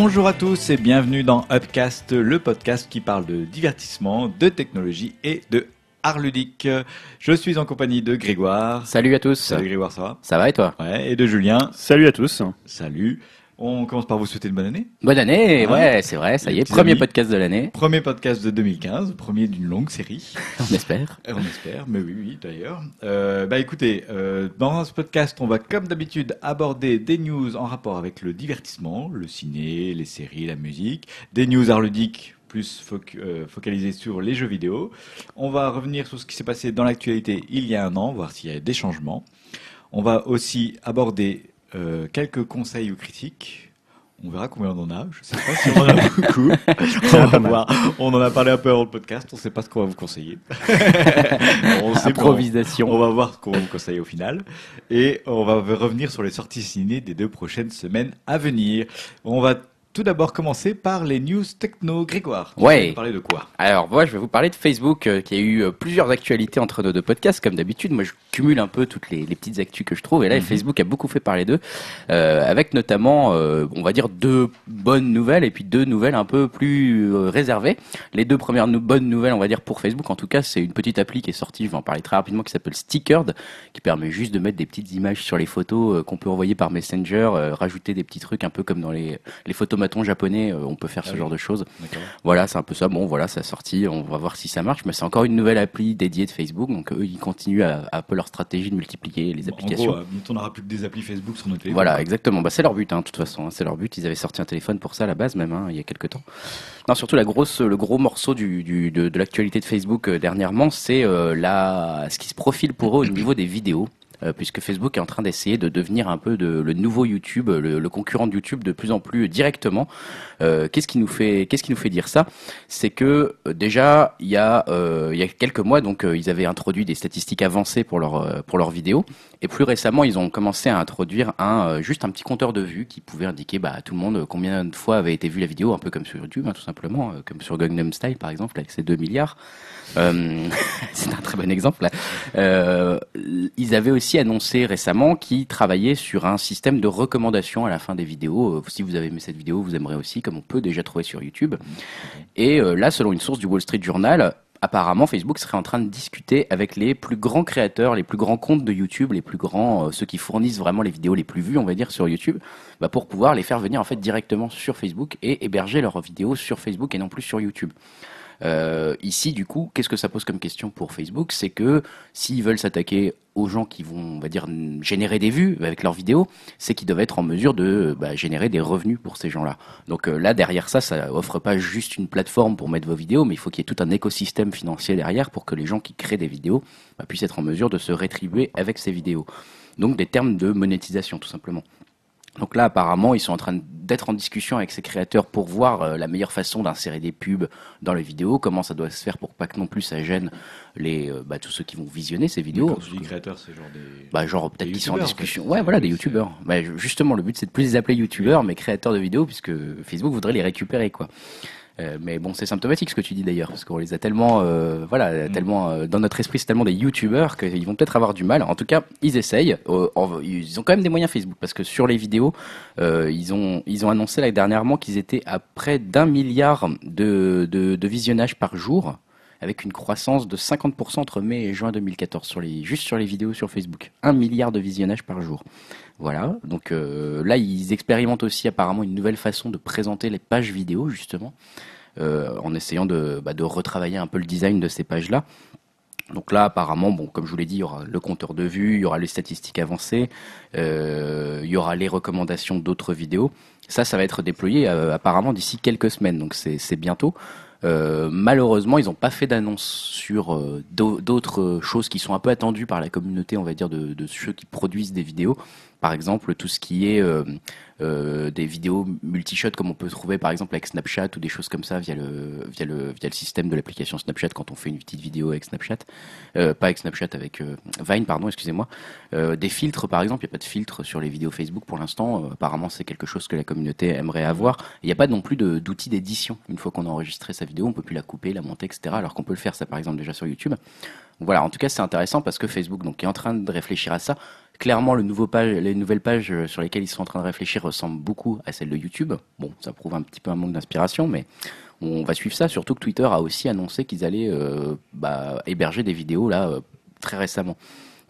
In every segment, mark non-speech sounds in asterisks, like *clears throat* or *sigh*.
Bonjour à tous et bienvenue dans Upcast, le podcast qui parle de divertissement, de technologie et de art ludique. Je suis en compagnie de Grégoire. Salut à tous. Salut Grégoire, ça va? Ça va et toi? Ouais, et de Julien. Salut à tous. Salut. On commence par vous souhaiter une bonne année. Bonne année, Ouais. ouais, c'est vrai, ça y est, premier amis. podcast de l'année, Premier podcast de 2015, premier d'une longue série. *laughs* on espère. Euh, On espère, mais oui, oui, d'ailleurs. Euh, bah écoutez, euh, dans ce podcast, on va comme d'habitude aborder des news en rapport avec le divertissement, le ciné, les séries, la musique, des news art ludiques plus foc- euh, focalisées sur les jeux vidéo. On va revenir sur ce qui s'est passé dans l'actualité il y a un an, voir s'il y a des changements. On va aussi aborder euh, quelques conseils ou critiques. On verra combien on en a. Je sais pas si on en a *laughs* beaucoup. on, va voir. on en a parlé un peu avant le podcast. On ne sait pas ce qu'on va vous conseiller. *laughs* on sait. Improvisation. On va voir ce qu'on vous conseille au final. Et on va revenir sur les sorties ciné des deux prochaines semaines à venir. On va tout d'abord commencer par les news techno. Grégoire, tu Ouais. vas nous parler de quoi? Alors moi je vais vous parler de Facebook euh, qui a eu euh, plusieurs actualités entre nos deux podcasts comme d'habitude. Moi je cumule un peu toutes les, les petites actus que je trouve et là Mhm. Facebook a beaucoup fait parler d'eux euh, avec notamment on va dire deux bonnes nouvelles et puis deux nouvelles un peu plus réservées. Les deux premières bonnes nouvelles on va dire pour Facebook en tout cas c'est une petite appli qui est sortie, je vais en parler très rapidement qui s'appelle Stickered qui permet juste de mettre des petites images sur les photos qu'on peut envoyer par Messenger, rajouter des petits trucs un peu comme dans les, les japonais, euh, on peut faire Ah ce oui. genre de choses. Voilà, c'est un peu ça. Bon, voilà, ça a sorti. On va voir si ça marche. Mais c'est encore une nouvelle appli dédiée de Facebook. Donc, eux, ils continuent à, à un peu leur stratégie de multiplier les En applications. gros, euh, on n'aura plus que des applis Facebook sur notre téléphone. Voilà, exactement. Bah, c'est leur but, hein, de toute façon. hein. C'est leur but. Ils avaient sorti un téléphone pour ça à la base, même, hein, il y a quelques temps. Non, surtout la grosse, le gros morceau du, du- de, de l'actualité de Facebook euh, dernièrement, c'est euh, la, ce qui se profile pour eux au niveau des vidéos. Euh, puisque Facebook est en train d'essayer de devenir un peu de, le nouveau YouTube, le, le concurrent de YouTube de plus en plus directement. Euh, qu'est-ce qui nous fait, qu'est-ce qui nous fait dire ça? C'est que euh, déjà il y a, euh, il y a quelques mois, donc ils avaient introduit des statistiques avancées pour leur pour leurs vidéos, et plus récemment ils ont commencé à introduire un juste un petit compteur de vues qui pouvait indiquer bah, à tout le monde combien de fois avait été vue la vidéo, un peu comme sur YouTube, hein, tout simplement, comme sur Gangnam Style par exemple avec ses 2 milliards. Euh, *laughs* c'est un très bon exemple. Euh, ils avaient aussi annoncé récemment qu'ils travaillaient sur un système de recommandation à la fin des vidéos. Euh, Si vous avez aimé cette vidéo, vous aimerez aussi, comme on peut déjà trouver sur YouTube. Et là, selon une source du Wall Street Journal, apparemment Facebook serait en train de discuter avec les plus grands créateurs, les plus grands comptes de YouTube, les plus grands, euh, ceux qui fournissent vraiment les vidéos les plus vues, on va dire, sur YouTube, bah, pour pouvoir les faire venir en fait directement sur Facebook et héberger leurs vidéos sur Facebook et non plus sur YouTube. Euh, ici, du coup, qu'est-ce que ça pose comme question pour Facebook? C'est que s'ils veulent s'attaquer aux gens qui vont, on va dire, générer des vues avec leurs vidéos, c'est qu'ils doivent être en mesure de bah, générer des revenus pour ces gens-là. Donc euh, là, derrière ça, ça offre pas juste une plateforme pour mettre vos vidéos, mais il faut qu'il y ait tout un écosystème financier derrière pour que les gens qui créent des vidéos bah, puissent être en mesure de se rétribuer avec ces vidéos. Donc des termes de monétisation, tout simplement. Donc là, apparemment, ils sont en train d'être en discussion avec ces créateurs pour voir euh, la meilleure façon d'insérer des pubs dans les vidéos, comment ça doit se faire pour pas que non plus ça gêne les, euh, bah, tous ceux qui vont visionner ces vidéos. Quand tu dis créateur, c'est genre des. Bah, genre peut-être qu'ils sont en discussion. en fait. Ouais, voilà, des youtubeurs. Bah, ju- justement, le but c'est de plus les appeler youtubeurs, mais créateurs de vidéos, puisque Facebook voudrait les récupérer, quoi. Euh, mais bon, c'est symptomatique ce que tu dis d'ailleurs, parce qu'on les a tellement, euh, voilà, Mm. tellement euh, dans notre esprit, c'est tellement des youtubeurs qu'ils vont peut-être avoir du mal. En tout cas, ils essayent. Euh, en- ils ont quand même des moyens Facebook, parce que sur les vidéos, euh, ils ont, ils ont annoncé là dernièrement qu'ils étaient à près d'un milliard de, de, de visionnages par jour, avec une croissance de 50% entre mai et juin 2014 sur les, juste sur les vidéos sur Facebook. Un milliard de visionnages par jour. Voilà. Donc euh, là, ils expérimentent aussi apparemment une nouvelle façon de présenter les pages vidéo justement, euh, en essayant de, bah, de retravailler un peu le design de ces pages-là. Donc là, apparemment, bon, comme je vous l'ai dit, il y aura le compteur de vues, il y aura les statistiques avancées, euh, il y aura les recommandations d'autres vidéos. Ça, ça va être déployé apparemment d'ici quelques semaines, donc c'est bientôt. Euh, malheureusement, ils n'ont pas fait d'annonce sur euh, d'au- d'autres choses qui sont un peu attendues par la communauté, on va dire, de, de ceux qui produisent des vidéos. Par exemple, tout ce qui est euh, euh, des vidéos multishot comme on peut trouver par exemple avec Snapchat ou des choses comme ça via le via le via le système de l'application Snapchat quand on fait une petite vidéo avec Snapchat, euh, pas avec Snapchat avec euh, Vine pardon excusez-moi. Des filtres par exemple, il n'y a pas de filtre sur les vidéos Facebook pour l'instant. Apparemment c'est quelque chose que la communauté aimerait avoir. Il n'y a pas non plus d'outils d'édition. Une fois qu'on a enregistré sa vidéo, on peut plus la couper, la monter etc. Alors qu'on peut le faire ça par exemple déjà sur YouTube. Voilà, en tout cas, c'est intéressant parce que Facebook donc, est en train de réfléchir à ça. Clairement, le nouveau page, les nouvelles pages euh, sur lesquelles ils sont en train de réfléchir ressemblent beaucoup à celles de YouTube. Bon, ça prouve un petit peu un manque d'inspiration, mais on va suivre ça. Surtout que Twitter a aussi annoncé qu'ils allaient euh, bah, héberger des vidéos là euh, très récemment.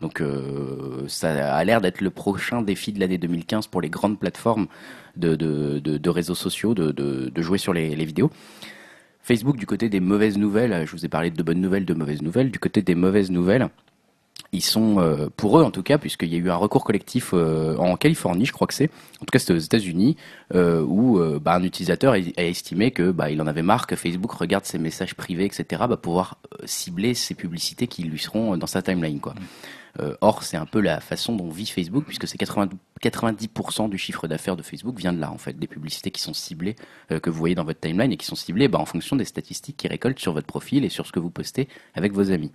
Donc euh, ça a l'air d'être le prochain défi de l'année 2015 pour les grandes plateformes de, de, de, de réseaux sociaux de, jouer sur les vidéos. Facebook, du côté des mauvaises nouvelles, je vous ai parlé de bonnes nouvelles, de mauvaises nouvelles. Du côté des mauvaises nouvelles, ils sont, euh, pour eux en tout cas, puisqu'il y a eu un recours collectif euh, en Californie, je crois que c'est, en tout cas c'était aux États-Unis, euh, où euh, bah, un utilisateur a estimé que bah, il en avait marre que Facebook regarde ses messages privés, etc., bah, pouvoir euh, cibler ses publicités qui lui seront dans sa timeline, quoi. Euh, or, c'est un peu la façon dont vit Facebook, puisque c'est 80, 90% du chiffre d'affaires de Facebook vient de là, en fait, des publicités qui sont ciblées, euh, que vous voyez dans votre timeline et qui sont ciblées bah, en fonction des statistiques qu'ils récoltent sur votre profil et sur ce que vous postez avec vos amis.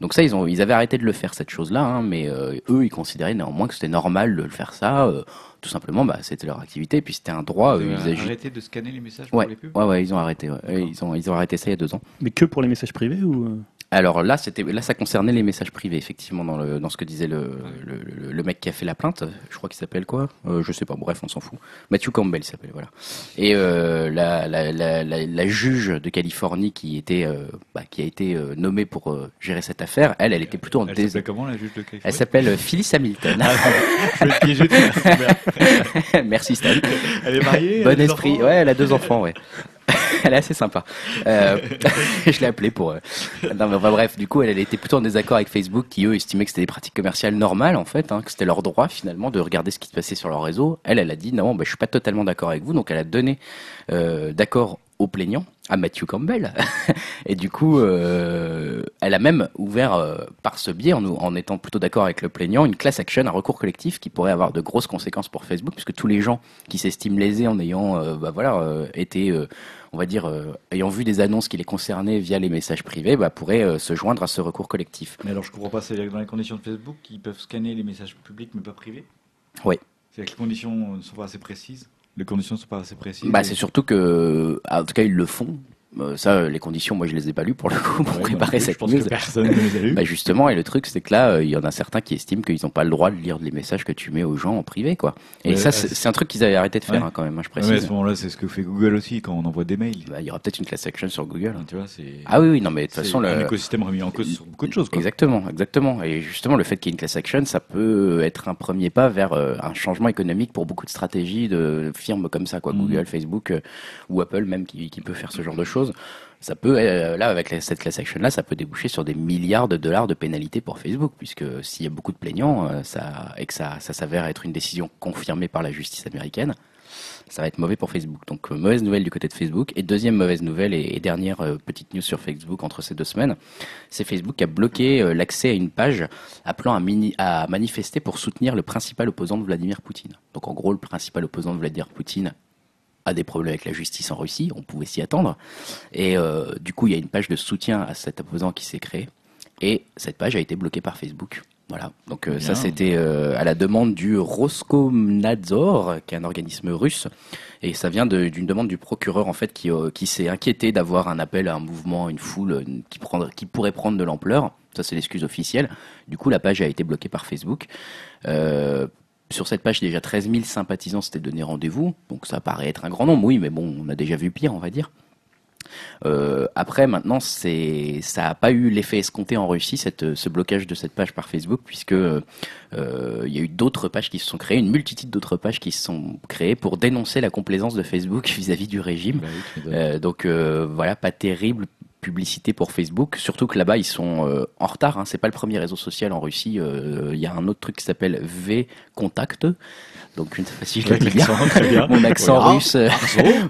Donc ça, ils, ont, ils avaient arrêté de le faire, cette chose-là, hein, mais euh, eux, ils considéraient néanmoins que c'était normal de le faire ça. euh, tout simplement, bah, c'était leur activité, et puis c'était un droit euh, avez usagé. arrêté de scanner les messages pour Ouais, les pubs? ouais, ouais, ils ont arrêté. ouais. Ils, ont, ils ont arrêté ça il y a deux ans. Mais que pour les messages privés ou Alors là, c'était là, ça concernait les messages privés, effectivement, dans, le, dans ce que disait le, le, le- le mec qui a fait la plainte. Je crois qu'il s'appelle quoi? Euh, Je sais pas. Bref, on s'en fout. Matthew Campbell s'appelle, voilà. Et euh, la, la, la, la, la juge de Californie qui était, euh, bah, qui a été euh, nommée pour gérer cette affaire, elle, elle était plutôt en Elle dés- s'appelle comment la juge de Californie? Elle s'appelle Phyllis Hamilton. Je vais piéger, *laughs* Merci Stan. Elle est mariée Bon esprit. enfants? Ouais, elle a deux enfants, ouais. *laughs* elle est assez sympa. Euh, *laughs* je l'ai appelée pour. euh, Non, mais enfin, bref, du coup, elle, était plutôt en désaccord avec Facebook, qui eux estimaient que c'était des pratiques commerciales normales, en fait, hein, que c'était leur droit finalement de regarder ce qui se passait sur leur réseau. Elle, elle a dit non, bah, je suis pas totalement d'accord avec vous, donc elle a donné euh, d'accord au plaignant, à Matthew Campbell. *laughs* Et du coup, elle a même ouvert par ce biais, en, étant plutôt d'accord avec le plaignant, une class action, un recours collectif qui pourrait avoir de grosses conséquences pour Facebook, puisque tous les gens qui s'estiment lésés en ayant, bah, voilà, été, on va dire, euh, ayant vu des annonces qui les concernaient via les messages privés, bah, pourraient euh, se joindre à ce recours collectif. Mais alors je comprends pas, c'est dans les conditions de Facebook qu'ils peuvent scanner les messages publics mais pas privés? Oui. C'est que les conditions ne sont pas assez précises? Les conditions ne sont pas assez précises? Bah, et- c'est surtout que, en tout cas, ils le font. Euh, ça, euh, les conditions, moi, je les ai pas lues pour le coup *laughs* pour Ouais, préparer cette Je pense news. que personne ne les a lus. Bah justement, et le truc, c'est que là, euh, il y en a certains qui estiment qu'ils n'ont pas le droit de lire les messages que tu mets aux gens en privé, quoi. Et Ouais, ça, c'est un truc qu'ils avaient arrêté de faire Ouais. hein, quand même, hein, je mais à précise. ce moment-là, c'est ce que fait Google aussi quand on envoie des mails. Bah, il y aura peut-être une class action sur Google. hein. Tu vois. Ah oui, oui, non, mais de toute façon, le... écosystème remis en cause sur beaucoup de choses. Quoi. Exactement, exactement. Et justement, le fait qu'il y ait une class action, ça peut être un premier pas vers euh, un changement économique pour beaucoup de stratégies de firmes comme ça, quoi. Mhm. Google, Facebook ou Apple même qui, qui peut faire ce genre de choses. Ça peut, euh, là, avec cette class action là, ça peut déboucher sur des milliards de dollars de pénalités pour Facebook, puisque s'il y a beaucoup de plaignants, euh, ça, et que ça, ça s'avère être une décision confirmée par la justice américaine, ça va être mauvais pour Facebook. Donc euh, mauvaise nouvelle du côté de Facebook. Et deuxième mauvaise nouvelle et, dernière petite news sur Facebook entre ces deux semaines, c'est Facebook qui a bloqué l'accès à une page appelant à, mini- à manifester pour soutenir le principal opposant de Vladimir Poutine. Donc en gros, le principal opposant de Vladimir Poutine a des problèmes avec la justice en Russie, on pouvait s'y attendre. Et euh, du coup, il y a une page de soutien à cet opposant qui s'est créée. Et cette page a été bloquée par Facebook. Voilà. Donc euh, ça, c'était euh, à la demande du Roskomnadzor, qui est un organisme russe. Et ça vient de- d'une demande du procureur, en fait, qui, euh, qui s'est inquiété d'avoir un appel à un mouvement, une foule qui, prendre, qui pourrait prendre de l'ampleur. Ça, c'est l'excuse officielle. Du coup, la page a été bloquée par Facebook. Sur cette page, déjà 13 000 sympathisants s'étaient donné rendez-vous. Donc ça paraît être un grand nombre, oui, mais bon, on a déjà vu pire, on va dire. Euh, après, maintenant, c'est, ça n'a pas eu l'effet escompté en Russie, cette, ce blocage de cette page par Facebook, puisque euh, il y a eu d'autres pages qui se sont créées, une multitude d'autres pages qui se sont créées pour dénoncer la complaisance de Facebook *laughs* vis-à-vis du régime. Bah oui. Euh, donc voilà, pas terrible publicité pour Facebook, surtout que là-bas ils sont euh, en retard. Hein, c'est pas le premier réseau social en Russie. euh, Il y a un autre truc qui s'appelle V Contact. Donc une fois si bien. *laughs* mon accent russe euh,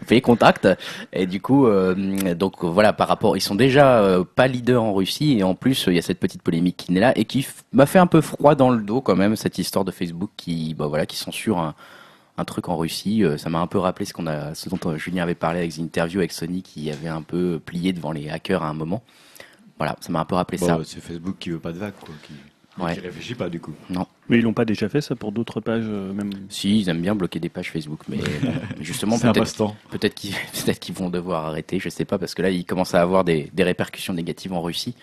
V *laughs* Contact. Et du coup, euh, donc voilà, par rapport, ils sont déjà pas leaders en Russie et en plus il y a cette petite polémique qui naît là et qui m'a fait un peu froid dans le dos quand même cette histoire de Facebook qui, bah voilà, qui censure un, un truc en Russie. Euh, Ça m'a un peu rappelé ce qu'on a, ce dont euh, Julien avait parlé avec une interview avec Sony qui avait un peu plié devant les hackers à un moment. Voilà, ça m'a un peu rappelé Bon, ça. c'est Facebook qui veut pas de vague, quoi. Qui, Ouais. qui réfléchit pas, du coup. Mais ils l'ont pas déjà fait ça pour d'autres pages euh, même? Si, ils aiment bien bloquer des pages Facebook, mais bon, *laughs* justement C'est un peut-être passe-temps. peut-être qu'ils *laughs* peut-être qu'ils vont devoir arrêter, je sais pas, parce que là ils commencent à avoir des, des répercussions négatives en Russie.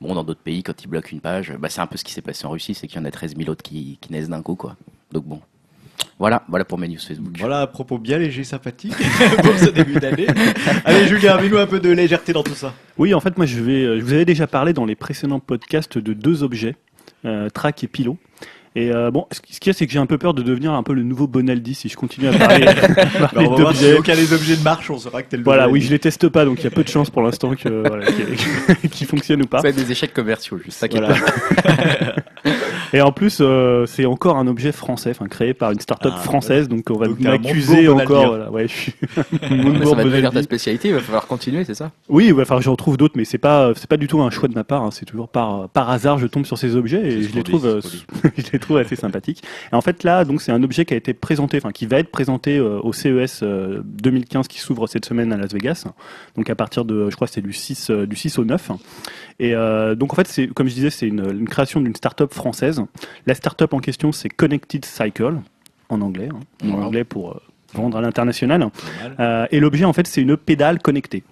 Bon, dans d'autres pays, quand ils bloquent une page, bah, c'est un peu ce qui s'est passé en Russie, c'est qu'il y en a 13 000 autres qui, qui naissent d'un coup, quoi. Donc bon. Voilà, voilà pour mes news Facebook. Voilà, à propos bien léger, sympathique *laughs* pour ce début d'année. Allez, Julien, mets-nous un peu de légèreté dans tout ça. Oui, en fait, moi, je vais. euh, Je vous avais déjà parlé dans les précédents podcasts de deux objets, euh, track et pilot. Et euh, bon, ce qui- ce qu'il y a, c'est que j'ai un peu peur de devenir un peu le nouveau Bonaldi si je continue à parler, *laughs* Bah, parler on va voir si d'objets. aucun des objets de marche, on saura que t'es le Voilà, oui, je les teste pas, donc il y a peu de chances pour l'instant que *laughs* voilà, qu'ils *laughs* fonctionnent ou pas. Ça va être des échecs commerciaux, juste ça qui Voilà. pas. Et en plus, euh, c'est encore un objet français, enfin créé par une start-up Ah, française, donc on va m'accuser encore. Voilà, ouais, je suis ça va devenir ta spécialité, il va falloir continuer, c'est ça? Oui, ouais, enfin j'en trouve d'autres, mais c'est pas c'est pas du tout un choix de ma part. hein, c'est toujours par par hasard je tombe sur ces objets et je les trouve euh, je les trouve assez sympathiques. Et en fait là, donc c'est un objet qui a été présenté, enfin qui va être présenté euh, au CES euh, 2015 qui s'ouvre cette semaine à Las Vegas. Donc à partir de, je crois c'est du 6 euh, du 6 au 9. Et euh, donc en fait c'est comme je disais c'est une, une création d'une start-up française. La start-up en question c'est Connected Cycle en anglais, hein, en anglais pour euh, vendre à l'international. Euh, et l'objet, en fait, c'est une pédale connectée.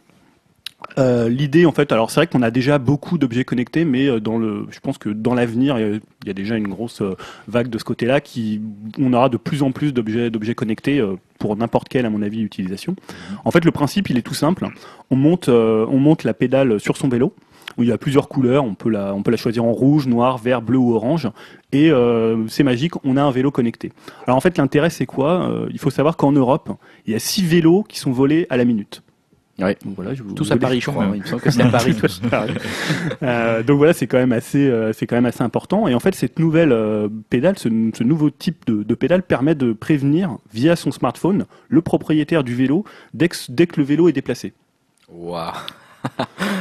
Euh, L'idée, en fait, alors c'est vrai qu'on a déjà beaucoup d'objets connectés, mais euh, dans le, je pense que dans l'avenir, il y a- déjà une grosse euh, vague de ce côté-là, qui, on aura de plus en plus d'objets, d'objets connectés pour n'importe quelle, à mon avis, utilisation. En fait, le principe, il est tout simple. On monte, on monte la pédale sur son vélo, il y a plusieurs couleurs. On peut la, on peut la choisir en rouge, noir, vert, bleu ou orange. Et c'est magique, on a un vélo connecté. Alors en fait, l'intérêt, c'est quoi? Il faut savoir qu'en Europe, il y a six vélos qui sont volés à la minute. Ouais. Donc voilà, je vous- Tous vous à Paris, je crois. hein. Il me semble que c'est à Paris. *laughs* tous. Euh, donc voilà, c'est quand même assez, euh, c'est quand même assez important. Et en fait, cette nouvelle euh, pédale, ce, ce nouveau type de, de pédale permet de prévenir via son smartphone le propriétaire du vélo dès que, dès que le vélo est déplacé. Waouh.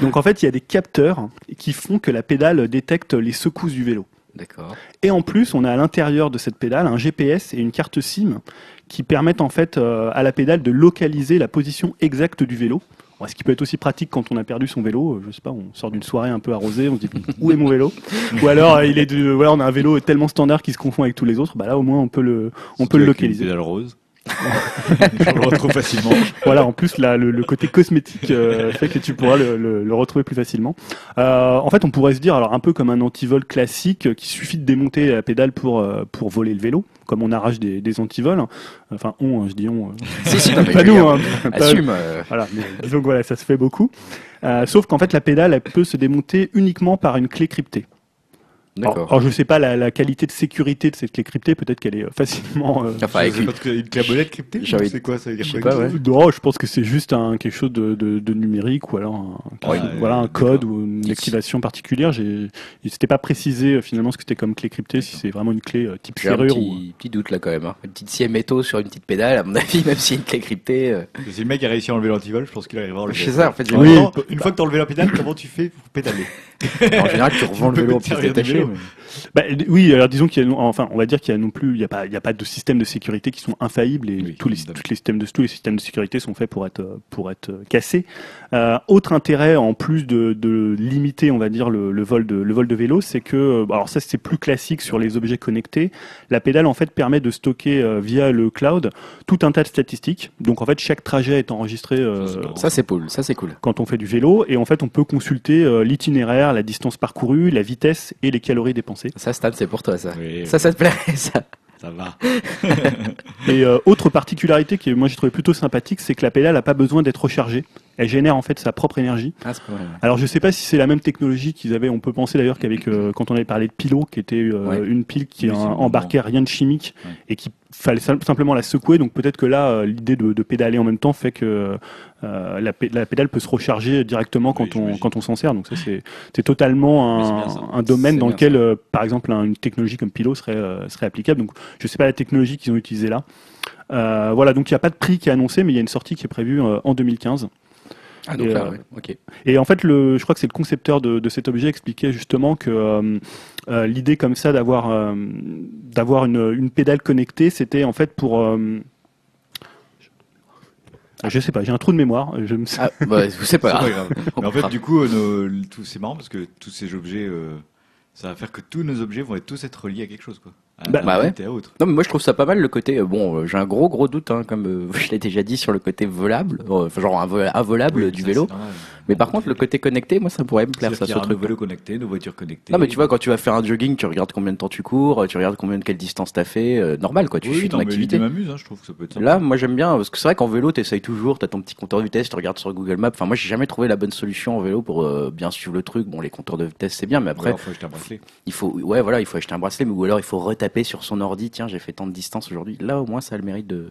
Donc en fait, il y a des capteurs qui font que la pédale détecte les secousses du vélo. D'accord. Et en plus, on a à l'intérieur de cette pédale un GPS et une carte SIM qui permettent en fait euh, à la pédale de localiser la position exacte du vélo. Bon, ce qui peut être aussi pratique quand on a perdu son vélo. Euh, Je sais pas, on sort d'une soirée un peu arrosée, on se dit *laughs* où est mon vélo? Ou alors euh, il est de, voilà, on a un vélo tellement standard qui se confond avec tous les autres. Bah là, au moins, on peut le, on peut le une localiser. pédale rose. On le retrouve facilement. Voilà, en plus, là, le, le côté cosmétique euh, fait que tu pourras le, le- le retrouver plus facilement. Euh, en fait, on pourrait se dire, alors un peu comme un antivol classique, euh, qu'il suffit de démonter la pédale pour, euh, pour voler le vélo, comme on arrache des, des antivols. Enfin, on, hein, je dis on. euh, *laughs* Si, si, non, pas nous, hein. Pas- Assume. euh, Voilà, mais disons que voilà, ça se fait beaucoup. Euh, sauf qu'en fait, la pédale, elle peut se démonter uniquement par une clé cryptée. Alors, D'accord. alors, je sais pas la, la qualité de sécurité de cette clé cryptée, peut-être qu'elle est euh, facilement. euh, Enfin, avec une- une clabolette cryptée C'est quoi ça veut dire Je sais pas, ouais. Non, je pense que c'est juste un, quelque chose de, de, de numérique ou alors un, voilà, un code ou une activation particulière. J'ai, il s'était pas précisé euh, finalement ce que c'était comme clé cryptée, si c'est vraiment une clé euh, type J'ai un serrure ou. petit, petit doute là quand même. Hein. Une petite scie métaux sur une petite pédale, à mon avis, *laughs* même si une clé cryptée. euh, Si le mec a réussi à enlever l'antivol, je pense qu'il arrivera à enlever. C'est ça, en fait, j'ai- Oui. Une fois que t'as enlevé la pédale, comment tu fais pour pédaler? En général, tu *laughs* revends le vélo en pièces mais- Bah, oui, alors disons qu'il y a, non- enfin, on va dire qu'il y a non plus, il y a pas, il y a pas de système de sécurité qui sont infaillibles et Oui, tous les, tous les systèmes de, tous les systèmes de sécurité sont faits pour être, euh, pour être euh, cassés. Euh, autre intérêt, en plus de, de limiter, on va dire, le, le vol de, le vol de vélo, c'est que, euh, alors ça c'est plus classique sur les objets connectés. La pédale en fait permet de stocker euh, via le cloud tout un tas de statistiques. Donc en fait chaque trajet est enregistré. euh, Ça, c'est marrant. Ça, c'est cool. Ça, c'est cool. quand on fait du vélo et en fait on peut consulter euh, l'itinéraire, la distance parcourue, la vitesse et les calories dépensées. Ça, Stan, c'est pour toi, ça. Oui, Ça, ça te plairait, ça. ça va. *laughs* Et euh, autre particularité qui moi j'ai trouvé plutôt sympathique, c'est que la pédale n'a pas besoin d'être rechargée. Elle génère en fait sa propre énergie. Ah. Alors je sais pas si c'est la même technologie qu'ils avaient. On peut penser d'ailleurs qu'avec euh, quand on avait parlé de pilo, qui était euh, Ouais. une pile qui Oui, embarquait rien de chimique Ouais. et qui fallait sim- simplement la secouer. Donc peut-être que là euh, l'idée de, de pédaler en même temps fait que euh, la, pé- la pédale peut se recharger directement quand Oui, on quand on s'en sert. Donc ça c'est c'est totalement un, un domaine dans lequel euh, par exemple un- une technologie comme pilo serait euh, serait applicable. Donc je sais pas la technologie qu'ils ont utilisée là. Euh, voilà, donc il n'y a pas de prix qui est annoncé, mais il y a une sortie qui est prévue euh, en 2015. Ah, donc Et, là, euh, ouais. Ok. Et en fait, le, je crois que c'est le concepteur de, de cet objet expliquait justement que euh, euh, l'idée comme ça d'avoir euh, d'avoir une, une pédale connectée, c'était en fait pour euh, je sais pas, j'ai un trou de mémoire. Je me... Ah, bah, c'est pas pas grave. *laughs* On Mais en fait, du coup, euh, nos- tout- c'est marrant parce que tous ces objets, euh, ça va faire que tous nos objets vont être tous être reliés à quelque chose, quoi. À Bah, bah ouais. et à autre. Non, mais moi je trouve ça pas mal le côté. euh, bon, euh, j'ai un gros gros doute, hein, comme euh, *laughs* je l'ai déjà dit, sur le côté volable, euh, enfin, genre invo- involable Oui, du ça, vélo. Mais par contre, le côté connecté, moi, ça pourrait me plaire, ça, ce aura nos truc. vélos connectés, nos voitures connectées. Non, mais tu vois, quand tu vas faire un jogging, tu regardes combien de temps tu cours, tu regardes combien de quelle distance t'as fait, euh, normal, quoi. Tu oui, suis ton activité. m'amuse, hein, je trouve que ça peut être sympa. Là, moi j'aime bien parce que c'est vrai qu'en vélo, t'essayes toujours, t'as ton petit compteur de vitesse, tu regardes sur Google Maps. Enfin, moi j'ai jamais trouvé la bonne solution en vélo pour euh, bien suivre le truc. Bon, les compteurs de vitesse c'est bien, mais après alors, faut acheter un bracelet. il faut, ouais, voilà, il faut acheter un bracelet, mais ou alors il faut retaper sur son ordi. Tiens, j'ai fait tant de distance aujourd'hui. Là, au moins, ça a le mérite de,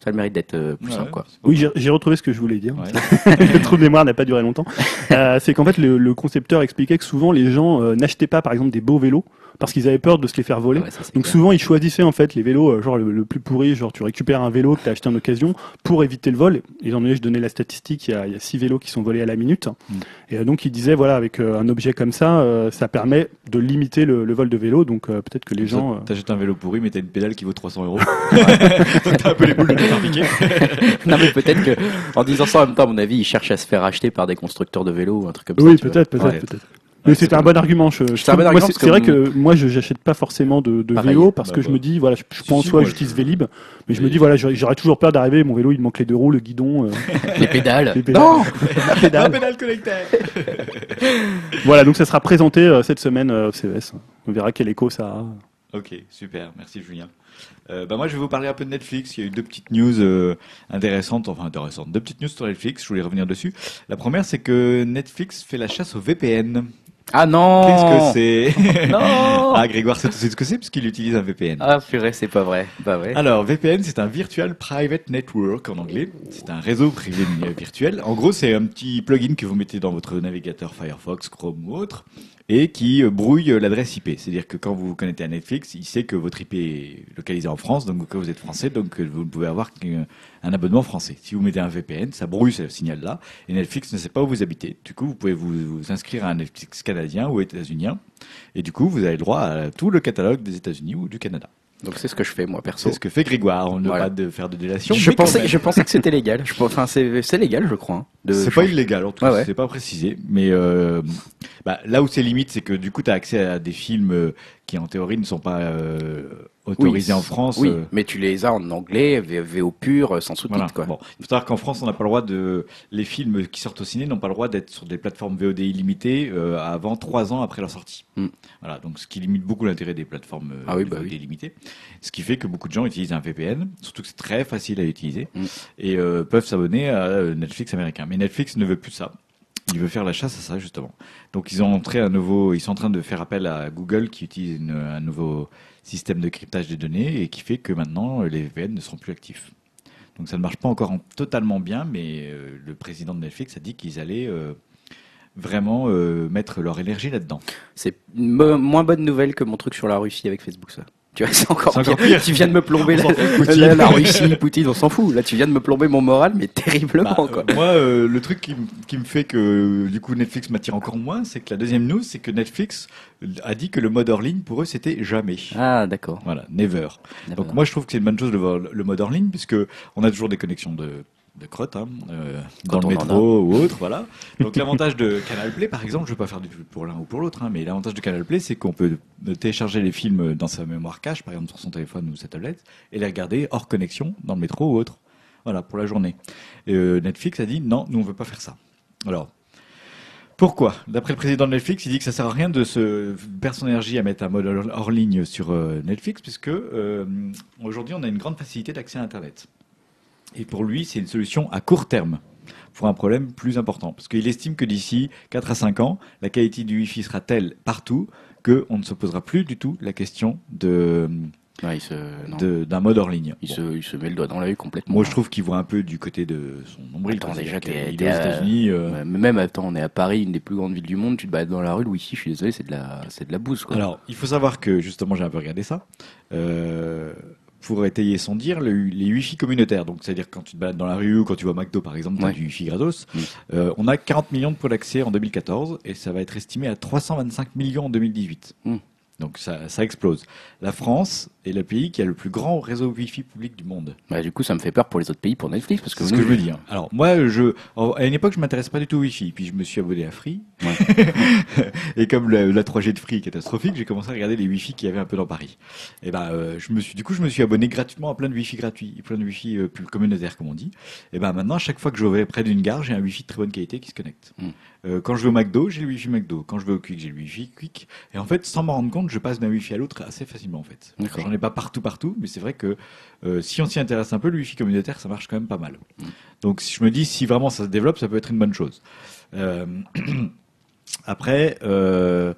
ça a le mérite d'être euh, plus Ouais, simple, quoi. Oui, j'ai j'ai retrouvé ce que je voulais dire. Ouais. le *laughs* trou de mémoire n'a pas duré longtemps. Euh, c'est qu'en fait, le, le concepteur expliquait que souvent les gens euh, n'achetaient pas, par exemple, des beaux vélos parce qu'ils avaient peur de se les faire voler. Ouais, ça, c'est Donc clair. souvent ils choisissaient en fait les vélos euh, genre le, le plus pourri, genre tu récupères un vélo que tu as acheté en occasion pour éviter le vol. Étant donné, je donnais la statistique, il y a, il y a six vélos qui sont volés à la minute. Mm. Et euh, donc il disait voilà avec euh, un objet comme ça, euh, ça permet de limiter le, le vol de vélo. Donc euh, peut-être que les gens euh, T'achètes un vélo pourri, mais t'as une pédale qui vaut 300 euros. *laughs* *laughs* Donc t'as un peu les boules de *laughs* non, mais peut-être que, en disant ça en même temps, à mon avis, ils cherchent à se faire acheter par des constructeurs de vélos ou un truc comme ça. oui peut-être peut-être Ouais. peut-être. Mais c'est un bon argument. Je, je C'est un bon argument parce vrai que moi, je j'achète pas forcément de, de Pareil. vélo parce Bah, que je bah. me dis, voilà, je, je Si, prends soit moi, j'utilise Vélib, mais je me dis, voilà, j'aurais toujours peur d'arriver, mon vélo, il me manque les deux roues, le guidon, euh, *laughs* Les pédales. les pédales. Non! *laughs* la La pédale. connectée *laughs* Voilà, donc ça sera présenté euh, cette semaine euh, au CES. On verra quel écho ça a. Ok, super, merci Julien. Euh, bah moi je vais vous parler un peu de Netflix. Il y a eu deux petites news euh, intéressantes, enfin intéressantes, deux petites news sur Netflix. Je voulais revenir dessus. La première c'est que Netflix fait la chasse au VPN. Ah non! Qu'est-ce que c'est *laughs* Non! Ah Grégoire sait tout de suite ce que c'est puisqu'il utilise un VPN. Ah, purée, c'est pas vrai. Bah ouais. Alors, VPN, c'est un Virtual Private Network en anglais. C'est un réseau privé virtuel. En gros, c'est un petit plugin que vous mettez dans votre navigateur Firefox, Chrome ou autre, et qui euh, brouille euh, l'adresse IP. C'est-à-dire que quand vous vous connectez à Netflix, il sait que votre IP est localisée en France, donc que vous êtes français, donc euh, vous ne pouvez avoir qu'un un abonnement français. Si vous mettez un VPN, ça brouille ce signal-là, et Netflix ne sait pas où vous habitez. Du coup, vous pouvez vous, inscrire à un Netflix canadien ou états-unien, et du coup, vous avez droit à tout le catalogue des États-Unis ou du Canada. Donc c'est ce que je fais, moi, perso. C'est ce que fait Grégoire. On ne Voilà. pas de faire de délation. Je pensais, je pensais que c'était légal. *laughs* Je, enfin, c'est, légal, je crois. hein, C'est pas illégal, en tout Ouais, cas, ouais. c'est pas précisé. Mais euh, bah, là où c'est limite, c'est que du coup, tu as accès à des films euh, qui, en théorie, ne sont pas euh, autorisés Oui, en France. Oui, euh, mais tu les as en anglais, VO pur, euh, sans sous-titres, Voilà. Bon, il faut savoir qu'en France, on n'a pas le droit de. Les films qui sortent au ciné n'ont pas le droit d'être sur des plateformes VOD illimitées euh, avant trois ans après leur sortie. Mm. Voilà, donc ce qui limite beaucoup l'intérêt des plateformes euh, Ah oui, bah VOD oui. illimitées. Ce qui fait que beaucoup de gens utilisent un VPN, surtout que c'est très facile à utiliser, Mm. et euh, peuvent s'abonner à Netflix américain. Mais Netflix ne veut plus ça. Il veut faire la chasse à ça justement. Donc ils ont entré un nouveau, ils sont en train de faire appel à Google qui utilise une- un nouveau système de cryptage des données et qui fait que maintenant euh, les VPN ne seront plus actifs. Donc ça ne marche pas encore en- totalement bien, mais euh, le président de Netflix a dit qu'ils allaient euh, vraiment mettre leur énergie là-dedans. C'est moins bonne nouvelle que mon truc sur la Russie avec Facebook, ça. Tu vois, c'est encore, encore pire. pire. Tu viens de me plomber la, *laughs* la, la Russie, Poutine, on s'en fout. Là, tu viens de me plomber mon moral, mais terriblement, Bah, quoi. euh, moi, euh, le truc qui, qui me fait que du coup Netflix m'attire encore moins, c'est que la deuxième news, c'est que Netflix a dit que le mode hors ligne pour eux c'était jamais. Ah, d'accord. Voilà, never. Donc moi je trouve que c'est une bonne chose de voir le mode hors ligne puisque on a toujours des connexions de de crotte hein, euh, dans le métro ou autre, voilà. Donc l'avantage de Canal Play, par exemple, je ne vais pas faire du tout pour l'un ou pour l'autre, hein, mais l'avantage de Canal Play, c'est qu'on peut télécharger les films dans sa mémoire cache, par exemple sur son téléphone ou sa tablette, et les regarder hors connexion dans le métro ou autre, voilà, pour la journée. Et, euh, Netflix a dit non, nous on veut pas faire ça. Alors. Pourquoi? D'après le président de Netflix, il dit que ça sert à rien de se perdre son énergie à mettre un mode hors ligne sur euh, Netflix, puisque euh, aujourd'hui on a une grande facilité d'accès à Internet. Et pour lui, c'est une solution à court terme pour un problème plus important. Parce qu'il estime que d'ici 4 à 5 ans, la qualité du Wi-Fi sera telle partout qu'on ne se posera plus du tout la question de Ouais, de- d'un mode hors ligne. il, Bon. se, il se met le doigt dans l'œil complètement. Moi, je trouve qu'il voit un peu du côté de son nombril. Attends, déjà, t'es- aux États-Unis. euh, même, attends, on est à Paris, une des plus grandes villes du monde, tu te balades dans la rue, le wifi, je suis désolé, c'est de la, c'est de la bouse, quoi. Alors, il faut savoir que justement, j'ai un peu regardé ça. Euh, pour étayer sans dire, le- les Wi-Fi communautaires, donc c'est-à-dire quand tu te balades dans la rue ou quand tu au McDo par exemple, tu as Ouais. du Wi-Fi gratos. Euh, on a 40 millions de points d'accès en 2014 et ça va être estimé à 325 millions en 2018. Mm. Donc ça, ça explose. La France est le pays qui a le plus grand réseau Wi-Fi public du monde. Bah, du coup, ça me fait peur pour les autres pays, pour Netflix, parce que C'est ce que je veux dire. Alors moi, je, à une époque, je m'intéressais pas du tout au Wi-Fi, puis je me suis abonné à Free. *laughs* et comme la, la 3G de Free est catastrophique, j'ai commencé à regarder les Wi-Fi qu'il y avait un peu dans Paris. Et ben, euh, je me suis, du coup, je me suis abonné gratuitement à plein de Wi-Fi gratuits, plein de Wi-Fi euh, plus communautaires, comme on dit. Et ben maintenant, à chaque fois que je vais près d'une gare, j'ai un Wi-Fi de très bonne qualité qui se connecte. Mm. Euh, quand je vais au McDo, j'ai le Wi-Fi McDo. Quand je vais au Quick, j'ai le Wi-Fi Quick. Et en fait, sans m'en rendre compte, je passe d'un Wi-Fi à l'autre assez facilement, en fait. J'en ai pas partout, partout, mais c'est vrai que euh, si on s'y intéresse un peu, le Wi-Fi communautaire, ça marche quand même pas mal. Mm. Donc, si je me dis, si vraiment ça se développe, ça peut être une bonne chose. Euh, *clears throat* après, euh,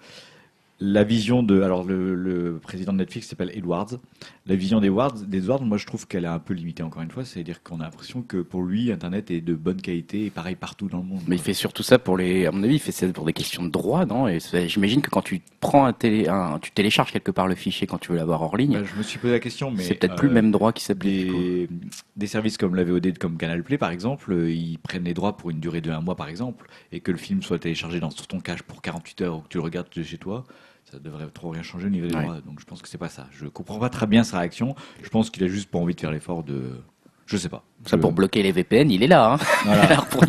la vision de, alors le, le président de Netflix s'appelle Edwards. La vision d'Edwards, d'Edwards, moi je trouve qu'elle est un peu limitée encore une fois. C'est-à-dire qu'on a l'impression que pour lui, Internet est de bonne qualité et pareil partout dans le monde. Mais il fait surtout ça pour les, à mon avis, il fait ça pour des questions de droit, non? Et j'imagine que quand tu prends un télé, un, tu télécharges quelque part le fichier quand tu veux l'avoir hors ligne, Bah, je me suis posé la question, mais c'est peut-être plus euh, le même droit qui s'applique. des, des services comme la VOD, comme Canal Play par exemple, euh, ils prennent les droits pour une durée de un mois par exemple, et que le film soit téléchargé dans sur ton cache pour 48 heures ou que tu le regardes de chez toi, ça devrait trop rien changer au niveau des Ouais. droits. Donc je pense que c'est pas ça. Je comprends pas très bien sa réaction. Je pense qu'il a juste pas envie de faire l'effort de. Je sais pas. Ça Je- pour bloquer les VPN, il est là. Hein Voilà. *laughs* Alors pour,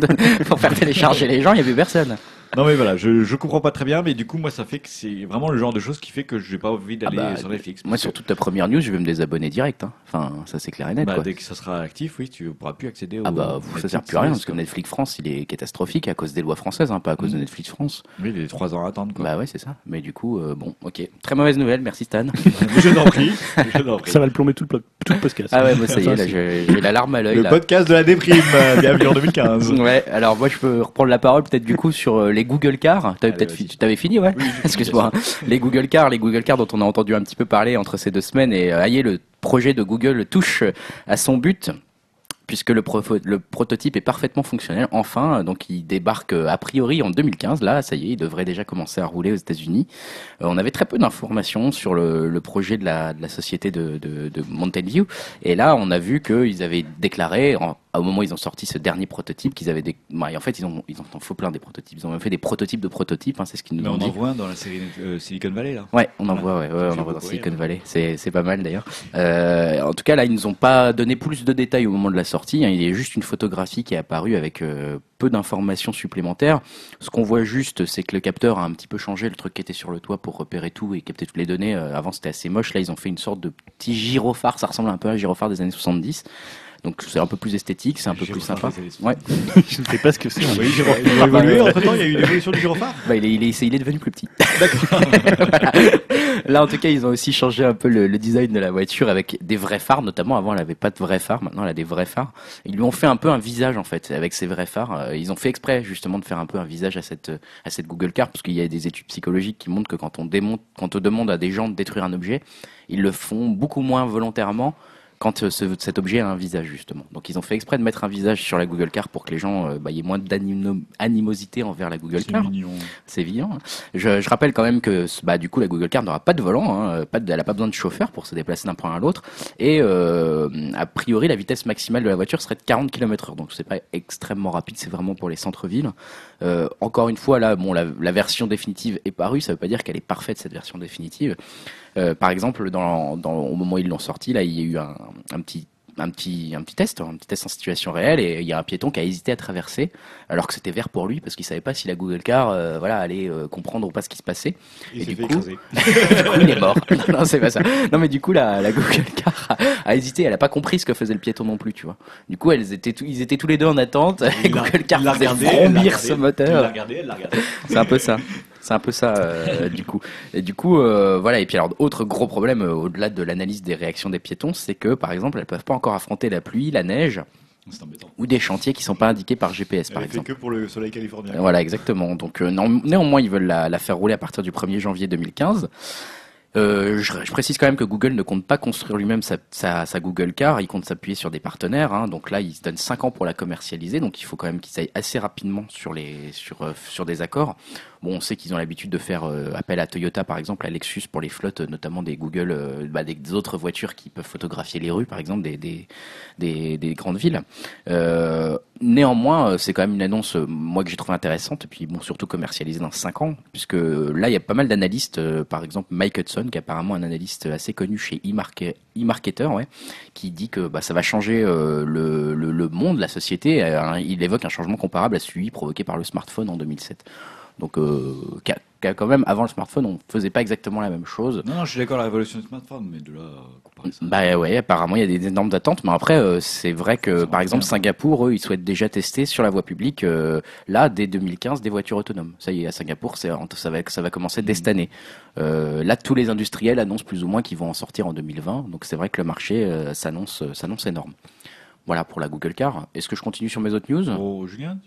pour faire *laughs* télécharger les gens, il n'y a plus personne. Non mais voilà, je, je comprends pas très bien, mais du coup moi ça fait que c'est vraiment le genre de choses qui fait que j'ai pas envie d'aller Ah bah, sur Netflix. Moi, Parce sur que, toute ta première news, je vais me désabonner direct. hein. Enfin, ça c'est clair et net. bah, quoi. dès que ça sera actif, oui, tu pourras plus accéder au. Ah bah, ça sert plus à rien parce que Netflix France, il est catastrophique à cause des lois françaises, hein, pas à cause de Mm. Netflix France. Oui, les trois ans à attendre quoi. Bah ouais, c'est ça. Mais du coup, euh, bon, ok. Très mauvaise nouvelle, merci Stan. *laughs* je t'en prie. Je t'en prie. Ça va le plomber tout le, tout le podcast. Ah ouais, moi ça y est, là, j'ai j'ai la larme à l'œil. Le là. podcast de la déprime, euh, bienvenue en *laughs* 2015. Ouais, alors moi je peux reprendre la parole peut-être du coup sur euh, les Google Cars. T'avais peut-être fi- t'avais fini, ouais. Oui, *laughs* Excuse-moi. Les Google Cars, les Google Cars dont on a entendu un petit peu parler entre ces deux semaines et euh, aïe, le projet de Google touche à son but. Puisque le, le prototype est parfaitement fonctionnel, enfin, donc il débarque euh, a priori en 2015. Là, ça y est, il devrait déjà commencer à rouler aux États-Unis. Euh, on avait très peu d'informations sur le, le projet de la, de la société de, de, de Mountain View, et là, on a vu qu'ils avaient déclaré, en- au moment où ils ont sorti ce dernier prototype, qu'ils avaient des, bah, en fait, ils ont, ils ont en faux plein des prototypes. Ils ont même fait des prototypes de prototypes, hein, c'est ce qu'ils nous Mais ont on dit. en voit un dans la série euh, Silicon Valley là. Ouais, on en Voilà. voit, ouais, ouais, on en voit dans Silicon. Valley. C'est, c'est pas mal d'ailleurs. Euh, en tout cas, là, ils nous ont pas donné plus de détails au moment de la sortie. hein. Il y a juste une photographie qui est apparue avec euh, peu d'informations supplémentaires. Ce qu'on voit juste, c'est que le capteur a un petit peu changé, le truc qui était sur le toit pour repérer tout et capter toutes les données. Euh, avant, c'était assez moche. Là, ils ont fait une sorte de petit gyrophare. Ça ressemble un peu à un gyrophare des années 70. Donc, c'est un peu plus esthétique, c'est un peu plus sympa. Ouais. Je ne sais pas ce que c'est. Oui, il a évolué entre temps, il y a eu une évolution du gyrophare. Bah, il, est, il, est, il est devenu plus petit. Voilà. Là, en tout cas, ils ont aussi changé un peu le, le design de la voiture avec des vrais phares, notamment. Avant, elle avait pas de vrais phares. Maintenant, elle a des vrais phares. Ils lui ont fait un peu un visage, en fait, avec ces vrais phares. Euh, Ils ont fait exprès, justement, de faire un peu un visage à cette, à cette Google Car, parce qu'il y a des études psychologiques qui montrent que quand on démonte, quand on demande à des gens de détruire un objet, ils le font beaucoup moins volontairement quand euh, ce- cet objet a un visage justement. Donc ils ont fait exprès de mettre un visage sur la Google Car pour que les gens, euh, bah, ait moins d'animosité envers la Google C'est Car. mignon. C'est évident. Je, je rappelle quand même que bah, du coup la Google Car n'aura pas de volant, hein, pas de- elle n'a pas besoin de chauffeur pour se déplacer d'un point à l'autre. Et euh, a priori la vitesse maximale de la voiture serait de 40 km/h, donc c'est pas extrêmement rapide, c'est vraiment pour les centres-villes. Euh, encore une fois là, bon la, la version définitive est parue, ça veut pas dire qu'elle est parfaite cette version définitive. Euh, par exemple, dans, dans, au moment où ils l'ont sorti, là il y a eu un, un petit un petit, un petit test, un petit test en situation réelle, et il y a un piéton qui a hésité à traverser, alors que c'était vert pour lui, parce qu'il savait pas si la Google Car, euh, voilà, allait euh, comprendre ou pas ce qui se passait. Il Et du coup- écraser. *laughs* Du coup, il est mort. non, non, c'est pas ça. Non, mais du coup, la, la Google Car a, a hésité, elle a pas compris ce que faisait le piéton non plus, tu vois. Du coup, elles étaient ils étaient tous les deux en attente, et *laughs* Google Car faisait regardé, ce l'a moteur. regardé, elle l'a regardé. C'est un peu ça. C'est un peu ça, euh, *laughs* du coup. Et du coup, euh, voilà. Et puis alors, autre gros problème euh, au-delà de l'analyse des réactions des piétons, c'est que, par exemple, elles peuvent pas encore affronter la pluie, la neige ou des chantiers qui sont pas indiqués par GPS, par Elle fait exemple. que pour le soleil californien. Voilà, exactement. Donc non- néanmoins, ils veulent la, la faire rouler à partir du 1er janvier 2015. Euh, je, je précise quand même que Google ne compte pas construire lui-même sa, sa, sa Google Car, il compte s'appuyer sur des partenaires. hein. donc là, il se donne 5 ans pour la commercialiser, donc il faut quand même qu'ils aillent assez rapidement sur, les, sur, sur des accords. Bon, on sait qu'ils ont l'habitude de faire euh, appel à Toyota, par exemple, à Lexus pour les flottes, notamment des Google, euh, bah, des autres voitures qui peuvent photographier les rues, par exemple, des, des, des, des grandes villes. Euh, néanmoins, euh, c'est quand même une annonce, euh, moi, que j'ai trouvé intéressante, et puis, bon, surtout commercialisée dans 5 ans, puisque là, il y a pas mal d'analystes, euh, par exemple, Mike Hudson, qui est apparemment un analyste assez connu chez eMarke- eMarketer, ouais, qui dit que bah, ça va changer euh, le, le, le monde, la société. Euh, il évoque un changement comparable à celui provoqué par le smartphone en 2007. Donc, euh, qu'a- qu'a quand même, avant le smartphone, on faisait pas exactement la même chose. Non, non, je suis d'accord, la révolution du smartphone, mais de là, comparer ça. Bah ouais, apparemment il y a des énormes attentes, mais après euh, c'est vrai que par exemple bien. Singapour, eux, ils souhaitent déjà tester sur la voie publique euh, là dès 2015 des voitures autonomes. Ça y est, à Singapour, c'est ça va ça va commencer dès cette année. Là, tous les industriels annoncent plus ou moins qu'ils vont en sortir en 2020, donc c'est vrai que le marché s'annonce s'annonce énorme. Voilà pour la Google Car. Est-ce que je continue sur mes autres news? Oh, Julien,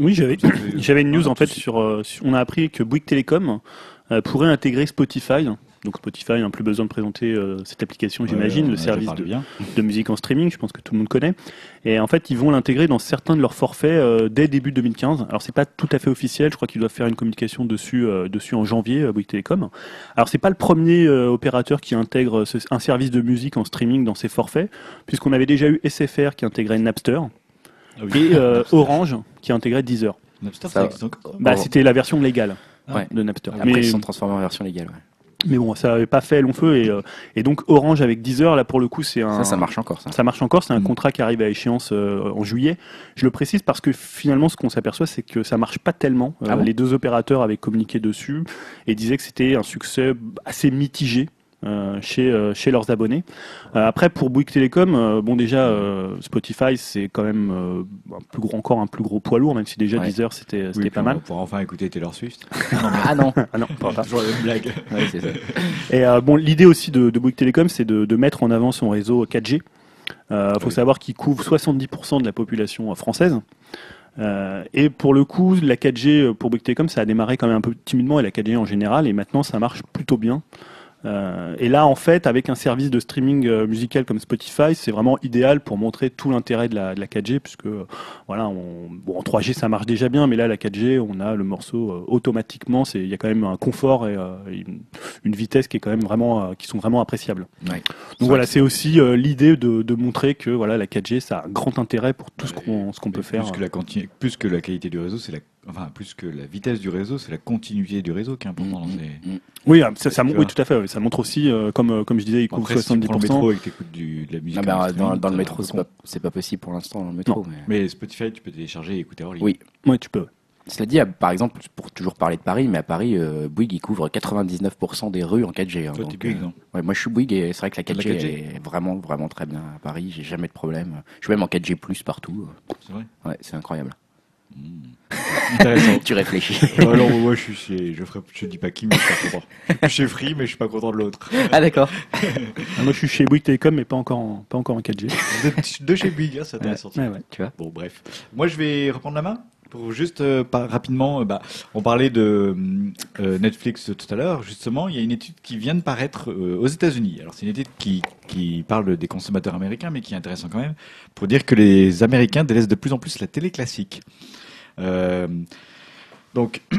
Oui, j'avais une news Ah, en fait sur, euh, sur- On a appris que Bouygues Telecom euh, pourrait intégrer Spotify. Donc Spotify, n'a plus besoin de présenter euh, cette application, j'imagine, Ouais, le service de, bien. de musique en streaming, je pense que tout le monde connaît. Et en fait, ils vont l'intégrer dans certains de leurs forfaits euh, dès début 2015. Alors c'est pas tout à fait officiel, je crois qu'ils doivent faire une communication dessus, euh, dessus en janvier, euh, Bouygues Telecom. Alors c'est pas le premier euh, opérateur qui intègre ce- un service de musique en streaming dans ses forfaits, puisqu'on avait déjà eu SFR qui intégrait Napster Ah oui. et euh, Orange qui intégrait Deezer. Napster, Ça- ça existe encore Bah, c'était la version légale Ouais. de Napster. Après, mais, ils sont transformés en version légale. ouais. Mais bon, ça n'avait pas fait long feu et, euh, et donc Orange avec Deezer, là pour le coup, c'est un. Ça, ça marche encore. Ça. Ça marche encore, c'est un Mm. contrat qui arrive à échéance euh, en juillet. Je le précise parce que finalement, ce qu'on s'aperçoit, c'est que ça marche pas tellement. Euh, Ah bon les deux opérateurs avaient communiqué dessus et disaient que c'était un succès assez mitigé. Euh, chez, euh, chez leurs abonnés. Euh, après, pour Bouygues Télécom, bon déjà Spotify c'est quand même un plus gros, encore un plus gros poids lourd, même si déjà Ouais. Deezer c'était Oui, pas on mal. pouvoir enfin écouter Taylor Swift. *laughs* Ah non. *laughs* Ah non, pas. Toujours la même blague. *laughs* Ouais, c'est ça. Et bon, l'idée aussi de, de Bouygues Télécom, c'est de, de mettre en avant son réseau 4G. Il faut Oui. savoir qu'il couvre 70% de la population française. Euh, et pour le coup, la 4G euh, pour Bouygues Telecom, ça a démarré quand même un peu timidement, et la 4G en général, et maintenant ça marche plutôt bien. Euh, et là, en fait, avec un service de streaming euh, musical comme Spotify, c'est vraiment idéal pour montrer tout l'intérêt de la, de la 4G, puisque euh, voilà, on, bon, en 3G ça marche déjà bien, mais là la 4G, on a le morceau euh, automatiquement. C'est il y a quand même un confort et euh, une, une vitesse qui est quand même vraiment, qui sont vraiment appréciables. Ouais. Donc voilà, c'est aussi l'idée de, de montrer que voilà la 4G, ça a un grand intérêt pour tout ce qu'on ce qu'on peut faire. Plus que, la continu- plus que la qualité du réseau, c'est la, enfin, plus que la vitesse du réseau, c'est la continuité du réseau qui est importante. dans ces- Oui, ah, ça, ça, oui, tout à fait. oui. Ça montre aussi, euh, comme euh, comme je disais, il couvre Après, si tu prends le 70%. métro et que t'écoutes du, de la musique. Ah bah, en dans, le métro, c'est pas, pas possible pour l'instant dans le métro. mais- Mais Spotify, tu peux télécharger et écouter hors ligne. Oui. Oui, tu peux. Cela dit, par exemple, pour toujours parler de Paris, mais à Paris, euh, Bouygues il couvre 99% des rues en 4G. hein, Toi, donc, euh, non ouais, moi, je suis Bouygues et c'est vrai que la T'as de 4G, la 4G? est vraiment, vraiment très bien à Paris. J'ai jamais de problème. Je suis même en 4G plus partout. C'est vrai Ouais, c'est incroyable. Intéressant. tu réfléchis. Alors, moi, je suis chez, je ferai, je dis pas qui, mais je suis pas content. Je suis chez Free, mais je suis pas content de l'autre. *laughs* ah d'accord. Ah, moi, je suis chez Bouygues Telecom, mais pas encore en, pas encore en 4G. De, de chez Bouygues, hein, c'est intéressant. Ouais, ouais. Tu vois. Bon, bref. Moi, je vais reprendre la main pour juste euh, pas, rapidement. euh, bah, on parlait de euh, Netflix tout à l'heure. Justement, il y a une étude qui vient de paraître euh, aux États-Unis. Alors, c'est une étude qui, qui parle des consommateurs américains, mais qui est intéressante quand même, pour dire que les Américains délaissent de plus en plus la télé classique. Euh, donc. *clears throat*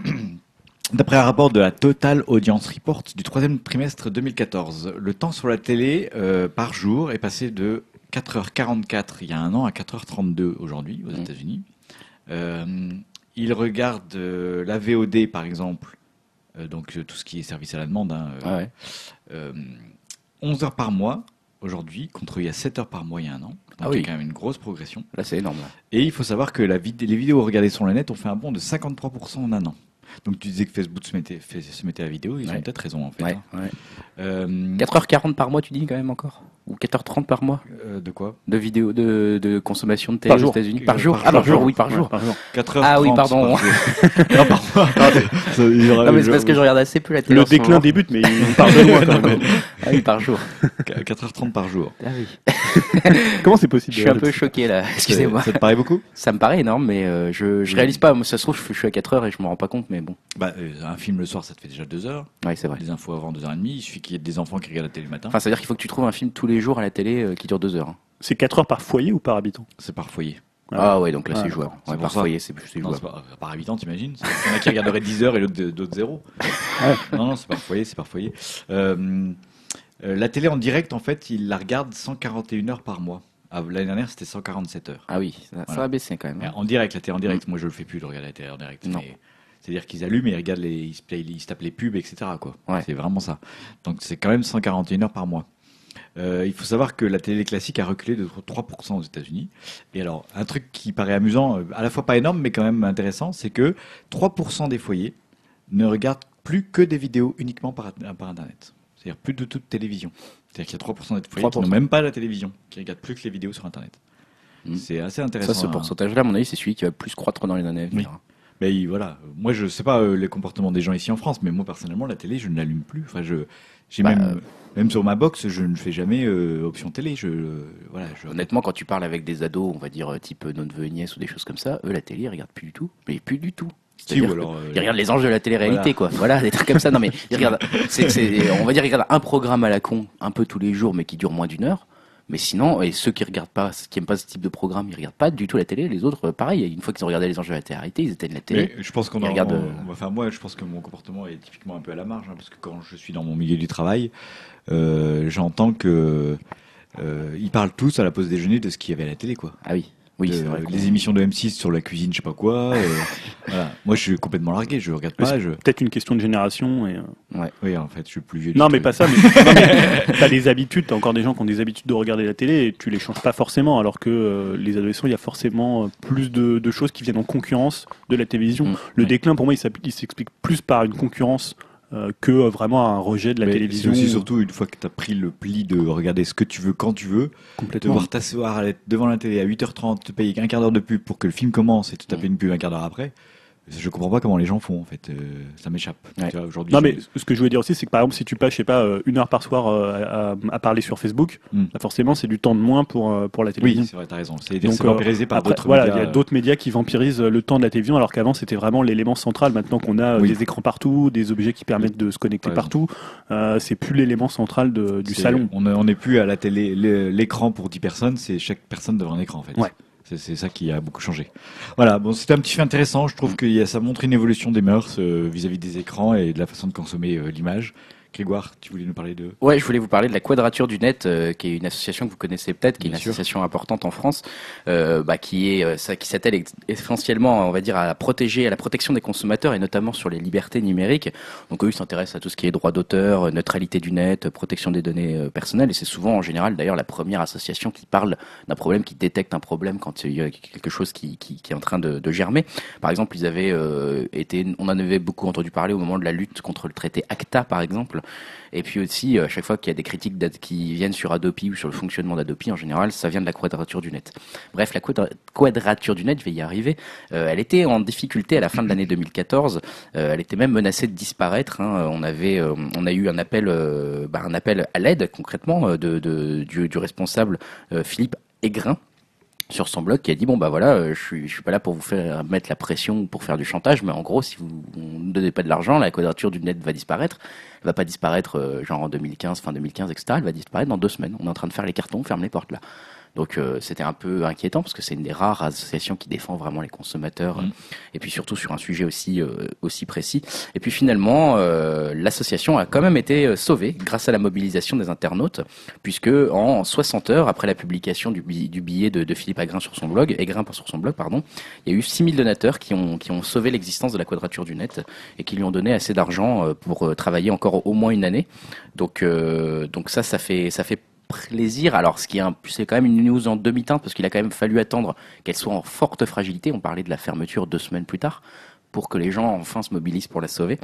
D'après un rapport de la Total Audience Report du troisième trimestre 2014, le temps sur la télé euh, par jour est passé de 4h44 il y a un an à 4h32 aujourd'hui aux Mmh. États-Unis. Euh, ils regardent euh, la VOD par exemple, donc tout ce qui est service à la demande, hein, euh, Ah ouais. euh, 11 heures par mois aujourd'hui, contre il y a 7 heures par mois il y a un an. Donc Ah il y oui. a quand même une grosse progression. Là, c'est énorme. Et il faut savoir que la vid- les vidéos regardées sur le net ont fait un bond de 53% en un an. Donc tu disais que Facebook se mettait, fait- se mettait à la vidéo, ils Ouais. ont peut-être raison en fait. Ouais, hein. ouais. Euh, 4h40 par mois, tu dis quand même encore? Ou 4h30 par mois euh, de quoi? De vidéos de, de consommation de télé Par aux jour. États-Unis Par jour par Ah, par jour. jour, oui, par Ouais, jour. par jour. 4h30 Ah oui, pardon. par jour. *laughs* non, par mois. Ça, il y aura- Non, mais c'est parce que je regarde assez peu la télé. Le déclin moment. débute, mais *laughs* il part de loin quand même. Ah oui, par jour. 4h30 par jour. Ah oui. *laughs* Comment c'est possible Je suis un peu choqué là, excusez-moi. Ça te paraît beaucoup? Ça me paraît énorme, mais euh, je, je Oui. réalise pas. Moi, ça se trouve, je suis à 4 heures et je me rends pas compte, mais bon. bah, euh, Un film le soir, ça te fait déjà 2 heures. Ouais, c'est vrai. Des infos avant 2h30. Il suffit qu'il y ait des enfants qui regardent la télé le matin. Enfin, ça veut dire qu'il faut que tu trouves un film tous les jours à la télé euh, qui dure 2 heures. hein. C'est 4 heures par foyer ou par habitant? C'est par foyer. Ah ouais, donc là Ouais. c'est jouable. C'est Ouais, pour par ça. foyer, c'est c'est Non, jouable. c'est pas, par habitant, t'imagines? Il y en a qui regarderaient 10 heures et l'autre- d'autres 0. *laughs* Non, non, c'est par foyer, c'est par foyer. Euh, euh, la télé en direct, en fait, il la regarde 141 heures par mois. Ah, L'année dernière, c'était 147 heures. Ah oui, ça, ça Voilà. a baissé quand même. Hein. En direct, la télé en direct, moi je le fais plus de regarder la télé en direct. Non. mais C'est-à-dire qu'ils allument et ils regardent les, ils se, play- ils se tapent les pubs, etc. Quoi. Ouais. C'est vraiment ça. Donc c'est quand même 141 heures par mois. Euh, il faut savoir que la télé classique a reculé de 3% aux États-Unis. Et alors, un truc qui paraît amusant, euh, à la fois pas énorme, mais quand même intéressant, c'est que 3% des foyers ne regardent plus que des vidéos uniquement par, par Internet. C'est-à-dire plus de toute télévision. C'est-à-dire qu'il y a 3% des foyers qui 3%. n'ont même pas la télévision, qui regardent plus que les vidéos sur Internet. Mm. C'est assez intéressant. Ça, ce hein. pourcentage-là, à mon avis, c'est celui qui va plus croître dans les années à venir. hein. Mais il- voilà, moi je sais pas euh, les comportements des gens ici en France, mais moi personnellement la télé je ne l'allume plus. Enfin je, j'ai Bah, même, même sur ma box je ne fais jamais euh, option télé. Je, euh, voilà, je, Honnêtement, quand tu parles avec des ados, on va dire euh, type nos neveux et nièces ou des choses comme ça, eux, la télé, ils regardent plus du tout. Mais plus du tout. Si, alors, euh, Ils regardent les anges de la télé-réalité, quoi. Voilà, des trucs comme ça. Non, mais *laughs* ils regardent, on va dire, ils regardent un programme à la con, un peu tous les jours, mais qui dure moins d'une heure. Mais sinon, et ceux qui regardent pas, qui aiment pas ce type de programme, ils regardent pas du tout la télé. Les autres, pareil, une fois qu'ils ont regardé les anges de la télé-réalité, ils éteignent la télé. Mais je pense qu'on en- on- euh, Enfin, moi, je pense que mon comportement est typiquement un peu à la marge, hein, parce que quand je suis dans mon milieu du travail, j'entends que euh, ils parlent tous à la pause déjeuner de ce qu'il y avait à la télé, quoi. Ah oui, oui, De- vrai. les émissions de M6 sur la cuisine, je sais pas quoi. euh, *laughs* voilà. Moi, je suis complètement largué. Je regarde pas. Je... Peut-être une question de génération. Et, euh, Oui, en fait, je suis plus vieux. Non, du mais tout. pas ça. Mais, *laughs* t'as des habitudes. T'as encore des gens qui ont des habitudes de regarder la télé et tu les changes pas forcément. Alors que euh, les adolescents, il y a forcément euh, plus de, de choses qui viennent en concurrence de la télévision. Mm. Le Oui. déclin, pour moi, il s'explique plus par une concurrence euh, que euh, vraiment un rejet de la Mais télévision. C'est aussi surtout une fois que tu as pris le pli de regarder ce que tu veux quand tu veux, complètement. devoir t'asseoir devant la télé à 8h30, te payer un quart d'heure de pub pour que le film commence et te taper une pub un quart d'heure après. Je comprends pas comment les gens font en fait. Euh, ça m'échappe. Ouais. Aujourd'hui, Non, mais ce que je voulais dire aussi, c'est que par exemple, si tu passes, je sais pas, euh, une heure par soir euh, à, à parler sur Facebook, Mm. bah, forcément, c'est du temps de moins pour, pour la télévision. oui, c'est vrai, t'as raison. C'est Donc, euh, vampirisé par Après, d'autres voilà, il y a d'autres médias qui vampirisent le temps de la télévision, alors qu'avant c'était vraiment l'élément central. Maintenant qu'on a Oui. des écrans partout, des objets qui permettent de se connecter partout, euh, c'est plus l'élément central de- du C'est- salon. On est- on n'est plus à la télé, l'écran pour 10 personnes, c'est chaque personne devant un écran en fait. Ouais. C'est- C'est ça qui a beaucoup changé. Voilà, bon, c'était un petit fait intéressant. Je trouve que y a- ça montre une évolution des mœurs euh, vis-à-vis des écrans et de la façon de consommer euh, l'image. Grégoire, tu voulais nous parler de. Ouais, je voulais vous parler de la Quadrature du Net, euh, qui est une association que vous connaissez peut-être, qui est une sûr. association importante en France, euh, bah, qui est euh, ça, qui s'attelle essentiellement, on va dire, à la protéger, à la protection des consommateurs et notamment sur les libertés numériques. Donc eux, ils s'intéressent à tout ce qui est droit d'auteur, neutralité du net, protection des données personnelles. Et c'est souvent, en général, d'ailleurs, la première association qui parle d'un problème, qui détecte un problème quand il y a quelque chose qui, qui, qui est en train de, de germer. Par exemple, ils avaient euh, été, on en avait beaucoup entendu parler au moment de la lutte contre le traité ACTA, par exemple. Et puis aussi, euh, à chaque fois qu'il y a des critiques qui viennent sur Adopi ou sur le fonctionnement d'Adopi, en général, ça vient de la quadrature du net. Bref, la quadra- quadrature du net, je vais y arriver, euh, elle était en difficulté à la fin de l'année 2014. Euh, elle était même menacée de disparaître. hein. On avait, on a eu un appel, bah, un appel à l'aide concrètement du, du responsable Philippe Aigrin sur son blog qui a dit bon bah voilà euh, je suis je suis pas là pour vous faire mettre la pression ou pour faire du chantage mais en gros si vous ne donnez pas de l'argent la quadrature du net va disparaître. Elle va pas disparaître euh, genre en 2015 fin 2015 etc elle va disparaître dans deux semaines. On est en train de faire les cartons on ferme les portes là donc euh, c'était un peu inquiétant parce que c'est une des rares associations qui défend vraiment les consommateurs Mm. euh, et puis surtout sur un sujet aussi euh, aussi précis et puis finalement euh, l'association a quand même été sauvée grâce à la mobilisation des internautes puisque en 60 heures après la publication du, bi- du billet de, de Philippe Agrin sur son blog, Aigrin sur son blog, pardon, il y a eu 6000 donateurs qui ont, qui ont sauvé l'existence de la quadrature du net et qui lui ont donné assez d'argent pour travailler encore au moins une année. Donc, donc ça, ça fait, ça fait plaisir. Alors, ce qui est, un- c'est quand même une news en demi-teinte parce qu'il a quand même fallu attendre qu'elle soit en forte fragilité. On parlait de la fermeture deux semaines plus tard pour que les gens enfin se mobilisent pour la sauver.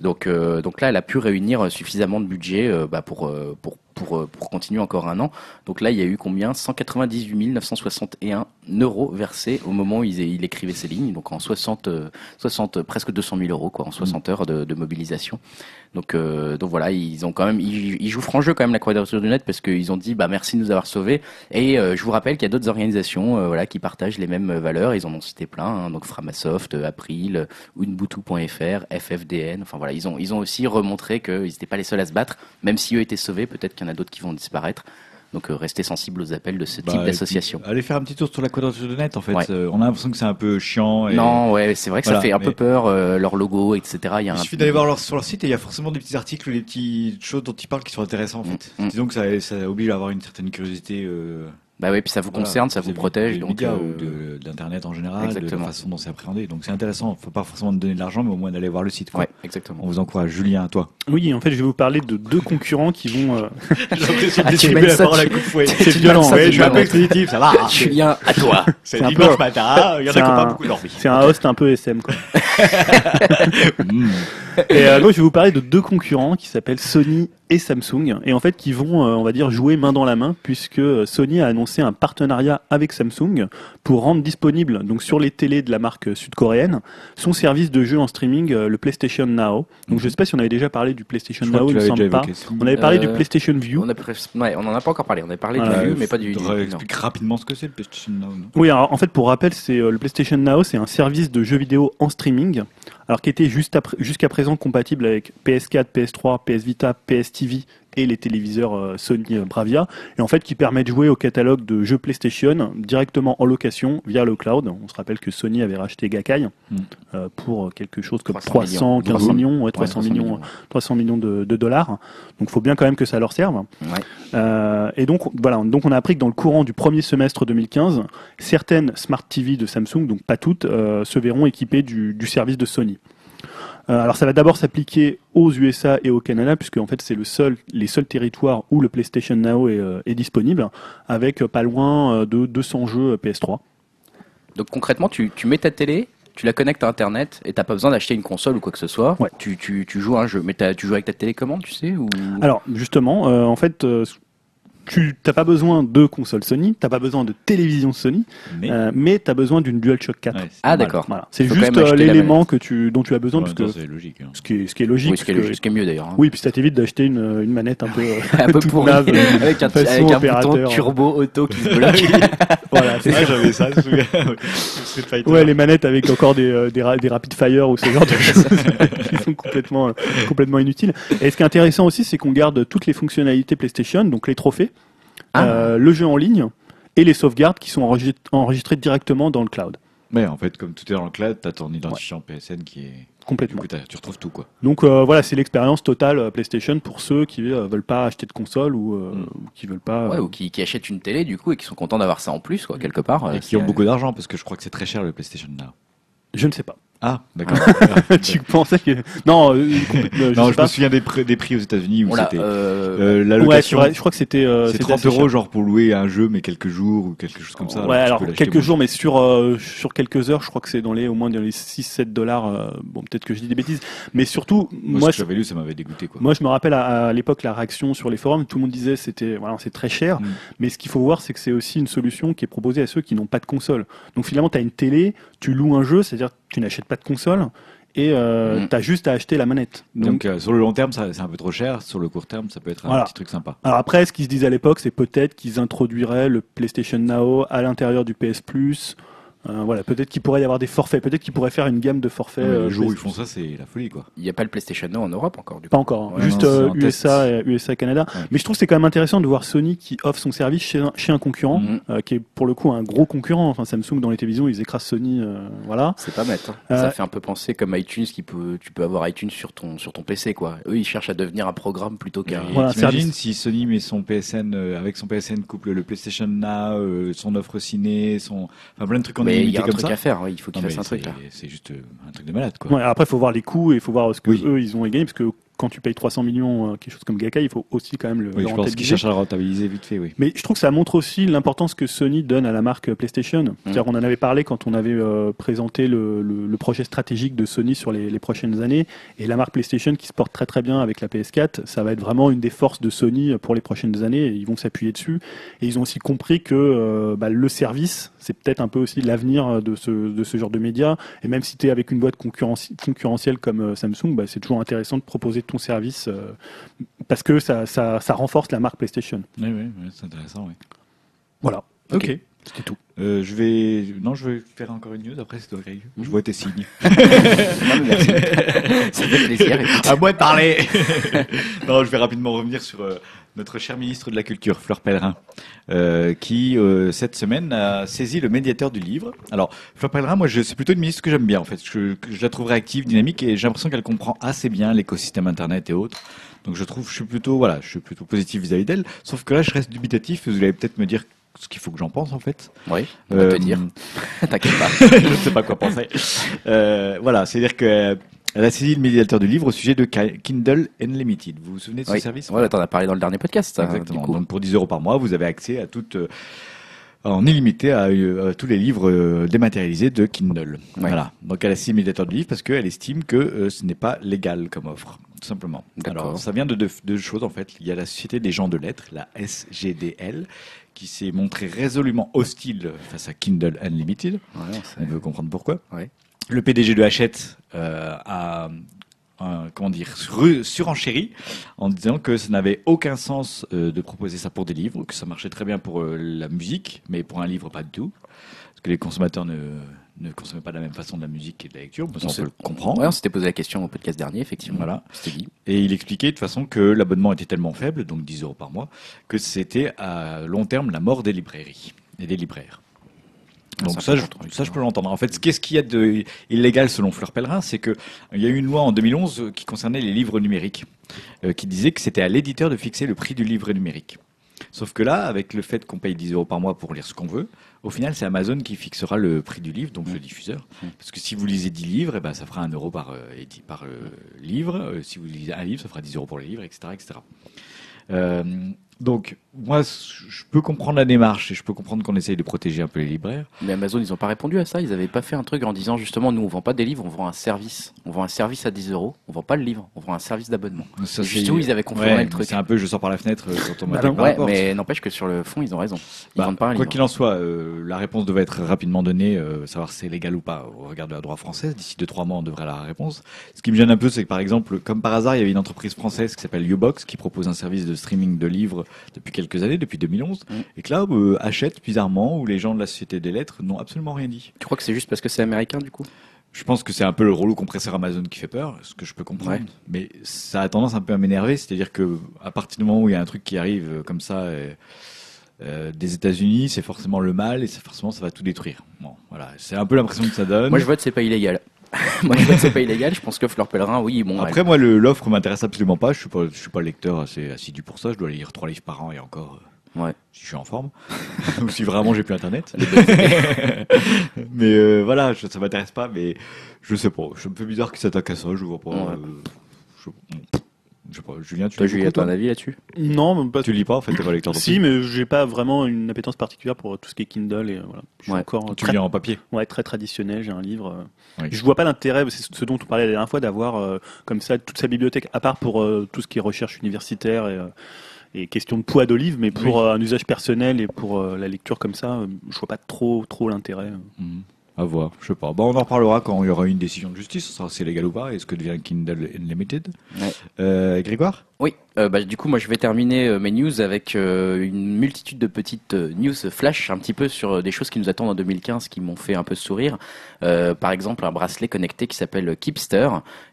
Donc, euh, donc là, elle a pu réunir suffisamment de budget euh, bah, pour, euh, pour, pour, euh, pour continuer encore un an. Donc là, il y a eu combien? 198 961 euros versés au moment où il, il écrivait ces lignes. Donc en 60, euh, 60 presque 200 000 euros quoi, en 60 heures de, mobilisation. Donc, euh, donc voilà, ils ont quand même, ils, jouent franc jeu quand même la quadrature du net parce qu'ils ont dit bah merci de nous avoir sauvés. Et euh, je vous rappelle qu'il y a d'autres organisations euh, voilà qui partagent les mêmes valeurs. Ils en ont cité plein, hein, donc Framasoft, euh, April, euh, Ubuntu.fr, FFDN. Enfin voilà, ils ont ils ont aussi remontré qu'ils n'étaient pas les seuls à se battre, même si eux étaient sauvés. Peut-être qu'il en a d'autres qui vont disparaître. Donc euh, restez sensibles aux appels de ce Bah, type et d'association. Allez faire un petit tour sur la quadrature de net, en fait. Ouais. Euh, on a l'impression que c'est un peu chiant. Et... Non, ouais, c'est vrai que Voilà, ça fait un mais- peu peur, euh, leur logo, etc. Il y a Il un... suffit d'aller voir leur, sur leur site et il y a forcément des petits articles, des petites choses dont ils parlent qui sont intéressants en fait. Mm, mm. Disons que ça, ça oblige à avoir une certaine curiosité. Euh, Bah ouais, puis ça vous voilà, concerne, ça vous protège, des donc médias euh, ou de, de l'internet en général, de Exactement. la façon dont c'est appréhendé. Donc c'est intéressant. Faut pas forcément donner de l'argent, mais au moins d'aller voir le site. Quoi. ouais, exactement. On vous encourage, Julien, à toi. Oui, en fait, je vais vous parler de deux concurrents qui vont. euh, *laughs* J'ai l'impression Ah, tu mets ça, tu- *laughs* C'est tu violent, mets ça, ouais, je suis un peu ça. expéditif, ça va. *laughs* Julien, à toi. C'est C'est un dimanche matin, il y en a c'est qui n'ont pas beaucoup dormi. C'est un host un peu SM, quoi. Et euh, donc, je vais vous parler de deux concurrents qui s'appellent Sony et Samsung, et en fait, qui vont, euh, on va dire, jouer main dans la main, puisque euh, Sony a annoncé un partenariat avec Samsung pour rendre disponible, donc sur les télés de la marque sud-coréenne, son service de jeu en streaming, euh, le PlayStation Now. Donc, je sais pas si on avait déjà parlé du PlayStation Now, il me semble pas. On avait parlé Euh, du PlayStation View. On a presque- ouais, on en a pas encore parlé. On a parlé du Vue, mais pas du. Du- expliquer rapidement ce que c'est le PlayStation Now. non? Oui, alors, en fait, pour rappel, c'est euh, le PlayStation Now, c'est un service de jeux vidéo en streaming, alors qui était jusqu'à présent compatible avec PS4, PS3, PS Vita, PS TV et les téléviseurs euh, Sony euh, Bravia, et en fait qui permet de jouer au catalogue de jeux PlayStation directement en location via le cloud. On se rappelle que Sony avait racheté Gakkai Mm. euh, pour quelque chose comme 300 315 millions. millions, ouais, 300 300 millions, 300 millions de, de dollars. Donc, faut bien quand même que ça leur serve. Ouais. Euh, et donc voilà, donc on a appris que dans le courant du premier semestre 2015, certaines smart TV de Samsung, donc pas toutes, euh, se verront équipées du, du service de Sony. Euh, alors ça va d'abord s'appliquer aux USA et au Canada, puisque en fait c'est le seul, les seuls territoires où le PlayStation Now est, euh, est disponible, avec euh, pas loin de 200 jeux euh, PS3. Donc concrètement, tu, tu mets ta télé, tu la connectes à Internet et t'as pas besoin d'acheter une console ou quoi que ce soit. Ouais. Tu, tu, tu joues à un jeu, mais tu joues avec ta télécommande, tu sais ou... Alors justement, euh, en fait, euh, tu n'as pas besoin de console Sony, t'as pas besoin de télévision Sony, Mais, euh, mais tu as besoin d'une DualShock 4. ouais, c'est Ah d'accord. Voilà. C'est juste euh, l'élément que tu, dont tu as besoin, parce que c'est logique. hein. ce qui est, ce qui est logique. Oui, ce qui est, parce que- ce qui est mieux d'ailleurs. hein. Oui, puis ça t'évite d'acheter une, une manette un peu, *laughs* un peu toute pourri, nave, *laughs* avec un, avec un bouton turbo auto qui se *laughs* bloque. voilà, c'est ça. j'avais ça. Ouais. Les manettes avec encore des, euh, des, ra- des rapid fire ou ce genre de choses qui sont complètement, euh, complètement inutiles. Et ce qui est intéressant aussi, c'est qu'on garde toutes les fonctionnalités PlayStation, donc les trophées, Ah. euh, le jeu en ligne et les sauvegardes qui sont enregist- enregistrées directement dans le cloud. Mais en fait, comme tout est dans le cloud, t'as ton identifiant PSN qui est. Du Complètement. coup, tu retrouves tout, quoi. Donc euh, voilà, c'est l'expérience totale euh, PlayStation pour ceux qui euh, veulent pas acheter de console ou, euh, Mm. ou qui veulent pas. Ouais, ou qui, qui achètent une télé du coup et qui sont contents d'avoir ça en plus, quoi, quelque part. euh, Et qui ont beaucoup d'argent, parce que je crois que c'est très cher le PlayStation Now. Je ne sais pas. Ah, d'accord. *laughs* tu pensais que non euh, euh, je non, je me souviens des, prix- des prix aux États-Unis où c'était euh, euh, la Ouais, je crois que c'était euh, c'est c'était 30 assez cher. euros genre pour louer un jeu mais quelques jours ou quelque chose comme ça. ouais, alors quelques jours, mais sur euh, sur quelques heures, je crois que c'est dans les au moins dans les 6-7 dollars. euh, bon, peut-être que je dis des bêtises, mais surtout Moi, moi, ce que j'avais lu, ça m'avait dégoûté quoi. moi je me rappelle à, à l'époque la réaction sur les forums, tout le monde disait c'était voilà c'est très cher, Mm. mais ce qu'il faut voir c'est que c'est aussi une solution qui est proposée à ceux qui n'ont pas de console. Donc finalement tu as une télé, tu loues un jeu, c'est-à-dire tu n'achètes pas de console et euh, Mm. tu as juste à acheter la manette. Donc, Donc, euh, sur le long terme, ça- c'est un peu trop cher. Sur le court terme, ça peut être un Voilà. petit truc sympa. Alors après, ce qu'ils se disaient à l'époque, c'est peut-être qu'ils introduiraient le PlayStation Now à l'intérieur du PS Plus. Euh, voilà, peut-être qu'il pourrait y avoir des forfaits, peut-être qu'ils pourraient faire une gamme de forfaits. Mais euh, le jour où ils font ça, c'est la folie quoi. Il n'y a pas le PlayStation Now en Europe encore du coup. Pas encore, hein. Ouais, juste non, euh. USA, et, USA, Canada. Ouais. Mais je trouve que c'est quand même intéressant de voir Sony qui offre son service chez un, chez un concurrent, Mhm. euh, qui est pour le coup un gros concurrent. Enfin, Samsung dans les télévisions, ils écrasent Sony, euh, voilà. C'est pas bête. hein. Euh, Ça fait un peu penser comme iTunes, qui peut, tu peux avoir iTunes sur ton, sur ton PC, quoi. Eux, ils cherchent à devenir un programme plutôt qu'un. Voilà, T'imagines si Sony met son PSN euh, avec son PSN couple le PlayStation Now, euh, son offre ciné, son enfin plein de trucs en Mais il y a un comme truc ça. à faire, ouais, il faut fassent mais un truc c'est- là. C'est juste euh, un truc de malade quoi. Ouais, après, il faut voir les coûts et il faut voir ce que Oui. eux ils ont gagné, parce que quand tu payes 300 millions, euh, quelque chose comme Gakkai, il faut aussi quand même le, Oui, le je pense qu'ils rentabiliser. cherchent à le rentabiliser vite fait, oui. Mais je trouve que ça montre aussi l'importance que Sony donne à la marque PlayStation. C'est-à-dire, on en avait parlé quand on avait euh, présenté le, le- le projet stratégique de Sony sur les, les prochaines années. Et la marque PlayStation qui se porte très très bien avec la PS4, ça va être vraiment une des forces de Sony pour les prochaines années. Et ils vont s'appuyer dessus. Et ils ont aussi compris que euh, bah, le service, c'est peut-être un peu aussi l'avenir de ce, de ce genre de médias. Et même si tu es avec une boîte concurrentielle comme euh, Samsung, bah, c'est toujours intéressant de proposer ton service euh, parce que ça, ça, ça renforce la marque PlayStation. Oui, oui, oui, c'est intéressant, oui. Voilà. Ok. C'était tout. Euh, je vais, non, je vais faire encore une news. Après, c'est toi, Greg. Je vois tes signes. *laughs* Non, merci. Ça fait plaisir. *laughs* écoute. à moi de parler. *laughs* non, je vais rapidement revenir sur euh, notre cher ministre de la Culture, Fleur Pellerin, euh, qui euh, cette semaine a saisi le médiateur du livre. Alors, Fleur Pellerin, moi, c'est plutôt une ministre que j'aime bien, en fait. Je la trouve réactive, dynamique, et j'ai l'impression qu'elle comprend assez bien l'écosystème Internet et autres. Donc, je trouve, je suis plutôt, voilà, je suis plutôt positif vis-à-vis d'elle. Sauf que là, je reste dubitatif. Vous allez peut-être me dire ce qu'il faut que j'en pense, en fait. Oui, on va Euh, te dire. *laughs* T'inquiète pas. je ne sais pas quoi penser. Euh, voilà, c'est-à-dire que elle a saisi le médiateur du livre au sujet de Ki- Kindle Unlimited. Vous vous souvenez de ce Oui. service Ouais, t'en as parlé dans le dernier podcast. Exactement. Donc pour 10 euros par mois, vous avez accès à toute euh, en illimité à, euh, à tous les livres euh, dématérialisés de Kindle. Voilà. Donc elle a saisi le médiateur du livre parce qu'elle estime que euh, ce n'est pas légal comme offre, tout simplement. Alors ça vient de deux, deux choses en fait. Il y a la Société des gens de lettres, la SGDL, qui s'est montrée résolument hostile face à Kindle Unlimited. Ouais, c'est- On veut comprendre pourquoi. Ouais. Le PDG de Hachette euh, a euh, comment dire sur- surenchéri en disant que ça n'avait aucun sens euh, de proposer ça pour des livres, que ça marchait très bien pour euh, la musique, mais pour un livre pas du tout, parce que les consommateurs ne ne consommaient pas de la même façon de la musique et de la lecture. On s'est- peut le comprendre. Ouais, on s'était posé la question au podcast dernier, effectivement. Voilà. C'était dit. Et il expliquait de toute façon que l'abonnement était tellement faible, donc 10 euros par mois, que c'était à long terme la mort des librairies et des libraires. Ah, Donc ça je, l'entendre, ça, je peux l'entendre. En fait, qu'est-ce qu'il y a de illégal selon Fleur Pellerin, c'est que il y a eu une loi en 2011 euh, qui concernait les livres numériques, euh, qui disait que c'était à l'éditeur de fixer le prix du livre numérique. Sauf que là, avec le fait qu'on paye 10 euros par mois pour lire ce qu'on veut, au final, c'est Amazon qui fixera le prix du livre, donc le diffuseur. Mm. Parce que si vous lisez 10 livres, eh ben, ça fera 1 euro par, euh, par euh, livre. Si vous lisez un livre, ça fera 10 euros pour le livre, etc. etc. Euh, donc, moi, je peux comprendre la démarche et je peux comprendre qu'on essaye de protéger un peu les libraires. Mais Amazon, ils n'ont pas répondu à ça. Ils n'avaient pas fait un truc en disant justement, nous, on vend pas des livres, on vend un service. On vend un service à 10 euros. On vend pas le livre, on vend un service d'abonnement. C'est- justement, ils avaient Ouais, le truc. C'est un peu je sors par la fenêtre euh, quand on Bah, m'attaque par ouais, mais n'empêche que sur le fond, ils ont raison. Ils Bah, vendent pas un quoi livre. qu'il en soit, euh, la réponse devait être rapidement donnée, euh, savoir si c'est légal ou pas au regard de la droit française. D'ici 2-3 mois, on devrait avoir la réponse. Ce qui me gêne un peu, c'est que par exemple, comme par hasard, il y avait une entreprise française qui s'appelle Ubox qui propose un service de streaming de livres depuis quelques années, depuis 2011, Mm. et que là, euh, achète bizarrement, où les gens de la Société des Lettres n'ont absolument rien dit. Tu crois que c'est juste parce que c'est américain du coup? Je pense que c'est un peu le rouleau compresseur Amazon qui fait peur, ce que je peux comprendre. Ouais. Mais ça a tendance un peu à m'énerver, c'est-à-dire que à partir du moment où il y a un truc qui arrive euh, comme ça euh, euh, des États-Unis, c'est forcément le mal et forcément ça va tout détruire. Bon, voilà, c'est un peu l'impression que ça donne. Moi, je vote c'est pas illégal. *laughs* Moi, je vote c'est pas illégal. Je pense que Fleur Pellerin, oui, bon. Après, moi, l'offre m'intéresse absolument pas. Je suis pas, je suis pas lecteur assez assidu pour ça. Je dois lire trois livres par an et encore. euh, Ouais. Si je suis en forme, *laughs* ou si vraiment j'ai plus internet. *laughs* mais euh, voilà, je, ça m'intéresse pas. Mais je sais pas. Je me fais bizarre qu'ils s'attaquent à ça. Je vois pas. Ouais. euh, je, je sais pas. Julien, tu Toi, lis Julie, beaucoup, à ton toi? avis là-dessus? Non, même pas. Tu lis pas en fait, t'es pas lecteur Si, mais j'ai pas vraiment une appétence particulière pour tout ce qui est Kindle et euh, voilà. Je suis Ouais. encore Tu très, lis en papier? ouais, très traditionnel. J'ai un livre. euh, Oui. Je vois pas l'intérêt. C'est ce dont on parlait la dernière fois d'avoir euh, comme ça toute sa bibliothèque, à part pour euh, tout ce qui est recherche universitaire et, euh, et question de poids d'olive, mais pour Oui. euh, un usage personnel et pour euh, la lecture comme ça, euh, je vois pas trop trop l'intérêt. Mhm. À voir, je sais pas. Bon, on en reparlera quand il y aura une décision de justice, c'est légal ou pas, et ce que devient Kindle Unlimited. Ouais. Euh, Grégoire? Oui, euh, bah, du coup, moi, je vais terminer euh, mes news avec une multitude de petites news flash, un petit peu sur des choses qui nous attendent en 2015, qui m'ont fait un peu sourire. Par exemple, un bracelet connecté qui s'appelle Keepster.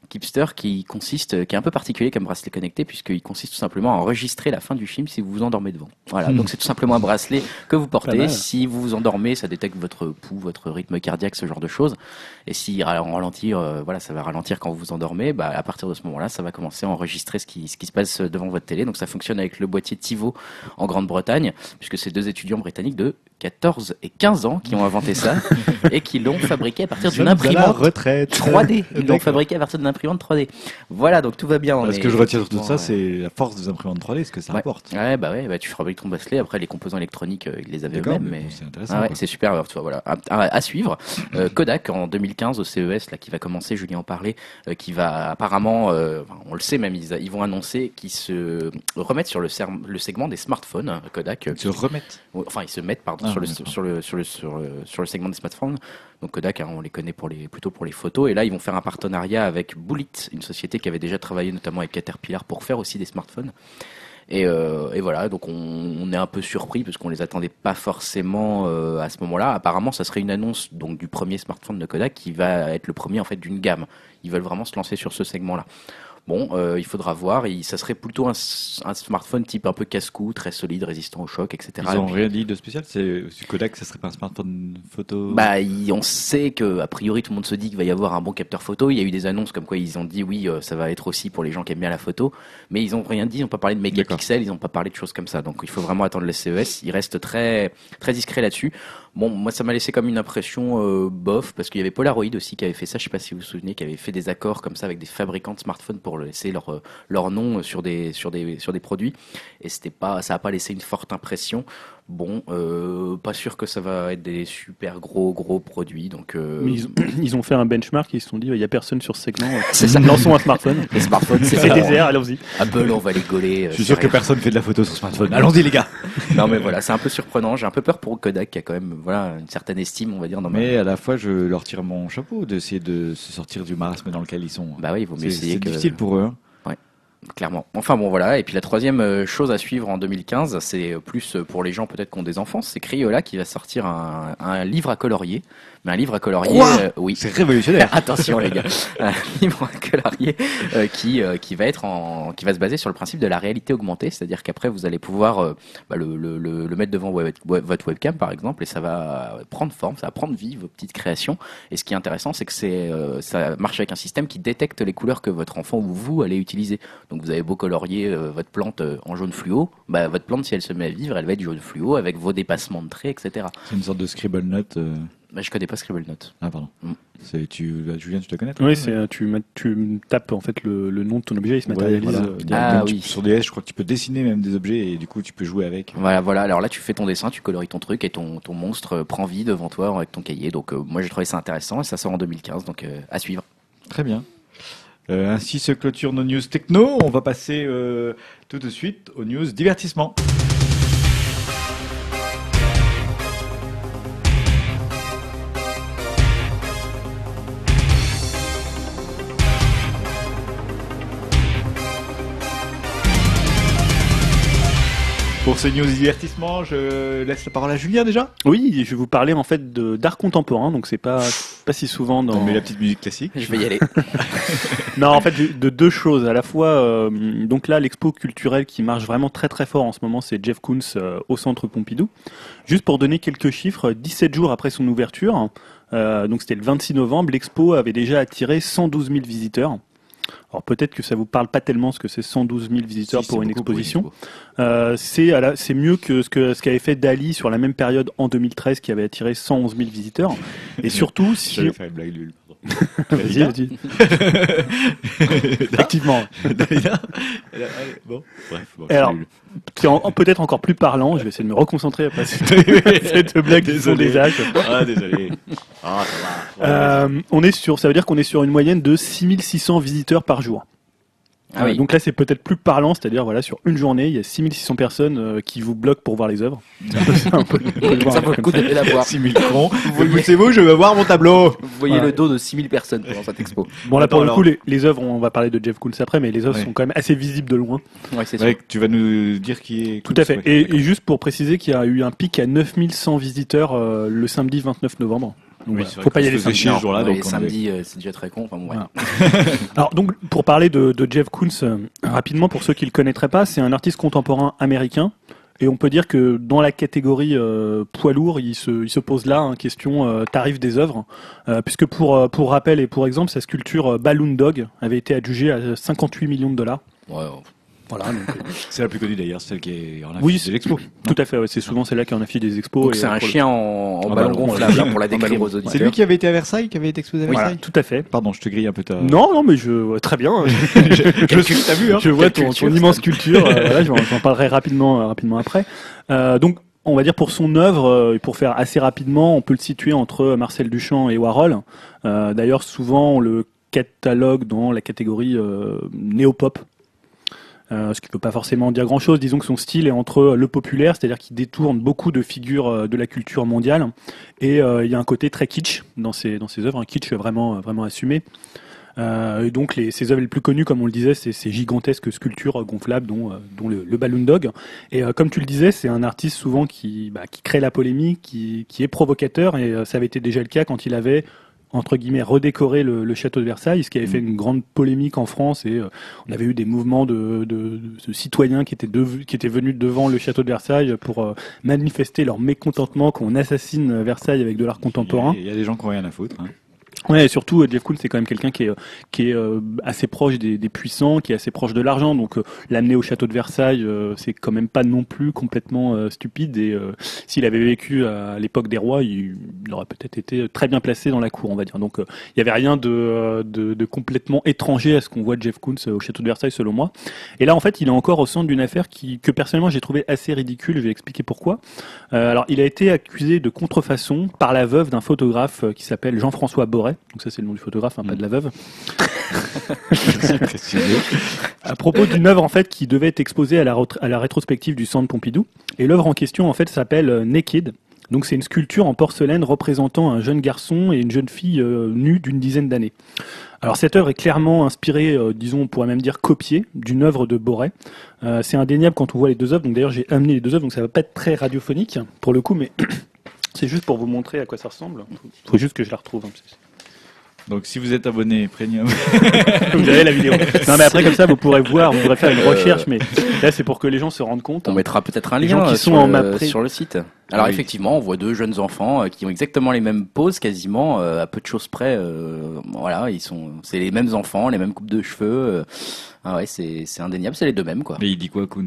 Keepster qui consiste, qui est un peu particulier comme bracelet connecté, puisqu'il consiste tout simplement à enregistrer la fin du film si vous vous endormez devant. Voilà, Hmm. donc c'est tout simplement un bracelet que vous portez. Si vous vous endormez, ça détecte votre pouls, votre rythme cardiaque, ce genre de choses. Et si on ralentit, euh, voilà, ça va ralentir quand vous vous endormez. Bah, à partir de ce moment-là, ça va commencer à enregistrer ce qui, ce qui se passe devant votre télé. Donc ça fonctionne avec le boîtier TiVo en Grande-Bretagne, puisque c'est deux étudiants britanniques de 14 et 15 ans qui ont inventé ça *laughs* et qui l'ont fabriqué à partir d'une imprimante retraite. 3D. Ils l'ont fabriqué à partir d'une imprimante 3D. Voilà, donc tout va bien. Mais que je retiens surtout de ça, effectivement, c'est la force des imprimantes 3D, ce que ça Ouais. apporte. Ouais, bah ouais, bah tu fabriques ton bracelet. Après, les composants électroniques, euh, ils les avaient eux-mêmes, mais c'est intéressant. Ah ouais, c'est super. Alors, tu vois, voilà, à, à- à suivre. Euh, *laughs* Kodak en 2015 au CES, là, qui va commencer, Julien en parlait, euh, qui va apparemment, euh, on le sait même, ils, ils vont annoncer qu'ils se remettent sur le, segment des smartphones. Kodak, euh, Se remettre. enfin ils se mettent pardon Ah, sur, le, sur, le, sur, le, sur, le, sur le segment des smartphones. Donc Kodak, hein, on les connaît pour les, plutôt pour les photos. Et là, ils vont faire un partenariat avec Bullet, une société qui avait déjà travaillé notamment avec Caterpillar pour faire aussi des smartphones. Et, euh, et voilà, donc on, on est un peu surpris parce qu'on les attendait pas forcément euh, à ce moment-là. Apparemment, ça serait une annonce donc du premier smartphone de Kodak qui va être le premier en fait d'une gamme. Ils veulent vraiment se lancer sur ce segment-là. Bon, euh, il faudra voir. Et ça serait plutôt un, un smartphone type un peu casse-cou, très solide, résistant au choc, etc. Ils n'ont rien dit de spécial. C'est Kodak, ça serait pas un smartphone photo? Bah, il- on sait que a priori tout le monde se dit qu'il va y avoir un bon capteur photo. Il y a eu des annonces comme quoi ils ont dit oui, euh, ça va être aussi pour les gens qui aiment bien la photo, mais ils ont rien dit. Ils n'ont pas parlé de mégapixels, ils n'ont pas parlé de choses comme ça. Donc il faut vraiment attendre le CES. Il reste très très discret là-dessus. Bon, moi ça m'a laissé comme une impression euh, bof parce qu'il y avait Polaroid aussi qui avait fait ça. Je sais pas si vous vous souvenez, qui avait fait des accords comme ça avec des fabricants de smartphones pour laisser leur euh, leur nom sur des sur des sur des produits et c'était pas ça a pas laissé une forte impression. Bon, euh, pas sûr que ça va être des super gros gros produits. Donc euh, Mais ils, *clears throat* ils ont fait un benchmark et ils se sont dit, il n'y a personne sur ce segment. *laughs* C'est ça. Lançons un smartphone. *laughs* les smartphones, c'est désert, allons-y. Apple, on va les gauler. euh, Je suis sûr que personne fait de la photo sur smartphone. Allons-y les gars. *laughs* Non mais voilà, c'est un peu surprenant. J'ai un peu peur pour Kodak qui a quand même voilà une certaine estime, on va dire. Dans ma- Mais à la fois, je leur tire mon chapeau d'essayer de se sortir du marasme dans lequel ils sont. Bah oui, il vaut mieux C'est essayer c'est que difficile pour eux. hein. Clairement. Enfin bon voilà. Et puis la troisième euh, chose à suivre en 2015, c'est plus euh, pour les gens peut-être qui ont des enfants, c'est Crayola qui va sortir un, un livre à colorier. Mais un livre à colorier, Quoi euh, oui. C'est révolutionnaire. *laughs* Attention les gars, un livre à colorier euh, qui euh, qui va être en qui va se baser sur le principe de la réalité augmentée, c'est-à-dire qu'après vous allez pouvoir euh, bah, le, le, le, le mettre devant web- web- votre webcam par exemple et ça va prendre forme, ça va prendre vie vos petites créations. Et ce qui est intéressant, c'est que c'est euh, ça marche avec un système qui détecte les couleurs que votre enfant ou vous allez utiliser. Donc vous avez beau colorier euh, votre plante euh, en jaune fluo, bah, votre plante si elle se met à vivre, elle va être jaune fluo avec vos dépassements de traits, etc. C'est une sorte de scribble note. euh, Bah, je connais pas Scribble Note. Ah pardon. Mm. C'est tu, bah, Julien, tu dois connaître. hein Oui, c'est, euh, tu, tu tapes en fait le, le nom de ton objet, il se Ouais, matérialise. voilà. euh, Directement, Ah tu- oui. Sur DS, je crois que tu peux dessiner même des objets et du coup tu peux jouer avec. Voilà, voilà. Alors là, tu fais ton dessin, tu colories ton truc et ton, ton monstre euh, prend vie devant toi avec ton cahier. Donc, euh, moi, j'ai trouvé ça intéressant et ça sort en 2015. Donc, euh, à suivre. Très bien. Euh, ainsi se clôture nos news techno. On va passer euh, tout de suite aux news divertissement. Pour ces news divertissement, je laisse la parole à Julien déjà. Oui, je vais vous parler en fait de, d'art contemporain, donc c'est pas, pas si souvent dans. On met la petite musique classique. Je vais y aller. *laughs* Non, en fait, de, de deux choses. À la fois, euh, donc là, l'expo culturelle qui marche vraiment très très fort en ce moment, c'est Jeff Koons euh, au Centre Pompidou. Juste pour donner quelques chiffres, 17 jours après son ouverture, euh, donc c'était le 26 novembre, l'expo avait déjà attiré 112 000 visiteurs. Alors peut-être que ça vous parle pas tellement ce que c'est 112 000 visiteurs Si, pour une exposition. expo. Euh, c'est c'est mieux que ce que ce qu'avait fait Dali sur la même période en 2013 qui avait attiré 111 000 visiteurs. Et *laughs* surtout, si J'allais faire une blague nulle. Pardon. Vas-y, vas-y. *laughs* Effectivement. Bon, bref. Bon, Alors, c'est en- peut-être encore plus parlant. Je vais essayer de me reconcentrer après cette, *laughs* cette blague Désolé. des âges. Ah, désolé. Ah, ça va. Euh, on est sur, ça veut dire qu'on est sur une moyenne de 6600 visiteurs par jour. Ah Euh, oui. donc là, c'est peut-être plus parlant, c'est-à-dire voilà, sur une journée, il y a 6600 personnes euh, qui vous bloquent pour voir les œuvres. *laughs* C'est un peu- ça vaut le coup d'aller la voir. 6000 cons. Poussez-vous, je veux voir mon tableau. Vous voyez Ouais. le dos de 6000 personnes pendant cette expo. Bon là, pour Attends, le alors. coup, les, les œuvres, on va parler de Jeff Koons après, mais les œuvres Ouais. sont quand même assez visibles de loin. Ouais, c'est que tu vas nous dire qui est. Tout à fait. Et, et juste pour préciser qu'il y a eu un pic à 9100 visiteurs euh, le samedi 29 novembre. Donc, Oui, voilà, faut pas y aller samedi. chier ce jour-là, Ouais, donc on samedi, euh, c'est déjà très con. Enfin, bon, ouais. Voilà. *laughs* Alors donc pour parler de, de Jeff Koons euh, rapidement pour ceux qui le connaîtraient pas, c'est un artiste contemporain américain et on peut dire que dans la catégorie euh, poids lourd, il se, il se pose là en question euh, tarif des œuvres, Euh, puisque pour euh, pour rappel et pour exemple, sa sculpture euh, Balloon Dog avait été adjugée à 58 millions de dollars. Ouais, ouais. Voilà. euh, *laughs* C'est la plus connue d'ailleurs, celle qui est en affiche Oui, de l'expo. tout à fait. ouais, c'est souvent celle-là qui en affiche des expos. Donc c'est un chien en, en En ballon ballon, gonflable voilà. hein, pour la décrire aux auditeurs. C'est lui qui avait été à Versailles, qui avait été exposé à Voilà, Versailles tout à fait. Pardon, je te grille un peu ta. Non, non, mais je ouais, très bien. *laughs* je le suis, t'as vu, hein je vois ton, culture, ton immense culture. euh, voilà, j'en parlerai rapidement, euh, rapidement après. Euh, donc, on va dire pour son œuvre, euh, et pour faire assez rapidement, on peut le situer entre Marcel Duchamp et Warhol. Euh, D'ailleurs, souvent, on le catalogue dans la catégorie euh, néo-pop. Euh, ce qui ne veut pas forcément dire grand-chose. Disons que son style est entre le populaire, c'est-à-dire qu'il détourne beaucoup de figures euh, de la culture mondiale, et euh, il y a un côté très kitsch dans ses, dans ses œuvres, un kitsch vraiment, vraiment assumé. Et donc les, ses œuvres les plus connues, comme on le disait, c'est ces gigantesques sculptures gonflables, dont, le, Balloon Dog. Et comme tu le disais, c'est un artiste souvent qui, bah, qui crée la polémique, qui, qui est provocateur, et ça avait été déjà le cas quand il avait entre guillemets redécorer le, le château de Versailles, ce qui avait fait une grande polémique en France et euh, on avait eu des mouvements de, de, de citoyens qui étaient, dev- qui étaient venus devant le château de Versailles pour euh, manifester leur mécontentement qu'on assassine Versailles avec de l'art contemporain. Il y a des gens qui ont rien à foutre. hein. Ouais, et surtout euh, Jeff Koons c'est quand même quelqu'un qui est euh, qui est euh, assez proche des, des puissants, qui est assez proche de l'argent, donc l'amener au château de Versailles, c'est quand même pas non plus complètement stupide. Et s'il avait vécu à l'époque des rois, il, il aurait peut-être été très bien placé dans la cour, on va dire. Donc il y avait rien de, de, de complètement étranger à ce qu'on voit Jeff Koons au château de Versailles, selon moi. Et là, en fait, il est encore au centre d'une affaire qui que personnellement j'ai trouvé assez ridicule. Je vais expliquer pourquoi. Alors, il a été accusé de contrefaçon par la veuve d'un photographe qui s'appelle Jean-François Donc ça, c'est le nom du photographe, hein, pas de la veuve. *laughs* À propos d'une œuvre en fait qui devait être exposée à la, ret- à la rétrospective du Centre Pompidou. Et l'œuvre en question en fait s'appelle euh, Naked. Donc c'est une sculpture en porcelaine représentant un jeune garçon et une jeune fille euh, nue d'une dizaine d'années. Alors cette œuvre est clairement inspirée, euh, disons, on pourrait même dire copiée d'une œuvre de Boré. Euh, c'est indéniable quand on voit les deux œuvres. Donc d'ailleurs j'ai amené les deux œuvres, donc ça va pas être très radiophonique pour le coup, mais *coughs* c'est juste pour vous montrer à quoi ça ressemble. Faut juste que je la retrouve. hein, Donc si vous êtes abonné premium, *laughs* vous avez la vidéo. *laughs* Non mais après comme ça vous pourrez voir, vous pourrez faire une recherche, mais là c'est pour que les gens se rendent compte. On mettra peut-être un Les lien gens qui euh, sont sur, en le, sur site. Alors Oui. effectivement, on voit deux jeunes enfants euh, qui ont exactement les mêmes poses, quasiment euh, à peu de choses près. euh, voilà, ils sont, c'est les mêmes enfants, les mêmes coupes de cheveux. euh, ah ouais, c'est c'est indéniable, c'est les deux mêmes quoi. mais il dit quoi, Koons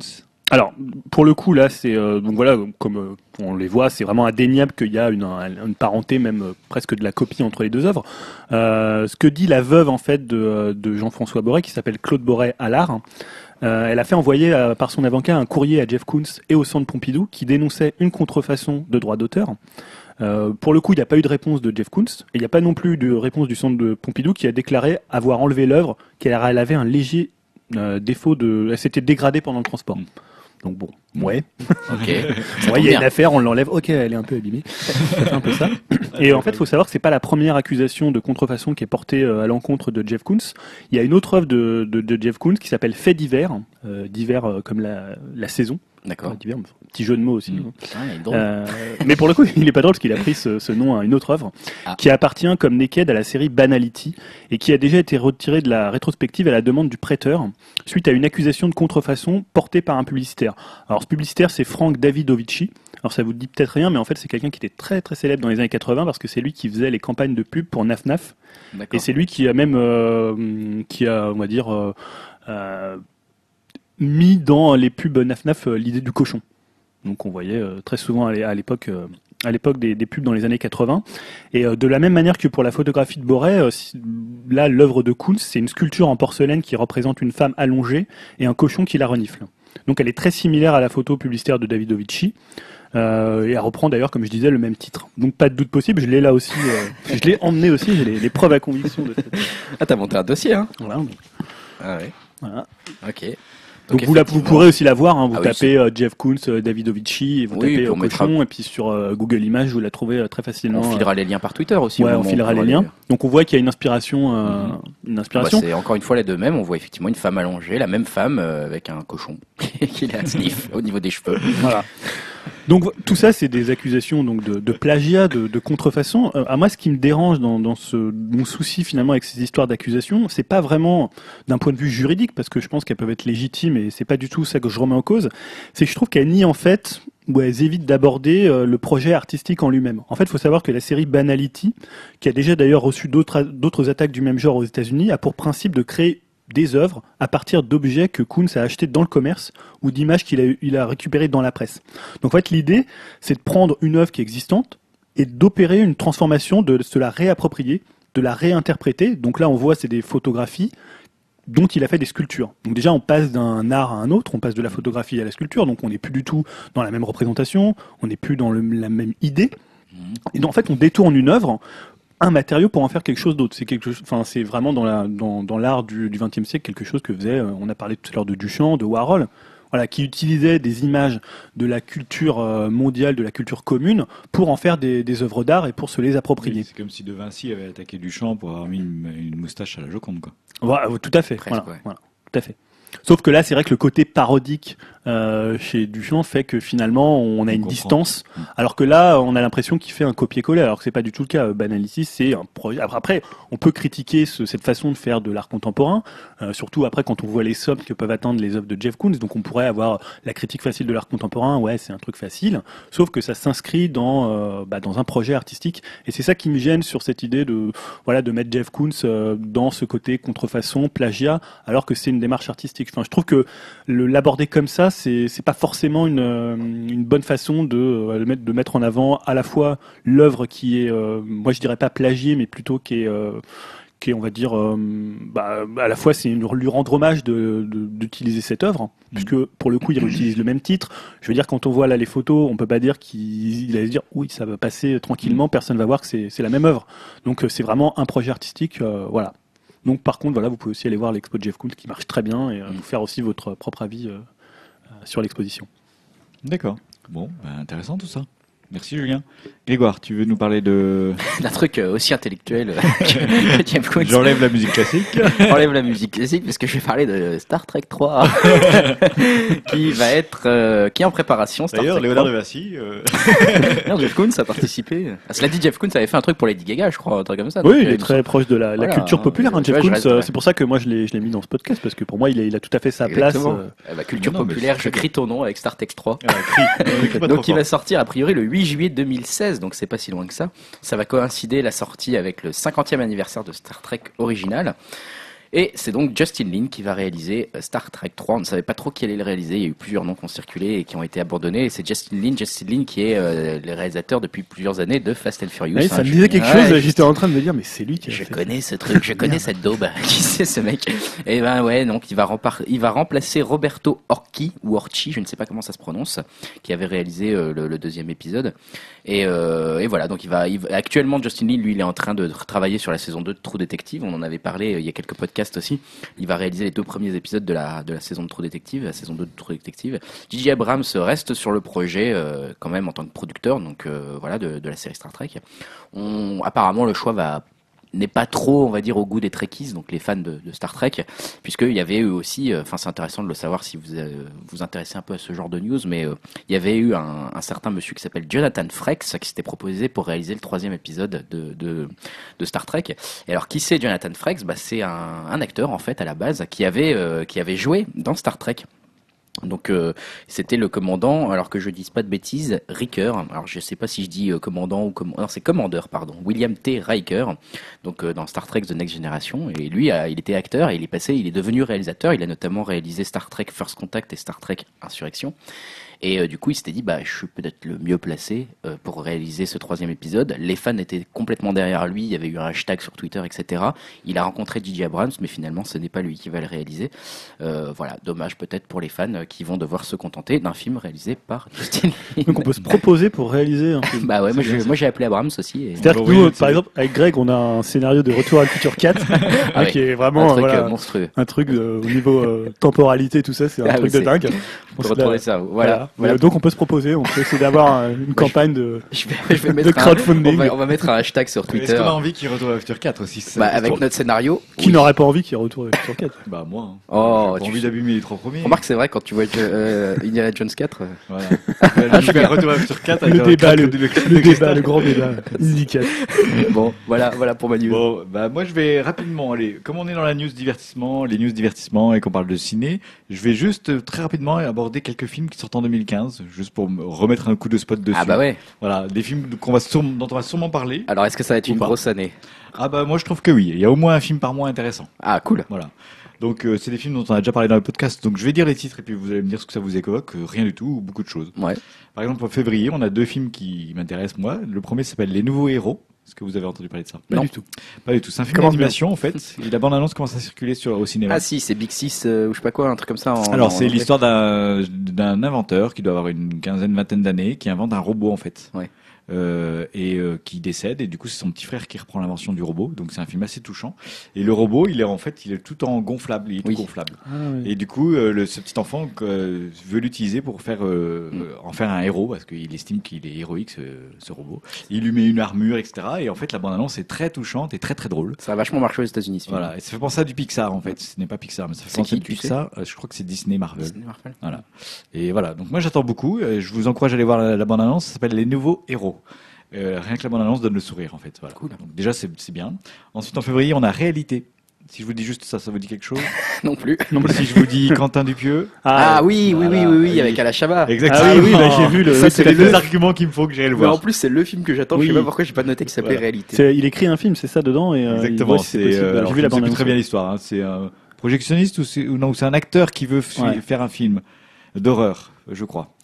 Alors, pour le coup, là, c'est euh, donc voilà, comme euh, on les voit, c'est vraiment indéniable qu'il y a une, un- une parenté, même euh, presque de la copie entre les deux œuvres. Euh, ce que dit la veuve en fait de, Jean-François Boré, qui s'appelle Claude Boré à l'art, euh, elle a fait envoyer par son avocat un courrier à Jeff Koons et au Centre Pompidou qui dénonçait une contrefaçon de droit d'auteur. Pour le coup, il n'y a pas eu de réponse de Jeff Koons et il n'y a pas non plus de réponse du Centre de Pompidou qui a déclaré avoir enlevé l'œuvre, qu'elle elle avait un léger défaut de, elle s'était dégradée pendant le transport. Mm. Donc bon, ouais. *laughs* Ok. *laughs* Ouais, tombe il y a bien. une affaire, on l'enlève. Ok, elle est un peu abîmée. *laughs* Un peu ça. Et en fait, il faut savoir que c'est pas la première accusation de contrefaçon qui est portée euh, à l'encontre de Jeff Koons. Il y a une autre œuvre de, de, de Jeff Koons qui s'appelle Fait d'hiver, euh, d'hiver euh, comme la, la saison. D'accord. Petit jeu de mots aussi. Mm. hein. Ah. Euh, mais pour le coup, *laughs* il est pas drôle parce qu'il a pris ce, ce nom à une autre œuvre Ah. qui appartient comme Naked à la série Banality et qui a déjà été retirée de la rétrospective à la demande du prêteur suite à une accusation de contrefaçon portée par un publicitaire. Alors ce publicitaire, c'est Frank Davidovici. Alors ça vous dit peut-être rien, mais en fait c'est quelqu'un qui était très très célèbre dans les années 80 parce que c'est lui qui faisait les campagnes de pub pour Naf Naf et c'est lui qui a même, euh, qui a, on va dire, euh, euh, mis dans les pubs Naf euh, l'idée du cochon. Donc on voyait euh, très souvent à l'é- à l'époque, euh, à l'époque des, des pubs dans les années 80. Et de la même manière que pour la photographie de Boré, là l'œuvre de Kunz, c'est une sculpture en porcelaine qui représente une femme allongée et un cochon qui la renifle. Donc elle est très similaire à la photo publicitaire de Davidovici. Euh, et elle reprend d'ailleurs, comme je disais, le même titre. Donc pas de doute possible, je l'ai là aussi, euh, je l'ai emmené aussi, j'ai les, les preuves à conviction de cette. Ah, t'as monté un dossier, hein? Voilà. Ah ouais. Voilà. Ok. Donc vous, la, vous pourrez aussi la voir, hein, vous Ah tapez euh, Jeff Koons, euh, Davidovici, et vous Oui, tapez euh, cochon, et puis sur Google Images, vous la trouvez très facilement. On filera les liens par Twitter aussi. ouais, on filera les liens. Donc on voit qu'il y a une inspiration, Mhm. une Bah, inspiration. c'est encore une fois les deux mêmes. On voit effectivement une femme allongée, la même femme avec un cochon *laughs* qui est à sniff au niveau des cheveux. Voilà. Donc tout ça, c'est des accusations donc de, de plagiat, de, de contrefaçon. Euh, à moi, ce qui me dérange dans, dans ce mon souci finalement avec ces histoires d'accusations, c'est pas vraiment d'un point de vue juridique, parce que je pense qu'elles peuvent être légitimes et c'est pas du tout ça que je remets en cause. C'est que je trouve qu'elles nient en fait ou elles évitent d'aborder euh, le projet artistique en lui-même. En fait, il faut savoir que la série Banality, qui a déjà d'ailleurs reçu d'autres attaques du même genre aux États-Unis, a pour principe de créer des œuvres à partir d'objets que Koons a achetés dans le commerce ou d'images qu'il a, il a récupérées dans la presse. Donc en fait, l'idée, c'est de prendre une œuvre qui est existante et d'opérer une transformation, de se la réapproprier, de la réinterpréter. Donc là, on voit, c'est des photographies dont il a fait des sculptures. Donc déjà, on passe d'un art à un autre, on passe de la photographie à la sculpture, donc on n'est plus du tout dans la même représentation, on n'est plus dans la même idée. Et donc, en fait, on détourne une œuvre, un matériau pour en faire quelque chose d'autre. C'est quelque chose, enfin, c'est vraiment dans la dans, dans l'art du du XXe siècle quelque chose que faisait. euh, On a parlé tout à l'heure de Duchamp, de Warhol, voilà, qui utilisait des images de la culture euh, mondiale, de la culture commune, pour en faire des, des œuvres d'art et pour se les approprier. C'est comme si De Vinci avait attaqué Duchamp pour avoir mis une, une moustache à la Joconde. Quoi. Voilà, tout à fait. Presque, voilà, ouais. voilà, tout à fait. Sauf que là, c'est vrai que le côté parodique euh, chez Duchamp fait que finalement on a On une comprend. distance, Mm. alors que là on a l'impression qu'il fait un copier-coller, alors que c'est pas du tout le cas. Banalysis, c'est un projet. Après, on peut critiquer ce- cette façon de faire de l'art contemporain, euh, surtout après quand on voit les sommes que peuvent atteindre les œuvres de Jeff Koons. Donc on pourrait avoir la critique facile de l'art contemporain, ouais, c'est un truc facile, sauf que ça s'inscrit dans euh, bah, dans un projet artistique, et c'est ça qui me gêne sur cette idée de voilà de mettre Jeff Koons euh, dans ce côté contrefaçon, plagiat, alors que c'est une démarche artistique. Enfin, je trouve que l'aborder comme ça, c'est c'est pas forcément une, euh, une bonne façon de, euh, de mettre en avant à la fois l'œuvre qui est, euh, moi je dirais pas plagiée, mais plutôt qui est, euh, qui est on va dire, euh, bah, à la fois c'est lui rendre hommage de- de- d'utiliser cette œuvre, hein, puisque pour le coup il réutilise le même titre. Je veux dire, quand on voit là les photos, on peut pas dire qu'il il allait se dire oui ça va passer tranquillement, personne va voir que c'est c'est la même œuvre. Donc c'est vraiment un projet artistique, euh, voilà. Donc par contre, voilà, vous pouvez aussi aller voir l'expo de Jeff Koons qui marche très bien et euh, Mm. vous faire aussi votre propre avis sur l'exposition. D'accord. Bon, bah, intéressant tout ça. Merci Julien. Grégoire, tu veux nous parler de... *laughs* D'un truc euh, aussi intellectuel euh, *laughs* que Jeff Koons. J'enlève la musique classique. *laughs* Enlève la musique classique parce que je vais parler de Star Trek 3 qui va être euh, qui est en préparation. Star D'ailleurs, Trek Léonard 3. de Vinci... euh, Merde, Jeff Koons a participé. Ah, cela dit, Jeff Koons avait fait un truc pour Lady Gaga, je crois, un truc comme ça. Oui, Donc, il est très proche de la, la Voilà, culture hein, populaire, hein, Jeff Koons. C'est pour ça que moi je l'ai je l'ai mis dans ce podcast parce que pour moi il, a tout à fait sa place. Euh, Eh bah, culture Non, non, populaire, je crie ton nom avec Star Trek 3. ah, crie. Crie pas Donc il va sortir a priori le 8 juillet 2016, donc c'est pas si loin que ça. Ça va coïncider la sortie avec le 50e anniversaire de Star Trek original. Et c'est donc Justin Lin qui va réaliser euh, Star Trek 3. On ne savait pas trop qui allait le réaliser. Il y a eu plusieurs noms qui ont circulé et qui ont été abandonnés. Et c'est Justin Lin, Justin Lin qui est euh, le réalisateur depuis plusieurs années de Fast and Furious. oui, hein, ça me je- disait quelque Ouais, chose, j'étais en train de me dire mais c'est lui qui a je fait connais ce truc, je connais cette daube. *laughs* Qui c'est ce mec? Et ben ouais, donc il va, rempar- il va remplacer Roberto Orchi ou Orchi, je ne sais pas comment ça se prononce, qui avait réalisé euh, le, le deuxième épisode. Et, euh, et voilà, donc il va, il actuellement Justin Lin, lui, il est en train de travailler sur la saison 2 de True Detective. On en avait parlé il y a quelques podcasts aussi. Il va réaliser les deux premiers épisodes de la de la saison de True Detective, la saison 2 de True Detective. J.J. Abrams reste sur le projet euh, quand même en tant que producteur, donc euh, voilà de, de la série Star Trek. On, apparemment, le choix va n'est pas trop, on va dire, au goût des Trekkies, donc les fans de, Star Trek, puisqu'il y avait eu aussi, euh, enfin c'est intéressant de le savoir si vous euh, vous intéressez un peu à ce genre de news, mais euh, il y avait eu un, certain monsieur qui s'appelle Jonathan Frakes qui s'était proposé pour réaliser le troisième épisode de, Star Trek. Et alors qui c'est Jonathan Frakes? Bah, C'est un, un acteur en fait à la base qui avait, qui avait joué dans Star Trek. Donc euh, c'était le commandant, alors que je dise pas de bêtises, Riker. Alors je sais pas si je dis euh, commandant ou commandant, non c'est commandeur pardon, William T. Riker. Donc euh, dans Star Trek The Next Generation et lui il était acteur et il est passé, il est devenu réalisateur. Il a notamment réalisé Star Trek First Contact et Star Trek Insurrection. Et euh, du coup, il s'était dit, bah, je suis peut-être le mieux placé euh, pour réaliser ce troisième épisode. Les fans étaient complètement derrière lui. Il y avait eu un hashtag sur Twitter, etc. Il a rencontré J.J. Abrams, mais finalement, ce n'est pas lui qui va le réaliser. Euh, voilà, dommage peut-être pour les fans qui vont devoir se contenter d'un film réalisé par *laughs* Justin. Donc on peut se proposer pour réaliser un film. *laughs* Bah ouais, moi j'ai, ça. moi j'ai appelé Abrams aussi. Et... C'est-à-dire que nous, oui, par exemple, avec Greg, on a un scénario de Retour à le futur 4, Ah hein, ouais, qui est un vraiment truc voilà, euh, monstrueux. un truc euh, au niveau euh, temporalité, tout ça, c'est un Ah, truc oui, de c'est- dingue. *laughs* On peut l'a- ça. Voilà. Voilà. Voilà. Euh, Donc on peut se proposer, on peut essayer d'avoir une *laughs* campagne de, *laughs* Je vais, je vais de mettre un, on, crowdfunding. va, on va mettre un hashtag sur Est-ce Twitter. qu'on a envie qu'il retourne à Future 4 aussi Bah, avec notre scénario. Qui oui. n'aurait pas envie qu'il y ait Retour à le futur 4 Bah moi. hein. Oh, tu envie d'abîmer les trois premiers. Remarque, c'est vrai, quand tu vois euh, Indiana Jones 4, euh, Voilà. *laughs* je vais retourner à Future 4 avec Le débat, le, le débat, le grand débat. 4. bon, voilà, voilà pour ma news. Bon, bah moi je vais rapidement aller. Comme on est dans la news divertissement, les news divertissement et qu'on parle de ciné, je vais juste euh, très rapidement aborder quelques films qui sortent en 2015, juste pour me remettre un coup de spot dessus. ah bah ouais. Voilà, des films qu'on va sûrement- dont on va sûrement parler. Alors, est-ce que ça va être une grosse année? Ah bah moi je trouve que oui. Il y a au moins un film par mois intéressant. Ah, cool. Voilà. Donc euh, c'est des films dont on a déjà parlé dans le podcast. Donc je vais dire les titres et puis vous allez me dire ce que ça vous évoque. Euh, Rien du tout ou beaucoup de choses. Ouais. Par exemple en février, on a deux films qui m'intéressent moi. Le premier s'appelle Les Nouveaux Héros. Est-ce que vous avez entendu parler de ça? Pas Non. du tout. Pas du tout. C'est un film d'animation en fait. Et la bande-annonce commence à circuler sur au cinéma. Ah si, c'est Big Six euh, ou je sais pas quoi, un truc comme ça. En, Alors c'est l'histoire d'un d'un inventeur qui doit avoir une quinzaine, vingtaine d'années, qui invente un robot en fait. Ouais. Euh, et euh, qui décède et du coup c'est son petit frère qui reprend l'invention du robot. Donc c'est un film assez touchant. Et le robot, il est en fait, il est tout en gonflable, il est tout gonflable. Ah, oui. Et du coup, euh, le, ce petit enfant euh, veut l'utiliser pour faire euh, Mm. en faire un héros parce qu'il estime qu'il est héroïque ce, ce robot. Il lui met une armure, etc. Et en fait, la bande-annonce est très touchante et très très drôle. Ça a vachement marché aux États-Unis. Voilà, et ça fait penser à du Pixar en fait. Ce n'est pas Pixar, mais ça fait penser à du Pixar. Je crois que c'est Disney Marvel. Disney Marvel. Voilà. Et voilà. Donc moi j'attends beaucoup. Je vous encourage à aller voir la, la bande-annonce. Ça s'appelle Les Nouveaux Héros. Euh, rien que la bande-annonce donne le sourire en fait. Voilà. Cool. Donc déjà c'est bien. Ensuite en février on a Réalité. Si je vous dis juste ça, ça vous dit quelque chose? *laughs* Non plus. Si je vous dis Quentin Dupieux? Ah, oui, oui, voilà, oui, oui, oui, oui. avec Alachaba. Exactement. Ah oui, bah, j'ai vu le- Ça oui, c'est les deux arguments qu'il me faut que j'aille le Mais en voir. plus, c'est le film que j'attends. Je sais Oui. pas pourquoi j'ai pas noté qui s'appelait Voilà. Réalité. Il écrit un film, c'est ça dedans et, euh, Exactement. si c'est euh, J'ai vu la plus bande très bien l'histoire. hein. C'est un projectionniste ou c'est ou non ou c'est un acteur qui veut Ouais. faire un film d'horreur, je crois.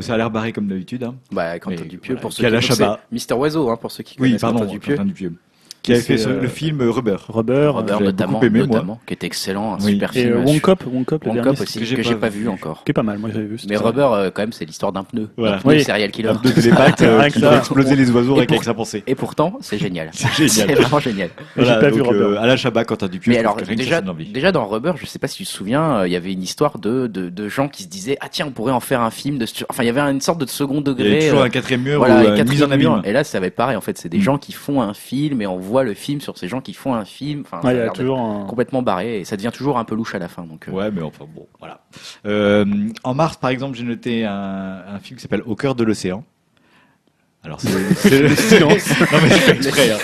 Ça a l'air barré comme d'habitude. hein. Bah, Quentin Dupieux, voilà, pour qui ceux qui Chabat. Mister Oiseau, hein, pour ceux qui Oui, connaissent pardon, Quentin Dupieux. Quentin Dupieux. Qui avait fait ce- euh, le film Rubber. Rubber, Robert j'avais notamment, aimé, qui est excellent, un Oui. super et film. euh, Wonkop, Wonkop, le Wonkop dernier, aussi, que j'ai que j'ai pas pas vu. encore. qui est pas mal, moi j'avais vu. Mais ça. Rubber, euh, quand même, c'est l'histoire d'un pneu. Voilà. Un pneu Oui. serial killer. de télépathe *laughs* euh, qui ça. exploser les oiseaux Et avec, sa pensée. Et pourtant, c'est *laughs* génial. C'est vraiment génial. J'ai pas vu donc, Rubber. euh, Alain Chabat, Quentin Dupieux. Mais je alors, déjà, dans Rubber, je sais pas si tu te souviens, euh, il y avait une histoire de, de, de gens qui se disaient Ah, tiens, on pourrait en faire un film. De... Enfin, il y avait une sorte de second Il y degré. toujours euh, un quatrième mur une euh, mise en abîme. Et là, ça va être pareil. En fait, c'est des Mm. gens qui font un film et on voit le film sur ces gens qui font un film. Enfin, ça Ouais, a il y a l'air d'être toujours un. complètement barré et ça devient toujours un peu louche à la fin. Donc, euh, Ouais, mais enfin bon, voilà. Euh, en mars, par exemple, j'ai noté un, un film qui s'appelle Au cœur de l'océan. Alors, c'est c'est le *laughs* silence. Non, mais je fais exprès. hein.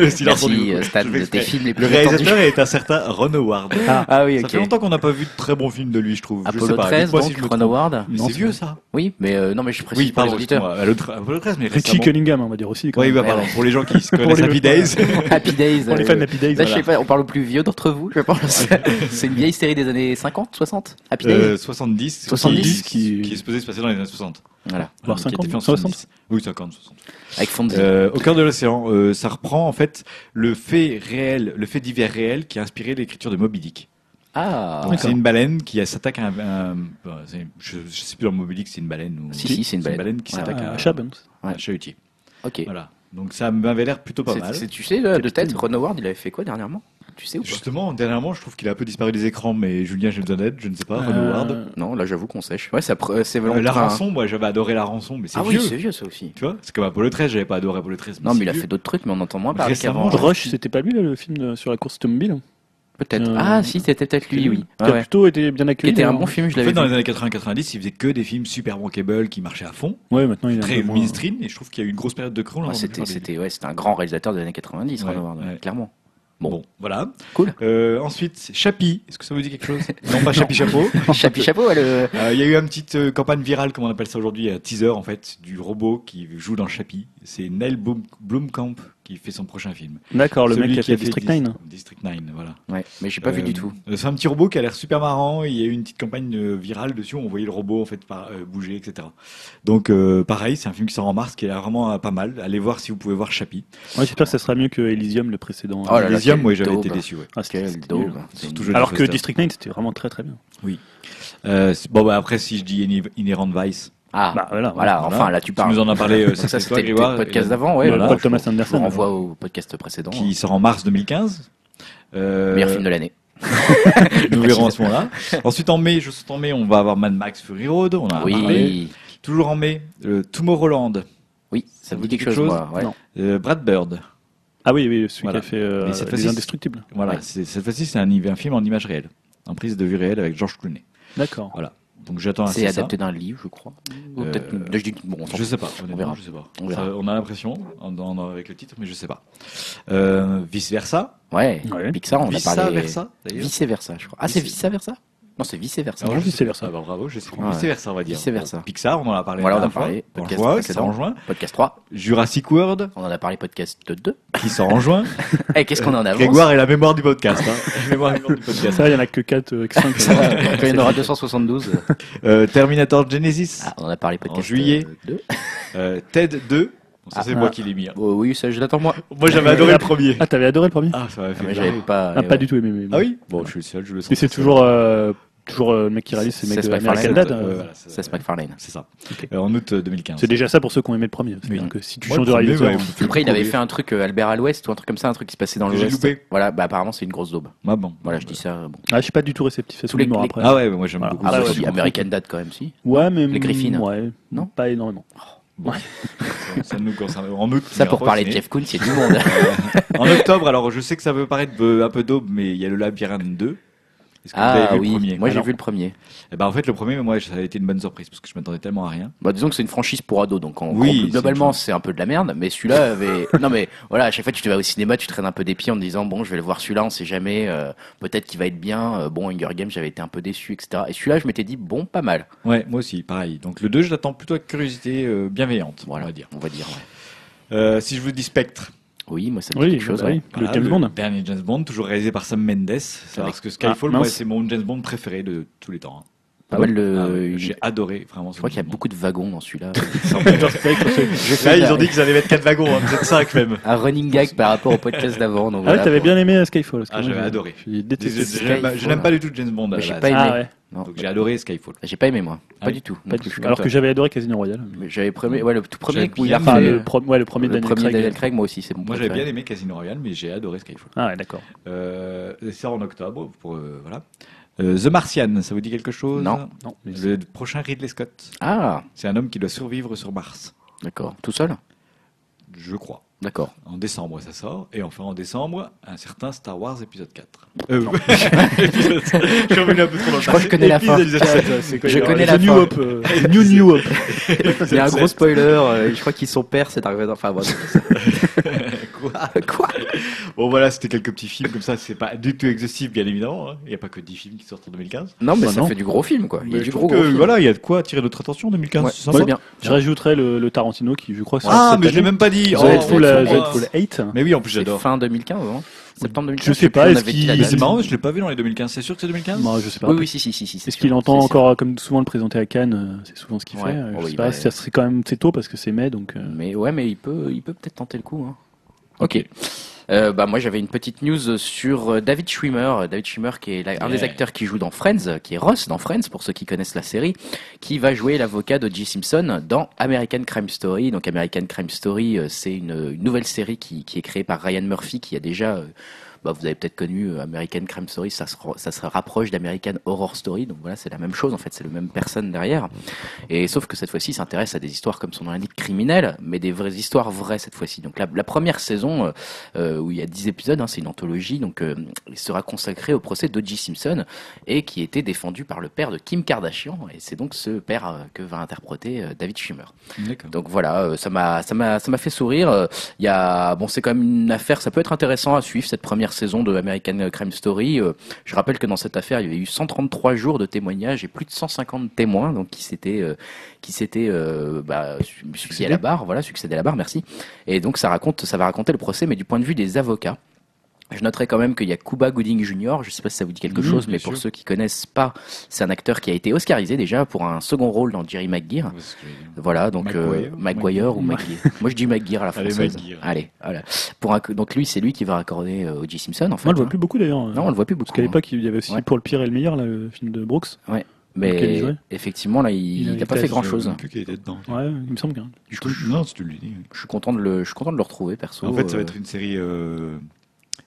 Le silence. Merci, euh. Stan, Je de tes films les Le plus réalisateur attendus. est un certain Ron Howard. Ah oui, Ça ok. fait longtemps qu'on n'a pas vu de très bons films de lui, je trouve. je sais Apollo pas. 13, Dites-moi donc, si je Ron. Howard. C'est vieux ça. Oui, mais euh, non, mais je précise Oui, pour les pardon, auditeurs. Apollo Apollo 13, mais Richie récemment. Cunningham, on va dire aussi. quand Oui, bah, pardon. Pour les gens qui se *laughs* connaissent les- Happy Days. *laughs* Happy Days. Pour les euh, fans d'Happy Days, Là, je voilà. sais pas, on parle au plus vieux d'entre vous, je pense. C'est une vieille série des années 50, 60 Happy Days Euh, 70, 70, qui, qui- est supposé se passer dans les années 60. Voilà, Voire qui a été 50, fait en 60. 70. Oui, 50, 60. avec Fonzie. Euh, au cœur de l'océan, euh, ça reprend en fait le fait réel, le fait divers réel qui a inspiré l'écriture de Moby Dick. Ah, c'est une baleine qui s'attaque à un, un- je, je sais plus dans Moby Dick c'est une baleine ou Si, si, c'est une baleine. qui Ouais, s'attaque Ah, à, Chabons. à un chalutier. ok. Voilà. Donc ça m'avait l'air plutôt pas mal. c'est- Tu sais, là, de tête, Ron Howard, il avait fait quoi dernièrement? Tu sais ou pas? Justement, dernièrement, je trouve qu'il a un peu disparu des écrans, mais Julien, j'ai besoin d'aide, je ne sais pas, Ron Euh, Howard. Non, là, j'avoue qu'on sèche. Ouais, ça c'est Euh, vraiment la un- rançon, moi j'avais adoré la rançon, mais c'est Ah vieux. oui, c'est vieux ça aussi. tu vois, c'est comme Apollo 13, j'avais pas adoré Apollo 13. Non, mais il a fait d'autres trucs, mais on entend moins parler qu'avant. Rush, c'était pas lui là, le film sur la course automobile? Peut-être. Euh, Ah, si, c'était peut-être lui, oui. Qui a ouais. plutôt été bien accueilli. était un d'ailleurs. bon film, je En l'avais fait, dans les années 80-90, il faisait que des films super bankable qui marchaient à fond, Ouais, maintenant il est un très peu moins- mainstream, et je trouve qu'il y a eu une grosse période de creux. on en Ouais, a C'était c'était- ouais, c'était un grand réalisateur des années 90, Ron Ouais, ouais. clairement. Bon, voilà. Cool. Euh, ensuite, Chapi, est-ce que ça vous dit quelque chose? *laughs* Non, pas Chapi Chapeau. *laughs* Chapi chapeau. Euh, Il y a eu une petite euh, campagne virale, comme on appelle ça aujourd'hui, un teaser en fait, du robot qui joue dans Chapi. C'est Neil Blom- Blomkamp qui fait son prochain film. D'accord, le Celui mec qui a fait District 9. Dis- District 9, voilà. Ouais, mais j'ai pas vu du tout. euh, C'est un petit robot qui a l'air super marrant. Il y a eu une petite campagne euh, virale dessus. où On voyait le robot en fait par, euh, bouger, etc. Donc euh, pareil, c'est un film qui sort en mars, qui l'air vraiment euh, pas mal. Allez voir si vous pouvez voir Chapi. Ouais, j'espère que ça sera mieux que Elysium, le précédent. Oh là là, Elysium, moi j'avais été déçu. Ouais. Ah, c'était- Alors que Foster. District 9, c'était vraiment très très bien. Euh, c'est- bon bah après si je dis Inhe- Inherent Vice, Ah, Bah, voilà, voilà, voilà. enfin là tu tu parles. nous en as parlé. Euh, ça, *laughs* c'était le podcast euh, d'avant, ouais. Le voilà, Paul Thomas Anderson. renvoie au podcast précédent. qui sort en mars 2015. Euh, Meilleur film de l'année. *laughs* Nous verrons à ce moment-là. *laughs* Ensuite, en mai, je saute en mai, on va avoir Mad Max Fury Road. On parlé. Oui, Toujours en mai, euh, Tomorrowland, oui, ça vous dit quelque chose, moi. Ouais. Non. euh, Brad Bird. Ah oui, oui, celui Voilà. qui a fait euh, Mais cette Les fois-ci, Indestructibles. Voilà, Ouais. cette fois-ci, c'est un, un film en image réelle, en prise de vue réelle avec George Clooney. D'accord. Voilà. Donc j'attends C'est adapté d'un livre, je crois. Ou Euh, peut-être- je dis- bon, on Je sais pas, honnêtement, verra. je sais pas. On verra. Ça, on a l'impression, avec le titre, mais je sais pas. Euh, vice versa. Ouais, Ouais. Pixar, on a Vice parlé. versa. Vice versa, je crois. Ah, c'est vice versa Non, c'est vice versa. Non, vice versa. Ah bah, bravo, je sais. Ouais. Vice versa, on va dire. Vice versa. Bon, Pixar, on en a parlé. Voilà, on a dernière parlé. fois. En Podcast juin, précédent. c'est en juin. Podcast 3, Jurassic World, on en a parlé podcast 2. qui sort en juin. *laughs* Eh, qu'est-ce qu'on en avance Grégoire est la mémoire du podcast. Hein. *laughs* La mémoire du podcast. Ça, il y en a que 4 euh, 5. Ça va, Quand il y en aura 272. Euh, Terminator Genesis, Ah, on en a parlé podcast juillet. 2. euh, Ted 2. Ça, Ah, c'est ah. moi qui l'ai mis. hein. Oh, oui, ça, je l'attends moi. Moi, j'avais adoré le premier. Ah, t'avais adoré le premier Ah, ça m'a Ah, fait mais marrer. j'avais pas. Ah, pas du tout aimé. mais- Ah oui Bon, je suis le seul, je le sens. Mais c'est toujours euh, Toujours euh, le mec qui réalise, c'est le mec de American. Dad. Euh, euh, c'est MacFarlane. c'est ça. Euh, en août euh, 2015. C'est déjà ça pour ceux qui ont aimé le premier. C'est-à-dire que si tu changes de réalisateur. Après, il avait fait un truc euh, Albert à l'Ouest ou un truc comme ça, un truc qui se passait dans l'Ouest. loupé. Voilà, bah apparemment c'est une grosse daube. Ah bon. Voilà, je dis ça. euh, Bon. Ah, je suis pas du tout réceptif à Tous son les- humour les- après. Ah ouais, moi j'aime beaucoup. Ah, Ah. American Dad quand même, si. Ouais, mais Les Griffins. Ouais, Non pas énormément. Ça, ça nous concerne. En août. Ça pour parler de. Jeff Koons, c'est du monde. En octobre, alors je sais que ça peut paraître un peu d'aube, mais il y a le Labyrinthe 2. Est-ce que vous ah avez vu oui, le premier moi j'ai vu le premier. eh ben, en fait, le premier, moi, ça a été une bonne surprise parce que je m'attendais tellement à rien. Bah, disons que c'est une franchise pour ados, donc en Oui, globalement c'est un peu de la merde, mais celui-là *laughs* avait. non mais voilà, à chaque fois que tu vas au cinéma, tu traînes un peu des pieds en te disant bon, je vais le voir celui-là, on sait jamais, euh, peut-être qu'il va être bien. Euh, bon, Hunger Games, j'avais été un peu déçu, etc. Et celui-là, je m'étais dit bon, pas mal. Ouais, moi aussi, pareil. Donc le 2, je l'attends plutôt avec curiosité euh, bienveillante, Voilà, on va dire. On va dire. ouais. Si je vous dis Spectre, Oui, moi ça me dit Oui, quelque chose. bah ouais. voilà, le James Bond. dernier James Bond, toujours réalisé par Sam Mendes. Parce que Skyfall, Ah, moi, c'est mon James Bond préféré de tous les temps. hein. Pas mal. Ah il- J'ai adoré, vraiment. Je crois qu'il y a beaucoup de wagons dans celui-là. Là, ils ont dit qu'ils allaient mettre 4 wagons, hein, peut-être 5 même. un running gag par rapport au podcast d'avant. donc Ah ouais, voilà, t'avais pour- bien aimé euh, Skyfall. Ah, j'avais j'ai- adoré. Je n'aime pas- du tout James Bond à la j'ai base. pas aimé. Ah ouais, Non, Donc j'ai adoré Skyfall. j'ai pas aimé moi, Ah pas oui. du tout. pas non du plus. tout. Alors que j'avais adoré Casino Royale. Mais J'avais premier, ouais, le tout premier où il a refait le, pro- ouais, le premier le Daniel premier Craig. Daniel Craig, moi aussi, c'est mon Moi j'avais bien aimé Casino Royale, mais j'ai adoré Skyfall. Ah ouais, d'accord. Euh, c'est ça en octobre, pour, euh, voilà. Euh, The Martian, ça vous dit quelque chose? Non. Non, Le prochain Ridley Scott. Ah, C'est un homme qui doit survivre sur Mars, d'accord. Tout seul? Je crois. D'accord. En décembre, ça sort. Et enfin, en décembre, un certain Star Wars épisode 4. Euh, épisode- *laughs* je suis un peu trop Je crois que je connais la fin. Épisode 7. Je connais la New fin. Hope. euh, New New Hope. *laughs* Il y a un gros spoiler. euh, je crois qu'ils sont pères, c'est arrivé. Enfin, bon. *laughs* Quoi *laughs* Quoi Bon, voilà, c'était quelques petits films comme ça. C'est pas du tout exhaustif, bien évidemment. hein. Il n'y a pas que 10 films qui sortent en 2015. Non, mais Bah ça non. fait du gros film, quoi. Il y a du gros, film. Voilà, il y a de quoi attirer notre attention en 2015. Ouais, c'est sympa. bien. Je rajouterais le, le Tarantino qui, je crois, Ah, cette mais je l'ai même pas dit. Oh, euh, oh, Hateful Eight. Mais oui, en plus, j'adore. fin 2015, non Septembre 2015. Je sais pas, est-ce qu'il-. C'est marrant, je l'ai pas vu dans les 2015. C'est sûr que c'est 2015 Non, je sais pas. Oui, oui, si, si, si. Est-ce sûr. qu'il entend C'est- encore, comme souvent, le présenter à Cannes euh, C'est souvent ce qu'il Ouais. fait. euh, Oh Je oui, sais pas, bah, ça serait quand même c'est tôt parce que c'est mai, donc. euh, Mais ouais, mais il peut, il peut peut-être tenter le coup. Hein. Ok. Euh, bah moi j'avais une petite news sur euh, David Schwimmer, David Schwimmer qui est la- un des acteurs qui joue dans Friends, qui est Ross dans Friends pour ceux qui connaissent la série, qui va jouer l'avocat d'O.J. Simpson dans American Crime Story. Donc American Crime Story, euh, c'est une, une nouvelle série qui, qui est créée par Ryan Murphy, qui a déjà euh, bah, vous avez peut-être connu euh, American Crime Story, ça se, ra- ça se rapproche d'American Horror Story, donc voilà, c'est la même chose en fait, c'est le même personne derrière. Et sauf que cette fois-ci, il s'intéresse à des histoires comme son nom l'indique criminelles, mais des vraies histoires vraies cette fois-ci. Donc la, la première saison, euh, euh, où il y a 10 épisodes, hein, c'est une anthologie, donc euh, il sera consacré au procès d'O.J. Simpson et qui était défendu par le père de Kim Kardashian, et c'est donc ce père euh, que va interpréter David. D'accord. Donc voilà, ça m'a ça m'a ça m'a fait sourire. Il y a bon, c'est quand même une affaire, ça peut être intéressant à suivre cette première saison de American Crime Story. Euh, je rappelle que dans cette affaire, il y avait eu 133 jours de témoignages et plus de 150 témoins, donc qui s'étaient euh, qui s'étaient euh, bah, su- succédés à la barre, voilà, succédé à la barre, merci. Et donc ça raconte, ça va raconter le procès, mais du point de vue des avocats. Je noterai quand même qu'il y a Cuba Gooding Jr. Je sais pas si ça vous dit quelque chose, mais sûr. pour ceux qui connaissent pas, c'est un acteur qui a été oscarisé déjà pour un second rôle dans Jerry McGuire. Ouais, que dire. Voilà, donc Maguire, euh, Maguire ou McGuire. Moi je dis McGuire à la Allez, française. Maguire. Allez, voilà. Pour un, donc lui, c'est lui qui va raccorder euh, O.J. Simpson en fait. On le voit hein. plus beaucoup d'ailleurs. Non, on le voit plus beaucoup. Parce qu'à hein. l'époque, il y avait aussi Ouais. Pour le pire et le meilleur, là, le film de Brooks. il Mais effectivement, là, il n'a pas fait grand Je chose. plus qui était dedans. Ouais, il me semble bien. Je te- Non, si tu le dis. Je suis content de le, je suis content de le retrouver perso. En fait, ça va Euh, être une série, euh,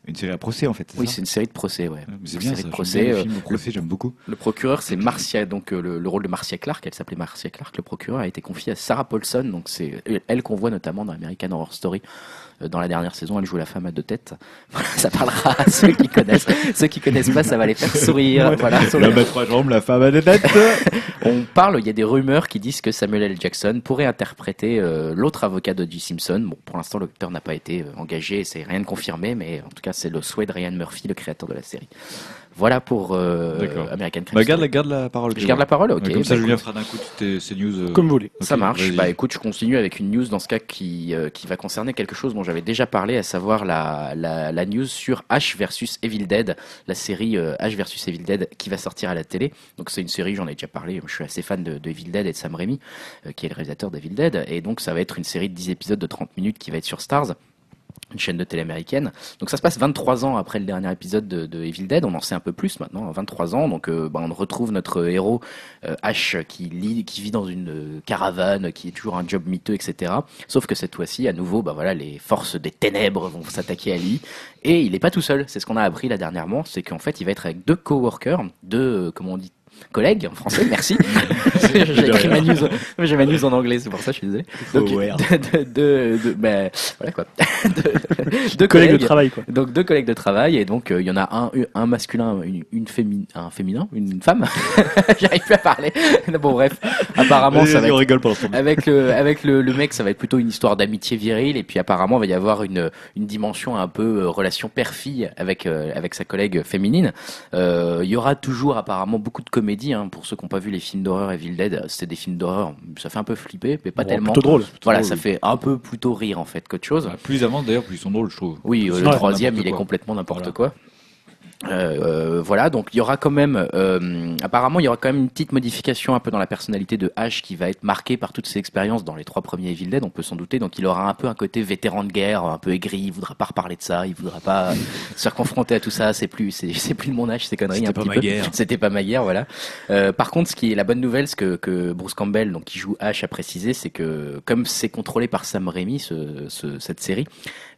une série à procès, en fait. Oui, c'est une série de procès, ouais. C'est Une bien série ça. de procès. bien euh, films procès, j'aime beaucoup. Le procureur, c'est Marcia, donc euh, le, le rôle de Marcia Clark, elle s'appelait Marcia Clark. Le procureur a été confié à Sarah Paulson, donc c'est elle qu'on voit notamment dans American Horror Story. Euh, Dans la dernière saison, elle joue la femme à deux têtes. *laughs* Voilà, ça parlera à ceux qui connaissent. *laughs* ceux qui connaissent pas, ça va les faire sourire. Voilà. L'homme à trois jambes, la femme à des têtes. *laughs* On parle, il y a des rumeurs qui disent que Samuel L. Jackson pourrait interpréter euh, l'autre avocat d'O.J. Simpson. Bon, pour l'instant, l'acteur n'a pas été euh, engagé, c'est rien de confirmé, mais en tout cas, c'est le souhait de Ryan Murphy, le créateur de la série. Voilà pour euh. American Crime Bah, garde, la, garde la parole. Je garde la parole, ok. Comme ça, Bah, Julien écoute. fera d'un coup toutes tes- ces news. euh, Comme vous voulez. Ça marche. Bah écoute, je continue avec une news dans ce cas qui, euh, qui va concerner quelque chose dont j'avais déjà parlé, à savoir la, la, la news sur H versus Evil Dead, la série euh, H versus Evil Dead qui va sortir à la télé. Donc c'est une série, j'en ai déjà parlé, je suis assez fan de, de Evil Dead et de Sam Raimi, euh, qui est le réalisateur d'Evil Dead. Et donc ça va être une série de 10 épisodes de 30 minutes qui va être sur Stars. Une chaîne de télé américaine. Donc ça se passe 23 ans après le dernier épisode de, Evil Dead. On en sait un peu plus maintenant, 23 ans. Donc euh, bah, on retrouve notre héros euh, Ash qui, vit dans une euh, caravane, qui est toujours un job miteux, etc. Sauf que cette fois-ci, à nouveau, bah voilà, les forces des ténèbres vont s'attaquer à lui. Et il n'est pas tout seul. C'est ce qu'on a appris là dernièrement, c'est qu'en fait, il va être avec deux coworkers, deux, comment on dit, collègues en français, merci. *laughs* j'ai écrit ma news, j'ai ma news en anglais, c'est pour ça, je suis désolé. Donc, de, de, de, voilà quoi. *laughs* de, deux collègues, de travail quoi. Donc deux collègues de travail et donc euh, il y en a un, un masculin, une, une féminin, un féminin, une femme. *laughs* J'arrive plus à parler. bon bref, apparemment ça va être, rigole avec le avec le, le, mec, ça va être plutôt une histoire d'amitié virile et puis apparemment il va y avoir une une dimension un peu euh, relation père-fille avec euh, avec sa collègue féminine. Il y aura toujours apparemment beaucoup de comédie hein, pour ceux qui n'ont pas vu les films d'horreur Evil Dead. C'est des films d'horreur, ça fait un peu flipper, mais pas Bon, tellement. plutôt drôle. Voilà, drôle, ça oui. fait un peu plutôt rire en fait qu'autre chose. Plus ils avancent d'ailleurs, plus ils sont drôles, je trouve. Oui, euh, le ouais, troisième, il est complètement n'importe Voilà. quoi. Euh, voilà, donc il y aura quand même, euh, apparemment, il y aura quand même une petite modification un peu dans la personnalité de Ash qui va être marquée par toutes ses expériences dans les trois premiers Evil Dead, on peut s'en douter. Donc il aura un peu un côté vétéran de guerre, un peu aigri, il voudra pas reparler de ça, il voudra pas *laughs* se confronter à tout ça. C'est plus, c'est, c'est plus de mon âge, ces conneries. C'était un pas petit ma peu. guerre. *laughs* C'était pas ma guerre, voilà. Euh, par contre, ce qui est la bonne nouvelle, ce que, que Bruce Campbell, donc qui joue Ash, a précisé, c'est que comme c'est contrôlé par Sam Raimi, ce, ce- cette série,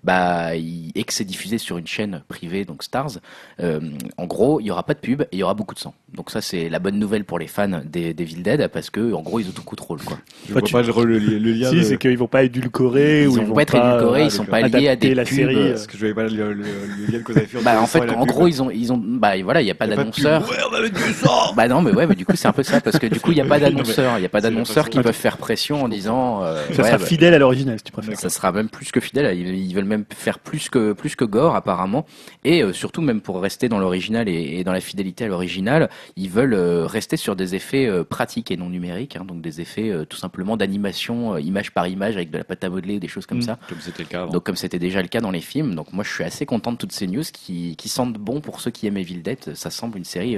bah, il- et que c'est diffusé sur une chaîne privée, donc Stars, euh, en gros, il y aura pas de pub et il y aura beaucoup de sang. Donc ça, c'est la bonne nouvelle pour les fans des, des Evil Dead parce que, en gros, ils ont tout contrôle, quoi. Je vois tu- pas le, le, le lien. *laughs* Si, de- c'est qu'ils vont pas édulcorer Ils ou vont ils vont pas être édulcorés, euh, ils sont pas liés à des la pubs, série. euh, Parce que je voyais pas le, le, le lien que vous avez fait. Bah, en fait, en pub. gros, ils ont, ils ont, bah, voilà, il n'y a pas Y a pas de pub. d'annonceur. Ouais, Bah non, mais ouais, mais du coup c'est un peu ça parce que du coup il n'y a pas *laughs* d'annonceurs, il n'y a pas façon qui peuvent faire pression en disant. euh, Ça sera bah, fidèle à l'original, si tu préfères. ça sera même plus que fidèle. Ils veulent même faire plus que plus que gore apparemment, et euh, surtout même pour rester dans l'original et, et dans la fidélité à l'original, ils veulent euh, rester sur des effets euh, pratiques et non numériques, hein, donc des effets tout simplement d'animation, image par image avec de la pâte à modeler, des choses comme Mm. ça. Comme c'était le cas avant. Donc comme c'était déjà le cas dans les films, donc moi je suis assez content de toutes ces news qui, qui sentent bon pour ceux qui aiment Evil Dead. Ça semble une série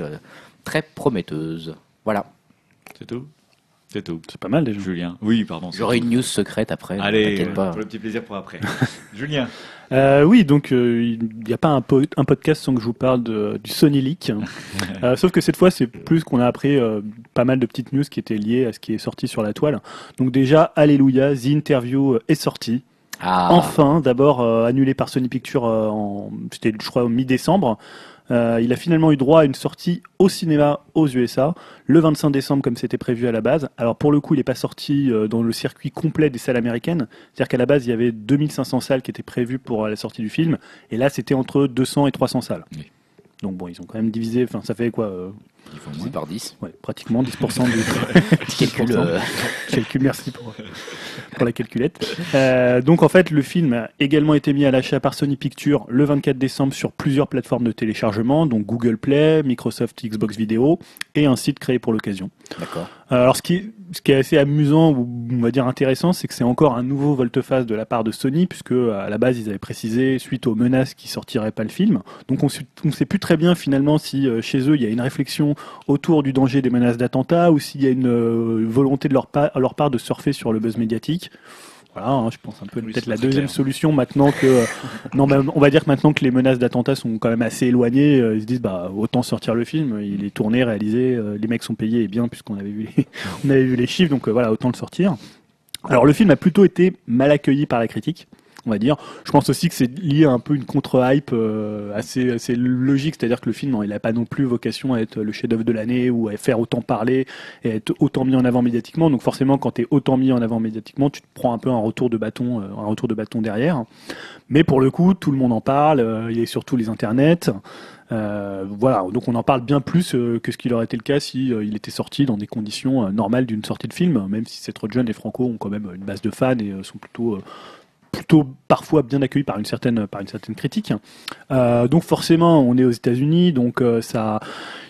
très prometteuse. Voilà. C'est tout? C'est tout. C'est pas mal déjà. Julien. Oui, pardon. J'aurai une news secrète après. Allez, t'inquiète pas. pour le petit plaisir pour après. *laughs* Julien. Euh, oui, donc euh, il n'y a pas un, po- un podcast sans que je vous parle de, du Sony Leak. *laughs* Euh, sauf que cette fois, c'est plus qu'on a appris euh, pas mal de petites news qui étaient liées à ce qui est sorti sur la toile. Donc déjà, Alléluia, The Interview euh, est sorti. Ah, Enfin, d'abord euh, annulé par Sony Pictures euh, en, c'était je crois mi-décembre. Euh, il a finalement eu droit à une sortie au cinéma aux USA le 25 décembre comme c'était prévu à la base. Alors pour le coup, il n'est pas sorti euh, dans le circuit complet des salles américaines. C'est-à-dire qu'à la base, il y avait 2500 salles qui étaient prévues pour euh, la sortie du film, et là c'était entre 200 et 300 salles. Oui. Donc bon, ils ont quand même divisé. Enfin, ça fait quoi Il faut divisé moins. par 10. ouais, Pratiquement 10% *laughs* du. Calcul. 10%. euh, Calcul, merci pour, pour la calculette. Euh, donc en fait, le film a également été mis à l'achat par Sony Pictures le 24 décembre sur plusieurs plateformes de téléchargement, donc Google Play, Microsoft Xbox Video et un site créé pour l'occasion. D'accord. Euh, Alors ce qui, ce qui est assez amusant ou on va dire intéressant, c'est que c'est encore un nouveau volte-face de la part de Sony, puisque à la base ils avaient précisé suite aux menaces qui sortiraient pas le film. Donc on ne sait plus très bien finalement si euh, chez eux il y a une réflexion autour du danger des menaces d'attentat ou s'il y a une euh, volonté de leur part de surfer sur le buzz médiatique. Voilà, hein, je pense un peu Oui, peut-être la deuxième clair. solution maintenant que euh, non, mais on va dire que maintenant que les menaces d'attentat sont quand même assez éloignées, euh, ils se disent bah autant sortir le film, il est tourné, réalisé, euh, les mecs sont payés et bien puisqu'on avait vu les, *laughs* on avait vu les chiffres, donc voilà autant le sortir. Alors le film a plutôt été mal accueilli par la critique. On va dire. Je pense aussi que c'est lié à un peu une contre-hype euh, assez, assez logique, c'est-à-dire que le film, il n'a pas non plus vocation à être le chef-d'œuvre de l'année ou à faire autant parler et être autant mis en avant médiatiquement. Donc forcément, quand tu es autant mis en avant médiatiquement, tu te prends un peu un retour de bâton, euh, un retour de bâton derrière. Mais pour le coup, tout le monde en parle. euh, il est sur tous les internets. Voilà, donc on en parle bien plus que ce qu'il aurait été le cas si était sorti dans des conditions normales d'une sortie de film, même si c'est trop jeune, les Franco ont quand même une base de fans et sont plutôt plutôt parfois bien accueillis par une certaine par une certaine critique. Euh, donc forcément, on est aux États-Unis, donc euh, ça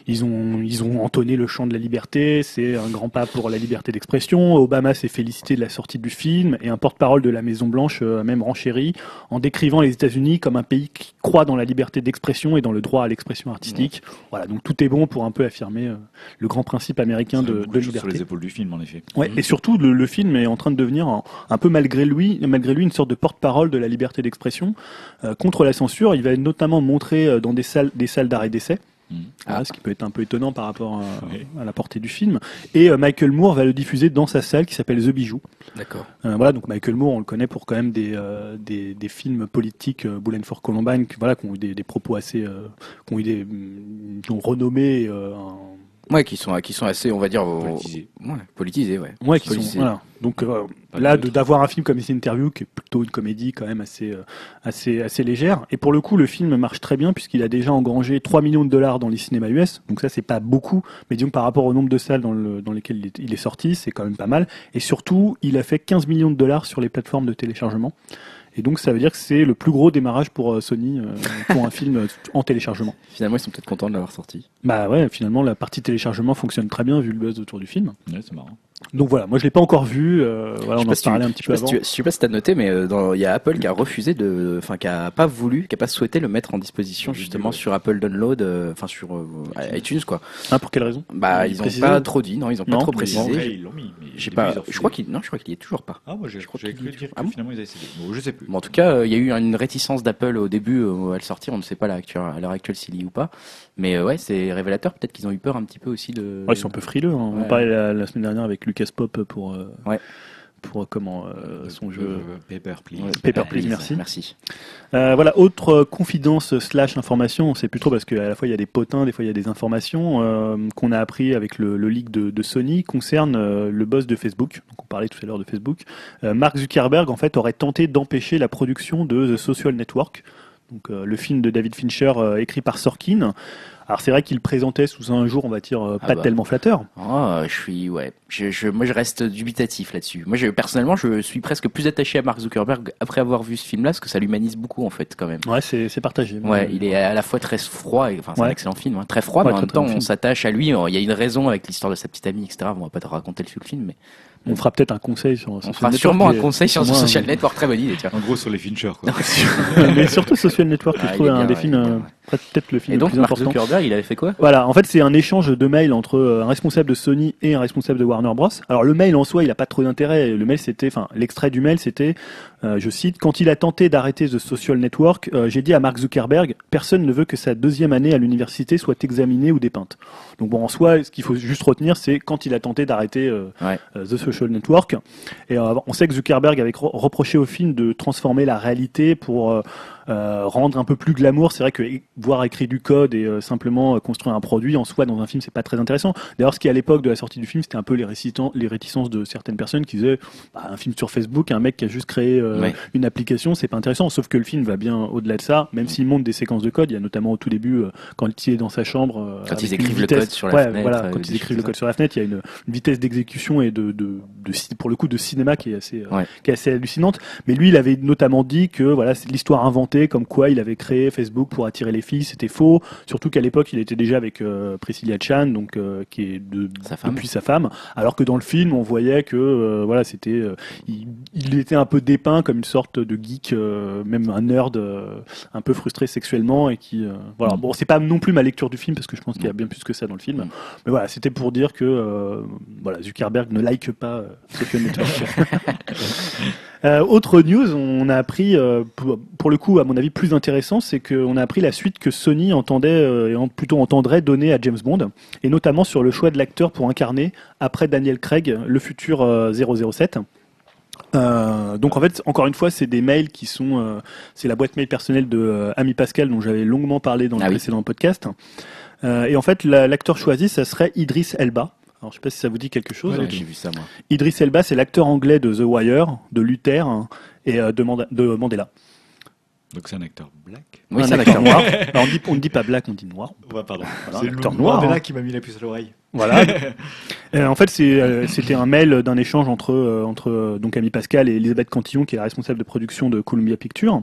ils ont ils ont entonné le chant de la liberté. C'est un grand pas pour la liberté d'expression. Obama s'est félicité de la sortie du film et un porte-parole de la Maison Blanche a même renchéri en décrivant les États-Unis comme un pays qui croit dans la liberté d'expression et dans le droit à l'expression artistique. Voilà, donc tout est bon pour un peu affirmer le grand principe américain de, de liberté. Sur les épaules du film, en effet. Ouais, et surtout le, le, film est en train de devenir un, un peu malgré lui, malgré lui, une sorte de porte-parole de la liberté d'expression euh, contre la censure. Il va notamment montré euh, dans des salles, des salles d'arrêt d'essai. Mmh. Voilà, ce qui peut être un peu étonnant par rapport à, Oui. à la portée du film. Et euh, Michael Moore va le diffuser dans sa salle qui s'appelle The Bijou. D'accord. Euh, voilà, donc Michael Moore, on le connaît pour quand même des, euh, des, des films politiques, euh, Boulen for Columbine, qui, voilà, qui ont eu des, des propos assez, euh, qui ont eu des, mm, qui ont renommé, euh, un- Ouais, qui sont, qui sont assez, on va dire, Politisés. Ouais, politisés, ouais. ouais, qui sont, Politisés. voilà. Donc euh, là, d'avoir un film comme This Interview, qui est plutôt une comédie quand même assez, euh, assez, assez légère. Et pour le coup, le film marche très bien puisqu'il a déjà engrangé 3 millions de dollars dans les cinémas US. Donc ça, c'est pas beaucoup, mais disons que par rapport au nombre de salles dans, le, dans lesquelles il est, il est sorti, c'est quand même pas mal. Et surtout, il a fait 15 millions de dollars sur les plateformes de téléchargement. Et donc ça veut dire que c'est le plus gros démarrage pour euh, Sony euh, pour un *laughs* film euh, en téléchargement. Finalement, ils sont peut-être contents de l'avoir sorti. Bah ouais, finalement la partie téléchargement fonctionne très bien vu le buzz autour du film. Ouais, c'est marrant. Donc voilà, moi je l'ai pas encore vu. euh, voilà, on pas en si tu- parlait un petit peu avant. si tu- Je sais pas si t'as noté, mais euh, il y a Apple qui a refusé de, enfin, qui a pas voulu, qui a pas souhaité le mettre en disposition J'ai justement ouais. sur Apple Download, euh, enfin sur euh, iTunes quoi. Ah, pour quelle raison? Bah, Ils ils ont pas trop dit, non, ils ont pas trop précisé. Bon, après, ils l'ont mis. début, pas, je crois qu'il, non, je crois qu'il y est toujours pas. Ah, moi, je, je crois j'ai qu'il cru dire Ah que bon finalement, ils avaient cédé. Bon, je sais plus. Bon, en tout cas, euh, il y a eu une réticence d'Apple au début euh, à le sortir. On ne sait pas à l'heure actuelle, s'il y est ou pas. Mais euh, ouais, c'est révélateur. Peut-être qu'ils ont eu peur un petit peu aussi de. Ouais, ils sont un peu frileux. hein. On Ouais. parlait la, la semaine dernière avec Lucas Pop pour, euh, Ouais. pour comment euh, son jeu. Euh, Paper, please. Ouais, Paper, please, merci. Merci. Euh, voilà, autre confidence slash information, on sait plus trop parce qu'à la fois il y a des potins, des fois il y a des informations euh, qu'on a appris avec le, le leak de, de Sony concerne euh, le boss de Facebook. Donc on parlait tout à l'heure de Facebook. Euh, Mark Zuckerberg en fait aurait tenté d'empêcher la production de The Social Network, donc euh, le film de David Fincher euh, écrit par Sorkin. Alors c'est vrai qu'il présentait sous un jour, on va dire, euh, Ah pas bah. tellement flatteur. Oh, je suis, ouais. Je, je, moi, je reste dubitatif là-dessus. Moi, je, personnellement, je suis presque plus attaché à Mark Zuckerberg après avoir vu ce film-là, parce que ça l'humanise beaucoup, en fait, quand même. Ouais, c'est c'est partagé. Ouais, il est à la fois très froid, et, enfin c'est un excellent film, hein, très froid, Ouais, mais en très, même temps on s'attache à lui. Il y a une raison avec l'histoire de sa petite amie, etc. On va pas te raconter le film, mais On fera peut-être un conseil sur. on Social fera Network, sûrement un conseil sur The moi, Social Network. Très bonne idée, tiens. En gros, sur les Fincher, quoi. *laughs* *laughs* mais surtout Social Network, Ah, je il trouve un bien, des films, euh, ouais. peut-être le film Et le donc plus Mark important. Zuckerberg, il avait fait quoi? Voilà, en fait, c'est un échange de mails entre euh, un responsable de Sony et un responsable de Warner Bros. Alors, le mail en soi, il a pas trop d'intérêt. Le mail, c'était, enfin, l'extrait du mail, c'était, euh, je cite, quand il a tenté d'arrêter The Social Network, euh, j'ai dit à Mark Zuckerberg, personne ne veut que sa deuxième année à l'université soit examinée ou dépeinte. Donc bon, en soi, ce qu'il faut juste retenir, c'est quand il a tenté d'arrêter euh, Ouais. euh, The Social Network. Et euh, on sait que Zuckerberg avait re- reproché au film de transformer la réalité pour euh, rendre un peu plus glamour. C'est vrai que voir écrit du code et euh, simplement euh, construire un produit en soi dans un film, c'est pas très intéressant. D'ailleurs, ce qui à l'époque de la sortie du film, c'était un peu les, réticences de certaines personnes qui disaient bah, un film sur Facebook, un mec qui a juste créé euh, Ouais. une application, c'est pas intéressant. Sauf que le film va bien au-delà de ça, même s'il montre des séquences de code. Il y a notamment au tout début quand il est dans sa chambre. Quand ils écrivent le code sur la ouais, fenêtre, Voilà, quand ils écrivent le code sur la fenêtre, il y a une, une vitesse d'exécution et de, de, de, ci- pour le coup de cinéma qui est assez, Ouais. qui est assez hallucinante. Mais lui, il avait notamment dit que voilà, c'est l'histoire inventée, comme quoi il avait créé Facebook pour attirer les filles, c'était faux. Surtout qu'à l'époque, il était déjà avec euh, Priscilla Chan, donc euh, qui est de, Sa femme. depuis sa femme. Alors que dans le film, on voyait que euh, voilà, c'était, euh, il, il était un peu dépeint comme une sorte de geek, euh, même un nerd, euh, un peu frustré sexuellement et qui, euh, voilà. Mm. Bon, c'est pas non plus ma lecture du film parce que je pense qu'il y a bien plus que ça dans le film. Mm. Mais voilà, c'était pour dire que euh, voilà, Zuckerberg ne like pas Social *laughs* Network. Euh, autre news, on a appris, euh, pour, le coup, à mon avis, plus intéressant, c'est qu'on a appris la suite que Sony entendait, euh, et en- plutôt entendrait donner à James Bond, et notamment sur le choix de l'acteur pour incarner, après Daniel Craig, le futur euh, 007. Euh, donc en fait, encore une fois, c'est des mails qui sont, euh, c'est la boîte mail personnelle de euh, Ami Pascal dont j'avais longuement parlé dans le Ah oui. précédent podcast. Euh, et en fait, la- l'acteur choisi, ça serait Idris Elba. Alors je sais pas si ça vous dit quelque chose. Ouais, J'ai vu ça moi. Idris Elba, c'est l'acteur anglais de The Wire, de Luther hein, et euh, de, Manda- de Mandela. Donc, c'est un acteur black. Oui, un c'est un acteur noir. Alors, on, dit, on ne dit pas black, on dit noir. *laughs* Ouais, pardon. Voilà, c'est un acteur le noir, Mandela hein. qui m'a mis la puce à l'oreille. Voilà. *laughs* Euh, en fait, c'est, euh, c'était un mail d'un échange entre, euh, entre euh, donc Ami Pascal et Elisabeth Cantillon, qui est la responsable de production de Columbia Pictures.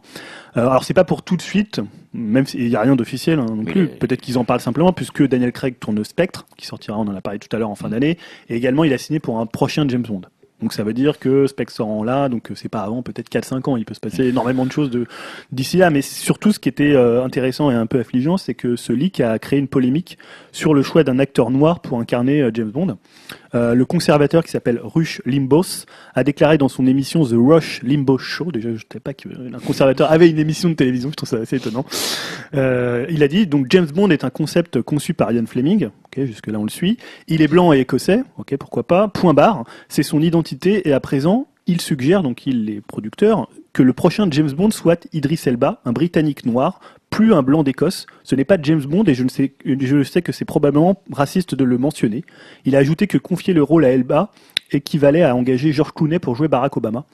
Euh, alors, c'est pas pour tout de suite, même s'il n'y a rien d'officiel hein, non Mais plus. Peut-être qu'ils en parlent simplement, puisque Daniel Craig tourne Spectre, qui sortira, on en a parlé tout à l'heure en fin d'année, et également il a signé pour un prochain James Bond. Donc ça veut dire que Spectre sort en là, donc euh, c'est pas avant peut-être 4-5 ans. Il peut se passer énormément de choses d'ici là. Mais surtout, ce qui était euh, intéressant et un peu affligeant, c'est que ce leak a créé une polémique sur le choix d'un acteur noir pour incarner euh, James Bond. Euh, le conservateur qui s'appelle Rush Limbaugh's a déclaré dans son émission The Rush Limbaugh Show, déjà je ne savais pas qu'un conservateur avait une émission de télévision, je trouve ça assez étonnant. Euh, il a dit donc James Bond est un concept conçu par Ian Fleming, ok jusque là on le suit. Il est blanc et écossais, ok pourquoi pas. Point barre, c'est son identité et à présent il suggère donc il est producteur que le prochain James Bond soit Idris Elba, un Britannique noir, plus un blanc d'Écosse. Ce n'est pas James Bond et je ne sais, je sais que c'est probablement raciste de le mentionner. Il a ajouté que confier le rôle à Elba équivalait à engager George Clooney pour jouer Barack Obama.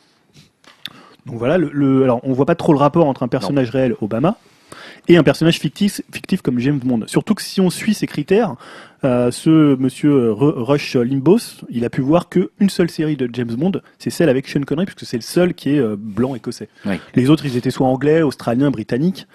Donc voilà, le, le- alors on voit pas trop le rapport entre un personnage réel Obama et un personnage fictif, fictif comme James Bond. Surtout que si on suit ces critères, euh, ce monsieur euh, Ru- Rush Limbaugh's, il a pu voir qu'une seule série de James Bond, c'est celle avec Sean Connery, puisque c'est le seul qui est euh, blanc écossais. Oui. Les autres, ils étaient soit anglais, australiens, britanniques.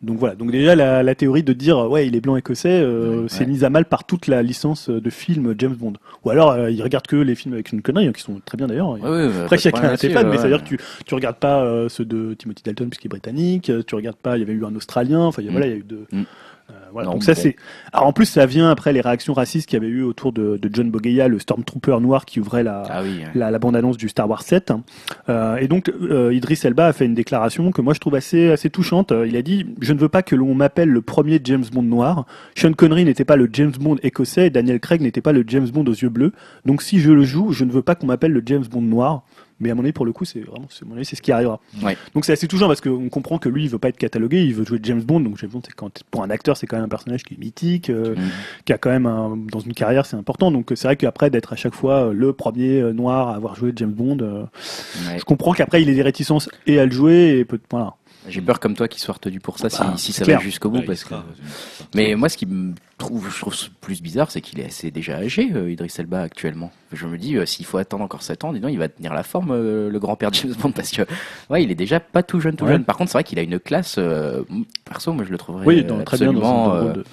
Donc voilà. Donc déjà la, la théorie de dire euh, ouais il est blanc écossais, euh, Ouais. c'est mise à mal par toute la licence de films James Bond. Ou alors euh, ils regardent que les films avec Sean Connery, hein, qui sont très bien d'ailleurs. Ouais, ouais, bah, Après, chacun a ses fans, mais ouais, c'est-à-dire ouais. que tu, tu regardes pas euh, ceux de Timothy Dalton puisqu'il est britannique, euh, tu regardes pas, il y avait eu un Australien, enfin il Mm. voilà, il y a eu deux. Mm. Voilà. Non, Donc ça bon. c'est. Alors en plus ça vient après les réactions racistes qu'il y avait eu autour de, de John Bogeya, le Stormtrooper noir qui ouvrait la, Ah oui. ouais. la, la bande-annonce du Star Wars 7. Euh, et donc, euh, Idris Elba a fait une déclaration que moi je trouve assez, assez touchante. Euh, Il a dit Je ne veux pas que l'on m'appelle le premier James Bond noir. Sean Connery n'était pas le James Bond écossais et Daniel Craig n'était pas le James Bond aux yeux bleus. Donc, si je le joue, je ne veux pas qu'on m'appelle le James Bond noir. Mais à mon avis, pour le coup, c'est vraiment, à mon avis, c'est ce qui arrivera. Ouais. Donc c'est assez touchant parce qu'on comprend que lui, il veut pas être catalogué, il veut jouer James Bond. Donc James Bond, c'est quand pour un acteur, c'est quand même un personnage qui est mythique, euh, Mhm. qui a quand même un, dans une carrière, c'est important. Donc c'est vrai qu'après d'être à chaque fois euh, le premier euh, noir à avoir joué James Bond, euh, Ouais. je comprends qu'après il ait des réticences et à le jouer et peut voilà. J'ai peur comme toi qu'il soit retenu pour ça si, Bah, si ça clair. va jusqu'au bout Bah, parce que. Mais moi, ce qui me trouve, je trouve plus bizarre, c'est qu'il est assez déjà âgé, euh, Idris Elba actuellement. Je me dis, euh, s'il faut attendre encore 7 ans, dis donc, il va tenir la forme, euh, le grand-père James Bond, parce que, ouais, il est déjà pas tout jeune, tout Ouais. jeune. Par contre, c'est vrai qu'il a une classe, euh, perso, moi, je le trouverais Oui, dans- très bien dans, de-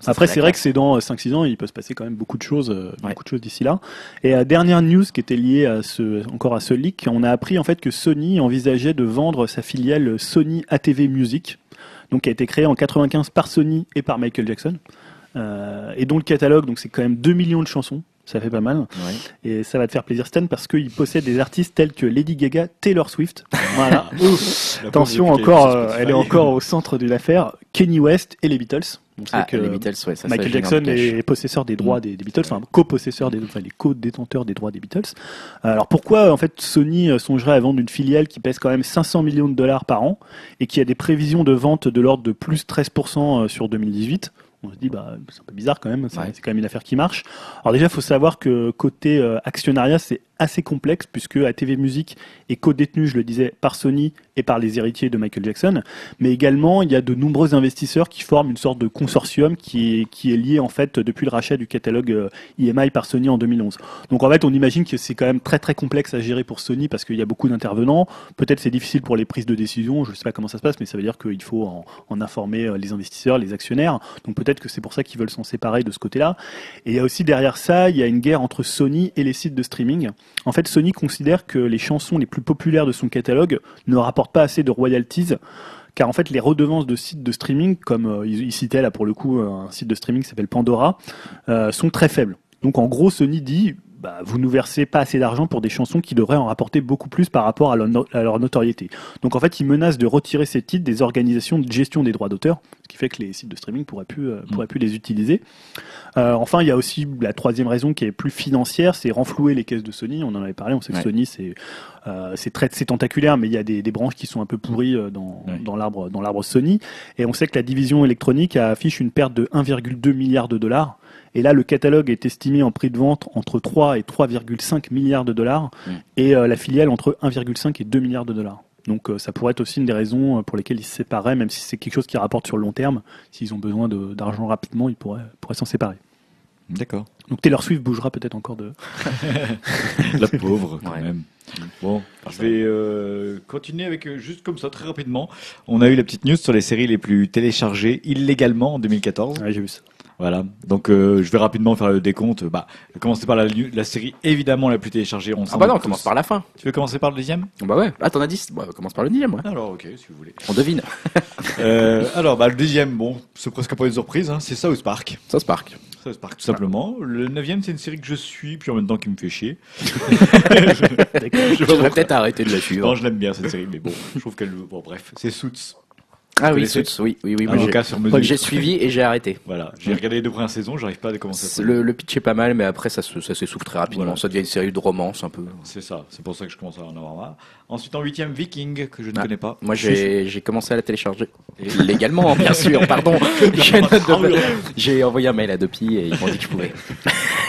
ça Après, c'est vrai que c'est dans 5-6 ans, il peut se passer quand même beaucoup de choses, euh, Ouais. beaucoup de choses d'ici là. Et euh, dernière news qui était liée à ce, encore à ce leak, on a appris en fait que Sony envisageait de vendre sa filiale Sony ATV Music, donc qui a été créée en 95 par Sony et par Michael Jackson, euh, et dont le catalogue, donc c'est quand même 2 millions de chansons. Ça fait pas mal. Ouais. Et ça va te faire plaisir, Stan, parce qu'il possède des artistes tels que Lady Gaga, Taylor Swift. Voilà. *laughs* Attention, encore, euh, elle est encore au centre de l'affaire. Kenny West et les Beatles. On sait Ah, que les Beatles, ouais, ça, Michael Jackson est possesseur des droits des, des Beatles, enfin copossesseur des, enfin les co-détenteurs des droits des Beatles. Alors pourquoi en fait Sony euh, songerait à vendre une filiale qui pèse quand même 500 millions de dollars par an et qui a des prévisions de vente de l'ordre de plus 13% euh, sur 2018 on se dit bah c'est un peu bizarre quand même, c'est Ouais. quand même une affaire qui marche. Alors déjà, il faut savoir que côté euh, actionnariat, c'est assez complexe puisque ATV Music est co-détenu, je le disais, par Sony et par les héritiers de Michael Jackson, mais également il y a de nombreux investisseurs qui forment une sorte de consortium qui est, qui est lié en fait depuis le rachat du catalogue euh, EMI par Sony en 2011. Donc en fait, on imagine que c'est quand même très très complexe à gérer pour Sony parce qu'il y a beaucoup d'intervenants. Peut-être c'est difficile pour les prises de décision, je sais pas comment ça se passe, mais ça veut dire qu'il faut en, en informer euh, les investisseurs, les actionnaires. Donc peut-être que c'est pour ça qu'ils veulent s'en séparer de ce côté-là. Et il y a aussi derrière ça, il y a une guerre entre Sony et les sites de streaming. En fait, Sony considère que les chansons les plus populaires de son catalogue ne rapportent pas assez de royalties car en fait les redevances de sites de streaming, comme euh, il citait là pour le coup un site de streaming qui s'appelle Pandora, euh, sont très faibles. Donc en gros Sony dit bah, vous nous versez pas assez d'argent pour des chansons qui devraient en rapporter beaucoup plus par rapport à leur, no- à leur notoriété. Donc en fait, ils menacent de retirer ces titres des organisations de gestion des droits d'auteur, ce qui fait que les sites de streaming pourraient plus, euh, pourraient plus les utiliser. Euh, enfin, il y a aussi la troisième raison qui est plus financière, c'est renflouer les caisses de Sony. On en avait parlé, on sait que Ouais. Sony c'est euh, c'est tentaculaire, mais il y a des, des branches qui sont un peu pourries euh, Ouais. dans l'arbre Sony. Et on sait que la division électronique affiche une perte de 1,2 milliard de dollars. Et là, le catalogue est estimé en prix de vente entre 3 et 3,5 milliards de dollars, Mm. et euh, la filiale entre 1,5 et 2 milliards de dollars. Donc euh, ça pourrait être aussi une des raisons euh, pour lesquelles ils se sépareraient, même si c'est quelque chose qui rapporte sur le long terme. S'ils ont besoin d'argent rapidement, ils pourraient, pourraient s'en séparer. D'accord. Donc Taylor Swift bougera peut-être encore de. *laughs* La pauvre, quand Ouais. même. Bon, je vais euh, continuer avec juste comme ça très rapidement. On a eu la petite news sur les séries les plus téléchargées illégalement en 2014. Ouais, j'ai vu ça. Voilà. Donc euh, je vais rapidement faire le décompte. Bah, commencer par la, la série évidemment la plus téléchargée. On Ah bah non, on commence par la fin. Tu veux commencer par le deuxième? Bah ouais. Ah, t'en as 10 Bah, on commence par le dixième, ouais. Alors ok, si vous voulez. On devine. *laughs* Euh, alors bah le deuxième, bon, c'est presque pas une surprise. Hein, c'est South Park. Ça se parque. South Park tout simplement. Le neuvième, c'est une série que je suis, puis en même temps qui me fait chier. *laughs* *laughs* Je devrais peut-être arrêter de la suivre. Non, je l'aime bien cette série, mais bon, je trouve qu'elle. Bon, bref, c'est Suits. Ah oui, Suits, oui, oui, oui. moi, j'ai- Avocat sur mesure. J'ai suivi et j'ai arrêté. Voilà, j'ai regardé les deux premières saisons, j'arrive pas à commencer. Le, le pitch est pas mal, mais après ça, se- ça s'essouffle très rapidement. Voilà. Ça devient une série de romance un peu. C'est ça, c'est pour ça que je commence à en avoir marre. Ensuite, en huitième, Viking, que je ne Ah, connais pas. Moi, j'ai commencé à la télécharger. Légalement, bien sûr, pardon. *laughs* J'ai envoyé un mail à Dopi et ils m'ont dit que je pouvais. *laughs*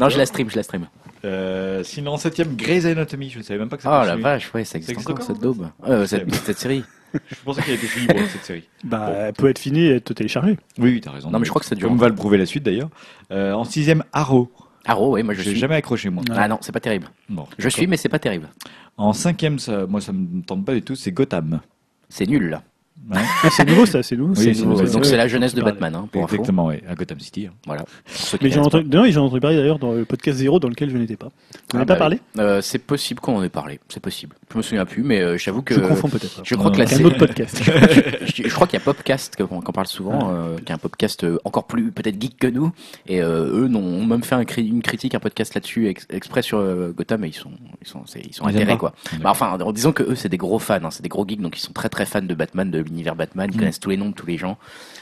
Non, je la stream, je la stream. Euh, sinon, en septième, Grey's Anatomy, je ne savais même pas que ça Oh la vache, ouais, ça existe existe encore, encore cette daube. Euh, cette, série. *laughs* Je pensais qu'elle était finie pour cette série. *laughs* Bah, Bon. elle peut être finie et être téléchargée. Oui, oui, t'as raison. Non, mais je crois que ça dure Comme va le prouver la suite d'ailleurs. Euh, en sixième, Arrow. Arrow, ouais, moi je suis. jamais accroché, moi. Ah non, c'est pas terrible. Bon, Je suis, mais c'est pas terrible. En cinquième, ça, moi, ça me tente pas du tout, c'est Gotham. C'est nul là. Ouais, Ah, c'est nouveau ça, c'est nouveau. Oui, nouveau. Donc Ouais. c'est la jeunesse de. Batman, hein, pour exactement, oui, à Gotham City. hein. Voilà. Mais j'ai entendu, non, j'en ai entendu parler d'ailleurs dans le podcast Zéro dans lequel je n'étais pas. Vous n'en Ah, avez pas bah parlé. Euh, C'est possible qu'on en ait parlé. C'est possible. Je me souviens plus, mais euh, j'avoue que. Je confonds peut-être. Je crois que la C'est un autre podcast. *laughs* je, crois qu'il y a Popcast qu'on qu'on parle souvent, euh, qui est un podcast euh, encore plus peut-être geek que nous, et eux ont même fait une critique, un podcast là-dessus ex- exprès sur Gotham, et ils sont ils sont ils sont quoi. Bah, enfin, en disant que eux c'est des gros fans, hein, c'est des gros geeks, donc ils sont très très fans de Batman, de l'univers Batman, ils Mm. connaissent tous les noms de tous les gens,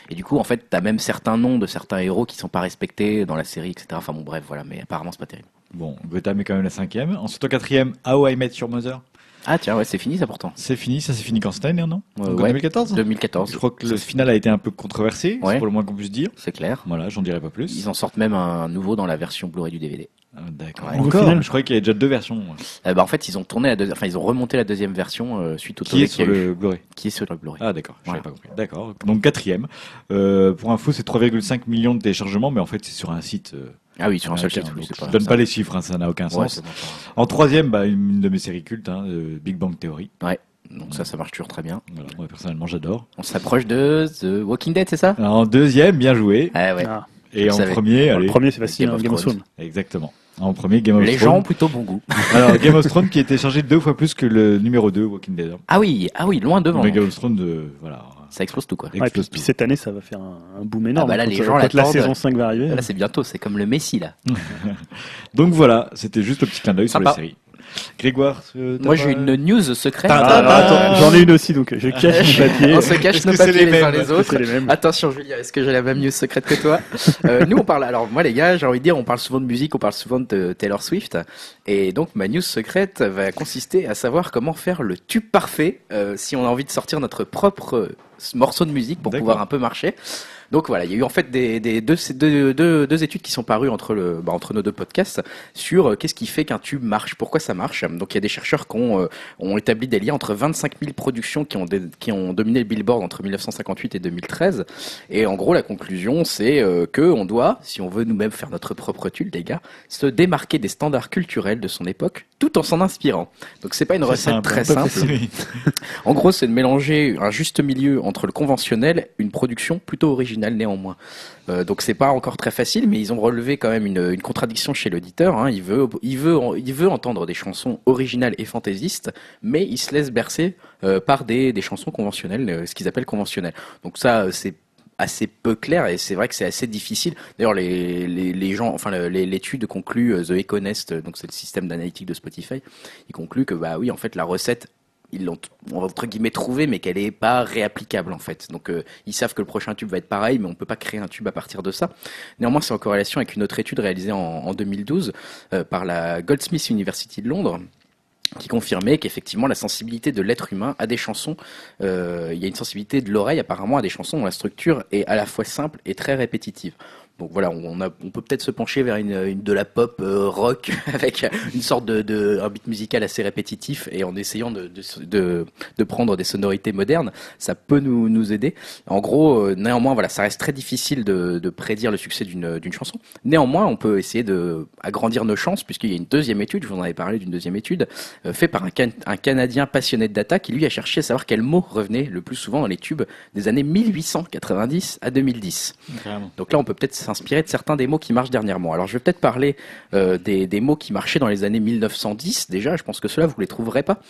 et du coup en fait t'as même certains noms de certains héros qui sont pas respectés dans la série, etc. Enfin bon bref voilà, mais apparemment c'est pas terrible. Bon, Gotham est quand même la cinquième. Ensuite, en quatrième, How I Met Your Mother. Ah tiens ouais c'est fini ça pourtant. C'est fini, ça c'est fini quand année, non Euh, Donc en ouais. 2014 2014. Je crois que le final a été un peu controversé, Ouais. c'est pour le moins qu'on puisse dire. C'est clair. Voilà, j'en dirai pas plus. Ils en sortent même un nouveau dans la version Blu-ray du DVD. Ah, D'accord. Ouais. Encore final Je croyais qu'il y avait déjà deux versions. Euh, bah, en fait, ils ont tourné la deuxième, enfin, ils ont remonté la deuxième version euh, suite au Qui est sur le Blu-ray qui est sur le Blu-ray. Ah d'accord, je Voilà. pas compris. D'accord. Donc quatrième. Euh, pour info, c'est 3,5 millions de téléchargements, mais en fait c'est sur un site. Euh, Ah oui, sur un seul oui, donc c'est je ne donne ça- pas les chiffres, hein, ça n'a aucun Ouais, sens. bon, En troisième, bah, une de mes séries cultes, hein, euh, Big Bang Theory. Ouais. Donc ça, ça marche toujours très bien. Voilà, moi personnellement j'adore. On s'approche de The Walking Dead, c'est ça? Alors, En deuxième, bien joué. Ah ouais. Ah. Et en savais. premier, allez, le premier, c'est facile, Game hein, of Game of Thrones. Thrones. exactement. En premier, Game of Les gens ont Thrones. plutôt bon goût. *laughs* Alors Game of Thrones qui a été chargé deux fois plus que le numéro 2 Walking Dead. Ah oui, ah oui, loin devant. Mais Game of Thrones, euh, voilà. Ça explose tout quoi. Ouais, explose puis tout. cette année, ça va faire un, un boom énorme. bah là, Quand, les gens quand la saison 5 va arriver. Là, c'est bientôt, c'est comme le Messi là. *laughs* Donc voilà, c'était juste le petit clin d'œil sur les séries. Grégoire, euh, Moi, j'ai une news secrète. Ah, Euh, J'en ai une aussi, donc je *laughs* cache mon papier. On se cache nos papiers les les uns mêmes les autres. C'est les mêmes? Attention Julien, est-ce que j'ai la même news secrète que toi? Euh, Nous on parle, alors moi les gars, j'ai envie de dire, on parle souvent de musique, on parle souvent de Taylor Swift, et donc ma news secrète va consister à savoir comment faire le tube parfait euh, si on a envie de sortir notre propre euh, morceau de musique pour pouvoir un peu marcher. Donc voilà, il y a eu en fait des, des deux, deux, deux, deux études qui sont parues entre, le, bah, entre nos deux podcasts sur euh, qu'est-ce qui fait qu'un tube marche, pourquoi ça marche. Donc il y a des chercheurs qui ont, euh, ont établi des liens entre 25 000 productions qui ont, dé- qui ont dominé le Billboard entre 1958 et 2013. Et en gros, la conclusion, c'est euh, que on doit, si on veut nous-mêmes faire notre propre tube, les gars, se démarquer des standards culturels de son époque, tout en s'en inspirant. Donc c'est pas une recette simple, très simple. *laughs* facile. En gros, c'est de mélanger un juste milieu entre le conventionnel une production plutôt originale néanmoins. Euh, donc c'est pas encore très facile, mais ils ont relevé quand même une, une contradiction chez l'auditeur. Hein. Il veut, il veut, il veut entendre des chansons originales et fantaisistes, mais il se laisse bercer euh, par des, des chansons conventionnelles, euh, ce qu'ils appellent conventionnelles. Donc ça, euh, c'est assez peu clair et c'est vrai que c'est assez difficile. D'ailleurs, les, les, gens, enfin l'étude conclut euh, The Econest, donc c'est le système d'analytique de Spotify, il conclut que bah oui, en fait, la recette ils l'ont entre guillemets trouvé, mais qu'elle est pas réapplicable en fait. Donc euh, ils savent que le prochain tube va être pareil, mais on peut pas créer un tube à partir de ça. Néanmoins, c'est en corrélation avec une autre étude réalisée en, en 2012 euh, par la Goldsmiths University de Londres qui confirmait qu'effectivement la sensibilité de l'être humain à des chansons, euh, il y a une sensibilité de l'oreille apparemment à des chansons dont la structure est à la fois simple et très répétitive. Donc voilà, on, a, on peut peut-être se pencher vers une, une de la pop euh, rock *laughs* avec une sorte de, de un beat musical assez répétitif et en essayant de, de, de, de prendre des sonorités modernes, ça peut nous, nous aider. En gros, euh, néanmoins, voilà, ça reste très difficile de, de prédire le succès d'une chanson. Néanmoins, on peut essayer de agrandir nos chances puisqu'il y a une deuxième étude, je vous en avais parlé d'une deuxième étude, euh, fait par un, Can- un Canadien passionné de data qui lui a cherché à savoir quel mot revenait le plus souvent dans les tubes des années 1890 à 2010. Carrément. Donc là, on peut peut-être s'inspirer de certains des mots qui marchent dernièrement. Alors, je vais peut-être parler euh, des, des mots qui marchaient dans les années 1910. Déjà, je pense que cela vous les trouverez pas.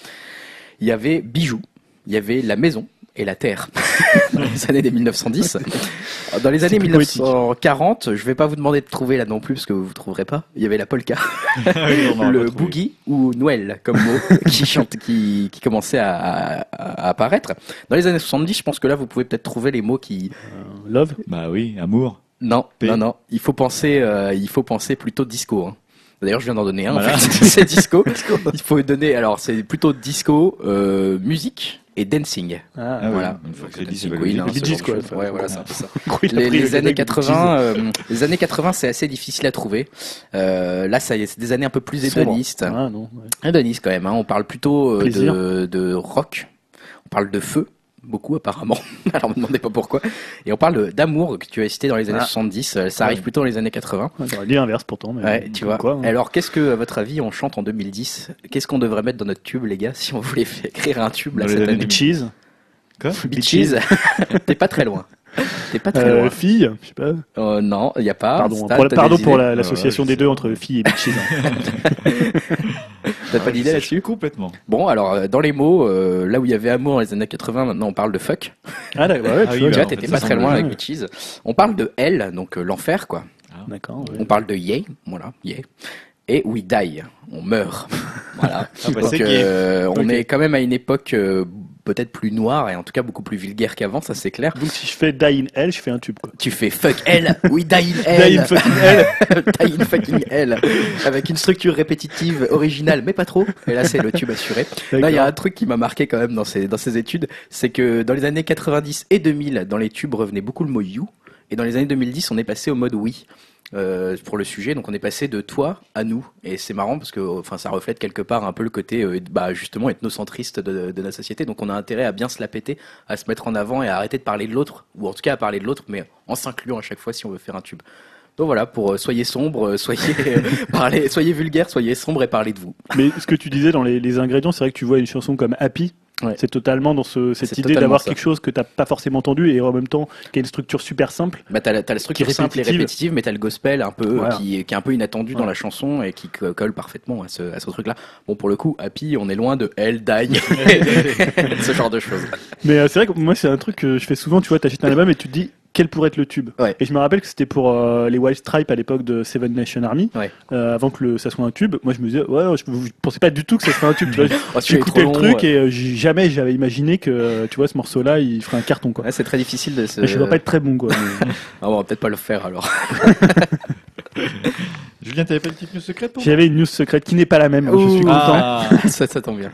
Il y avait bijoux, il y avait la maison et la terre *laughs* dans les années des 1910. Dans les années plus poétique. 1940, je vais pas vous demander de trouver là non plus parce que vous ne trouverez pas. Il y avait la polka, *laughs* le boogie ou Noël comme mot *laughs* qui chante, qui, qui commençait à, à- à apparaître. Dans les années 70, je pense que là, vous pouvez peut-être trouver les mots qui, Euh, Love. Bah oui, amour. Non, P. non, non. Il faut penser, euh, il faut penser plutôt disco. hein. D'ailleurs, je viens d'en donner un. en Voilà. fait. *laughs* c'est *laughs* disco. il faut donner. Alors, c'est plutôt disco, euh, musique et dancing. Ah, Ah voilà. une fois que c'est Dancing Queen, hein, Les ce quoi, Ouais, voilà, c'est un peu ça. *laughs* Années mec du 80, euh, les années 80, c'est assez difficile à trouver. Euh, là, ça y est, c'est des années un peu plus hédonistes. Ah, non, ouais. Hédonistes quand même. Hein. On parle plutôt euh, de, de rock. On parle de feu. Beaucoup apparemment. *laughs* Alors, me demandez pas pourquoi. Et on parle d'amour que tu as cité dans les années Ah. 70. Euh, Ça arrive Ouais. plutôt dans les années 80. Ouais, J'aurais dit l'inverse pourtant. Mais Ouais, tu vois. Quoi, hein. Alors, qu'est-ce que, à votre avis, on chante en 2010 Qu'est-ce qu'on devrait mettre dans notre tube, les gars, si on voulait *laughs* écrire un tube là, Dans les cette années année? Cheese? Quoi? Bitches. *laughs* T'es pas très loin. T'es pas très Euh, loin. fille, je sais pas. Euh, non, il y a pas. Pardon, pour, t'as pardon des pour idées la- l'association des deux entre filles et bitches. *laughs* T'as pas Ah, d'idée là-dessus Complètement. Bon, alors, euh, dans les mots, euh, là où il y avait amour dans les années 80, maintenant on parle de fuck. Ah, d'accord, ouais, Ah tu oui, vois, en t'étais pas très loin avec Bitches. On parle de hell, donc euh, l'enfer, quoi. D'accord. ouais. On parle de yay, voilà, yay. Et we die, on meurt. *laughs* voilà. Ah bah, Donc, c'est euh, on est quand même à une époque euh, peut-être plus noire et en tout cas beaucoup plus vulgaire qu'avant, ça c'est clair. Donc si je fais Die in Hell, je fais un tube. Quoi. Tu fais fuck hell, we die in hell. Die in fucking hell. Die in fucking hell. Avec une structure répétitive originale, mais pas trop. Et là, c'est le tube assuré. Là, il y a un truc qui m'a marqué quand même dans ces, dans ces études, c'est que dans les années 90 et 2000, dans les tubes revenait beaucoup le mot you, et dans les années 2010, on est passé au mode oui. euh, pour le sujet, donc on est passé de toi à nous, et c'est marrant parce que, enfin, ça reflète quelque part un peu le côté, euh, bah, justement, ethnocentriste de, de notre société. Donc on a intérêt à bien se la péter, à se mettre en avant et à arrêter de parler de l'autre, ou en tout cas à parler de l'autre, mais en s'incluant à chaque fois si on veut faire un tube. Donc voilà, pour euh, soyez sombre, soyez *laughs* parlez, soyez vulgaire, soyez sombre et parlez de vous. Mais ce que tu disais dans les, les ingrédients, c'est vrai que tu vois une chanson comme Happy. Ouais. C'est totalement dans ce, cette idée d'avoir quelque chose que t'as pas forcément entendu et en même temps qui a une structure super simple. Bah t'as la, la structure simple et répétitive. mais t'as le gospel un peu Voilà. qui, est- qui est un peu inattendu dans la chanson et qui co- colle parfaitement à ce, à ce truc-là. Bon pour le coup, Happy, on est loin de Elle *laughs* Die, *laughs* ce genre de choses. Mais euh, c'est vrai que moi c'est un truc que je fais souvent. Tu vois, t'achètes un *laughs* album et tu te dis quel pourrait être le tube. Ouais. Et je me rappelle que c'était pour euh, les Wild Stripes à l'époque de Seven Nation Army, Ouais. euh, avant que le, ça soit un tube. Moi je me disais ouais, je, je pensais pas du tout que ça serait un tube. Tu vois, *laughs* Oh, j'ai écouté le truc ouais. et euh, jamais j'avais imaginé que tu vois ce morceau-là il ferait un carton quoi. Ouais, c'est très difficile de se. Mais je dois pas être très bon quoi. mais- *laughs* Ah, on va peut-être pas le faire alors. *laughs* Julien, t'avais pas une petite news secrète pour J'avais une news secrète qui n'est pas la même. Je suis content. Ah, *laughs* ça, ça tombe bien.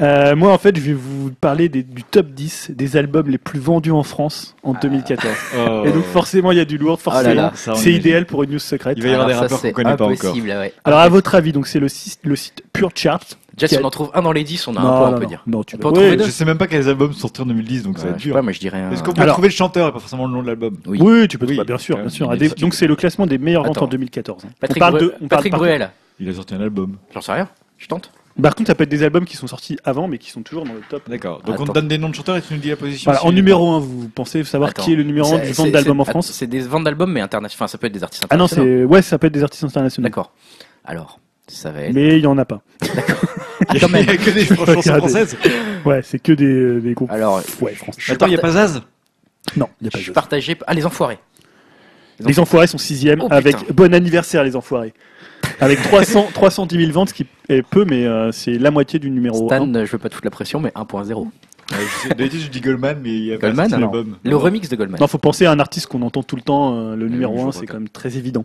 Euh, moi, en fait, je vais vous parler des- du top 10 des albums les plus vendus en France en 2014. *laughs* oh. Et donc, forcément, il y a du lourd, Oh forcément. c'est idéal pour une news secrète. Il va y avoir des Alors, ça, rappeurs qu'on connaît pas encore. ouais. Alors, à votre avis, donc c'est le site, le site Pure Chart. Déjà, si a- on en trouve un dans les 10, on a un point, non, on peut non, dire. non, tu On peux peut en ouais, trouver deux Je sais même pas quels albums sont sortis en 2010, donc ça va Ouais, être dur. pas, moi je dirais un. Est-ce qu'on peut Alors- trouver le chanteur et pas forcément le nom de l'album Oui. Oui, tu peux. Oui, bah, bien sûr, bien sûr. des- donc, c'est le classement des meilleures ventes en 2014. hein. Patrick, on parle de, on parle Patrick par- Bruel. Il a sorti un album. J'en sais rien. Je tente. Par contre, ça peut être des albums qui sont sortis avant, mais qui sont toujours dans le top. D'accord. Donc on te donne des noms de chanteurs et tu nous dis la position. Voilà, en numéro 1, vous pensez savoir Attends. qui est le numéro 1 C'est- du vente d'albums en France C'est des ventes d'albums, mais internationaux. Enfin, ça peut être des artistes Ah non, internationaux. c'est ouais, ça peut être des artistes internationaux. D'accord. Alors, ça va être. Mais il y en a pas. Ah, quand même. Il y a que des chansons françaises. Ouais, c'est que des, des groupes. Alors, ouais, je suis Attends, il y a pas Zaz? Non, il y a je pas suis de partagé. Ah, les enfoirés. Les Enfoirés sont sixième Oh, putain. avec bon anniversaire les Enfoirés. Avec 300, 310 000 ventes, ce qui est peu, mais euh, c'est la moitié du numéro Stan, 1. euh, je veux pas te foutre la pression, mais 1.0. Ouais, je sais- D'habitude, je dis Goldman, mais il y a pas Goldman, non. l'album. Le remix de Goldman. Non, faut penser à un artiste qu'on entend tout le temps. euh, le numéro je 1, vois c'est pas. quand même très évident.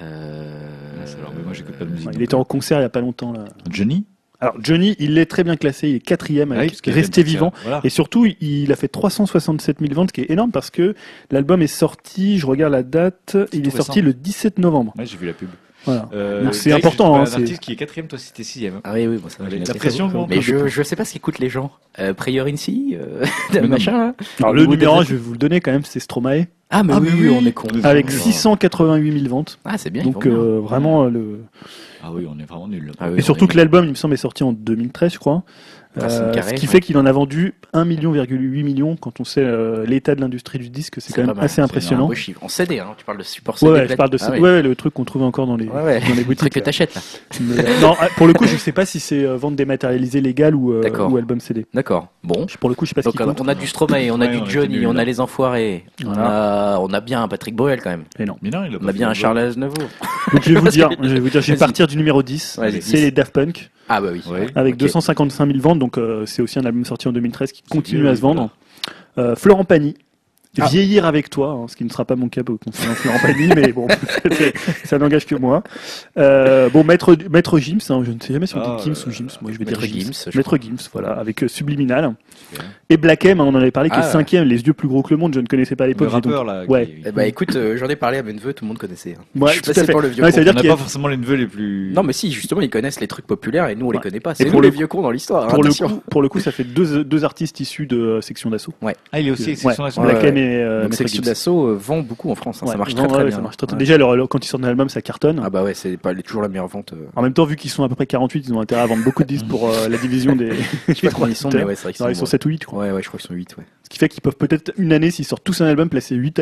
Euh, Ah, c'est alors, mais moi, j'écoute pas de musique. Ouais, donc. il était en concert il y a pas longtemps là. Johnny? Alors Johnny, il est très bien classé, il est quatrième avec Resté vivant. Voilà. Et surtout, il a fait 367 000 ventes, ce qui est énorme parce que l'album est sorti, je regarde la date, il est sorti le 17 novembre. Ouais, j'ai vu la pub. Voilà. Euh, Donc c'est important, hein, Un artiste qui est quatrième, toi c'était sixième. Ah oui, oui, bon, ça va, la pression, Mais je, je sais pas ce qu'écoutent les gens. Euh, Prayer in Sea, euh, *laughs* machin. Alors le numéro des- 1, je vais vous le donner quand même, c'est Stromae, Ah, mais Ah, oui, on est con. avec Oh. 688 000 ventes. Ah, c'est bien. Donc bien. euh, vraiment euh, le. Ah oui, on est vraiment nuls. Ah oui, Et surtout que l'album, il me semble, est sorti en 2013, je crois. Euh, ce qui ouais. fait qu'il en a vendu 1,8 million quand on sait euh, l'état de l'industrie du disque, c'est quand même mal, assez impressionnant. Suis en CD, hein. Tu parles de support CD. ouais, je plate. parle de Ah ouais. ouais, ouais, le truc qu'on trouve encore dans les, Ouais, ouais. dans les *laughs* Le truc boutiques. que t'achètes là. Mais, euh, non, ah, pour le coup, je sais pas si c'est euh, vente dématérialisée légale ou, euh, ou album CD. D'accord. Bon. Pour le coup, je sais pas ce Donc compte. on a du Stromae, on a Ouais, du Johnny, on a les Enfoirés, on a, on a bien un Patrick Bruel quand même. Mais non. Mais non, il a On a bien un le Charles. Aznavour. *laughs* Je vais vous dire, je vais vous dire, je vais partir du numéro 10. Vas-y, C'est 10. les Daft Punk Ah bah oui. Ouais. avec Ok. 255 000 ventes. Donc euh, c'est aussi un album sorti en 2013 qui continue à se vendre. Euh, Florent Pagny. Vieillir avec toi, hein, ce qui ne sera pas mon cas pour Florent Pagny, mais bon, *laughs* *laughs* ça n'engage que moi. Euh, bon, Maître, Maître Gims, hein, je ne sais jamais si on Ah, dit Gims ou euh, Gims, moi je vais Maître dire Gims. Gims, Maître Gims, voilà, avec euh, Subliminal. Super. Et Black M, hein, on en avait parlé, qui Ah, est ouais. cinquième, les yeux plus gros que le monde, je ne connaissais pas à Le l'époque. donc- là. Ouais. qui- Eh bah écoute, euh, j'en ai parlé à mes neveux, tout le monde connaissait. hein. Ouais, je suis passé pour le vieux Ouais, con. ça veut dire On n'a pas forcément les neveux les plus. Non mais si, justement, ils connaissent les trucs populaires et nous on les connaît pas. C'est pour les vieux cons dans l'histoire. pour, le coup, ça fait deux, deux artistes issus de Section d'Assaut. Ah, il est aussi section. Black M et euh, Donc Section d'assaut euh, vend beaucoup en France, hein, Ouais, ça marche non, très très ouais, bien. ça marche très, très- Ouais. Déjà, leur- leur- quand ils sortent un album, ça cartonne. Ah bah ouais, c'est pas toujours la meilleure vente. euh. En même temps, vu qu'ils sont à peu près 48, ils ont intérêt à vendre beaucoup de disques pour euh, la division des. *laughs* Je sais *laughs* pas combien ils sont, mais ouais, c'est vrai qu'ils Non, ils sont, sont 7 ou 8, je crois. Ouais, ouais, je crois qu'ils sont 8, ouais. Ce qui fait qu'ils peuvent peut-être une année, s'ils sortent tous un album, placer 8,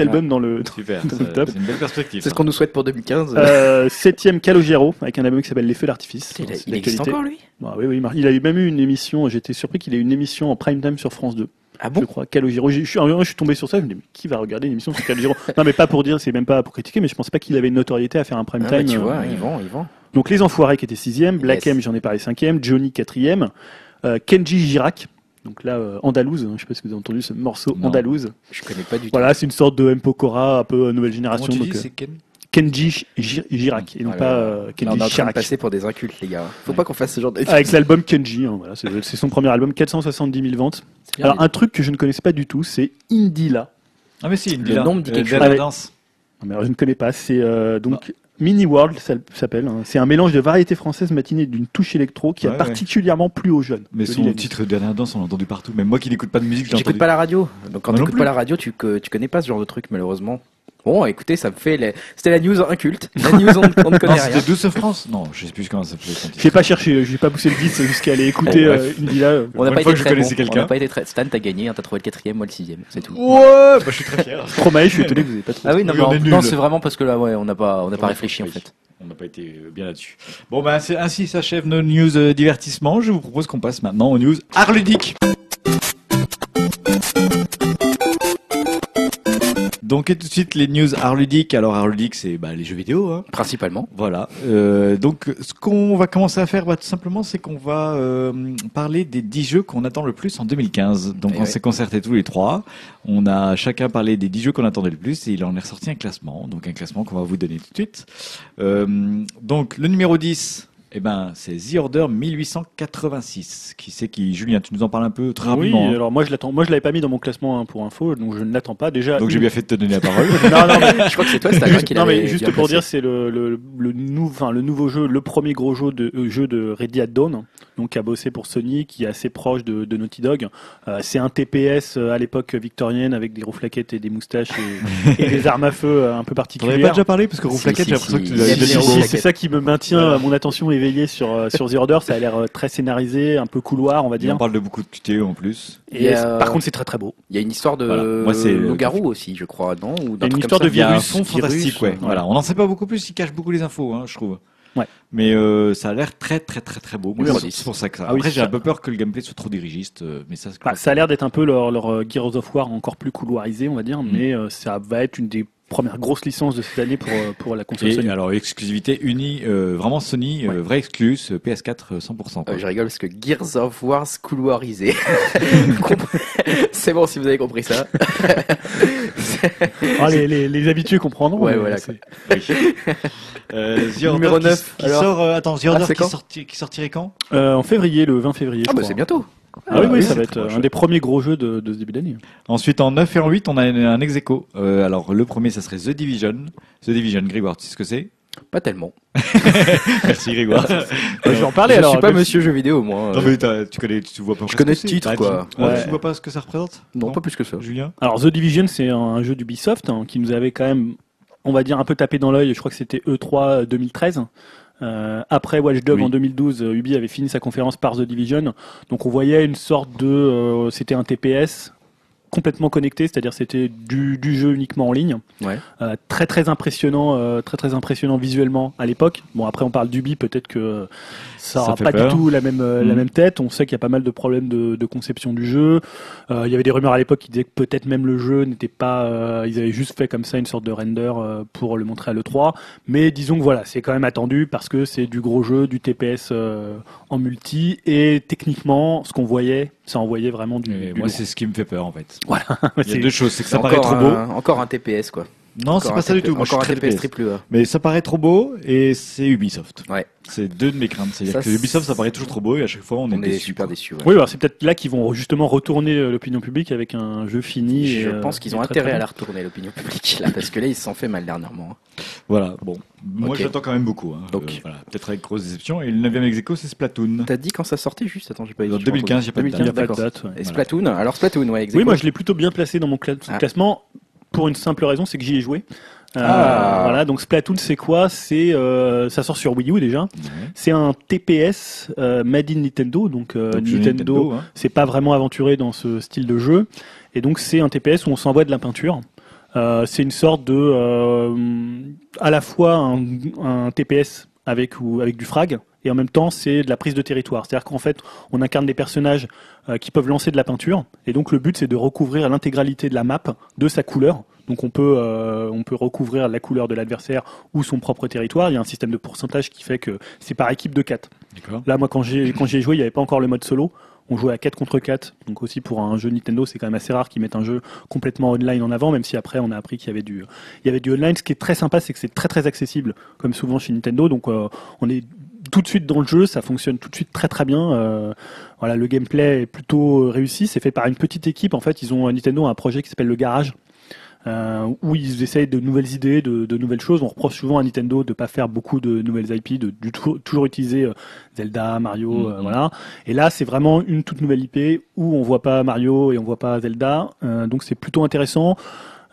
albums dans le. Super, Dans ça- le top. c'est une belle perspective. C'est ce qu'on nous souhaite pour 2015. Euh, septième Calogero, avec un album qui s'appelle Les Feux d'artifice. il existe encore lui? Bah oui, oui, il a eu même eu une émission, j'étais surpris qu'il ait eu une émission en prime time sur France 2. Ah je bon crois, Calogero. Je suis, je suis tombé sur ça, je me dis, mais qui va regarder une émission sur Calogero? Non, mais pas pour dire, c'est même pas pour critiquer, mais je pense pas qu'il avait une notoriété à faire un prime Ah bah, time. Tu euh, vois, ouais. ils vendent, ils vendent. Donc Les Enfoirés qui était sixième, Black Yes. M, j'en ai parlé cinquième, Johnny quatrième, euh, Kenji Girac. Donc là, euh, Andalouse, hein, je sais pas si vous avez entendu ce morceau Non. Andalouse. Je connais pas du tout. Voilà, c'est une sorte de M. Pokora, un peu euh, nouvelle Comment génération. tu donc, dis, euh, c'est Ken? Kenji Gi- Girac, et non Voilà. pas euh, Kenji on est en train de Chirac. passer pour des incultes, les gars. Faut Ouais. pas qu'on fasse ce genre de. Avec l'album Kenji, hein, voilà, c'est son premier album, 470 000 ventes. Bien, Alors un truc que je ne connaissais pas du tout, c'est Indila. Ah, mais si, Le nom me dit quelque chose. Ah ouais. danse. Non, mais alors, je ne connais pas. C'est euh, donc Mini World, ça s'appelle. hein. C'est un mélange de variété française matinée d'une touche électro qui a Ouais, ouais. particulièrement plu aux jeunes. Mais son titre Dernière danse, on l'a entendu partout. Même moi qui n'écoute pas de musique, J'écoute entendu. pas la radio. Donc quand t'écoutes plus. pas la radio, tu, que, tu connais pas ce genre de truc, malheureusement. Bon, écoutez, ça me fait. les- C'était la news inculte. La news, on, on ne Non, connaît rien. c'était Douce France Non, je sais plus comment ça s'appelait. J'ai pas cherché, j'ai pas poussé le 10 jusqu'à aller écouter euh, bref. Indila. euh. On n'a Une pas fois été que je très connaissais bon. quelqu'un. On n'a pas été très. Stan, t'as gagné, hein, t'as trouvé le quatrième, moi le sixième, c'est tout. Ouais, bah, je suis très fier. *laughs* Stromae, je suis étonné que vous ayez pas trouvé. Ah oui, non, Oui, non, c'est vraiment parce que là, ouais, on n'a pas, on n'a pas réfléchi en fait. On n'a pas été bien là-dessus. Bon, bah, c'est ainsi s'achève nos news euh, divertissement. Je vous propose qu'on passe maintenant aux news art ludique. Donc, et tout de suite, les news art ludique. Alors, art ludique, c'est bah, les jeux vidéo. Hein. Principalement. Voilà. Euh, donc, ce qu'on va commencer à faire, bah, tout simplement, c'est qu'on va euh, parler des 10 jeux qu'on attend le plus en 2015. Donc, Eh on ouais. s'est concertés tous les trois. On a chacun parlé des 10 jeux qu'on attendait le plus et il en est ressorti un classement. Donc, un classement qu'on va vous donner tout de suite. Euh, donc, le numéro 10, eh ben, c'est The Order 1886. Qui c'est qui Julien, tu nous en parles un peu très Oui, rapidement. hein. alors moi je l'attends. Moi je l'avais pas mis dans mon classement hein, pour info, donc je ne l'attends pas. Déjà. Donc, j'ai bien fait de te donner la *laughs* parole. Non, non, mais Je crois que c'est toi, Stan, Juste- qui non mais juste pour placé. dire c'est le le, le, nou- enfin, le nouveau jeu le premier gros jeu de euh, jeu de Ready at Dawn donc qui a bossé pour Sony qui est assez proche de, de Naughty Dog Euh, c'est un TPS euh, à l'époque victorienne avec des rouflaquettes et des moustaches et, *laughs* et des armes à feu euh, un peu T'en avais pas particulières déjà parlé parce que Si, Rouflaquette, si, j'ai l'impression si. que. Si, Rouflaquettes. c'est ça qui me maintient mon attention éveillée sur sur The Order ça a l'air très scénarisé un peu couloir on va Et dire on parle de beaucoup de QTE en plus. et Il y a- euh, par contre c'est très très beau Il y a une histoire de Voilà. Moi, c'est le- loup-garou aussi, je crois, non? Ou d'un une histoire comme de virus, fond virus, fantastique, ouais. ouais. Voilà, on n'en sait pas beaucoup plus, il cache beaucoup les infos, hein, je trouve. Ouais. Mais euh, ça a l'air très très très très beau. Moi, Numéro c'est 10. c'est pour ça que ça. Ah oui, Après, c'est j'ai un peu peur que le gameplay soit trop dirigiste, euh, mais ça. Bah, ça a l'air d'être un peu leur, leur euh, Gears of War encore plus couloirisé, on va dire, Mm. mais euh, ça va être une des premières grosses licences de cette année pour, pour la console Et Sony. alors exclusivité unie, euh, vraiment Sony, euh, vrai exclus, euh, PS4 euh, 100%. quoi. Euh, je rigole parce que Gears of War couloirisé. *laughs* *laughs* *laughs* c'est bon si vous avez compris ça. *laughs* Ah, les, les, les habitués comprendront. Ouais, voilà, *laughs* Euh, The Numéro qui- 9, Qui, alors. sort, euh, attends, The Order Ah, qui, quand sorti- qui sortirait quand? Euh, en février, le 20 février. Ah bah c'est bientôt. Ah oui, Ah oui, oui, ça va être un des premiers gros jeux de, de ce début d'année. Ensuite, en 9 et en 8, on a un, un ex aequo. Euh, alors, le premier, ça serait The Division. The Division, Grégoire, tu sais ce que c'est? Pas tellement. *laughs* Merci, Grégoire. je vais en parler je alors. suis pas monsieur jeu vidéo moi. non, mais t'as- tu connais, tu vois pas Je ce connais c'est. titre, Bah, quoi. Tu, ouais, Ouais. tu vois pas ce que ça représente non, pas plus que ça. Julien Alors The Division, c'est un, jeu d'Ubisoft hein, qui nous avait quand même, on va dire, un peu tapé dans l'œil. Je crois que c'était E3 2013. Euh, après Watch Dogs Oui. en 2012, euh, Ubi avait fini sa conférence par The Division. Donc on voyait une sorte de, euh, c'était un TPS complètement connecté, c'est-à-dire c'était du, du jeu uniquement en ligne. Ouais. Euh, très très impressionnant, euh, très très impressionnant visuellement à l'époque. Bon après on parle d'Ubi, peut-être que ça Ça aura fait pas peur. du tout la même euh, la Mhm. même tête. On sait qu'il y a pas mal de problèmes de, de conception du jeu. Euh, il y avait des rumeurs à l'époque qui disaient que peut-être même le jeu n'était pas, euh, ils avaient juste fait comme ça une sorte de render euh, pour le montrer à l'E3. Mais disons que voilà, c'est quand même attendu parce que c'est du gros jeu, du TPS euh, en multi et techniquement, ce qu'on voyait, ça envoyait vraiment du. Du Moi, c'est ce qui me fait peur, en fait. Voilà. Il y a deux choses. C'est que ça paraît trop beau. un- Encore un TPS quoi. Non, c'est pas ça du tout. Moi, je suis très A. Mais ça paraît trop beau et c'est Ubisoft. Ouais. C'est deux de mes craintes. C'est-à-dire que Ubisoft, ça paraît toujours trop beau et à chaque fois, on, est, est déçu. super déçus. Oui, alors c'est peut-être là qu'ils vont justement retourner euh, l'opinion publique avec un jeu fini. Je euh, pense qu'ils ont intérêt à la retourner l'opinion publique là parce que là ils se sont fait mal dernièrement. hein. Voilà, bon. Moi, j'attends quand même beaucoup. hein. Donc. Euh, voilà. Peut-être avec grosse déception. Et le 9ème ex aequo, c'est Splatoon. T'as dit quand ça sortait juste Attends, j'ai pas j'ai pas 2015, entendu. y a pas de date. 2015, il n'y a pas d'accord. de date. ouais. Et. Splatoon, alors Splatoon, ouais, Oui, moi je l'ai plutôt bien placé dans mon cla- Ah. classement pour une simple raison, c'est que j'y ai joué. Euh, Ah. Voilà, donc Splatoon, c'est quoi? C'est euh, ça sort sur Wii U déjà. Ouais. C'est un TPS euh, made in Nintendo, donc, euh, Donc, jeu Nintendo, hein. c'est pas vraiment aventuré dans ce style de jeu. Et donc c'est un TPS où on s'envoie de la peinture. Euh, c'est une sorte de euh, à la fois un, un TPS avec ou avec du frag et en même temps c'est de la prise de territoire. C'est-à-dire qu'en fait on incarne des personnages euh, qui peuvent lancer de la peinture et donc le but c'est de recouvrir l'intégralité de la map de sa couleur. Donc on peut euh, on peut recouvrir la couleur de l'adversaire ou son propre territoire. Il y a un système de pourcentage qui fait que c'est par équipe de 4. D'accord. Là, moi, quand j'ai ai joué, il n'y avait pas encore le mode solo. On jouait à 4 contre 4. Donc aussi pour un jeu Nintendo, c'est quand même assez rare qu'ils mettent un jeu complètement online en avant, même si après on a appris qu'il y avait du il y avait du online. Ce qui est très sympa, c'est que c'est très très accessible, comme souvent chez Nintendo. Donc euh, on est tout de suite dans le jeu, ça fonctionne tout de suite très très bien. Euh, voilà, le gameplay est plutôt réussi. C'est fait par une petite équipe. En fait, ils ont Nintendo a un projet qui s'appelle le Garage. euh, où ils essayent de nouvelles idées, de, de nouvelles choses. On reproche souvent à Nintendo de pas faire beaucoup de nouvelles IP, de, tout- toujours utiliser euh, Zelda, Mario, euh, Mhm. voilà. Et là, c'est vraiment une toute nouvelle IP où on voit pas Mario et on voit pas Zelda, Euh, donc c'est plutôt intéressant.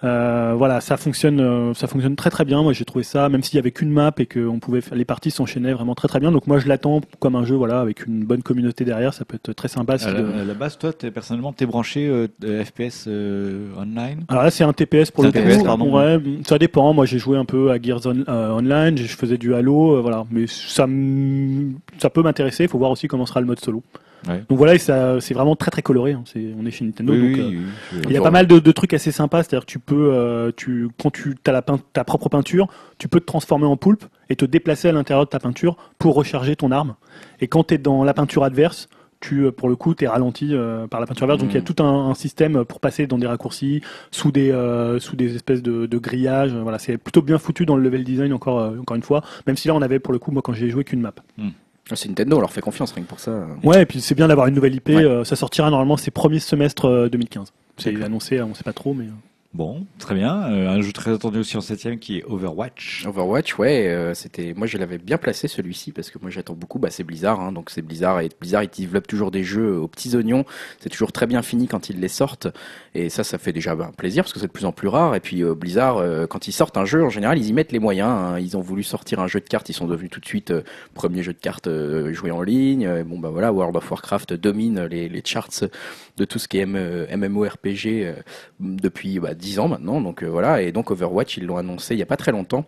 Euh, voilà, ça fonctionne, euh, ça fonctionne très très bien. Moi, j'ai trouvé ça, même s'il y avait qu'une map et que on pouvait faire, les parties s'enchaînaient vraiment très très bien. Donc moi, je l'attends comme un jeu, voilà, avec une bonne communauté derrière. Ça peut être très sympa. si À la, à la base, toi, t'es, personnellement, t'es branché euh, de FPS euh, online? Alors là, c'est un TPS pour le un coup. TPS, pardon. Ouais, ça dépend. Moi, j'ai joué un peu à Gears On- euh, Online, je faisais du Halo, euh, voilà. Mais ça, ça peut m'intéresser. Il faut voir aussi comment sera le mode solo. Ouais. Donc voilà, c'est vraiment très très coloré. hein. On est chez Nintendo, Oui, donc. oui, euh, oui, il y a pas mal de, de trucs assez sympas, c'est-à-dire que tu peux, euh, tu, quand tu as la pein- ta propre peinture, tu peux te transformer en poulpe et te déplacer à l'intérieur de ta peinture pour recharger ton arme. Et quand tu es dans la peinture adverse, tu, euh, pour le coup, tu es ralenti euh, par la peinture adverse. Donc il y a Mhm. tout un, un système pour passer dans des raccourcis, sous des, euh, sous des espèces de, de grillages. Voilà, c'est plutôt bien foutu dans le level design, encore, euh, encore une fois. Même si là, on avait pour le coup, moi, quand j'ai joué qu'une map. Ah, C'est Nintendo, on leur fait confiance rien que pour ça. Ouais, et puis c'est bien d'avoir une nouvelle IP. Ouais. euh, ça sortira normalement ces premiers semestres euh, 2015. C'est D'accord. annoncé, on sait pas trop, mais. Bon, très bien. Euh, un jeu très attendu aussi en septième qui est Overwatch. Overwatch, ouais, euh, c'était. Moi, je l'avais bien placé celui-ci parce que moi, j'attends beaucoup. Bah, c'est Blizzard, hein, donc c'est Blizzard et Blizzard, ils développent toujours des jeux aux petits oignons. C'est toujours très bien fini quand ils les sortent, et ça, ça fait déjà bah, plaisir parce que c'est de plus en plus rare. Et puis euh, Blizzard, quand ils sortent un jeu, en général, ils y mettent les moyens. hein. Ils ont voulu sortir un jeu de cartes, ils sont devenus tout de suite premier jeu de cartes joué en ligne. Bon, bah voilà, World of Warcraft domine les, charts de tout ce qui est MMORPG depuis bah, 10 ans maintenant. Donc euh, voilà, et donc Overwatch, ils l'ont annoncé il y a pas très longtemps.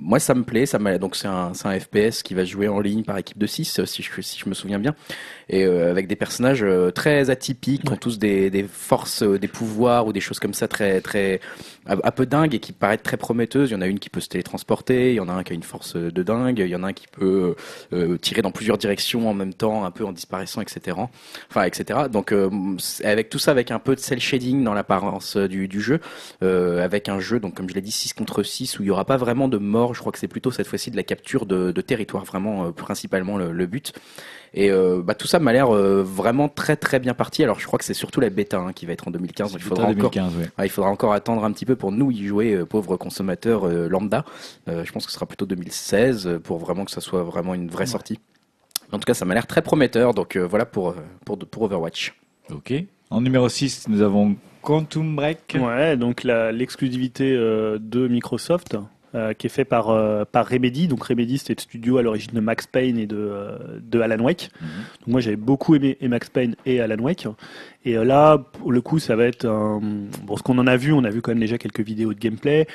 Moi, ça me plaît. Ça m'a- donc c'est un, c'est un FPS qui va jouer en ligne par équipe de 6, si je, si je me souviens bien, et euh, avec des personnages euh, très atypiques, qui ont tous des, des forces, euh, des pouvoirs ou des choses comme ça très très un peu dingues et qui paraissent très prometteuses. Il y en a une qui peut se télétransporter, il y en a un qui a une force de dingue, il y en a un qui peut euh, tirer dans plusieurs directions en même temps, un peu en disparaissant, etc. Enfin, etc. Donc euh, avec tout ça, avec un peu de cel shading dans l'apparence euh, du, du jeu, euh, avec un jeu, donc comme je l'ai dit, 6 contre 6, où il n'y aura pas vraiment de mort. Je crois que c'est plutôt cette fois-ci de la capture de, de territoire, vraiment euh, principalement le, le but. Et euh, bah, tout ça m'a l'air euh, vraiment très très bien parti. Alors je crois que c'est surtout la bêta hein, qui va être en 2015. donc il faudra encore 2015, ouais. ah, il faudra encore attendre un petit peu pour nous y jouer, euh, pauvres consommateurs euh, lambda. Euh, je pense que ce sera plutôt 2016 euh, pour vraiment que ça soit vraiment une vraie sortie. En tout cas, ça m'a l'air très prometteur. Donc euh, voilà pour, pour, pour Overwatch. Ok. En numéro 6, nous avons Quantum Break. Ouais, donc l'exclusivité euh, de Microsoft euh, qui est fait par, euh, par Remedy. Donc Remedy, c'était le studio à l'origine de Max Payne et de, euh, de Alan Wake. Mhm. Donc moi, j'avais beaucoup aimé et Max Payne et Alan Wake. Et là, pour le coup, ça va être un... Bon, ce qu'on en a vu, on a vu quand même déjà quelques vidéos de gameplay.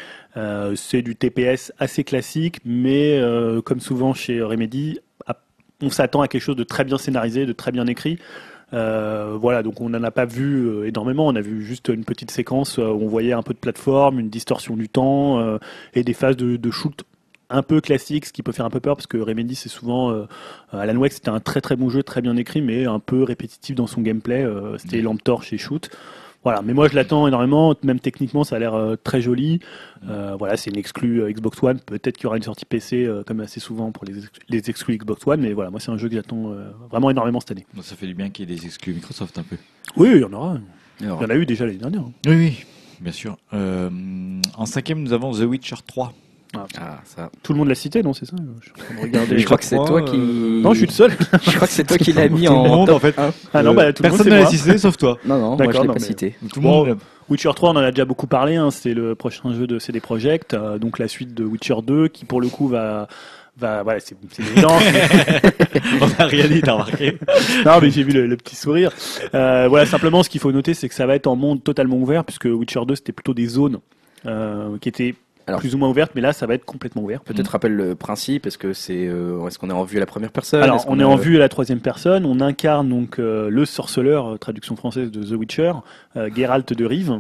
C'est du TPS assez classique, mais comme souvent chez Remedy, on s'attend à quelque chose de très bien scénarisé, de très bien écrit. Euh, voilà, donc on n'en a pas vu euh, énormément. On a vu juste une petite séquence euh, où on voyait un peu de plateforme, une distorsion du temps euh, et des phases de, de shoot un peu classiques, ce qui peut faire un peu peur parce que Remedy c'est souvent euh, Alan Wake c'était un très très bon jeu, très bien écrit, mais un peu répétitif dans son gameplay. euh, c'était lampe torche et shoot. Voilà, mais moi je l'attends énormément, même techniquement ça a l'air euh, très joli. Euh, voilà, c'est une exclue euh, Xbox One, peut-être qu'il y aura une sortie PC comme assez souvent pour les, ex- les exclus Xbox One, mais voilà, moi c'est un jeu que j'attends vraiment énormément cette année. Bon, ça fait du bien qu'il y ait des exclus Microsoft un peu. Oui, il y en aura. Il y en a eu déjà l'année dernière. Oui, oui, bien sûr. En cinquième, nous avons The Witcher 3. Ah, ça. Tout le monde l'a cité, non C'est ça Je suis en train de *laughs* regarder. Je crois que c'est toi qui. euh, Non, je suis le seul. *laughs* Je crois que c'est toi qui l'as mis Tout le en monde, top en fait. Ah non, Euh, bah, tout personne n'a moi. assisté sauf toi. Non, non, moi je D'accord, l'ai pas mais- cité. Tout le monde. Witcher 3, on en a déjà beaucoup parlé. hein, c'est le prochain jeu de CD Projekt, euh, donc la suite de Witcher 2, qui pour le coup va. Va, voilà, c'est c'est évident. *laughs* On n'a rien dit, t'as remarqué. non, mais j'ai vu le, le petit sourire. Euh, voilà, simplement, ce qu'il faut noter, c'est que ça va être en monde totalement ouvert, puisque Witcher 2, c'était plutôt des zones euh, qui étaient Alors- plus ou moins ouvertes, mais là, ça va être complètement ouvert. Peut-être rappelle le principe. Est-ce que c'est, euh, est-ce qu'on est en vue à la première personne? Alors, Est-ce qu'on on est en vue à la troisième personne. On incarne donc euh, le sorceleur, euh, traduction française de The Witcher, euh, Geralt de Rive,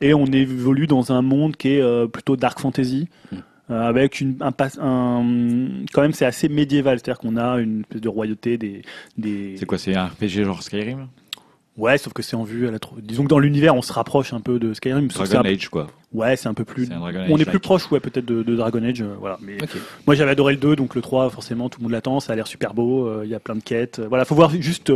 et on évolue dans un monde qui est euh, plutôt dark fantasy. Mm. euh, avec une, un- quand même c'est assez médiéval, c'est-à-dire qu'on a une espèce de royauté des, des C'est quoi, c'est un RPG genre Skyrim? Ouais, sauf que c'est en vue à la disons que dans l'univers on se rapproche un peu de Skyrim, Dragon un- Age, quoi. ouais c'est un peu plus, C'est un on est plus proche ouais peut-être de, de Dragon Age, euh, voilà, mais moi j'avais adoré le 2, donc le 3 forcément tout le monde l'attend, ça a l'air super beau, euh, il y a plein de quêtes. euh, Voilà, faut voir juste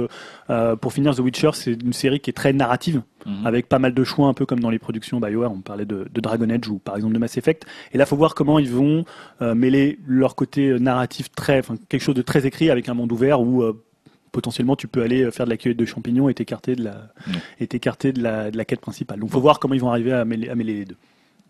euh, pour finir The Witcher, c'est une série qui est très narrative, Mhm. avec pas mal de choix, un peu comme dans les productions BioWare, on parlait de, de Dragon Age ou par exemple de Mass Effect. Et là, faut voir comment ils vont mêler leur côté narratif très, enfin quelque chose de très écrit avec un monde ouvert où potentiellement tu peux aller euh, faire de la cueillette de champignons et t'écarter de la, et t'écarter de la, de la quête principale. Donc faut voir comment ils vont arriver à mêler, à mêler les deux.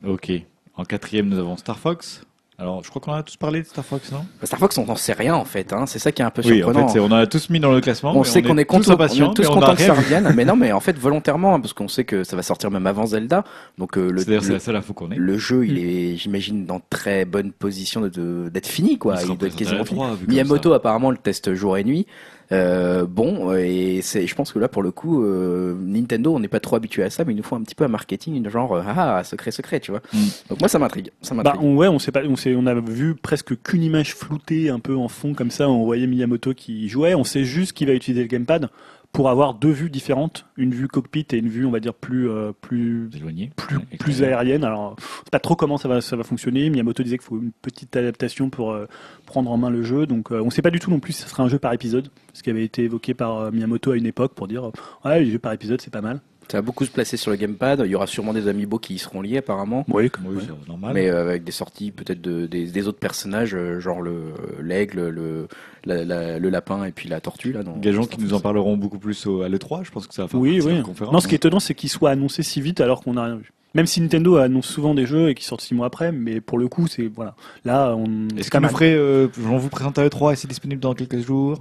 Ok. En quatrième, nous avons Star Fox. Alors, je crois qu'on en a tous parlé de Star Fox, non? Bah, Star Fox, on n'en sait rien en fait. Hein. C'est ça qui est un peu Oui, en surprenant. fait, c'est- on en a tous mis dans le classement. on mais sait qu'on est, tous content, on est tous contents que ça revienne, *laughs* mais non, mais en fait volontairement, hein, parce qu'on sait que ça va sortir même avant Zelda. Donc euh, le, le, la seule info qu'on ait. le jeu, il est, j'imagine, dans très bonne position de- de- d'être fini, quoi. Il doit être quasiment fini. 3, vu comme Miyamoto apparemment le teste jour et nuit. Euh, bon, et c'est, je pense que là pour le coup, euh, Nintendo, on n'est pas trop habitué à ça, mais il nous faut un petit peu un marketing, genre euh, ah secret secret, tu vois. Mm. Donc moi ça m'intrigue, ça Bah, m'intrigue. on, ouais, on sait pas, on sait, on a vu presque qu'une image floutée un peu en fond comme ça. On voyait Miyamoto qui jouait. On sait juste qu'il va utiliser le gamepad pour avoir deux vues différentes, une vue cockpit et une vue, on va dire plus euh, plus Éloigné. plus, plus aérienne. Alors, pas trop comment ça va ça va fonctionner. Miyamoto disait qu'il faut une petite adaptation pour euh, prendre en main le jeu. Donc, euh, on sait pas du tout non plus si ce sera un jeu par épisode, ce qui avait été évoqué par euh, Miyamoto à une époque pour dire ouais, les jeux par épisode c'est pas mal. Ça va beaucoup se placer sur le gamepad. Il y aura sûrement des amiibo qui y seront liés apparemment. Oui, Oui, c'est normal. Mais euh, avec des sorties peut-être de, des, des autres personnages, euh, genre le l'aigle, le, la- la- le lapin et puis la tortue là. Dans Gageons qui nous en parleront beaucoup plus au, à l'E3. Je pense que ça va faire Oui, oui. conférence. Non, ce qui est étonnant, c'est qu'il soit annoncé si vite alors qu'on n'a rien vu. Même si Nintendo annonce souvent des jeux et qu'ils sortent six mois après, mais pour le coup, c'est voilà. Là, on. Est-ce c'est qu'on ferait, euh, on vous présente à l'E3 et c'est disponible dans quelques jours?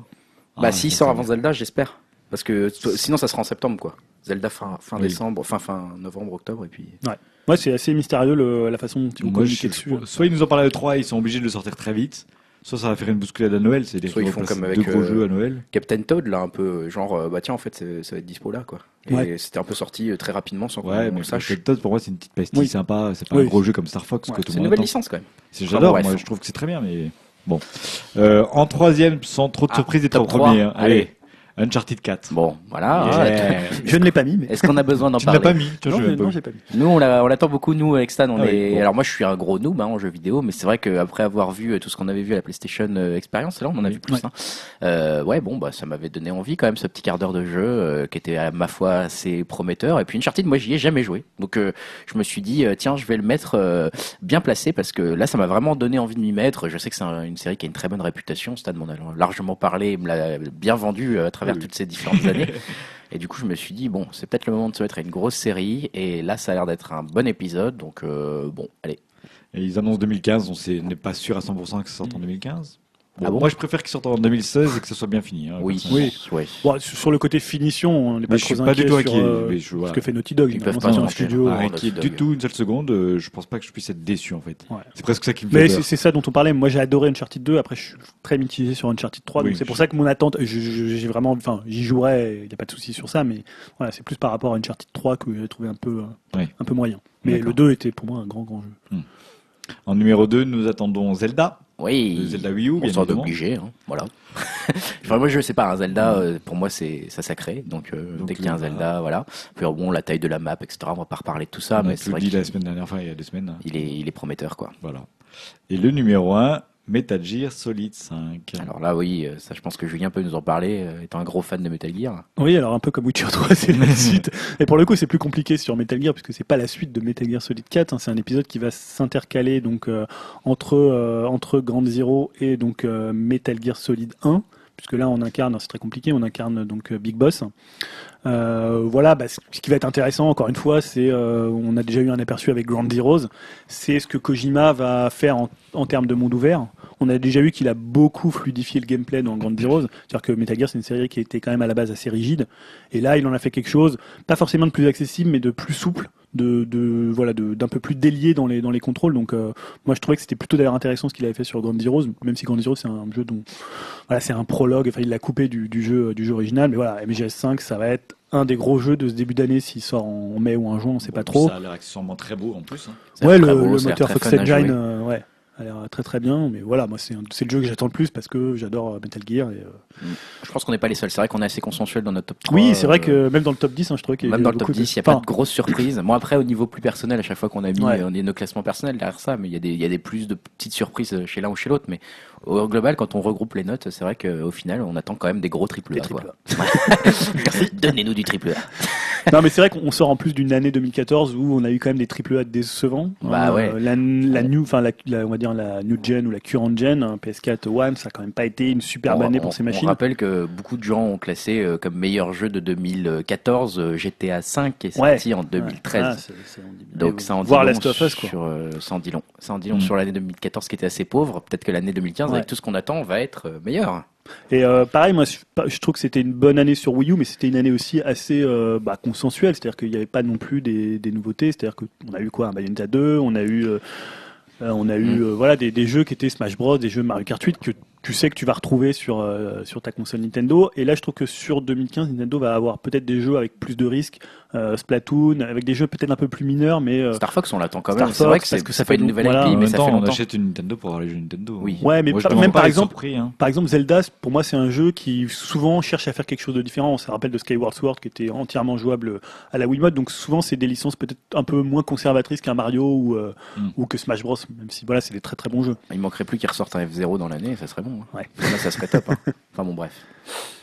Bah Ah, s'il ça sort avant Zelda, j'espère. Parce que sinon, ça sera en septembre, quoi. Zelda fin, fin Oui. décembre, fin, fin novembre, octobre, et puis. Ouais, c'est assez mystérieux le- la façon dont ils vont communiquer dessus. soit ils nous en parlent à E3 ils sont obligés de le sortir très vite, soit ça va faire une bousculade à Noël, c'est-à-dire Soit qu'ils ils font comme avec, deux gros euh, jeux à Noël. Captain Toad, là, un peu, genre, euh, bah tiens, en fait, c'est- ça va être dispo là, quoi. Et Ouais. c'était un peu sorti euh, très rapidement sans qu'on Ouais, on mais le sache. Captain Toad, pour moi, c'est une petite pastille Oui. sympa, c'est pas Oui. un gros jeu comme Star Fox Ouais, que tout C'est une nouvelle licence, quand même. C'est- Enfin, J'adore, moi, je trouve que c'est très bien, mais bon. Euh, en troisième, sans trop de Ah, surprise, était en premier. hein. Allez, Allez. Uncharted 4. Bon, voilà. Yeah. Je ne l'ai pas mis, mais. Est-ce qu'on a besoin d'en Tu ne l'as parler pas mis, tu Non, je pas non, vu. j'ai pas mis. Nous, on l'a- on l'attend beaucoup, nous, avec Stan. On Ah oui, est... bon. Alors, moi, je suis un gros noob hein, en jeu vidéo, mais c'est vrai qu'après avoir vu euh, tout ce qu'on avait vu à la PlayStation euh, Experience, là, on en a vu plus. Ouais. hein. Euh, ouais, bon, bah, ça m'avait donné envie quand même, ce petit quart d'heure de jeu euh, qui était, à ma foi, assez prometteur. Et puis, Uncharted, moi, j'y ai jamais joué. Donc, euh, je me suis dit, tiens, je vais le mettre euh, bien placé parce que là, ça m'a vraiment donné envie de m'y mettre. Je sais que c'est un- une série qui a une très bonne réputation. Stan m'en a largement parlé, il me l'a bien vendu à travers Oui. toutes ces différentes *laughs* années. Et du coup, je me suis dit, bon, c'est peut-être le moment de se mettre à une grosse série. Et là, ça a l'air d'être un bon épisode. Donc, euh, bon, allez. Et ils annoncent 2015, on sait- on n'est pas sûr à 100% que ça sorte en 2015. Bon, Ah bon moi, je préfère qu'il sorte en 2016 et que ça soit bien fini. hein, Oui. Oui. Bon, sur le côté finition, on n'est pas je trop suis pas du inquiet tout sur inquiet. euh, mais je- voilà. ce que fait Naughty Dog. Ils peuvent pas plus. studio. Ah, inquiet Dog. du tout une seule seconde, euh, je pense pas que je puisse être déçu en fait. Ouais. C'est presque ça qui me fait Mais c'est ça dont on parlait. Moi, j'ai adoré Uncharted 2. Après, je suis très mitigé sur Uncharted 3. Oui, donc c'est pour ça que mon attente, j'ai vraiment, enfin, j'y jouerai. Il n'y a pas de souci sur ça. Mais voilà, c'est plus par rapport à Uncharted 3 que j'ai trouvé un peu, euh, un peu moyen. Mais le 2 était pour moi un grand, grand jeu. En numéro 2, nous attendons Zelda. Oui. Le Zelda Wii U, On bien obligé, hein, voilà. *laughs* enfin, moi, je sais pas, un Zelda, euh, pour moi, c'est ça sacré. Donc, euh, Donc, dès qu'il y a un Zelda, voilà. Puis, alors, bon, la taille de la map, etc. On va pas reparler de tout ça, on mais c'est vrai dit la semaine dernière, enfin il y a deux semaines. hein. il est, il est prometteur, quoi. Voilà. Et le numéro 1, Metal Gear Solid 5. Alors là, oui, euh, ça, je pense que Julien peut nous en parler, euh, étant un gros fan de Metal Gear. Oui, alors un peu comme Witcher 3, *laughs* c'est la suite. Et pour le coup, c'est plus compliqué sur Metal Gear puisque c'est pas la suite de Metal Gear Solid 4. hein. C'est un épisode qui va s'intercaler donc euh, entre euh, entre Grand Zero et donc euh, Metal Gear Solid 1. Puisque là, on incarne, c'est très compliqué, on incarne donc euh, Big Boss. Euh, voilà, bah, ce ce qui va être intéressant, encore une fois, c'est, euh, on a déjà eu un aperçu avec Grand Zeroes, c'est ce que Kojima va faire en, en termes de monde ouvert. On a déjà vu qu'il a beaucoup fluidifié le gameplay dans Grand Zeroes, c'est-à-dire que Metal Gear c'est une série qui était quand même à la base assez rigide, et là il en a fait quelque chose, pas forcément de plus accessible, mais de plus souple, de, de voilà, d'un peu plus délié dans les dans les contrôles. Donc euh, moi je trouvais que c'était plutôt d'ailleurs intéressant ce qu'il avait fait sur Grand Zeroes, même si Grand Zeroes c'est un jeu dont voilà c'est un prologue, enfin il l'a coupé du, du jeu du jeu original, mais voilà MGS5 ça va être un des gros jeux de ce début d'année s'il sort en mai ou en juin, on sait pas trop. Ça a l'air accessoirement très beau en plus. hein. Ouais, le, beau, moteur Fox Engine, euh, ouais, a l'air très très bien. Mais voilà, moi c'est le jeu que j'attends le plus parce que j'adore euh, Metal Gear. Et, euh, Je pense qu'on n'est pas les seuls. C'est vrai qu'on est assez consensuel dans notre top 3. Oui, c'est vrai euh, que même dans le top 10, hein, je trouvais qu'il y Même avait dans le top beaucoup 10, il n'y a pas de grosses surprises. Moi, après, au niveau plus personnel, à chaque fois qu'on a mis Ouais. on est nos classements personnels derrière ça, mais il y, a des- y a des plus de petites surprises chez l'un ou chez l'autre. Mais au global, quand on regroupe les notes, c'est vrai qu'au final, on attend quand même des gros triple A. *laughs* Merci, donnez-nous du triple A. *laughs* Non, mais c'est vrai qu'on sort en plus d'une année 2014 où on a eu quand même des triple A décevants. Bah Hein, ouais. euh, La, la new, enfin la, la- on va dire la new gen ou la current gen, hein, PS4 One, ça a quand même pas été une superbe On- année on- pour ces On machines. rappelle que beaucoup de gens ont classé euh, comme meilleur jeu de 2014 euh, GTA 5 qui est Ouais. sorti en 2013. Ah, on. Donc ça en dit Voir long Last of Us, quoi. sur euh, ça en dit long. Ça en dit long Mm. sur l'année 2014 qui était assez pauvre. Peut-être que l'année 2015 Ouais. avec tout ce qu'on attend va être euh, meilleure. Et euh, pareil, moi, je, je trouve que c'était une bonne année sur Wii U, mais c'était une année aussi assez euh, bah, consensuelle. C'est-à-dire qu'il n'y avait pas non plus des, des nouveautés. C'est-à-dire qu'on a eu quoi? Un Bayonetta 2, on a eu, euh, on a eu Mm. voilà, des, des jeux qui étaient Smash Bros, des jeux Mario Kart 8 que tu sais que tu vas retrouver sur, euh, sur ta console Nintendo. Et là, je trouve que sur 2015, Nintendo va avoir peut-être des jeux avec plus de risques. Euh, Splatoon, avec des jeux peut-être un peu plus mineurs, mais euh, Star Fox on l'attend quand même. C'est vrai Fox, que parce que ça fait une nouvelle voilà, IP, mais même ça temps, fait on longtemps. achète une Nintendo pour avoir les jeux Nintendo. Oui. Ouais, mais Moi, même par exemple, surpris, hein. Par exemple, Zelda, pour moi, c'est un jeu qui souvent cherche à faire quelque chose de différent. On se rappelle de Skyward Sword qui était entièrement jouable à la Wiimote. Donc souvent, c'est des licences peut-être un peu moins conservatrices qu'un Mario ou, euh, Mm. ou que Smash Bros. Même si voilà, c'est des très très bons jeux. Il manquerait plus qu'il ressorte un F0 dans l'année, ça serait bon. Ouais. Là, ça serait top. hein. *laughs* Enfin bon, bref.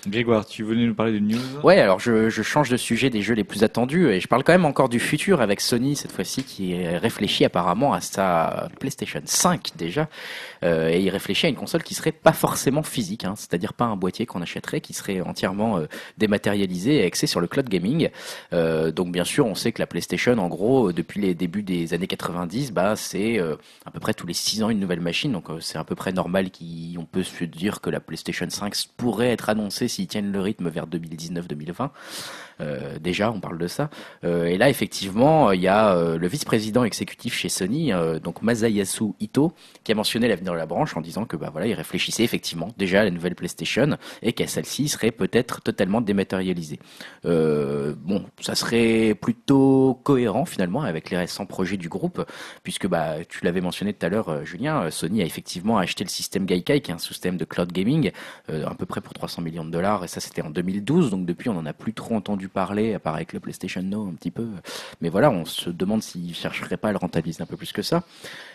Grégoire, tu venais nous parler de news? Ouais, alors je, je change de sujet des jeux les plus attendus et je parle quand même encore du futur avec Sony cette fois-ci qui réfléchit apparemment à sa PlayStation 5 déjà Euh, et il réfléchit à une console qui serait pas forcément physique, hein, c'est-à-dire pas un boîtier qu'on achèterait, qui serait entièrement euh, dématérialisé et axé sur le cloud gaming. Euh, donc bien sûr, on sait que la PlayStation, en gros, depuis les débuts des années 90, bah c'est à peu près tous les 6 ans une nouvelle machine, donc c'est à peu près normal qu'on peut se dire que la PlayStation 5 pourrait être annoncée s'ils tiennent le rythme vers 2019-2020. Euh, déjà, on parle de ça. Euh, et là, effectivement, il y a euh, le vice-président exécutif chez Sony, donc Masayasu Ito, qui a mentionné l'avenir de la branche en disant que bah voilà, il réfléchissait effectivement déjà à la nouvelle PlayStation et qu'à celle-ci serait peut-être totalement dématérialisée. bon, ça serait plutôt cohérent finalement avec les récents projets du groupe, puisque bah tu l'avais mentionné tout à l'heure, Julien, Sony a effectivement acheté le système Gaikai, qui est un système de cloud gaming, à peu près pour 300 millions de dollars, et ça c'était en 2012, donc depuis on n'en a plus trop entendu parler, à part avec le PlayStation Now un petit peu. Mais voilà, on se demande s'ils chercheraient pas à le rentabiliser un peu plus que ça.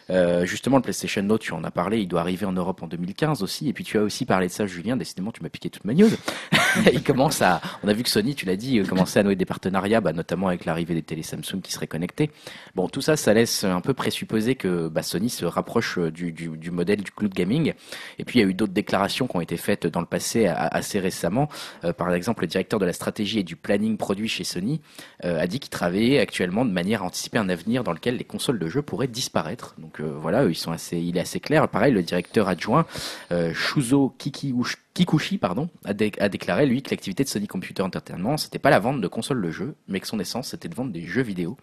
Euh, justement, le PlayStation Note, tu en as parlé, il doit arriver en Europe en 2015 aussi. Et puis tu as aussi parlé de ça, Julien. Décidément, tu m'as piqué toute ma news. *laughs* il commence à, on a vu que Sony, tu l'as dit, commençait à nouer des partenariats, bah, notamment avec l'arrivée des télé Samsung qui seraient connectés. Bon, tout ça, ça laisse un peu présupposer que bah, Sony se rapproche du, du, du, modèle du cloud gaming. Et puis il y a eu d'autres déclarations qui ont été faites dans le passé assez récemment. Euh, par exemple, le directeur de la stratégie et du planning produit chez Sony euh, a dit qu'il travaillait actuellement de manière à anticiper un avenir dans lequel les consoles de jeux pourraient disparaître. Voilà, sont assez, il est assez clair. Pareil, le directeur adjoint euh, Shuzo Kikuchi pardon, a, déclaré lui que l'activité de Sony Computer Entertainment c'était pas la vente de consoles de jeux, mais que son essence c'était de vendre des jeux vidéo.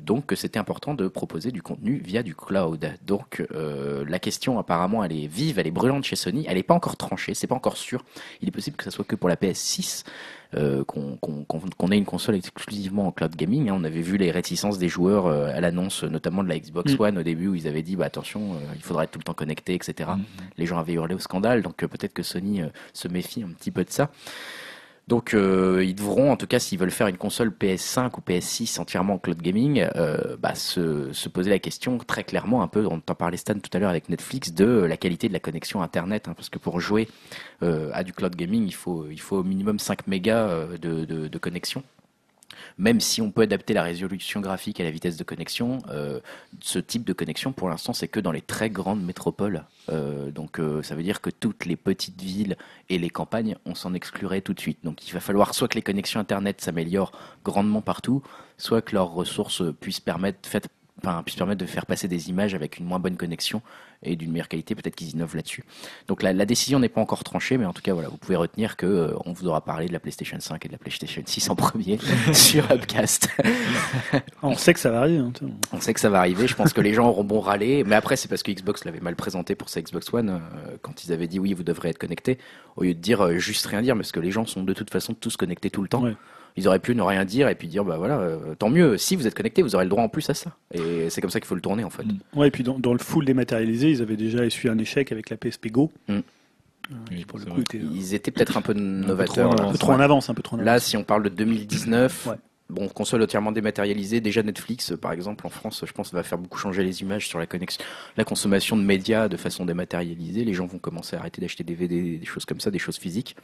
Donc c'était important de proposer du contenu via du cloud. Donc euh, la question apparemment elle est vive, elle est brûlante chez Sony, elle n'est pas encore tranchée, c'est pas encore sûr. Il est possible que ça soit que pour la PS6, euh, qu'on ait une console exclusivement en cloud gaming. Hein. On avait vu les réticences des joueurs euh, à l'annonce, notamment de la Xbox mm. One au début, où ils avaient dit bah, attention, euh, il faudra être tout le temps connecté, etc. Mm. Les gens avaient hurlé au scandale, donc peut-être que Sony se méfie un petit peu de ça. Donc euh, ils devront, en tout cas s'ils veulent faire une console PS5 ou PS6 entièrement en cloud gaming, euh, bah, se, se, poser la question très clairement, un peu, on t'en parlait Stan tout à l'heure avec Netflix, de la qualité de la connexion Internet, hein, parce que pour jouer euh, à du cloud gaming, il faut, il faut au minimum 5 mégas euh, de connexion même si on peut adapter la résolution graphique à la vitesse de connexion, euh, ce type de connexion, pour l'instant, c'est que dans les très grandes métropoles. Euh, donc, euh, ça veut dire que toutes les petites villes et les campagnes, on s'en exclurait tout de suite. Donc, il va falloir soit que les connexions Internet s'améliorent grandement partout, soit que leurs ressources puissent permettre, enfin, puissent permettre de faire passer des images avec une moins bonne connexion et d'une meilleure qualité. Peut-être qu'ils innovent là-dessus. Donc la, la décision n'est pas encore tranchée, mais en tout cas, voilà, vous pouvez retenir que euh, on vous aura parlé de la PlayStation 5 et de la PlayStation 6 en premier *laughs* sur Upcast. on sait que ça va arriver. Hein, on sait que ça va arriver. Je pense que les gens auront bon râler, mais après c'est parce que Xbox l'avait mal présenté pour sa Xbox One euh, quand ils avaient dit oui, vous devrez être connecté, au lieu de dire euh, juste rien dire, parce que les gens sont de toute façon tous connectés tout le temps. Ils auraient pu ne rien dire et puis dire bah voilà, euh, tant mieux. Si vous êtes connecté, vous aurez le droit en plus à ça. Et c'est comme ça qu'il faut le tourner en fait. Mm. Ouais, et puis dans, le full dématérialisé, ils avaient déjà essuyé un échec avec la PSP Go. Mm. Euh, pour le coup, ils étaient peut-être un peu novateurs. Un peu trop, en avance, un peu trop en avance. Là, si on parle de 2019, Bon, console entièrement dématérialisée. Déjà Netflix, par exemple, en France, je pense, va faire beaucoup changer les images sur la connexion, la consommation de médias de façon dématérialisée. Les gens vont commencer à arrêter d'acheter des DVD, des choses comme ça, des choses physiques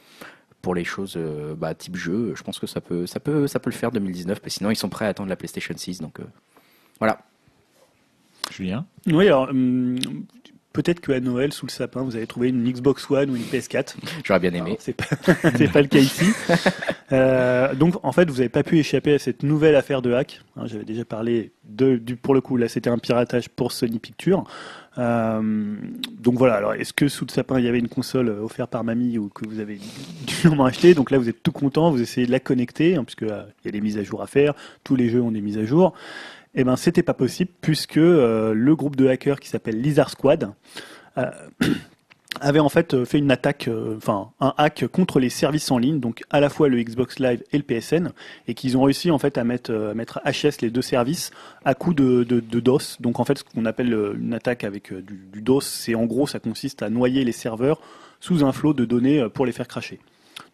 pour les choses euh, bah, type jeu, je pense que ça peut, ça peut, ça peut le faire 2019. Mais sinon, ils sont prêts à attendre la PlayStation 6. Donc euh, voilà. Julien? Oui, alors hum, peut-être qu'à Noël, sous le sapin, vous avez trouvé une Xbox One ou une PS4. J'aurais bien aimé. C'est pas, *laughs* pas le cas ici. Euh, donc, en fait, vous n'avez pas pu échapper à cette nouvelle affaire de hack. Hein, j'avais déjà parlé de, du, pour le coup, là, c'était un piratage pour Sony Pictures. Euh, donc voilà, alors est-ce que sous le sapin il y avait une console offerte par mamie ou que vous avez durement acheté Donc là vous êtes tout content, vous essayez de la connecter, hein, puisque euh, il y a des mises à jour à faire, tous les jeux ont des mises à jour. Eh ben c'était pas possible puisque euh, le groupe de hackers qui s'appelle Lizard Squad *clears throat* avait en fait euh, fait une attaque, euh, un hack contre les services en ligne, donc à la fois le Xbox Live et le PSN, et qu'ils ont réussi en fait à mettre, euh, à mettre HS les deux services à coup de, de, DOS. Donc en fait, ce qu'on appelle une attaque avec du DOS, c'est en gros ça consiste à noyer les serveurs sous un flot de données pour les faire cracher.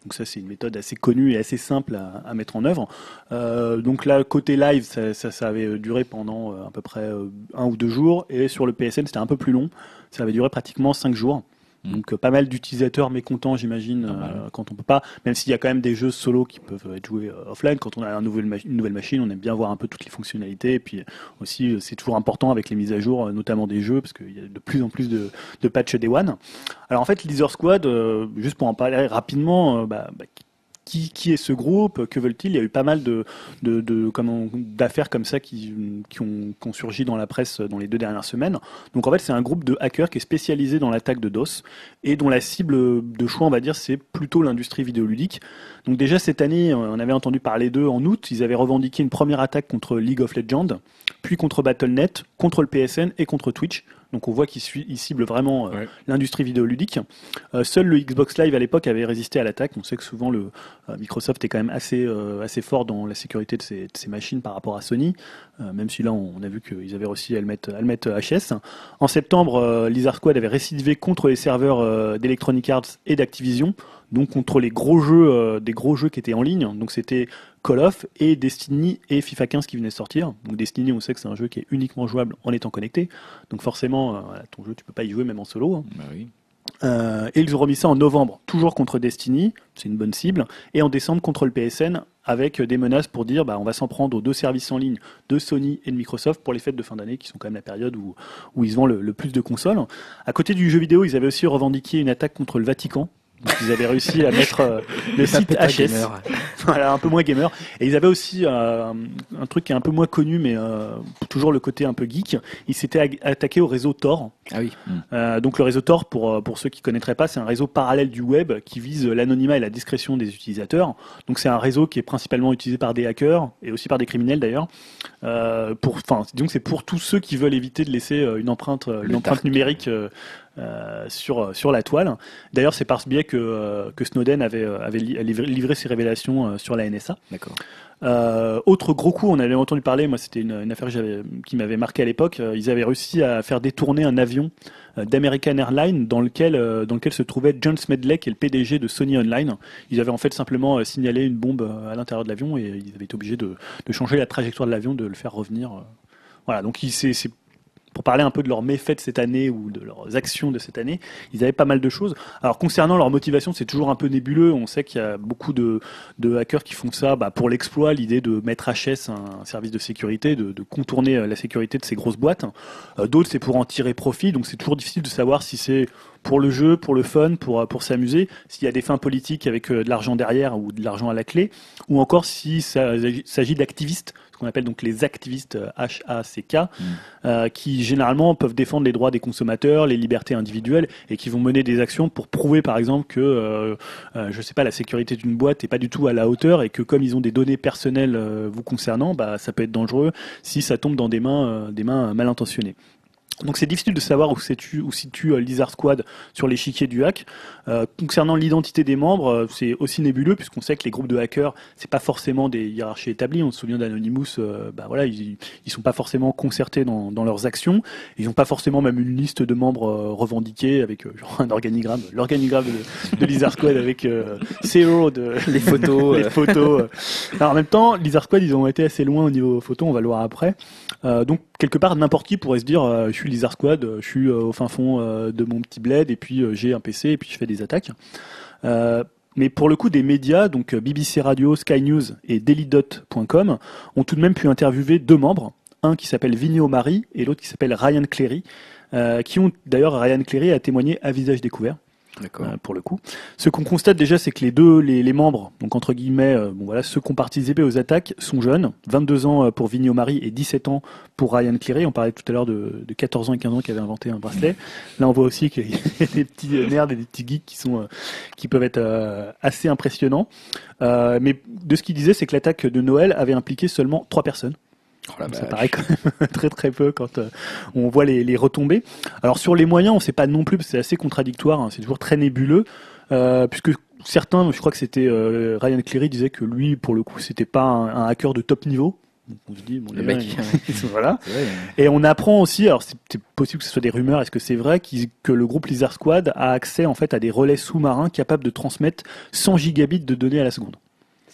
Donc ça, c'est une méthode assez connue et assez simple à, mettre en œuvre. Euh, donc là, côté live, ça, avait duré pendant à peu près un ou deux jours, et sur le PSN, c'était un peu plus long. Ça avait duré pratiquement cinq jours. Mm. Donc euh, pas mal d'utilisateurs mécontents, j'imagine, euh, quand on peut pas. Même s'il y a quand même des jeux solo qui peuvent être joués euh, offline. Quand on a un nouvel une nouvelle machine, on aime bien voir un peu toutes les fonctionnalités. Et puis aussi, c'est toujours important avec les mises à jour, notamment des jeux, parce qu'il y a de plus en plus de, de patchs Day One. Alors en fait, Lizard Squad, juste pour en parler rapidement, bah, bah, qui, est ce groupe, que veulent-ils? Il y a eu pas mal de, d'affaires comme ça qui, qui, ont, qui ont surgi dans la presse dans les deux dernières semaines. Donc en fait, c'est un groupe de hackers qui est spécialisé dans l'attaque de DOS et dont la cible de choix, on va dire, c'est plutôt l'industrie vidéoludique. Donc déjà cette année, on avait entendu parler d'eux en août. Ils avaient revendiqué une première attaque contre League of Legends, puis contre Battle.net, contre le PSN et contre Twitch. Donc on voit qu'ils ciblent vraiment euh, Ouais. l'industrie vidéoludique. Euh, seul le Xbox Live à l'époque avait résisté à l'attaque. On sait que souvent le euh, Microsoft est quand même assez assez fort dans la sécurité de ses, de ses machines par rapport à Sony. Même si là on, a vu qu'ils avaient réussi à le mettre à le mettre HS. En septembre, Lizard Squad avait récidivé contre les serveurs d'Electronic Arts et d'Activision, donc contre les gros jeux euh, des gros jeux qui étaient en ligne. Donc c'était Call of et Destiny et FIFA 15 qui venaient de sortir. Donc Destiny, on sait que c'est un jeu qui est uniquement jouable en étant connecté. Donc forcément, euh, voilà, ton jeu, tu peux pas y jouer même en solo. hein. Bah oui. Euh, et ils ont remis ça en novembre, toujours contre Destiny, c'est une bonne cible, et en décembre contre le PSN, avec des menaces pour dire bah, on va s'en prendre aux deux services en ligne de Sony et de Microsoft pour les fêtes de fin d'année, qui sont quand même la période où, où ils vendent le, le plus de consoles. À côté du jeu vidéo, ils avaient aussi revendiqué une attaque contre le Vatican. Donc, ils avaient réussi à mettre euh, *laughs* le site HS gamer. *laughs* voilà, un peu moins gamer. Et ils avaient aussi euh, un truc qui est un peu moins connu, mais euh, toujours le côté un peu geek. Ils s'étaient attaqués au réseau Tor. Ah oui. Donc le réseau Tor, pour, pour ceux qui connaîtraient pas, c'est un réseau parallèle du web qui vise l'anonymat et la discrétion des utilisateurs. Donc c'est un réseau qui est principalement utilisé par des hackers et aussi par des criminels d'ailleurs. Pour, enfin, que c'est pour tous ceux qui veulent éviter de laisser une empreinte, une Le empreinte dark. numérique euh, euh, sur sur la toile. D'ailleurs, c'est par ce biais que euh, que Snowden avait avait li- livré, ses révélations sur la NSA. D'accord. Euh, autre gros coup, on avait entendu parler, moi c'était une, une affaire que qui m'avait marqué à l'époque, ils avaient réussi à faire détourner un avion d'American Airlines dans lequel, dans lequel se trouvait John Smedley, qui est le PDG de Sony Online. Ils avaient en fait simplement signalé une bombe à l'intérieur de l'avion et ils avaient été obligés de, de changer la trajectoire de l'avion, de le faire revenir. Voilà, donc c'est pour parler un peu de leurs méfaits de cette année ou de leurs actions de cette année, ils avaient pas mal de choses. Alors concernant leur motivation, c'est toujours un peu nébuleux. On sait qu'il y a beaucoup de, hackers qui font ça bah, pour l'exploit, l'idée de mettre HS, un, service de sécurité, de, de contourner euh, la sécurité de ces grosses boîtes. Euh, D'autres, c'est pour en tirer profit. Donc c'est toujours difficile de savoir si c'est pour le jeu, pour le fun, pour, euh, pour s'amuser, s'il y a des fins politiques avec euh, de l'argent derrière ou de l'argent à la clé, ou encore si ça s'agit d'activistes, ce qu'on appelle donc les activistes HACK, euh, qui généralement peuvent défendre les droits des consommateurs, les libertés individuelles, et qui vont mener des actions pour prouver par exemple que, euh, euh, je sais pas, la sécurité d'une boîte n'est pas du tout à la hauteur, et que comme ils ont des données personnelles vous concernant, bah, ça peut être dangereux si ça tombe dans des mains, des mains mal intentionnées. Donc c'est difficile de savoir où situe, où situe euh, Lizard Squad sur l'échiquier du hack. Euh, concernant l'identité des membres, euh, c'est aussi nébuleux puisqu'on sait que les groupes de hackers, c'est pas forcément des hiérarchies établies. On se souvient d'Anonymous, euh, bah voilà, ils, ils sont pas forcément concertés dans, dans leurs actions. Ils n'ont pas forcément même une liste de membres euh, revendiqués avec *laughs* genre un organigramme, l'organigramme de, de Lizard Squad avec euh, zero de Les photos. *laughs* les photos. Alors, en même temps, Lizard Squad, ils ont été assez loin au niveau photo, on va le voir après. Euh, donc, quelque part, n'importe qui pourrait se dire, euh, suis Lizard Squad, euh, je suis euh, au fin fond euh, de mon petit bled, et puis j'ai un PC, et puis je fais des attaques. Mais pour le coup, des médias, donc BBC Radio, Sky News et dailydot.com, ont tout de même pu interviewer deux membres, un qui s'appelle Vinny O'Mari et l'autre qui s'appelle Ryan Cleary, euh, qui ont d'ailleurs Ryan Cleary a témoigné à visage découvert. Euh, pour le coup. Ce qu'on constate déjà, c'est que les deux, les, les membres, donc entre guillemets, euh, bon voilà, ceux qui ont participé aux attaques sont jeunes, 22 ans euh, pour Vinny O'Mari et 17 ans pour Ryan Cleary. On parlait tout à l'heure de, de 14 ans et 15 ans qui avaient inventé un bracelet. Là, on voit aussi qu'il y a *laughs* des petits nerds et des petits geeks qui sont, qui peuvent être assez impressionnants. Mais de ce qu'il disait, c'est que l'attaque de Noël avait impliqué seulement trois personnes. Oh Ça paraît quand même *laughs* très très peu quand euh, on voit les, les retombées. Alors sur les moyens, on ne sait pas non plus, parce que c'est assez contradictoire, hein, c'est toujours très nébuleux, euh, puisque certains, je crois que c'était euh, Ryan Cleary disait que lui, pour le coup, c'était pas un, un hacker de top niveau. On se dit, bon, Le les mec. *laughs* voilà. Vrai. Et on apprend aussi, alors c'est possible que ce soit des rumeurs, est-ce que c'est vrai, que le groupe Lizard Squad a accès en fait à des relais sous-marins capables de transmettre 100 gigabits de données à la seconde.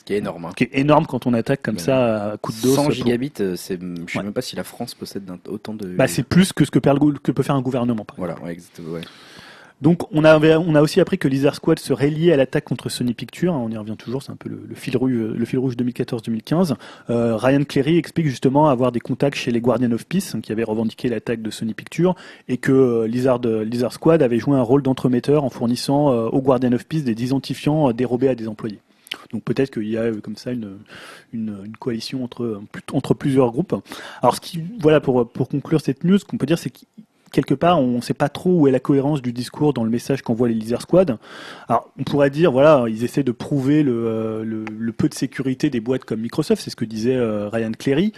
Qui est énorme. hein. Qui est énorme quand on attaque comme Ouais. ça à coup de dos. 100 pour- gigabits, euh, c'est, je sais Ouais. même pas si la France possède autant de. Bah, c'est plus que ce que, peut faire un gouvernement. par. Voilà, ouais, exactement. Ouais. Donc on a, on a aussi appris que Lizard Squad serait lié à l'attaque contre Sony Pictures. hein, On y revient toujours, c'est un peu le, le fil rouge, le fil rouge 2014-2015. Euh, Ryan Cleary explique justement avoir des contacts chez les Guardian of Peace, hein, qui avaient revendiqué l'attaque de Sony Pictures, et que euh, Lizard, Lizard Squad avait joué un rôle d'entremetteur en fournissant euh, aux Guardian of Peace des identifiants dérobés à des employés. Donc peut-être qu'il y a euh, comme ça une, une, coalition entre, entre plusieurs groupes. Alors ce qui, voilà, pour, pour conclure cette news, ce qu'on peut dire, c'est que quelque part, on ne sait pas trop où est la cohérence du discours dans le message qu'envoient les Lizard Squad. Alors, on pourrait dire, voilà, ils essaient de prouver le, euh, le, le peu de sécurité des boîtes comme Microsoft, c'est ce que disait euh, Ryan Cleary.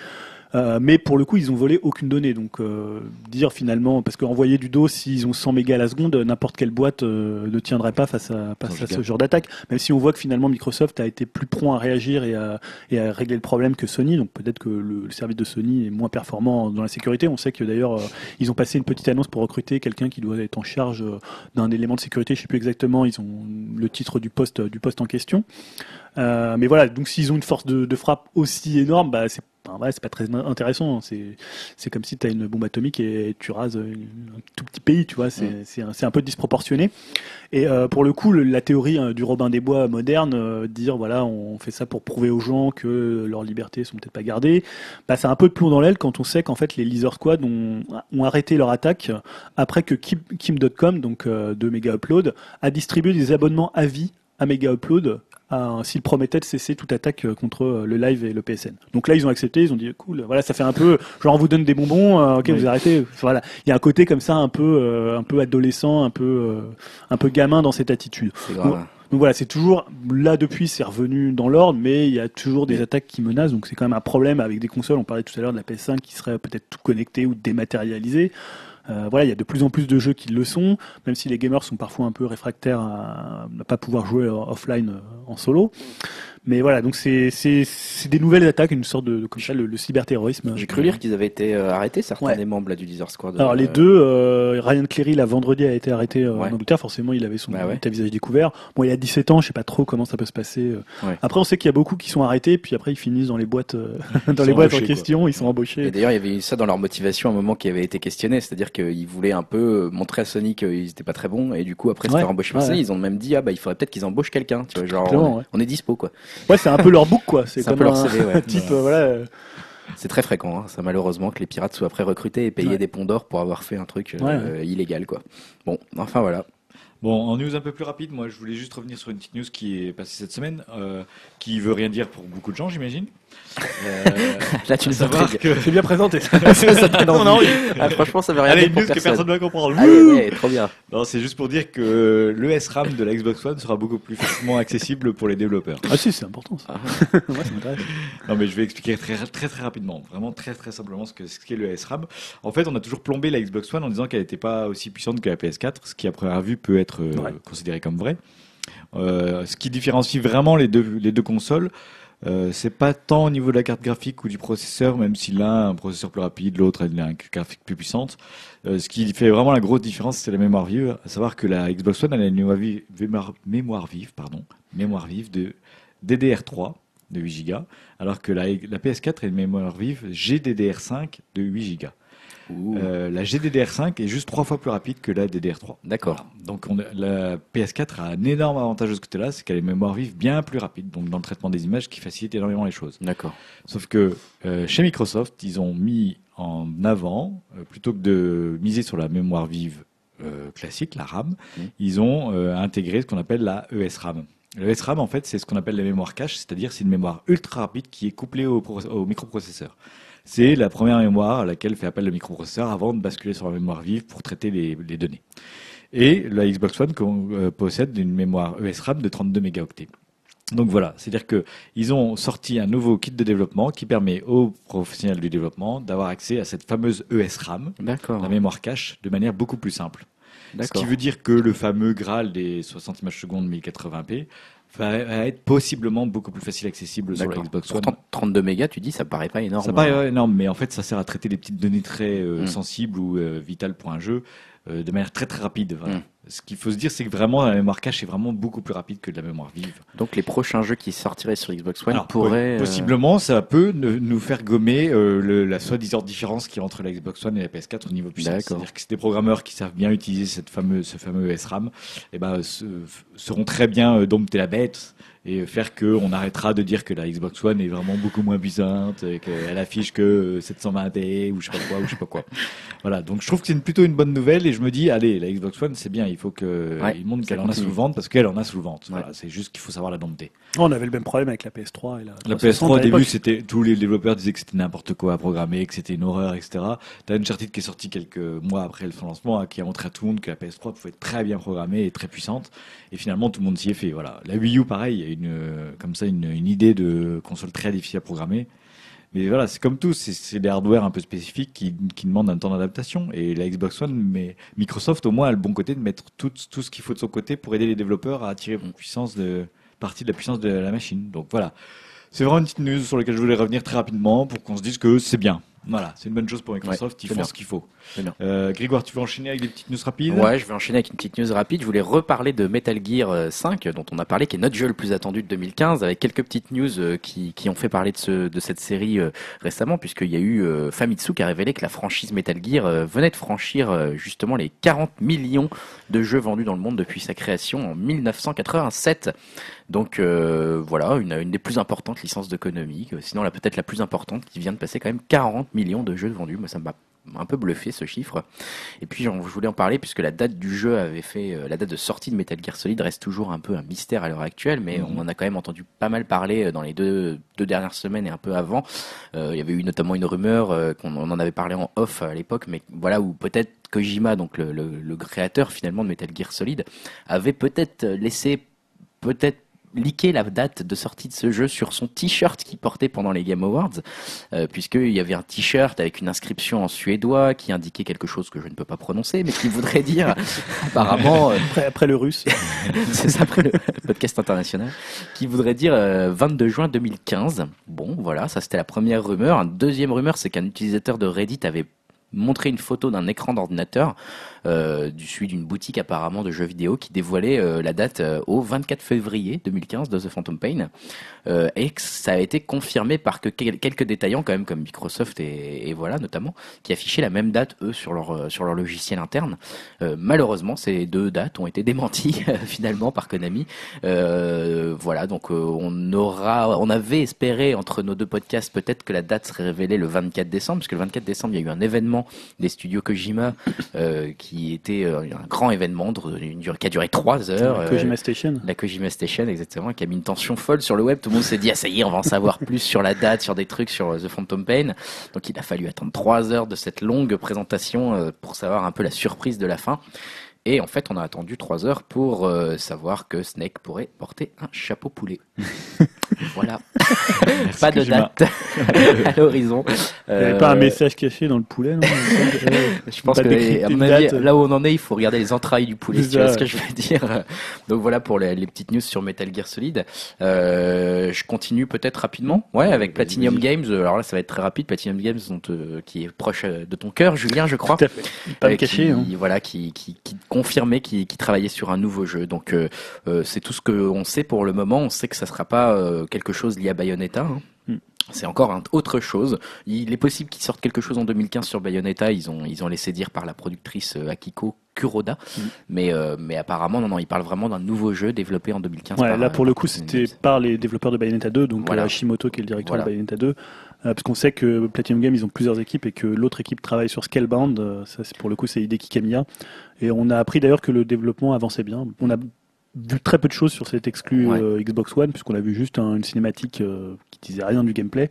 Euh, mais pour le coup, ils ont volé aucune donnée. Donc, euh, dire finalement, parce qu'envoyer du dos, s'ils ont 100 mégas à la seconde, n'importe quelle boîte euh, ne tiendrait pas face à, face à ce genre d'attaque. Même si on voit que finalement Microsoft a été plus prompt à réagir et à, et à régler le problème que Sony. Donc, peut-être que le, le, service de Sony est moins performant dans la sécurité. On sait que d'ailleurs, euh, ils ont passé une petite annonce pour recruter quelqu'un qui doit être en charge euh, d'un élément de sécurité. Je sais plus exactement. Ils ont le titre du poste du poste en question. Euh, mais voilà, donc s'ils ont une force de, de frappe aussi énorme, bah, c'est Enfin, ouais, c'est pas très intéressant. C'est, c'est comme si tu as une bombe atomique et tu rases un tout petit pays, tu vois. C'est, mmh. un, un peu disproportionné. Et euh, pour le coup, le, la théorie hein, du Robin des Bois moderne, euh, dire voilà, on fait ça pour prouver aux gens que leurs libertés sont peut-être pas gardées, bah, c'est un peu de plomb dans l'aile quand on sait qu'en fait les Lizard Squad ont, ont arrêté leur attaque après que Kim, Kim.com, donc euh, de Mega Upload, a distribué des abonnements à vie à Mega Upload s'ils promettaient de cesser toute attaque euh, contre euh, le live et le PSN. Donc là, ils ont accepté, ils ont dit cool, voilà, ça fait un peu genre on vous donne des bonbons, euh, ok, oui. vous arrêtez. Voilà, il y a un côté comme ça, un peu, euh, un peu adolescent, un peu, euh, un peu gamin dans cette attitude. Donc, voilà, c'est toujours là depuis, c'est revenu dans l'ordre, mais il y a toujours des attaques qui menacent. Donc c'est quand même un problème avec des consoles. On parlait tout à l'heure de la PS5 qui serait peut-être tout connectée ou dématérialisée. Euh, voilà, il y a de plus en plus de jeux qui le sont, même si les gamers sont parfois un peu réfractaires à ne pas pouvoir jouer offline euh, en solo. Mais voilà, donc c'est des nouvelles attaques, une sorte de, comme ça, le, le cyberterrorisme. J'ai cru lire qu'ils avaient été euh, arrêtés, certains ouais. des membres là, du Lizard Squad. Alors les euh... deux, euh, Ryan Cleary, la vendredi, a été arrêté euh, ouais. en Angleterre. Forcément, il avait son bah ouais. visage découvert. Bon, il a 17 ans, je sais pas trop comment ça peut se passer. Ouais. Après, on sait qu'il y a beaucoup qui sont arrêtés, puis après, ils finissent dans les boîtes, *laughs* dans les boîtes en question, quoi. ils sont embauchés. Et d'ailleurs, il y avait ça dans leur motivation à un moment qui avait été questionné, c'est-à-dire qu'ils voulaient un peu montrer à Sony qu'ils étaient pas très bons, et du coup, après se faire embaucher par Sony, ils ont même dit, ah bah, il faudrait peut-être qu'ils embauchent quelqu'un, tu vois, genre, on, on, est dispo, quoi. Ouais, c'est un peu leur book, quoi. C'est comme un, CV, ouais. *laughs* type, voilà. C'est très fréquent, hein, ça malheureusement que les pirates soient après recrutés et payés ouais. des ponts d'or pour avoir fait un truc euh, illégal, quoi. Bon, enfin voilà. Bon, en news un peu plus rapide, moi je voulais juste revenir sur une petite news qui est passée cette semaine, euh, qui veut rien dire pour beaucoup de gens, j'imagine. Euh, Là, tu nous as que... C'est bien présenté. *laughs* ça, ça non, non, oui. ah, franchement, ça veut rien Allez, dire news personne. que personne ne va comprendre. Allez, ouais, trop bien. Non, c'est juste pour dire que le SRAM de la Xbox One sera beaucoup plus facilement accessible pour les développeurs. Ah si, c'est important ça. Ah. *laughs* Moi, ça m'intéresse. Non, mais je vais expliquer très, très très rapidement, vraiment très très simplement ce qu'est ce qu le SRAM. En fait, on a toujours plombé la Xbox One en disant qu'elle n'était pas aussi puissante que la PS4, ce qui à première vue peut être euh, ouais. considéré comme vrai. Euh, ce qui différencie vraiment les deux, les deux consoles, euh, c'est pas tant au niveau de la carte graphique ou du processeur, même si l'un a un processeur plus rapide, l'autre a une carte graphique plus puissante. Euh, ce qui fait vraiment la grosse différence, c'est la mémoire vive. À savoir que la Xbox One a une mémoire vive, mémoire, mémoire vive, pardon, mémoire vive de DDR3 de 8 Go, alors que la, la PS4 a une mémoire vive GDDR5 de 8 Go. Euh, la GDDR5 est juste trois fois plus rapide que la DDR3. D'accord. Voilà. Donc on la PS4 a un énorme avantage de ce côté-là, c'est qu'elle a une mémoire vive bien plus rapide, donc dans le traitement des images, qui facilite énormément les choses. D'accord. Sauf que euh, chez Microsoft, ils ont mis en avant, euh, plutôt que de miser sur la mémoire vive classique, la RAM, mmh. ils ont intégré ce qu'on appelle la ESRAM. Le SRAM, en fait, c'est ce qu'on appelle la mémoire cache, c'est-à-dire c'est une mémoire ultra rapide qui est couplée au, au microprocesseur c'est la première mémoire à laquelle fait appel le microprocesseur avant de basculer sur la mémoire vive pour traiter les, les données. Et la Xbox One euh, possède une mémoire ESRAM de 32 mégaoctets. Donc voilà, c'est-à-dire qu'ils ont sorti un nouveau kit de développement qui permet aux professionnels du développement d'avoir accès à cette fameuse ESRAM, la mémoire cache, de manière beaucoup plus simple. Ce qui veut dire que le fameux Graal des 60 images secondes 1080p va être possiblement beaucoup plus facile accessible sur la Xbox One. 32 mégas, tu dis, ça paraît pas énorme. Ça paraît énorme, mais en fait, ça sert à traiter des petites données très euh, mm. sensibles ou euh, vitales pour un jeu euh, de manière très très rapide. Voilà. Mm. Ce qu'il faut se dire, c'est que vraiment la mémoire cache est vraiment beaucoup plus rapide que de la mémoire vive. Donc les prochains jeux qui sortiraient sur Xbox One Alors, pourraient... Possiblement, ça peut nous faire gommer euh, le, la soi-disant différence qui est entre la Xbox One et la PS4 au niveau puissance. C'est-à-dire que c'est des programmeurs qui savent bien utiliser cette fameuse, ce fameux SRAM, et ben, se, seront très bien euh, dompter la bête et faire que on arrêtera de dire que la Xbox One est vraiment beaucoup moins puissante, et qu'elle affiche que 720p ou je sais pas quoi ou je sais pas quoi. *laughs* Voilà, donc je trouve que c'est une- plutôt une bonne nouvelle et je me dis allez, la Xbox One c'est bien, il faut que Ouais, il montre qu'elle en a sous le ventre parce qu'elle en a sous le ventre. Ouais. Voilà, c'est juste qu'il faut savoir la dompter. On avait le même problème avec la PS3 et la, La 360 PS3 au début, c'était tous les développeurs disaient que c'était n'importe quoi à programmer, que c'était une horreur, etc. T'as Uncharted qui est sorti quelques mois après son lancement, hein, qui a montré à tout le monde que la PS3 pouvait être très bien programmée et très puissante. Et finalement, tout le monde s'y est fait. Voilà. La Wii U, pareil, il y a une euh, comme ça une, une idée de console très difficile à programmer. Mais voilà, c'est comme tout, c'est- des hardware un peu spécifiques qui, qui demandent un temps d'adaptation. Et la Xbox One, mais Microsoft au moins a le bon côté de mettre tout, tout ce qu'il faut de son côté pour aider les développeurs à tirer puissance de, partie de la puissance de la machine. Donc voilà. C'est vraiment une petite news sur laquelle je voulais revenir très rapidement pour qu'on se dise que c'est bien. Voilà, c'est une bonne chose pour Microsoft, ils font bien. ce qu'il faut. Euh, Grégoire, tu veux enchaîner avec des petites news rapides? Ouais, je vais enchaîner avec une petite news rapide. Je voulais reparler de Metal Gear euh, 5, dont on a parlé, qui est notre jeu le plus attendu de 2015, avec quelques petites news euh, qui, qui ont fait parler de, ce, de cette série euh, récemment, puisqu'il y a eu euh, Famitsu qui a révélé que la franchise Metal Gear euh, venait de franchir euh, justement les 40 millions de jeux vendus dans le monde depuis sa création en 1987. Donc euh, voilà, une, une des plus importantes licences de Konami, euh, sinon la peut-être la plus importante, qui vient de passer quand même 40 millions de jeux vendus. Moi, ça m'a un peu bluffé ce chiffre. Et puis je voulais en parler puisque la date du jeu avait fait, euh, la date de sortie de Metal Gear Solid reste toujours un peu un mystère à l'heure actuelle, mais Mhm. on en a quand même entendu pas mal parler euh, dans les deux, deux dernières semaines et un peu avant. Euh, il y avait eu notamment une rumeur euh, qu'on on en avait parlé en off à l'époque, mais voilà où peut-être Kojima, donc le, le, le créateur finalement de Metal Gear Solid, avait peut-être laissé peut-être leaker la date de sortie de ce jeu sur son t-shirt qu'il portait pendant les Game Awards, euh, puisqu'il y avait un t-shirt avec une inscription en suédois qui indiquait quelque chose que je ne peux pas prononcer, mais qui voudrait dire *laughs* apparemment, euh, Après, après le russe. *laughs* c'est ça après le podcast international, qui voudrait dire euh, 22 juin 2015. Bon, voilà, ça c'était la première rumeur. Une deuxième rumeur, c'est qu'un utilisateur de Reddit avait montré une photo d'un écran d'ordinateur euh, du celui d'une boutique apparemment de jeux vidéo qui dévoilait euh, la date euh, au 24 février 2015 de The Phantom Pain euh, et que ça a été confirmé par que quel- quelques détaillants quand même comme Microsoft et, et voilà notamment qui affichaient la même date eux sur leur euh, sur leur logiciel interne euh, malheureusement, ces deux dates ont été démenties *laughs* finalement par Konami. Euh, voilà, donc euh, on aura, on avait espéré entre nos deux podcasts peut-être que la date serait révélée le 24 décembre, parce que le 24 décembre il y a eu un événement des studios Kojima euh, était euh, un grand événement qui a duré trois heures. euh, Kojima Station. la Kojima Station, exactement, qui a mis une tension folle sur le web. Tout le monde s'est dit, ah, ça y est, on va en savoir *laughs* plus sur la date, sur des trucs, sur euh, The Phantom Pain. Donc, il a fallu attendre trois heures de cette longue présentation pour savoir un peu la surprise de la fin. Et en fait, on a attendu trois heures pour euh, savoir que Snake pourrait porter un chapeau poulet. *laughs* voilà. Pas de date à l'horizon. Il n'y avait Euh, pas un message caché dans le poulet, non *laughs* je pense que, décrypter à une mon avis, date. là où on en est, il faut regarder les entrailles du poulet, si tu vois ce que je veux dire. Donc voilà pour les, les petites news sur Metal Gear Solid. Euh, je continue peut-être rapidement, ouais, avec Platinum. Games. Alors là, ça va être très rapide. Platinum Games, dont, euh, qui est proche euh, de ton cœur, Julien, je crois. Tout à fait. Pas Euh, le cacher. qui, hein. voilà, qui, qui, qui confirmait qui, qui travaillait sur un nouveau jeu. Donc euh, euh, c'est tout ce qu'on sait pour le moment. On sait que ça sera pas euh, quelque chose lié à Bayonetta. hein. Mm. C'est encore autre chose. Il est possible qu'ils sortent quelque chose en 2015 sur Bayonetta. Ils ont, ils ont laissé dire par la productrice Akiko Kuroda. Mm. Mais, euh, mais apparemment, non, non, ils parlent vraiment d'un nouveau jeu développé en 2015. Ouais, par, là pour le coup c'était par les développeurs de Bayonetta 2, donc Voilà. Hashimoto qui est le directeur Voilà. de Bayonetta 2, euh, parce qu'on sait que Platinum Games ils ont plusieurs équipes et que l'autre équipe travaille sur Scalebound, euh, ça c'est pour le coup c'est Hideki Kamiya, et on a appris d'ailleurs que le développement avançait bien. On a vu très peu de choses sur cet exclu Ouais. euh, Xbox One puisqu'on a vu juste un- une cinématique euh, qui disait rien du gameplay.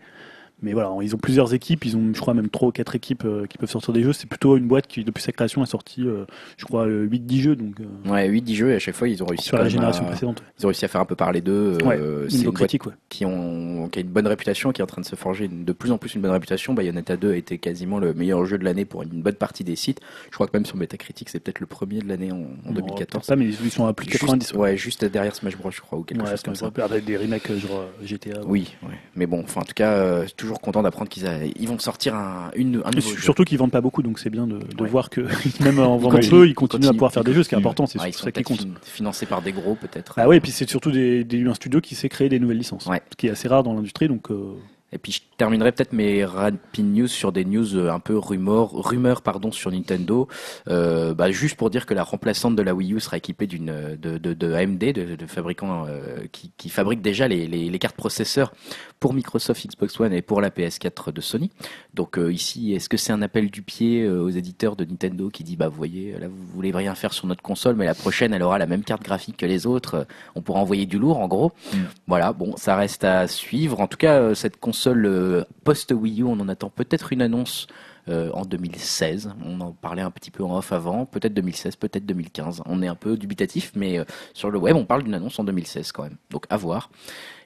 Mais voilà, ils ont plusieurs équipes, ils ont, je crois, même trois ou quatre équipes euh, qui peuvent sortir des jeux. C'est plutôt une boîte qui, depuis sa création, a sorti, euh, je crois, 8-10 jeux, donc euh, Ouais, 8-10 jeux et à chaque fois, ils ont réussi, sur la génération à, précédente. ils ont réussi à faire un peu parler d'eux. Ouais, Euh, c'est Niveau une boîte critique, ouais. qui, ont, qui a une bonne réputation, qui est en train de se forger une- de plus en plus une bonne réputation. Bayonetta 2 a été quasiment le meilleur jeu de l'année pour une bonne partie des sites. Je crois que même sur Metacritic, c'est peut-être le premier de l'année en, en Non, 2014. Pas, mais ils sont à plus de Juste- 90. ouais, juste derrière Smash Bros, je crois, ou quelque Ouais, chose comme ça. Avec des remakes euh, genre euh, GTA. Oui, ouais. mais bon, enfin, en tout cas, euh, toujours content d'apprendre qu'ils a- ils vont sortir un, une, un nouveau. Surtout qu'ils vendent pas beaucoup, donc c'est bien de, de Ouais. voir que *laughs* même en vendant peu, ils continuent à pouvoir faire des jeux. Ce qui est important, c'est Ouais, ça qui compte. financés par des gros, peut-être. Ah ouais, et puis c'est surtout des, des- un studio qui sait créer des nouvelles licences, Ouais. ce qui est assez rare dans l'industrie. Donc euh, Et puis je terminerai peut-être mes rapid news sur des news euh, un peu rumeurs, rumeurs pardon, sur Nintendo. Euh, bah, juste pour dire que la remplaçante de la Wii U sera équipée d'une de, de, de AMD, de, euh, qui, qui fabriquent déjà les, les, les, cartes processeurs pour Microsoft Xbox One et pour la PS4 de Sony. Donc euh, ici, est-ce que c'est un appel du pied euh, aux éditeurs de Nintendo qui dit bah vous voyez là vous voulez rien faire sur notre console, mais la prochaine elle aura la même carte graphique que les autres, on pourra envoyer du lourd en gros. Mm. Voilà, bon ça reste à suivre. En tout cas cette console euh, post-Wii U, on en attend peut-être une annonce euh, en 2016. On en parlait un petit peu en off avant, peut-être 2016, peut-être 2015. On est un peu dubitatif, mais euh, sur le web, on parle d'une annonce en 2016 quand même. Donc à voir.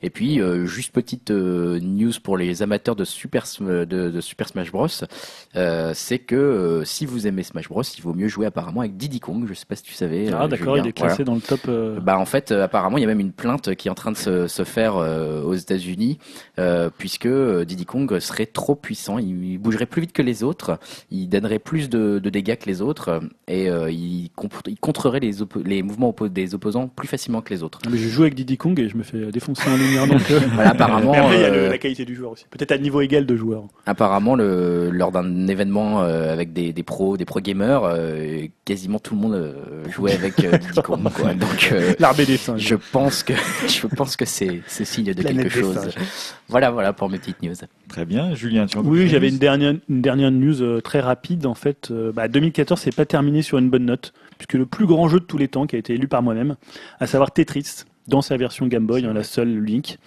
Et puis, euh, juste petite euh, news pour les amateurs de Super, de, de Super Smash Bros. Euh, c'est que si vous aimez Smash Bros, il vaut mieux jouer apparemment avec Diddy Kong. Je sais pas si tu savais. Ah d'accord, il est classé dans le top. Bah en fait, apparemment, il y a même une plainte qui est en train de se, se faire aux États-Unis, puisque Diddy Kong serait trop puissant. Il, bougerait plus vite que les autres. Il donnerait plus de, de dégâts que les autres, et il, il, contrerait les, les mouvements oppo des opposants plus facilement que les autres. Mais je joue avec Diddy Kong et je me fais défoncer en ligne donc, euh, *laughs* voilà, apparemment. après, il y a le, la qualité du joueur aussi. Peut-être à niveau égal de joueurs. Apparemment, le, lors d'un événement euh, avec des, des pros, des pro gamers, euh, quasiment tout le monde jouait avec *laughs* Diddy Kong. Quoi. Donc, l'armée des singes. Je pense que *laughs* je pense que c'est c'est signe de quelque chose. Voilà, voilà pour mes petites news. Très bien, Julien. Tu oui, j'avais une dernière une dernière news très rapide. En fait, bah, 2014, c'est pas terminé sur une bonne note puisque le plus grand jeu de tous les temps qui a été élu par moi-même, à savoir Tetris, dans sa version Game Boy, hein, la seule Link,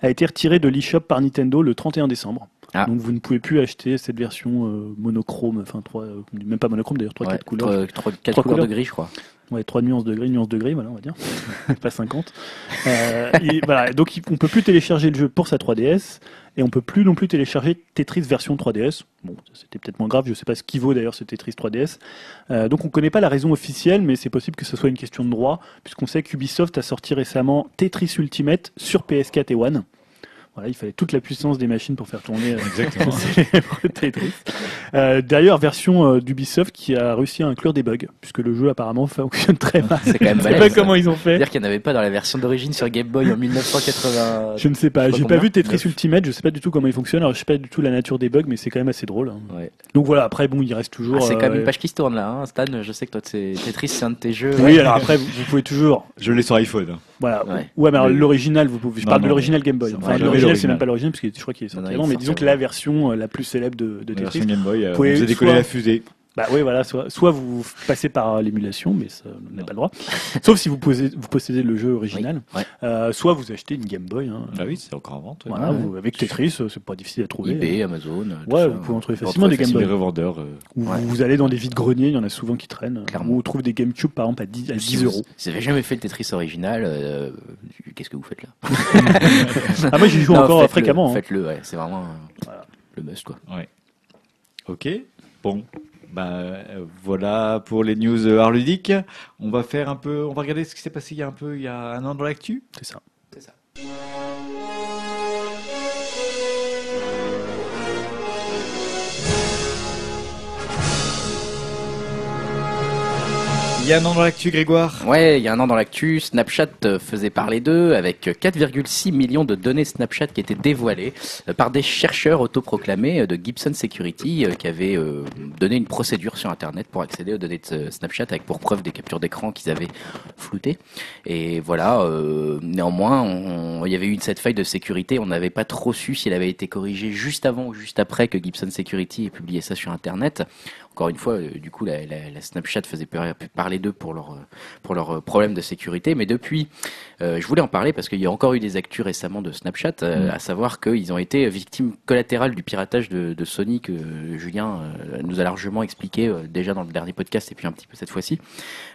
a été retiré de l'eShop par Nintendo le 31 décembre. Ah. Donc vous ne pouvez plus acheter cette version euh, monochrome, enfin trois, euh, même pas monochrome d'ailleurs, trois quatre couleurs, trois, quatre couleurs de gris, je crois. Ouais, trois nuances de gris, nuances de gris, voilà, on va dire, *laughs* pas 50. Euh, et, voilà, donc on peut plus télécharger le jeu pour sa 3DS et on peut plus non plus télécharger Tetris version 3DS. Bon, c'était peut-être moins grave, je sais pas ce qui vaut d'ailleurs ce Tetris 3DS. Euh, donc on connaît pas la raison officielle, mais c'est possible que ce soit une question de droit, puisqu'on sait qu'Ubisoft a sorti récemment Tetris Ultimate sur PS4 et One. Voilà, il fallait toute la puissance des machines pour faire tourner euh, *laughs* Tetris. Euh, D'ailleurs, version euh, d'Ubisoft qui a réussi à inclure des bugs, puisque le jeu apparemment *laughs* fonctionne très mal. C'est quand même Je sais pas comment ils ont fait. C'est-à-dire qu'il n'y en avait pas dans la version d'origine sur Game Boy en 1980. Je ne sais pas. J'ai pas vu Tetris Ultimate. Je sais pas du tout comment il fonctionne. Alors je sais pas du tout la nature des bugs, mais c'est quand même assez drôle. Hein. Ouais. Donc voilà. Après, bon, il reste toujours. Ah, c'est quand même une page qui se tourne là, hein. Stan. Je sais que toi, Tetris, c'est un de tes jeux. Oui. Alors après, vous, vous pouvez toujours. Je l'ai sur iPhone. Voilà. Ouais, ouais mais l'original, vous pouvez. Je parle de l'original Game Boy. Enfin, l'original, c'est même pas l'original, parce que je crois qu'il est sorti avant. Mais disons que la version euh, la plus célèbre de, de Tetris. Game Boy, euh, vous avez décollé la fusée. Bah oui, voilà, soit, soit vous passez par l'émulation, mais ça n'a pas le droit. Sauf si vous possédez, vous possédez le jeu original. Oui, ouais. euh, soit vous achetez une Game Boy. Hein. Ah oui, c'est encore en vente. Voilà, vous, avec Tetris, c'est pas difficile à trouver. eBay, Amazon. Ouais, vous pouvez en trouver facilement des Game Boy. revendeurs. Euh... Ou vous allez dans des vides greniers, il y en a souvent qui traînent. Clairement. Ou vous trouvez des GameCube par exemple à 10, à 10 si euros. Si vous n'avez jamais fait le Tetris original, euh, qu'est-ce que vous faites là? *laughs* Ah moi j'y joue non, encore faites fréquemment. Le, Faites-le, ouais, c'est vraiment voilà. le must quoi. Ouais. Ok, bon. Bah, voilà pour les news art ludique. On va faire un peu, on va regarder ce qui s'est passé il y a un peu, il y a un an dans l'actu. C'est ça. C'est ça. Il y a un an dans l'actu, Grégoire Ouais, il y a un an dans l'actu, Snapchat faisait parler d'eux avec 4,6 millions de données Snapchat qui étaient dévoilées par des chercheurs autoproclamés de Gibson Security qui avaient donné une procédure sur Internet pour accéder aux données de Snapchat avec pour preuve des captures d'écran qu'ils avaient floutées. Et voilà, euh, néanmoins, il y avait eu cette faille de sécurité, on n'avait pas trop su si elle avait été corrigée juste avant ou juste après que Gibson Security ait publié ça sur Internet. Encore une fois, du coup, la, la, la Snapchat faisait parler d'eux pour leur pour leurs problèmes de sécurité. Mais depuis, euh, je voulais en parler parce qu'il y a encore eu des actus récemment de Snapchat, euh, mmh. à savoir qu'ils ont été victimes collatérales du piratage de, de Sony que Julien euh, nous a largement expliqué euh, déjà dans le dernier podcast et puis un petit peu cette fois-ci,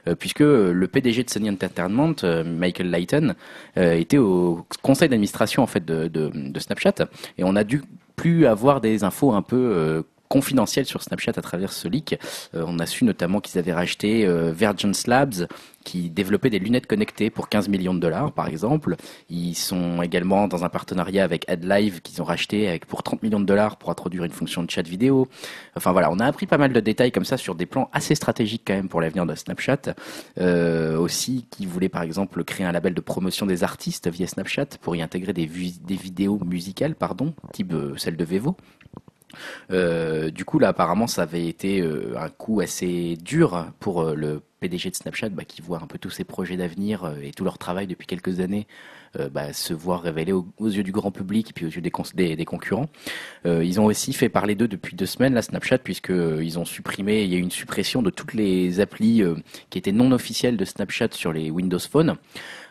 euh, puisque le PDG de Sony Entertainment, Michael Lighton, était au conseil d'administration en fait de, de, de, Snapchat et on a dû plus avoir des infos un peu confidentielles sur Snapchat à travers ce leak. Euh, on a su notamment qu'ils avaient racheté euh, Virgin Labs, qui développait des lunettes connectées pour 15 millions de dollars, par exemple. Ils sont également dans un partenariat avec AdLive qu'ils ont racheté pour 30 millions de dollars pour introduire une fonction de chat vidéo. Enfin voilà, on a appris pas mal de détails comme ça sur des plans assez stratégiques quand même pour l'avenir de Snapchat. Euh, aussi, qui voulait par exemple créer un label de promotion des artistes via Snapchat pour y intégrer des, des vidéos musicales, pardon, type euh, celle de Vevo. Euh, du coup, là, apparemment, ça avait été euh, un coup assez dur pour euh, le PDG de Snapchat, bah, qui voit un peu tous ses projets d'avenir et tout leur travail depuis quelques années bah, se voir révélé aux, yeux du grand public et puis aux yeux des, des, concurrents. Ils ont aussi fait parler d'eux depuis deux semaines, là, Snapchat, puisque euh, ils ont supprimé, il y a eu une suppression de toutes les applis qui étaient non officielles de Snapchat sur les Windows Phone.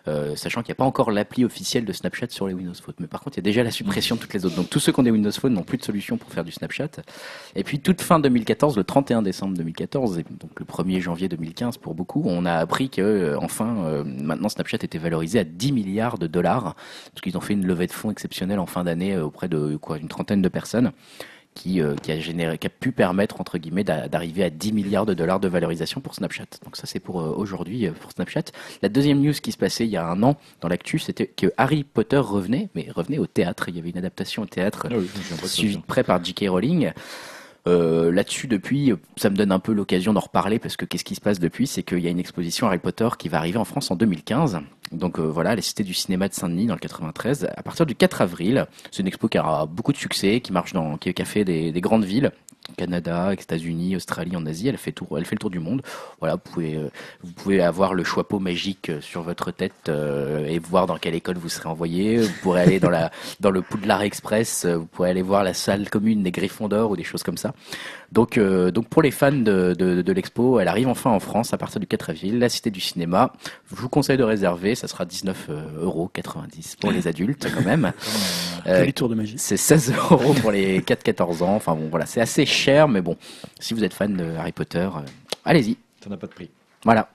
Euh, sachant qu'il n'y a pas encore l'appli officielle de Snapchat sur les Windows Phone. Mais par contre, il y a déjà la suppression de toutes les autres. Donc tous ceux qui ont des Windows Phone n'ont plus de solution pour faire du Snapchat. Et puis toute fin 2014, le 31 décembre 2014, et donc le 1er janvier 2015 pour beaucoup, on a appris que euh, enfin euh, maintenant Snapchat était valorisé à 10 milliards de dollars parce qu'ils ont fait une levée de fonds exceptionnelle en fin d'année euh, auprès de quoi une trentaine de personnes qui, euh, qui a généré, qui a pu permettre entre guillemets d'a- d'arriver à 10 milliards de dollars de valorisation pour Snapchat. Donc ça c'est pour euh, aujourd'hui euh, pour Snapchat. La deuxième news qui se passait il y a un an dans l'actu, c'était que Harry Potter revenait, mais revenait au théâtre. Il y avait une adaptation au théâtre Ah oui, je me souviens pas de ça, suivi tiens. de près par J.K. Rowling. Euh, Là-dessus, depuis, ça me donne un peu l'occasion d'en reparler parce que qu'est-ce qui se passe depuis C'est qu'il y a une exposition Harry Potter qui va arriver en France en 2015. Donc euh, voilà, la Cité du cinéma de Saint-Denis dans le 93, à partir du 4 avril. C'est une expo qui a beaucoup de succès, qui marche dans, qui, a fait des grandes villes. Canada, États-Unis, Australie, en Asie, elle fait elle fait le tour du monde. Voilà, vous pouvez, euh, vous pouvez avoir le chapeau magique euh, sur votre tête euh, et voir dans quelle école vous serez envoyé. Vous pourrez aller dans la, *laughs* dans le Poudlard Express. euh, Vous pourrez aller voir la salle commune des Griffons d'Or ou des choses comme ça. Donc, euh, donc pour les fans de, de, de l'expo, elle arrive enfin en France à partir du 4 avril, la Cité du Cinéma. Je vous conseille de réserver, ça sera 19,90 euros pour les adultes quand même. *laughs* Euh, Joli tour de magie. c'est 16 euros pour les 4-14 ans. Enfin bon, voilà, c'est assez cher, mais bon, si vous êtes fan de Harry Potter, euh, allez-y. Ça n'a pas de prix. Voilà,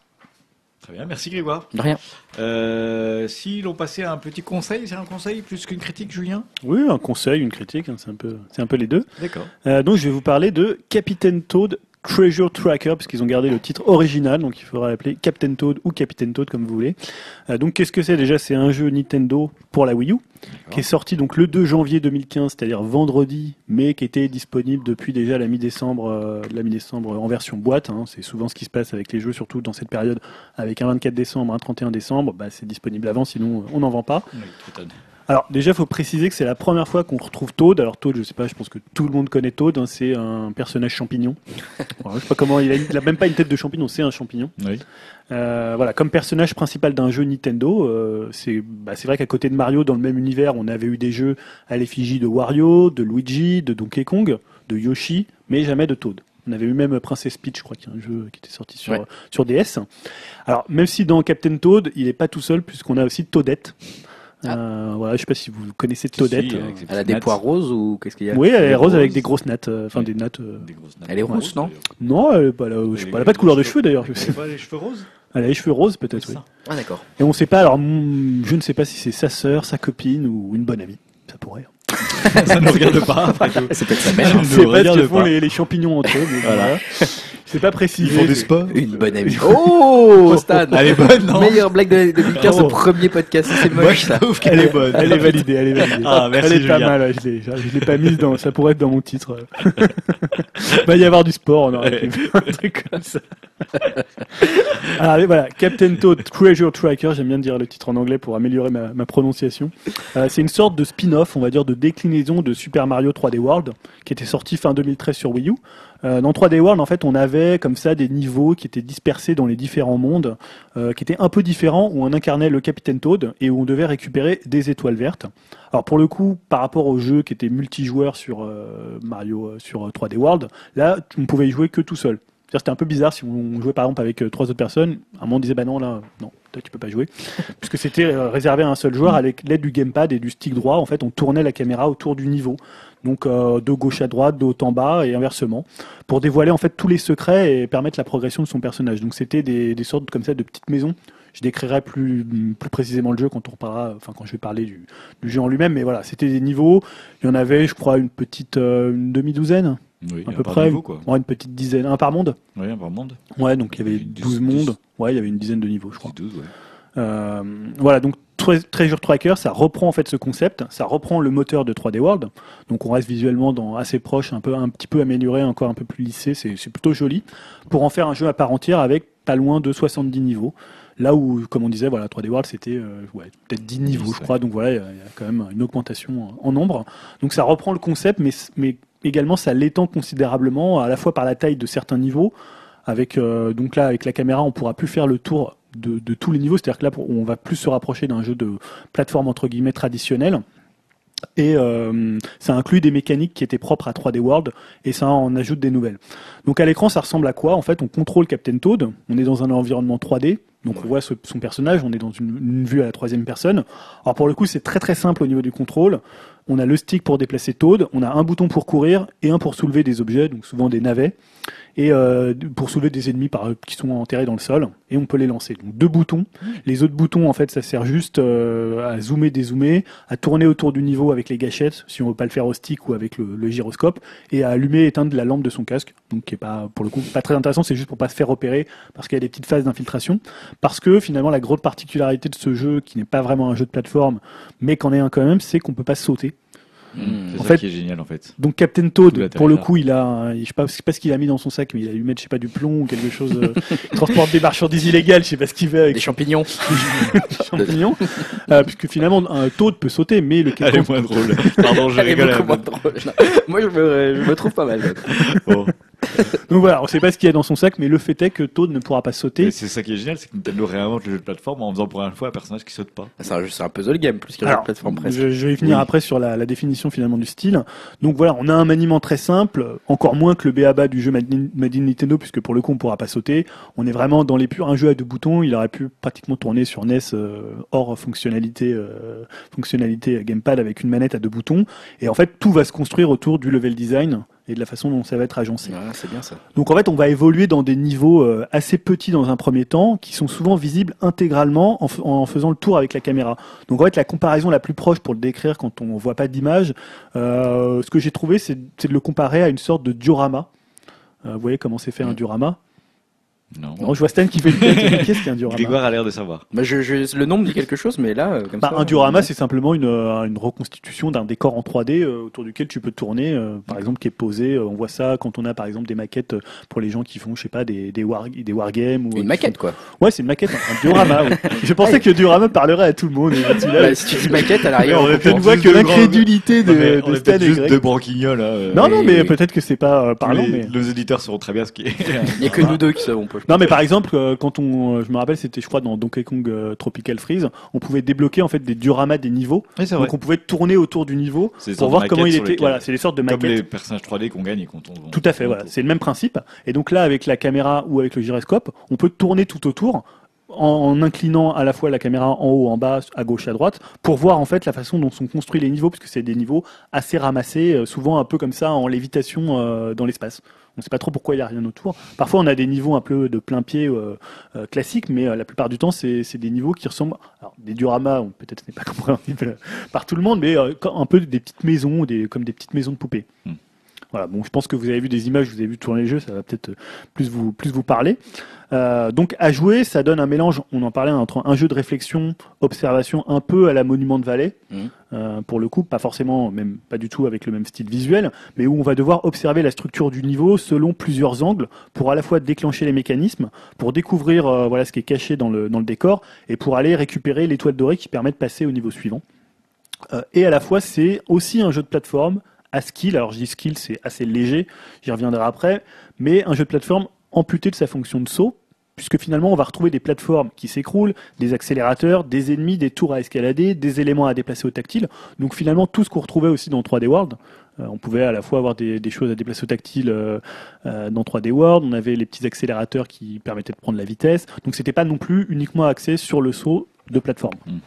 Très bien, merci Grégoire. de rien. Euh, si l'on passait à un petit conseil, c'est un conseil plus qu'une critique, Julien? Oui, un conseil, une critique, hein, c'est un peu, c'est un peu les deux. D'accord. Euh, donc je vais vous parler de Captain Toad Treasure Tracker, puisqu'ils ont gardé le titre original, donc il faudra l'appeler Captain Toad ou Captain Toad comme vous voulez. Euh, donc qu'est-ce que c'est déjà? C'est un jeu Nintendo pour la Wii U, qui est sorti donc le 2 janvier 2015, c'est-à-dire vendredi, mais qui était disponible depuis déjà la mi-décembre, euh, la mi-décembre en version boîte. hein. C'est souvent ce qui se passe avec les jeux, surtout dans cette période, avec un 24 décembre, un 31 décembre, bah, c'est disponible avant, sinon euh, on n'en vend pas. Oui. Alors déjà, il faut préciser que c'est la première fois qu'on retrouve Toad. Alors Toad, je sais pas, je pense que tout le monde connaît Toad. hein, c'est un personnage champignon. *laughs* Je sais pas comment il a, il a même pas une tête de champignon, c'est un champignon. Oui. Euh, voilà, comme personnage principal d'un jeu Nintendo, euh, c'est bah, c'est vrai qu'à côté de Mario, dans le même univers, on avait eu des jeux à l'effigie de Wario, de Luigi, de Donkey Kong, de Yoshi, mais jamais de Toad. On avait eu même Princess Peach, je crois, qui est un jeu qui était sorti sur, Ouais. sur DS. Alors, même si dans Captain Toad, il n'est pas tout seul, puisqu'on a aussi Toadette. Ah. Euh, voilà, je sais pas si vous connaissez Toadette. Si, ses Elle a des nattes. pois roses ou qu'est-ce qu'il y a Oui, elle est rose avec des grosses nattes, euh, enfin des nattes. euh, Des nattes. Elle est rousse, non. Non, elle, je sais pas, elle a pas de couleur de cheveux d'ailleurs. Elle a pas les cheveux roses Elle a les cheveux roses peut-être. Oui. Ah d'accord. Et on sait pas. Alors, hmm, je ne sais pas si c'est sa sœur, sa copine ou une bonne amie. Ça pourrait. hein. *laughs* Ça ne regarde pas. *laughs* C'est peut-être sa Je mère. ne Je sais pas ce que font les, les champignons entre eux. Mais Voilà. *laughs* C'est pas précisé. Ils font des spas. Une bonne amie. Oh, Stan. Elle est bonne, non Meilleure blague de 2015 Oh. au premier podcast. C'est moche ça. Elle est bonne. Elle est validée, elle est validée. Ah, merci, elle est pas Julien. mal, je l'ai, je l'ai pas mise dans, ça pourrait être dans mon titre. *laughs* Va y avoir du sport, on aurait *laughs* un truc comme ça. *laughs* Alors, allez, voilà, Captain Toad Treasure Tracker, j'aime bien dire le titre en anglais pour améliorer ma, ma prononciation. Euh, c'est une sorte de spin-off, on va dire, de déclinaison de Super Mario 3D World, qui était sorti fin 2013 sur Wii U. Euh, dans 3D World, en fait, on avait comme ça des niveaux qui étaient dispersés dans les différents mondes, euh, qui étaient un peu différents, où on incarnait le Capitaine Toad et où on devait récupérer des étoiles vertes. Alors pour le coup, par rapport au jeu qui était multijoueur sur euh, Mario, euh, sur euh, 3D World, là, on pouvait y jouer que tout seul. C'était un peu bizarre si on jouait par exemple avec euh, trois autres personnes. À un moment, on disait bah non là, non, toi tu peux pas jouer, puisque c'était euh, réservé à un seul joueur avec l'aide du gamepad et du stick droit. En fait, on tournait la caméra autour du niveau, donc euh, de gauche à droite, de haut en bas et inversement, pour dévoiler en fait tous les secrets et permettre la progression de son personnage. Donc c'était des, sortes comme ça de petites maisons. Je décrirai plus, plus précisément le jeu quand on parlera, enfin quand je vais parler du, jeu en lui-même. Mais voilà, c'était des niveaux. Il y en avait, je crois, une petite, une demi-douzaine Oui, à un peu près, niveau, quoi. ouais, une petite dizaine, un par monde. Oui, un par monde. Ouais, donc il y avait Une 12 douze- mondes. Ouais, il y avait une dizaine de niveaux, je crois. C'est 12, ouais. Euh, voilà, donc Tre- Treasure Tracker, ça reprend en fait ce concept, ça reprend le moteur de 3D World, donc on reste visuellement dans assez proche, un peu un petit peu amélioré, encore un peu plus lissé, c'est plutôt joli, pour en faire un jeu à part entière avec pas loin de 70 niveaux. Là où, comme on disait, voilà, 3D World c'était euh, ouais, peut-être 10 niveaux, je crois, donc voilà, il y, a quand même une augmentation en en nombre. Donc ça reprend le concept, mais, mais également ça l'étend considérablement, à la fois par la taille de certains niveaux, avec euh, donc là avec la caméra on pourra plus faire le tour de, de tous les niveaux. C'est à dire que là on va plus se rapprocher d'un jeu de plateforme entre guillemets traditionnel. Et euh, ça inclut des mécaniques qui étaient propres à 3D World et ça en ajoute des nouvelles. Donc à l'écran ça ressemble à quoi? En fait on contrôle Captain Toad, on est dans un environnement 3D, donc on voit ce- son personnage, on est dans une, une vue à la troisième personne. Alors pour le coup c'est très très simple au niveau du contrôle. On a le stick pour déplacer Toad, on a un bouton pour courir et un pour soulever des objets, donc souvent des navets, et euh, pour soulever des ennemis par, qui sont enterrés dans le sol, et on peut les lancer. Donc deux boutons. Les autres boutons, en fait, ça sert juste euh, à zoomer, dézoomer, à tourner autour du niveau avec les gâchettes, si on veut pas le faire au stick ou avec le, gyroscope, et à allumer et éteindre la lampe de son casque, donc qui est pas, pour le coup, pas très intéressant, c'est juste pour pas se faire repérer, parce qu'il y a des petites phases d'infiltration. Parce que finalement, la grosse particularité de ce jeu, qui n'est pas vraiment un jeu de plateforme, mais qu'en est un quand même, c'est qu'on peut pas sauter. C'est En ça fait- qui est génial, en fait. Donc Captain Toad, pour le coup, il a, je sais pas, je sais pas ce qu'il a mis dans son sac, mais il a dû mettre, je sais pas, du plomb ou quelque chose. euh, il *laughs* transporte des marchandises illégales, je sais pas ce qu'il fait avec Des champignons. *laughs* des champignons. Euh, puisque finalement, un Toad peut sauter, mais le Elle est moins drôle. Pardon, je Elle est rigole. moins drôle. Moi, je me, je me trouve pas mal. Bon. *laughs* Donc voilà, on sait pas ce qu'il y a dans son sac, mais le fait est que Toad ne pourra pas sauter. Et c'est ça qui est génial, c'est que Nintendo réinvente le jeu de plateforme en faisant pour une fois un personnage qui saute pas. C'est un, jeu- c'est un puzzle game plus qu'un jeu de plateforme presque. je, je vais y venir Oui. après sur la, la définition finalement du style. Donc voilà, on a un maniement très simple, encore moins que le BABA du jeu Made in, Made in Nintendo, puisque pour le coup on pourra pas sauter. On est vraiment dans les purs un jeu à deux boutons. Il aurait pu pratiquement tourner sur NES euh, hors fonctionnalité euh, fonctionnalité gamepad avec une manette à deux boutons. Et en fait tout va se construire autour du level design et de la façon dont ça va être agencé. C'est bien ça. Donc en fait, on va évoluer dans des niveaux euh, assez petits dans un premier temps, qui sont souvent visibles intégralement en, faisant le tour avec la caméra. Donc en fait, la comparaison la plus proche pour le décrire quand on voit pas d'image, euh, ce que j'ai trouvé, c'est de le comparer à une sorte de diorama. Euh, vous voyez comment c'est fait un diorama? Non. Non, je vois Stan qui fait le tête. Qu'est-ce qu'un diorama Grégoire a l'air de savoir. Bah, je, je- le nom me dit quelque chose, mais là, euh, comme Bah, ça. un diorama, c'est simplement une, euh, une reconstitution d'un décor en 3D euh, autour duquel tu peux tourner, euh, par exemple, qui est posé. on voit ça quand on a, par exemple, des maquettes pour les gens qui font, je sais pas, des, des, war, des wargames. Ou, Une maquette, quoi. Ouais, c'est une maquette, un diorama. ouais. *laughs* Je pensais que diorama parlerait à tout le monde. Bah, si tu dis maquette, à l'arrière, on on vois juste que l'incrédulité de, de est Stan juste Greg. deux branquignoles. Non, non, mais peut-être que c'est pas parlant. les, Mais... les éditeurs sauront très bien ce qui est. Il n'y a que nous deux qui savons pas. Non, mais par exemple, euh, quand on, euh, je me rappelle, c'était, je crois, dans Donkey Kong euh, Tropical Freeze, on pouvait débloquer en fait des dioramas des niveaux. Oui, c'est vrai. Donc on pouvait tourner autour du niveau pour voir comment il était. Voilà, c'est des sortes de Comme maquettes. les personnages 3D qu'on gagne et qu'on tombe. Tout à fait, voilà. C'est le même principe. Et donc là, avec la caméra ou avec le gyroscope, on peut tourner tout autour en, en inclinant à la fois la caméra en haut, en bas, à gauche, à droite, pour voir en fait la façon dont sont construits les niveaux, parce que c'est des niveaux assez ramassés, souvent un peu comme ça en lévitation euh, dans l'espace. On ne sait pas trop pourquoi il n'y a rien autour. Parfois, on a des niveaux un peu de plein pied euh, euh, classiques, mais euh, la plupart du temps, c'est des niveaux qui ressemblent. Alors, des dioramas, peut-être n'est pas *laughs* compréhensible par tout le monde, mais un peu des petites maisons, comme des petites maisons de poupées. Hmm. Voilà, bon, je pense que vous avez vu des images, vous avez vu tourner le jeu, ça va peut-être euh, plus vous, plus vous parler. Euh, donc, à jouer, ça donne un mélange, on en parlait, entre un jeu de réflexion, observation, un peu à la Monument de Vallée, Mhm. euh, pour le coup, pas forcément, même pas du tout avec le même style visuel, mais où on va devoir observer la structure du niveau selon plusieurs angles, pour à la fois déclencher les mécanismes, pour découvrir euh, voilà ce qui est caché dans le, dans le décor, et pour aller récupérer l'étoile dorée qui permet de passer au niveau suivant. Euh, et à la fois, c'est aussi un jeu de plateforme à skill. Alors, je dis skill, c'est assez léger, j'y reviendrai après, mais un jeu de plateforme amputé de sa fonction de saut, puisque finalement, on va retrouver des plateformes qui s'écroulent, des accélérateurs, des ennemis, des tours à escalader, des éléments à déplacer au tactile. Donc, finalement, tout ce qu'on retrouvait aussi dans 3D World. Euh, on pouvait à la fois avoir des, choses à déplacer au tactile euh, euh, dans 3D World, on avait les petits accélérateurs qui permettaient de prendre la vitesse. Donc, c'était pas non plus uniquement axé sur le saut de plateforme. Mm.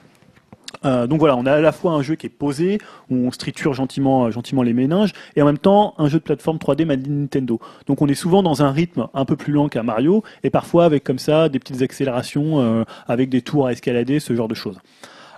Euh, donc voilà, on a à la fois un jeu qui est posé, où on striture gentiment, euh, gentiment les méninges, et en même temps un jeu de plateforme 3D made in Nintendo. Donc on est souvent dans un rythme un peu plus lent qu'un Mario, et parfois avec comme ça des petites accélérations, euh, avec des tours à escalader, ce genre de choses.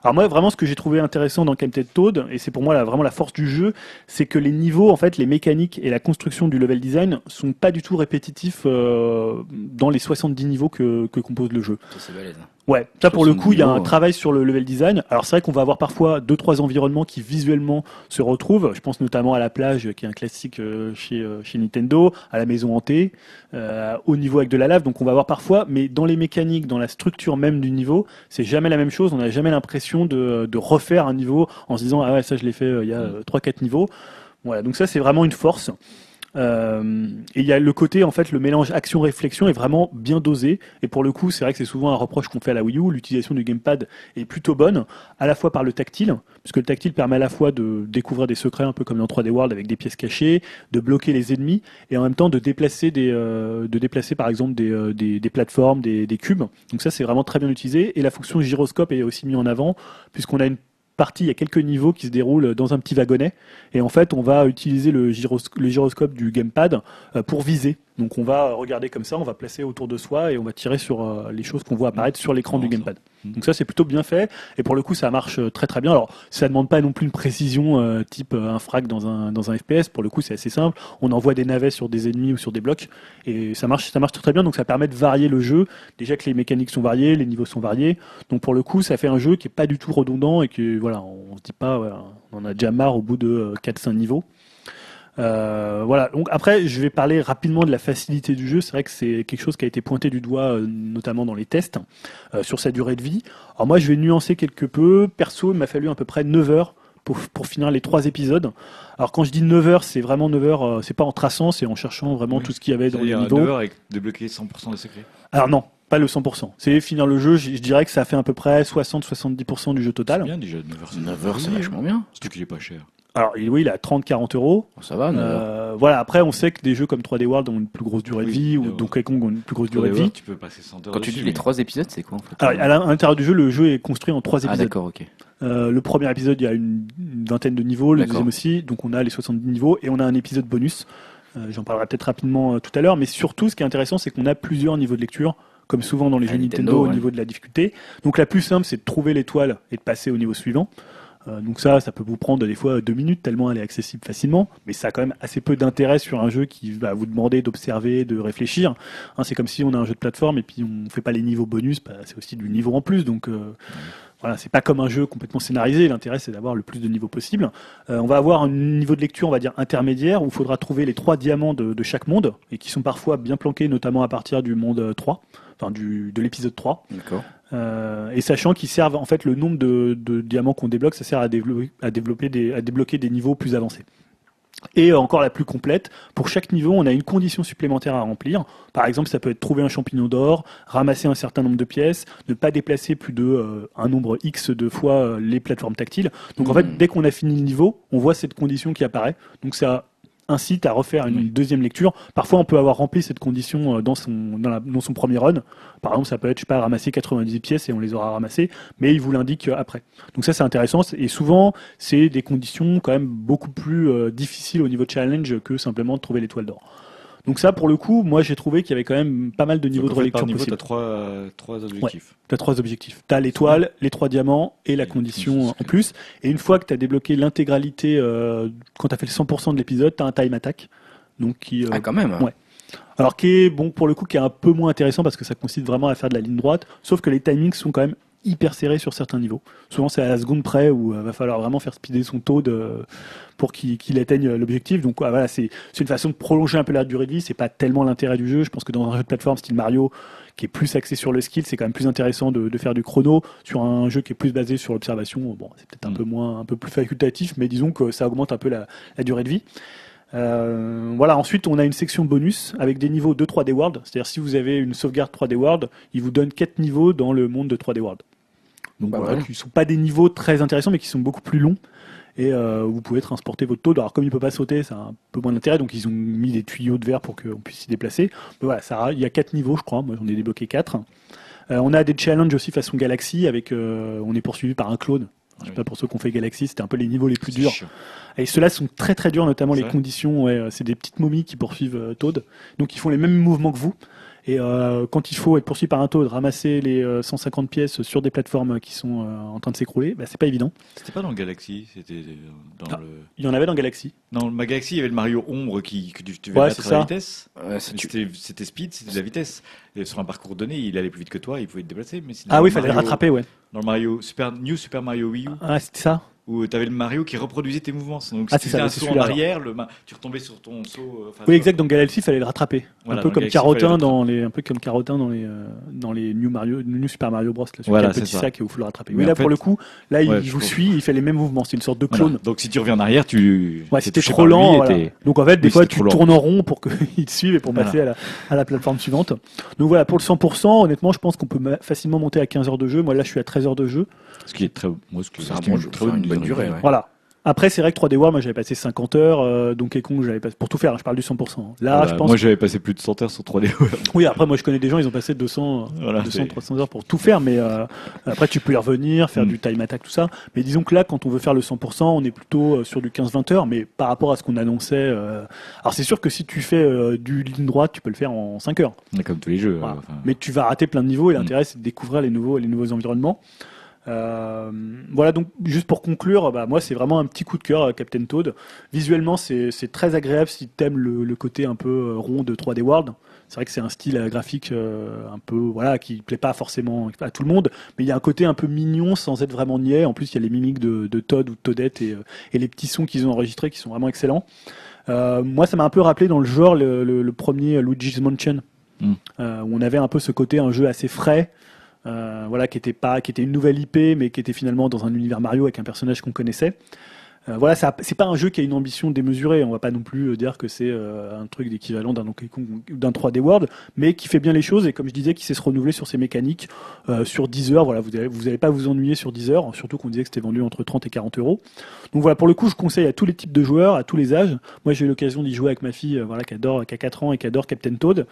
Alors moi, vraiment, ce que j'ai trouvé intéressant dans Captain Toad, et c'est pour moi la, vraiment la force du jeu, c'est que les niveaux, en fait, les mécaniques et la construction du level design sont pas du tout répétitifs euh, dans les 70 niveaux que, que compose le jeu. Ça, c'est hein. Ouais, ça pour le 70 coup, il y a un travail sur le level design. Alors c'est vrai qu'on va avoir parfois deux trois environnements qui visuellement se retrouvent. Je pense notamment à la plage, qui est un classique euh, chez euh, chez Nintendo, à la maison hantée, euh, au niveau avec de la lave. Donc on va avoir parfois, mais dans les mécaniques, dans la structure même du niveau, c'est jamais la même chose. On n'a jamais l'impression de de refaire un niveau en se disant ah ouais ça je l'ai fait euh, il y a Mm. euh, trois quatre niveaux. Voilà, donc ça c'est vraiment une force. Euh, et il y a le côté, en fait, le mélange action-réflexion est vraiment bien dosé. Et pour le coup, c'est vrai que c'est souvent un reproche qu'on fait à la Wii U. L'utilisation du gamepad est plutôt bonne, à la fois par le tactile, puisque le tactile permet à la fois de découvrir des secrets, un peu comme dans 3D World avec des pièces cachées, de bloquer les ennemis, et en même temps de déplacer des, euh, de déplacer par exemple des, euh, des, des plateformes, des, des cubes. Donc ça, c'est vraiment très bien utilisé. Et la fonction gyroscope est aussi mise en avant, puisqu'on a une partie, il y a quelques niveaux qui se déroulent dans un petit wagonnet. Et en fait, on va utiliser le, le gyroscope du gamepad euh, pour viser. Donc on va regarder comme ça, on va placer autour de soi et on va tirer sur euh, les choses qu'on voit apparaître sur l'écran du gamepad. Mm. Donc ça c'est plutôt bien fait et pour le coup ça marche euh, très très bien. Alors ça demande pas non plus une précision euh, type euh, un frag dans un dans un FPS. Pour le coup c'est assez simple. On envoie des navets sur des ennemis ou sur des blocs et ça marche ça marche très très bien. Donc ça permet de varier le jeu. Déjà que les mécaniques sont variées, les niveaux sont variés. Donc pour le coup ça fait un jeu qui est pas du tout redondant et que voilà on se dit pas voilà, on en a déjà marre au bout de 4-5 niveaux. Euh, voilà. Donc après, je vais parler rapidement de la facilité du jeu. C'est vrai que c'est quelque chose qui a été pointé du doigt, euh, notamment dans les tests, euh, sur sa durée de vie. Alors moi, je vais nuancer quelque peu. Perso, il m'a fallu à peu près 9 heures pour, pour finir les trois épisodes. Alors quand je dis 9 heures, c'est vraiment 9 heures, euh, c'est pas en traçant, c'est en cherchant vraiment Oui. tout ce qu'il y avait dans les niveaux. 9 heures avec débloquer 100% des secrets. Alors non, pas le 100%. C'est finir le jeu, je, je dirais que ça fait à peu près 60-70% du jeu C'est total. bien déjà 9 heures. 9 heures, c'est vachement bien. Surtout qu'il est pas cher. Alors il- oui, il a 30-40 euros. Bon, ça va, 9 heures. Euh, voilà, après on sait que des jeux comme 3D World ont une plus grosse durée de vie, ou Donkey Kong ont une plus grosse durée de vie. Tu peux passer 100 heures. Quand tu dis les mais- trois épisodes, c'est quoi en fait Alors, à l'in- à l'intérieur du jeu, le jeu est construit en trois Ah épisodes. d'accord, ok. Euh, le premier épisode, il y a une, une vingtaine de niveaux, le deuxième aussi, donc on a les 70 niveaux, et on a un épisode bonus. Euh, J'en parlerai peut-être rapidement euh, tout à l'heure, mais surtout, ce qui est intéressant, c'est qu'on a plusieurs niveaux de lecture, comme souvent dans les Ah, jeux Nintendo, Nintendo, au niveau de la difficulté. Donc la plus simple, c'est de trouver l'étoile et de passer au niveau suivant. Euh, donc ça, ça peut vous prendre des fois deux minutes, tellement elle est accessible facilement, mais ça a quand même assez peu d'intérêt sur un jeu qui va vous demander d'observer, de réfléchir. Hein, c'est comme si on a un jeu de plateforme et puis on fait pas les niveaux bonus, bah, c'est aussi du niveau en plus, donc euh, voilà, c'est pas comme un jeu complètement scénarisé. L'intérêt, c'est d'avoir le plus de niveaux possible. Euh, on va avoir un niveau de lecture, on va dire intermédiaire, où il faudra trouver les trois diamants de, de chaque monde, et qui sont parfois bien planqués, notamment à partir du monde euh, 3, enfin du, de l'épisode 3. D'accord. Euh, et sachant qu'ils servent, en fait, le nombre de, de diamants qu'on débloque, ça sert à développer, à, développer des, à débloquer des niveaux plus avancés. Et encore la plus complète, pour chaque niveau, on a une condition supplémentaire à remplir. Par exemple, ça peut être trouver un champignon d'or, ramasser un certain nombre de pièces, ne pas déplacer plus de euh, un nombre X de fois euh, les plateformes tactiles. Donc en fait, Mhm. dès qu'on a fini le niveau, on voit cette condition qui apparaît. Donc ça incite à refaire une Oui. deuxième lecture. Parfois, on peut avoir rempli cette condition euh, dans son, dans, la- dans son premier run. Par exemple, ça peut être, je sais pas, ramasser 90 pièces et on les aura ramassées, mais il vous l'indique euh, après. Donc ça, c'est intéressant. Et souvent, c'est des conditions quand même beaucoup plus euh, difficiles au niveau challenge que simplement de trouver l'étoile d'or. Donc ça, pour le coup, moi, j'ai trouvé qu'il y avait quand même pas mal de niveaux de relecture niveau, possibles. t'as trois, euh, trois objectifs. Tu as trois objectifs. Tu as l'étoile, les trois diamants et la Et condition en plus. Et une fois que tu as débloqué l'intégralité, euh, quand tu as fait le 100% de l'épisode, tu as un time attack. Donc qui, euh, Ah quand même. ouais. alors qui est bon pour le coup qui est un peu moins intéressant parce que ça consiste vraiment à faire de la ligne droite, sauf que les timings sont quand même hyper serrés sur certains niveaux. Souvent c'est à la seconde près où il va falloir vraiment faire speeder son taux de, pour qu'il atteigne l'objectif. Donc voilà, c'est une façon de prolonger un peu la durée de vie. C'est pas tellement l'intérêt du jeu. Je pense que dans un jeu de plateforme style Mario, qui est plus axé sur le skill, c'est quand même plus intéressant de, de faire du chrono. Sur un jeu qui est plus basé sur l'observation, bon, c'est peut-être un Mm. peu moins, un peu plus facultatif, mais disons que ça augmente un peu la, la durée de vie. Euh, voilà, ensuite on a une section bonus avec des niveaux de 3D World. C'est-à-dire si vous avez une sauvegarde 3D World, il vous donne 4 niveaux dans le monde de 3D World. Donc voilà, mal. qui sont pas des niveaux très intéressants, mais qui sont beaucoup plus longs. Et euh, vous pouvez transporter votre taux. Alors comme il peut pas sauter, ça a un peu moins d'intérêt, donc ils ont mis des tuyaux de verre pour qu'on puisse s'y déplacer. Mais voilà, ça, il y a quatre niveaux, je crois. Moi, j'en ai débloqué quatre. Euh, on a des challenges aussi façon Galaxy, avec euh, on est poursuivi par un clone. Je sais Oui. pas pour ceux qui ont fait Galaxy, c'était un peu les niveaux les plus durs. chiant. Et ceux-là sont très très durs, notamment les conditions. Ouais, euh, c'est des petites momies qui poursuivent euh, Toad, donc ils font les mêmes mouvements que vous. Et euh, quand il faut être poursuivi par un taux de ramasser les euh, 150 pièces sur des plateformes qui sont euh, en train de s'écrouler, bah, c'est pas évident. C'était pas dans Galaxy, c'était dans Ah. le. Il y en avait dans Galaxy. Dans le Galaxy, il y avait le Mario Ombre qui, que tu tu devais Ouais, à la vitesse. Ouais, tu- C'était speed, c'était de la vitesse. Et sur un parcours donné, il allait plus vite que toi, il pouvait te déplacer. Mais Ah oui, il fallait le Mario- rattraper, ouais. Dans le Mario Super New Super Mario Wii U, Ah, c'était ça où tu avais le Mario qui reproduisait tes mouvements. Donc Ah, si tu un saut en arrière, le tu retombais sur ton saut. euh, enfin, Oui, exact. Dans Galaxy, il fallait le rattraper. Voilà, un peu comme Carotin dans les, un peu comme Carotin dans les, euh, dans les New Mario, New Super Mario Bros. Là, Voilà, c'est petit ça. sac et où il faut le rattraper. Mais oui, là, pour le coup, là, il Ouais, vous suit, il fait les mêmes mouvements. C'est une sorte de Voilà. clone. Donc si tu reviens en arrière, tu. Ouais, touché trop lent, voilà. donc en fait, des Oui, fois, c'était tu tournes en rond pour qu'ils *laughs* te suivent et pour passer à la, à la plateforme suivante. Donc voilà, pour le 100%, honnêtement, je pense qu'on peut facilement monter à 15 heures de jeu. Moi, là, je suis à 13 heures de jeu. Ce qui est très. Moi, ce que C'est un bon jeu, très une bonne durée, ouais. Voilà. Après, c'est vrai que 3D World, moi, j'avais passé 50 heures. Euh, Donkey Kong, j'avais passé pour tout faire. hein, je parle du 100%. Là, Voilà. je pense. Moi, j'avais passé plus de 100 heures sur 3D. Oui, après, moi, je connais des gens, ils ont passé 200, Voilà, 200 c'est- 300 heures pour tout faire, mais euh, après, tu peux y revenir, faire Mm. du time attack, tout ça. Mais disons que là, quand on veut faire le 100%, on est plutôt euh, sur du 15-20 heures, mais par rapport à ce qu'on annonçait. euh, Alors, c'est sûr que si tu fais euh, du ligne droite, tu peux le faire en 5 heures. Comme tous les jeux. Voilà. euh, enfin. Mais tu vas rater plein de niveaux et Mm. l'intérêt, c'est de découvrir les nouveaux, les nouveaux environnements. Euh, voilà, donc juste pour conclure, bah, moi c'est vraiment un petit coup de cœur euh, Captain Toad. Visuellement, c'est très agréable si tu aimes le, le côté un peu euh, rond de 3D World. C'est vrai que c'est un style graphique euh, un peu voilà qui plaît pas forcément à tout le monde, mais il y a un côté un peu mignon sans être vraiment niais. En plus, il y a les mimiques de, de Toad ou de Toadette et, et les petits sons qu'ils ont enregistrés qui sont vraiment excellents. Euh, moi, ça m'a un peu rappelé dans le genre le, le- le premier Luigi's Mansion, Mm. euh, où on avait un peu ce côté un jeu assez frais, euh, voilà, qui était pas, qui était une nouvelle IP, mais qui était finalement dans un univers Mario avec un personnage qu'on connaissait. Euh, voilà, c'est pas un jeu qui a une ambition démesurée. On va pas non plus euh, dire que c'est euh, un truc d'équivalent d'un d'un 3D World, mais qui fait bien les choses et comme je disais, qui sait se renouveler sur ses mécaniques euh, sur 10 heures. Voilà, vous allez, vous allez pas vous ennuyer sur 10 heures, surtout qu'on disait que c'était vendu entre 30 et 40 euros. Donc voilà, pour le coup, je conseille à tous les types de joueurs, à tous les âges. Moi, j'ai eu l'occasion d'y jouer avec ma fille, euh, voilà, qui adore, qui a 4 ans et qui adore Captain Toad.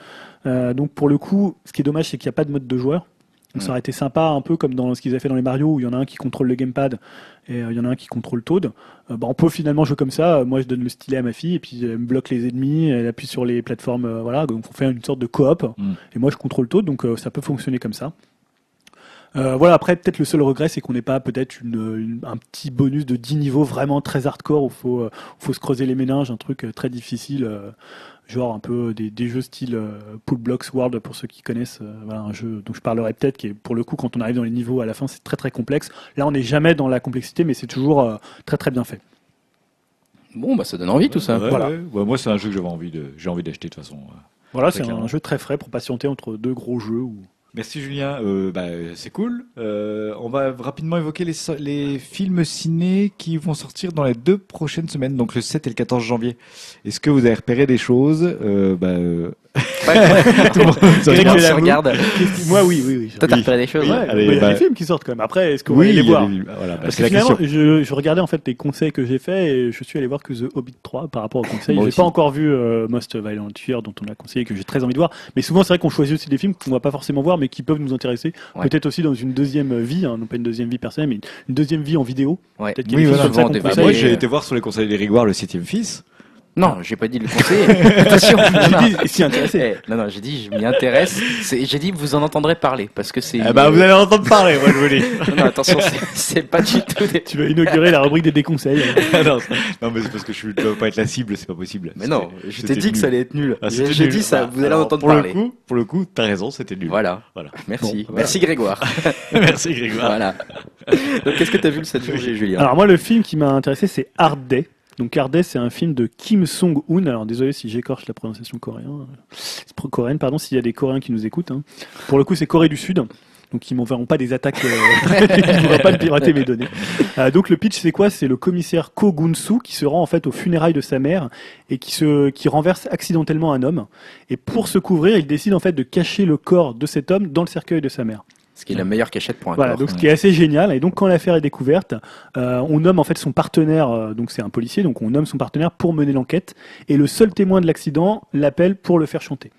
Euh, donc pour le coup, ce qui est dommage, c'est qu'il n'y a pas de mode de joueur. Donc ça aurait été sympa, un peu comme dans ce qu'ils avaient fait dans les Mario, où il y en a un qui contrôle le gamepad et euh, il y en a un qui contrôle Toad. Euh, bah, on peut finalement jouer comme ça. Euh, Moi, je donne le stylet à ma fille et puis elle me bloque les ennemis, elle appuie sur les plateformes. euh, voilà, donc on fait une sorte de coop. Mm. Et moi, je contrôle Toad, donc ça peut fonctionner comme ça. Euh, voilà, après, peut-être le seul regret, c'est qu'on n'ait pas peut-être une, une- un petit bonus de 10 niveaux vraiment très hardcore où il faut, euh, faut se creuser les méninges, un truc euh, très difficile, genre un peu des, des jeux style euh, Pool Blocks World pour ceux qui connaissent. euh, voilà, un jeu dont je parlerai peut-être, qui est pour le coup, quand on arrive dans les niveaux à la fin, c'est très très complexe. Là, on n'est jamais dans la complexité, mais c'est toujours euh, très très bien fait. Bon, bah ça donne envie tout ça. Ouais, Voilà. ouais. Ouais, moi, c'est un jeu que j'avais envie de, j'ai envie d'acheter de toute façon. Voilà, c'est un jeu très frais pour patienter entre deux gros jeux. Ou... Merci Julien, euh, bah, c'est cool. Euh, on va rapidement évoquer les, les films ciné qui vont sortir dans les deux prochaines semaines, donc le 7 et le 14 janvier. Est-ce que vous avez repéré des choses? Euh, bah, euh, *laughs* tout le monde se Eric regarde. on se l'avoue. regarde. Moi, oui, oui, oui. Toi, t'as Oui. repéré des choses Oui. ouais. Allez, bah, il y a bah- des films qui sortent quand même. Après, est-ce que vous Oui, allez les voir des- voilà, bah, Parce que la finalement, je, je regardais en fait les conseils que j'ai faits et je suis allé voir que The Hobbit 3 par rapport aux conseils. J'ai aussi. pas encore vu euh, Most Violent Fear dont on a conseillé et que j'ai très envie de voir. Mais souvent, c'est vrai qu'on choisit aussi des films qu'on va pas forcément voir mais qui peuvent nous intéresser. Ouais. Peut-être aussi dans une deuxième vie, hein, non pas une deuxième vie personnelle, mais une, deuxième vie en vidéo. Ouais. Peut-être qu'il y a des films comme ça qu'on Bah, moi, j'ai été voir sur les conseils d'Érigoire le septième fils. Non, j'ai pas dit le conseiller. *laughs* Attention. *laughs* Non, non. J'ai dit, et si intéressé. Eh, non, non, j'ai dit, je m'y intéresse. C'est- J'ai dit, vous en entendrez parler parce que c'est. Eh bah, vous allez entendre parler, moi je vous le dis. *laughs* Non, non, attention, c'est- c'est pas du tout. Des... Tu vas inaugurer la rubrique des déconseils. non, c'est- non, mais c'est parce que je ne dois pas être la cible, c'est pas possible. Mais non, C'était- je t'ai c'était dit que nul. ça allait être nul. Ah, J'ai c'était j'ai nul. dit ça, Ah, vous allez alors, entendre pour parler. Le coup, pour le coup, t'as raison, c'était nul. Voilà. Voilà. Merci. Bon, Merci Grégoire. Merci Grégoire. voilà. Donc, qu'est-ce que t'as vu le 7 janvier, Julien Alors moi, le film qui m'a intéressé, c'est Hard Day. Donc Day, c'est un film de Kim Song-hoon. Alors désolé si j'écorche la prononciation coréenne, pro- coréenne, pardon, s'il y a des Coréens qui nous écoutent. hein. Pour le coup, c'est Corée du Sud. Donc ils m'enverront pas des attaques, euh, *laughs* ils ne pas pirater mes données. Euh, donc le pitch c'est quoi? C'est le commissaire Ko Gun-soo qui se rend en fait aux funérailles de sa mère et qui se qui renverse accidentellement un homme. Et pour se couvrir, il décide en fait de cacher le corps de cet homme dans le cercueil de sa mère. Ce qui est la meilleure cachette pour un Voilà, corps. donc ce qui est assez génial. Et donc quand l'affaire est découverte, euh, on nomme en fait son partenaire, euh, donc c'est un policier, donc on nomme son partenaire pour mener l'enquête. Et le seul témoin de l'accident l'appelle pour le faire chanter.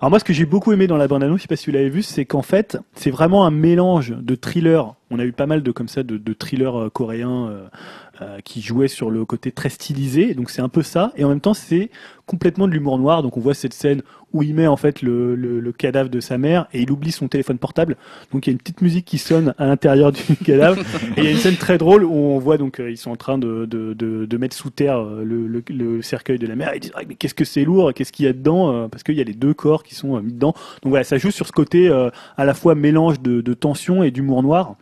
Alors moi, ce que j'ai beaucoup aimé dans la bande-annonce, je sais pas si vous l'avez vu, c'est qu'en fait, c'est vraiment un mélange de thriller on a eu pas mal de comme ça de, de thrillers euh, coréens euh, qui jouaient sur le côté très stylisé. Donc c'est un peu ça, et en même temps c'est complètement de l'humour noir. Donc on voit cette scène où il met en fait le, le, le cadavre de sa mère et il oublie son téléphone portable. Donc il y a une petite musique qui sonne à l'intérieur du *laughs* cadavre. et il y a une scène très drôle où on voit donc euh, ils sont en train de, de, de, de mettre sous terre euh, le, le, cercueil de la mère. Et ils disent Ah, mais qu'est-ce que c'est lourd, qu'est-ce qu'il y a dedans Parce qu'il y a les deux corps qui sont mis dedans. Donc voilà, ça joue sur ce côté euh, à la fois mélange de, de tension et d'humour noir.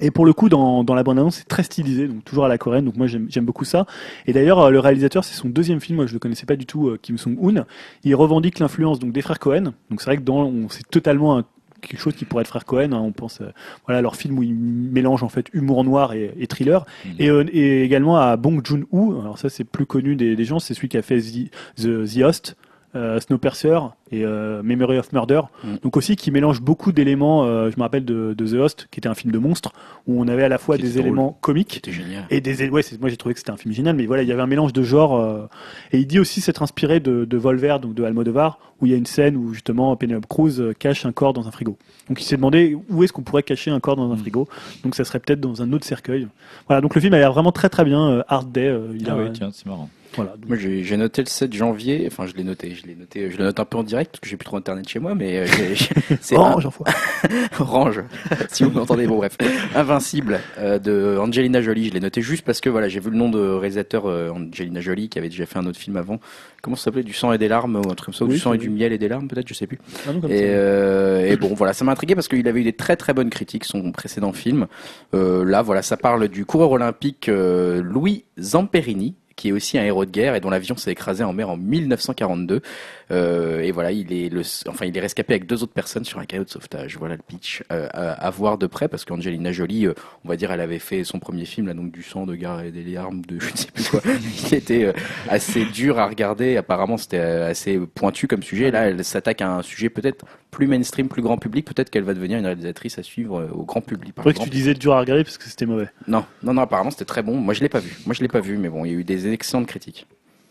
Et pour le coup, dans, dans la bande-annonce, c'est très stylisé, donc toujours à la coréenne. Donc moi, j'aime beaucoup ça. Et d'ailleurs, euh, le réalisateur, c'est son deuxième film. Moi, je le connaissais pas du tout, euh, Kim Sung-hoon. Il revendique l'influence donc des frères Cohen. Donc c'est vrai que dans, c'est totalement un- quelque chose qui pourrait être frères Cohen. hein. On pense, euh, voilà, leur film où ils mélangent en fait humour noir et, et thriller. Mhm. Et, euh, et également à Bong Joon-ho. Alors ça, c'est plus connu des, des gens. C'est celui qui a fait The, The, The Host. Euh, Snowpiercer et euh, Memory of Murder, Mm. donc aussi qui mélange beaucoup d'éléments. euh, je me rappelle de, de The Host, qui était un film de monstre où on avait à la fois des drôle. éléments comiques et des ouais, moi j'ai trouvé que c'était un film génial, mais voilà, il y avait un mélange de genres. et il dit aussi s'être inspiré de, de Volver, donc de Almodovar, où il y a une scène où justement Penelope Cruz cache un corps dans un frigo. Donc il s'est demandé où est-ce qu'on pourrait cacher un corps dans un Mm. frigo. Donc ça serait peut-être dans un autre cercueil. Voilà, donc le film a l'air vraiment très très bien. Hard Day, il Ah a, oui, tiens, c'est marrant. Voilà. Moi, j'ai noté le 7 janvier. Enfin, je l'ai noté. Je l'ai noté. Je le note un peu en direct parce que j'ai plus trop internet chez moi, mais euh, *laughs* c'est Oh, un-. *laughs* Orange, si vous m'entendez. Bon, bref. Invincible euh, de Angelina Jolie. Je l'ai noté juste parce que voilà, j'ai vu le nom de réalisateur euh, Angelina Jolie qui avait déjà fait un autre film avant. Comment ça s'appelait? Du sang et des larmes ou un truc comme ça, ou Oui, du sang et du miel et des larmes, peut-être, je sais plus. Ah non, Et, euh, et bon, voilà, ça m'a intrigué parce qu'il avait eu des très très bonnes critiques son précédent film. Là, voilà, ça parle du coureur olympique Louis Zamperini qui est aussi un héros de guerre et dont l'avion s'est écrasé en mer en 1942. Euh, et voilà, il est le, enfin, il est rescapé avec deux autres personnes sur un canot de sauvetage. Voilà le pitch euh, à, à voir de près parce qu'Angelina Jolie, euh, on va dire, elle avait fait son premier film là, donc du sang, de guerre et des larmes, de *laughs* je ne sais plus quoi. il était euh, assez dur à regarder. Apparemment, c'était assez pointu comme sujet. Là, elle s'attaque à un sujet peut-être plus mainstream, plus grand public. Peut-être qu'elle va devenir une réalisatrice à suivre euh, au grand public. Par C'est vrai que tu disais dur à regarder parce que c'était mauvais. Non, non, non. Apparemment, c'était très bon. Moi, je l'ai pas vu. Moi, je l'ai pas vu, mais bon, il y a eu des excellentes critiques.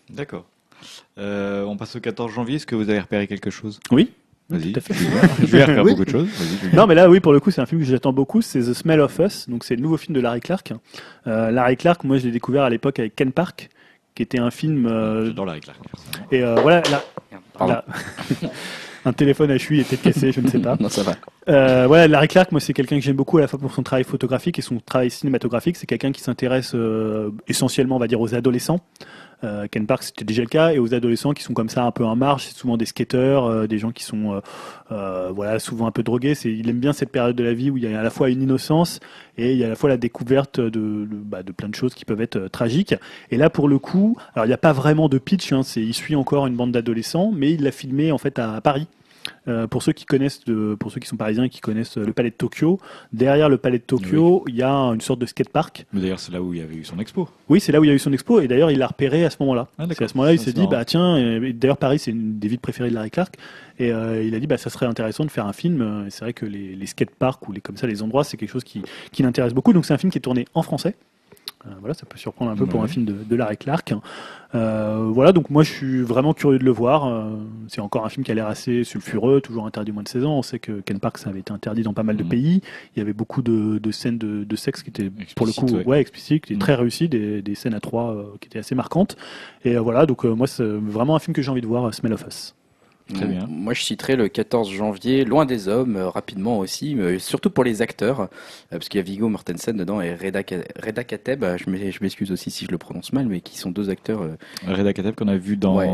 D'accord. Euh, on passe au 14 janvier. Est-ce que vous avez repéré quelque chose? Oui. Vas-y. Tout à fait. Je vais repérer *laughs* beaucoup de choses. Vas-y. Non, mais là, oui, pour le coup, c'est un film que j'attends beaucoup. C'est The Smell of Us. Donc, c'est le nouveau film de Larry Clark. Euh, Larry Clark, moi, je l'ai découvert à l'époque avec Ken Park, qui était un film. euh, J'adore Larry Clark. et euh, voilà, là, Pardon. là. *laughs* un téléphone à chui était cassé, je ne sais pas. *laughs* Non, ça va. Euh, voilà, Larry Clark, moi, c'est quelqu'un que j'aime beaucoup à la fois pour son travail photographique et son travail cinématographique. C'est quelqu'un qui s'intéresse euh, essentiellement, on va dire, aux adolescents. Euh, Ken Park, c'était déjà le cas, et aux adolescents qui sont comme ça un peu en marge. C'est souvent des skateurs, euh, des gens qui sont, euh, voilà, souvent un peu drogués. C'est, il aime bien cette période de la vie où il y a à la fois une innocence et il y a à la fois la découverte de, de, bah, plein de choses qui peuvent être tragiques. Et là, pour le coup, alors il n'y a pas vraiment de pitch. Hein, c'est, il suit encore une bande d'adolescents, mais il l'a filmé en fait à Paris. Euh, pour ceux qui connaissent, de, pour ceux qui sont parisiens et qui connaissent euh, le Palais de Tokyo, derrière le Palais de Tokyo, il y a une sorte de skatepark. Mais d'ailleurs, c'est là où il y avait eu son expo. Oui, c'est là où il y a eu son expo et d'ailleurs il l'a repéré à ce moment-là. Ah, à ce moment-là il s'est dit bah tiens, d'ailleurs Paris c'est une des villes préférées de Larry Clark et euh, il a dit bah ça serait intéressant de faire un film. C'est vrai que les, les skateparks ou les comme ça les endroits c'est quelque chose qui, qui l'intéresse beaucoup. Donc c'est un film qui est tourné en français. Euh, voilà, ça peut surprendre un peu pour un film de, de Larry Clark. Euh, voilà, donc moi je suis vraiment curieux de le voir. Euh, c'est encore un film qui a l'air assez sulfureux, toujours interdit moins de 16 ans. On sait que Ken Park ça avait été interdit dans pas mal de Mhm. pays. Il y avait beaucoup de, de scènes de, de sexe qui étaient pour le coup ouais, ouais. explicites, qui étaient Mhm. très réussies, des, des scènes à trois euh, qui étaient assez marquantes. Et euh, voilà, donc moi c'est vraiment un film que j'ai envie de voir, Smell of Us. Très bien. Moi, je citerai le 14 janvier, Loin des hommes, euh, rapidement aussi, mais surtout pour les acteurs, euh, parce qu'il y a Viggo Mortensen dedans et Reda, Reda Kateb, euh, je m'e- je m'excuse aussi si je le prononce mal, mais qui sont deux acteurs, euh, Reda Kateb qu'on a vu dans Ouais,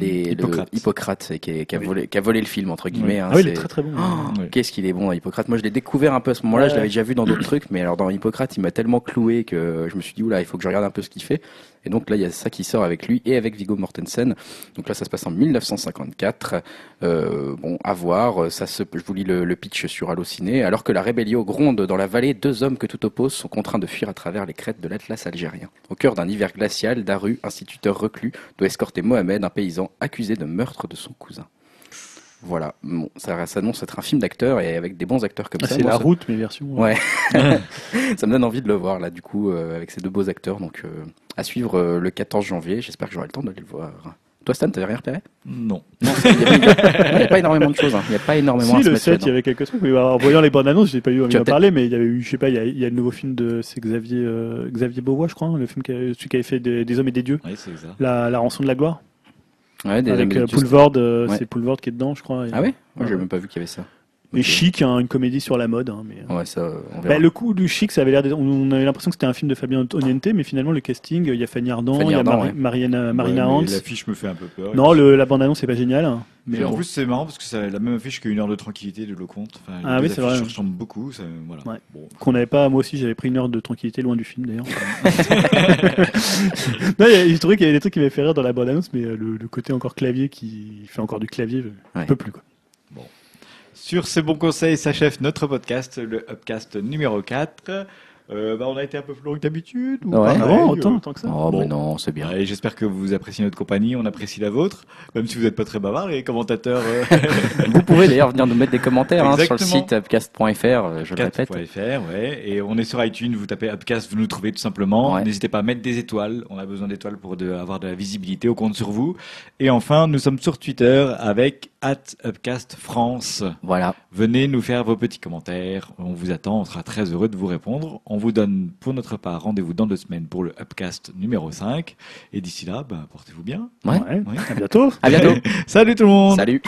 les, le- Hippocrate. Hippocrate, et qui, est- qui a Oui. volé, qui a volé le film, entre guillemets. hein, ah oui, il est très très bon. Oh. Qu'est-ce qu'il est bon, Hippocrate. Moi, je l'ai découvert un peu à ce moment-là. Ouais. Je l'avais déjà vu dans d'autres *clears throat* trucs, mais alors dans Hippocrate, il m'a tellement cloué que je me suis dit, oula, il faut que je regarde un peu ce qu'il fait. Et donc là, il y a ça qui sort avec lui et avec Viggo Mortensen. Donc là, ça se passe en 1954. Euh, bon, à voir. Je vous lis le, le pitch sur Allociné. Alors que la rébellion gronde dans la vallée, deux hommes que tout oppose sont contraints de fuir à travers les crêtes de l'Atlas algérien. Au cœur d'un hiver glacial, Daru, instituteur reclus, doit escorter Mohamed, un paysan accusé de meurtre de son cousin. Voilà, bon, ça s'annonce être un film d'acteurs et avec des bons acteurs comme Ah, ça. c'est la ça- route, mais version. euh, Ouais. *laughs* *laughs* ça me donne envie de le voir là, du coup, euh, avec ces deux beaux acteurs. Donc, euh, à suivre euh, le 14 janvier. J'espère que j'aurai le temps d'aller le voir Toi, Stan, t'avais rien repéré? Non. Non, il n'y a, pas énormément de choses. hein. Il n'y a pas énormément Si, le mettre 7, il y avait quelques trucs. Mais en voyant les bandes annonces, j'ai pas eu envie d'en parler, mais il y avait eu, je sais pas, il y a, il y a le nouveau film de, c'est Xavier, euh, Xavier Beauvois, je crois, hein, le film qui a- celui qui avait fait des, des hommes et des dieux. Oui, c'est ça. La, la rançon de la gloire. Ouais, des avec euh. Poulvord, euh, Ouais. c'est Poulvord qui est dedans, je crois. Ah ouais? Moi, j'ai même pas vu qu'il y avait ça. Et. Chic, hein, une comédie sur la mode. hein, mais, euh, Ouais, ça, on verra. Bah, le coup du chic, ça avait l'air. On avait l'impression que c'était un film de Fabien Oniente, mais finalement le casting, il y a Fanny Ardant, Fanny il y a ouais. Mariana, Marina Ouais, Hans. L'affiche me fait un peu peur. Non, le, la bande annonce c'est pas génial. hein, Mais en plus, c'est marrant parce que c'est la même affiche qu'une heure de tranquillité de Lecomte. Enfin, Ah oui, c'est vrai. se ressemblent beaucoup. Ça, voilà. Ouais. Bon. qu'on n'avait pas. Moi aussi, j'avais pris une heure de tranquillité loin du film d'ailleurs. *laughs* non, il y a- je trouvais qu'il y avait des trucs qui m'avaient fait rire dans la bande annonce, mais euh, le, le côté encore clavier qui fait encore du clavier, euh, Ouais. un peu plus quoi. Sur ces bons conseils s'achève notre podcast, le Upcast numéro 4. Euh, bah, on a été un peu plus long que d'habitude ou Ouais. pareil, Ah bon, euh, autant, autant que ça. Oh, Bon. mais non, c'est bien. J'espère que vous appréciez notre compagnie, on apprécie la vôtre, même si vous n'êtes pas très bavard, les commentateurs. euh, *laughs* Vous pouvez d'ailleurs venir nous mettre des commentaires hein, sur le site upcast.fr, je le répète. 4.fr, ouais. Et on est sur iTunes, vous tapez Upcast, vous nous trouvez tout simplement. Ouais. N'hésitez pas à mettre des étoiles. On a besoin d'étoiles pour de- avoir de la visibilité. On compte sur vous. Et enfin, nous sommes sur Twitter avec at Upcast France. Voilà. Venez nous faire vos petits commentaires. On vous attend. On sera très heureux de vous répondre. On vous donne pour notre part rendez-vous dans deux semaines pour le Upcast numéro 5. Et d'ici là, ben, portez-vous bien. Ouais. Ouais. Ouais. À bientôt. À bientôt. *laughs* Salut tout le monde! Salut.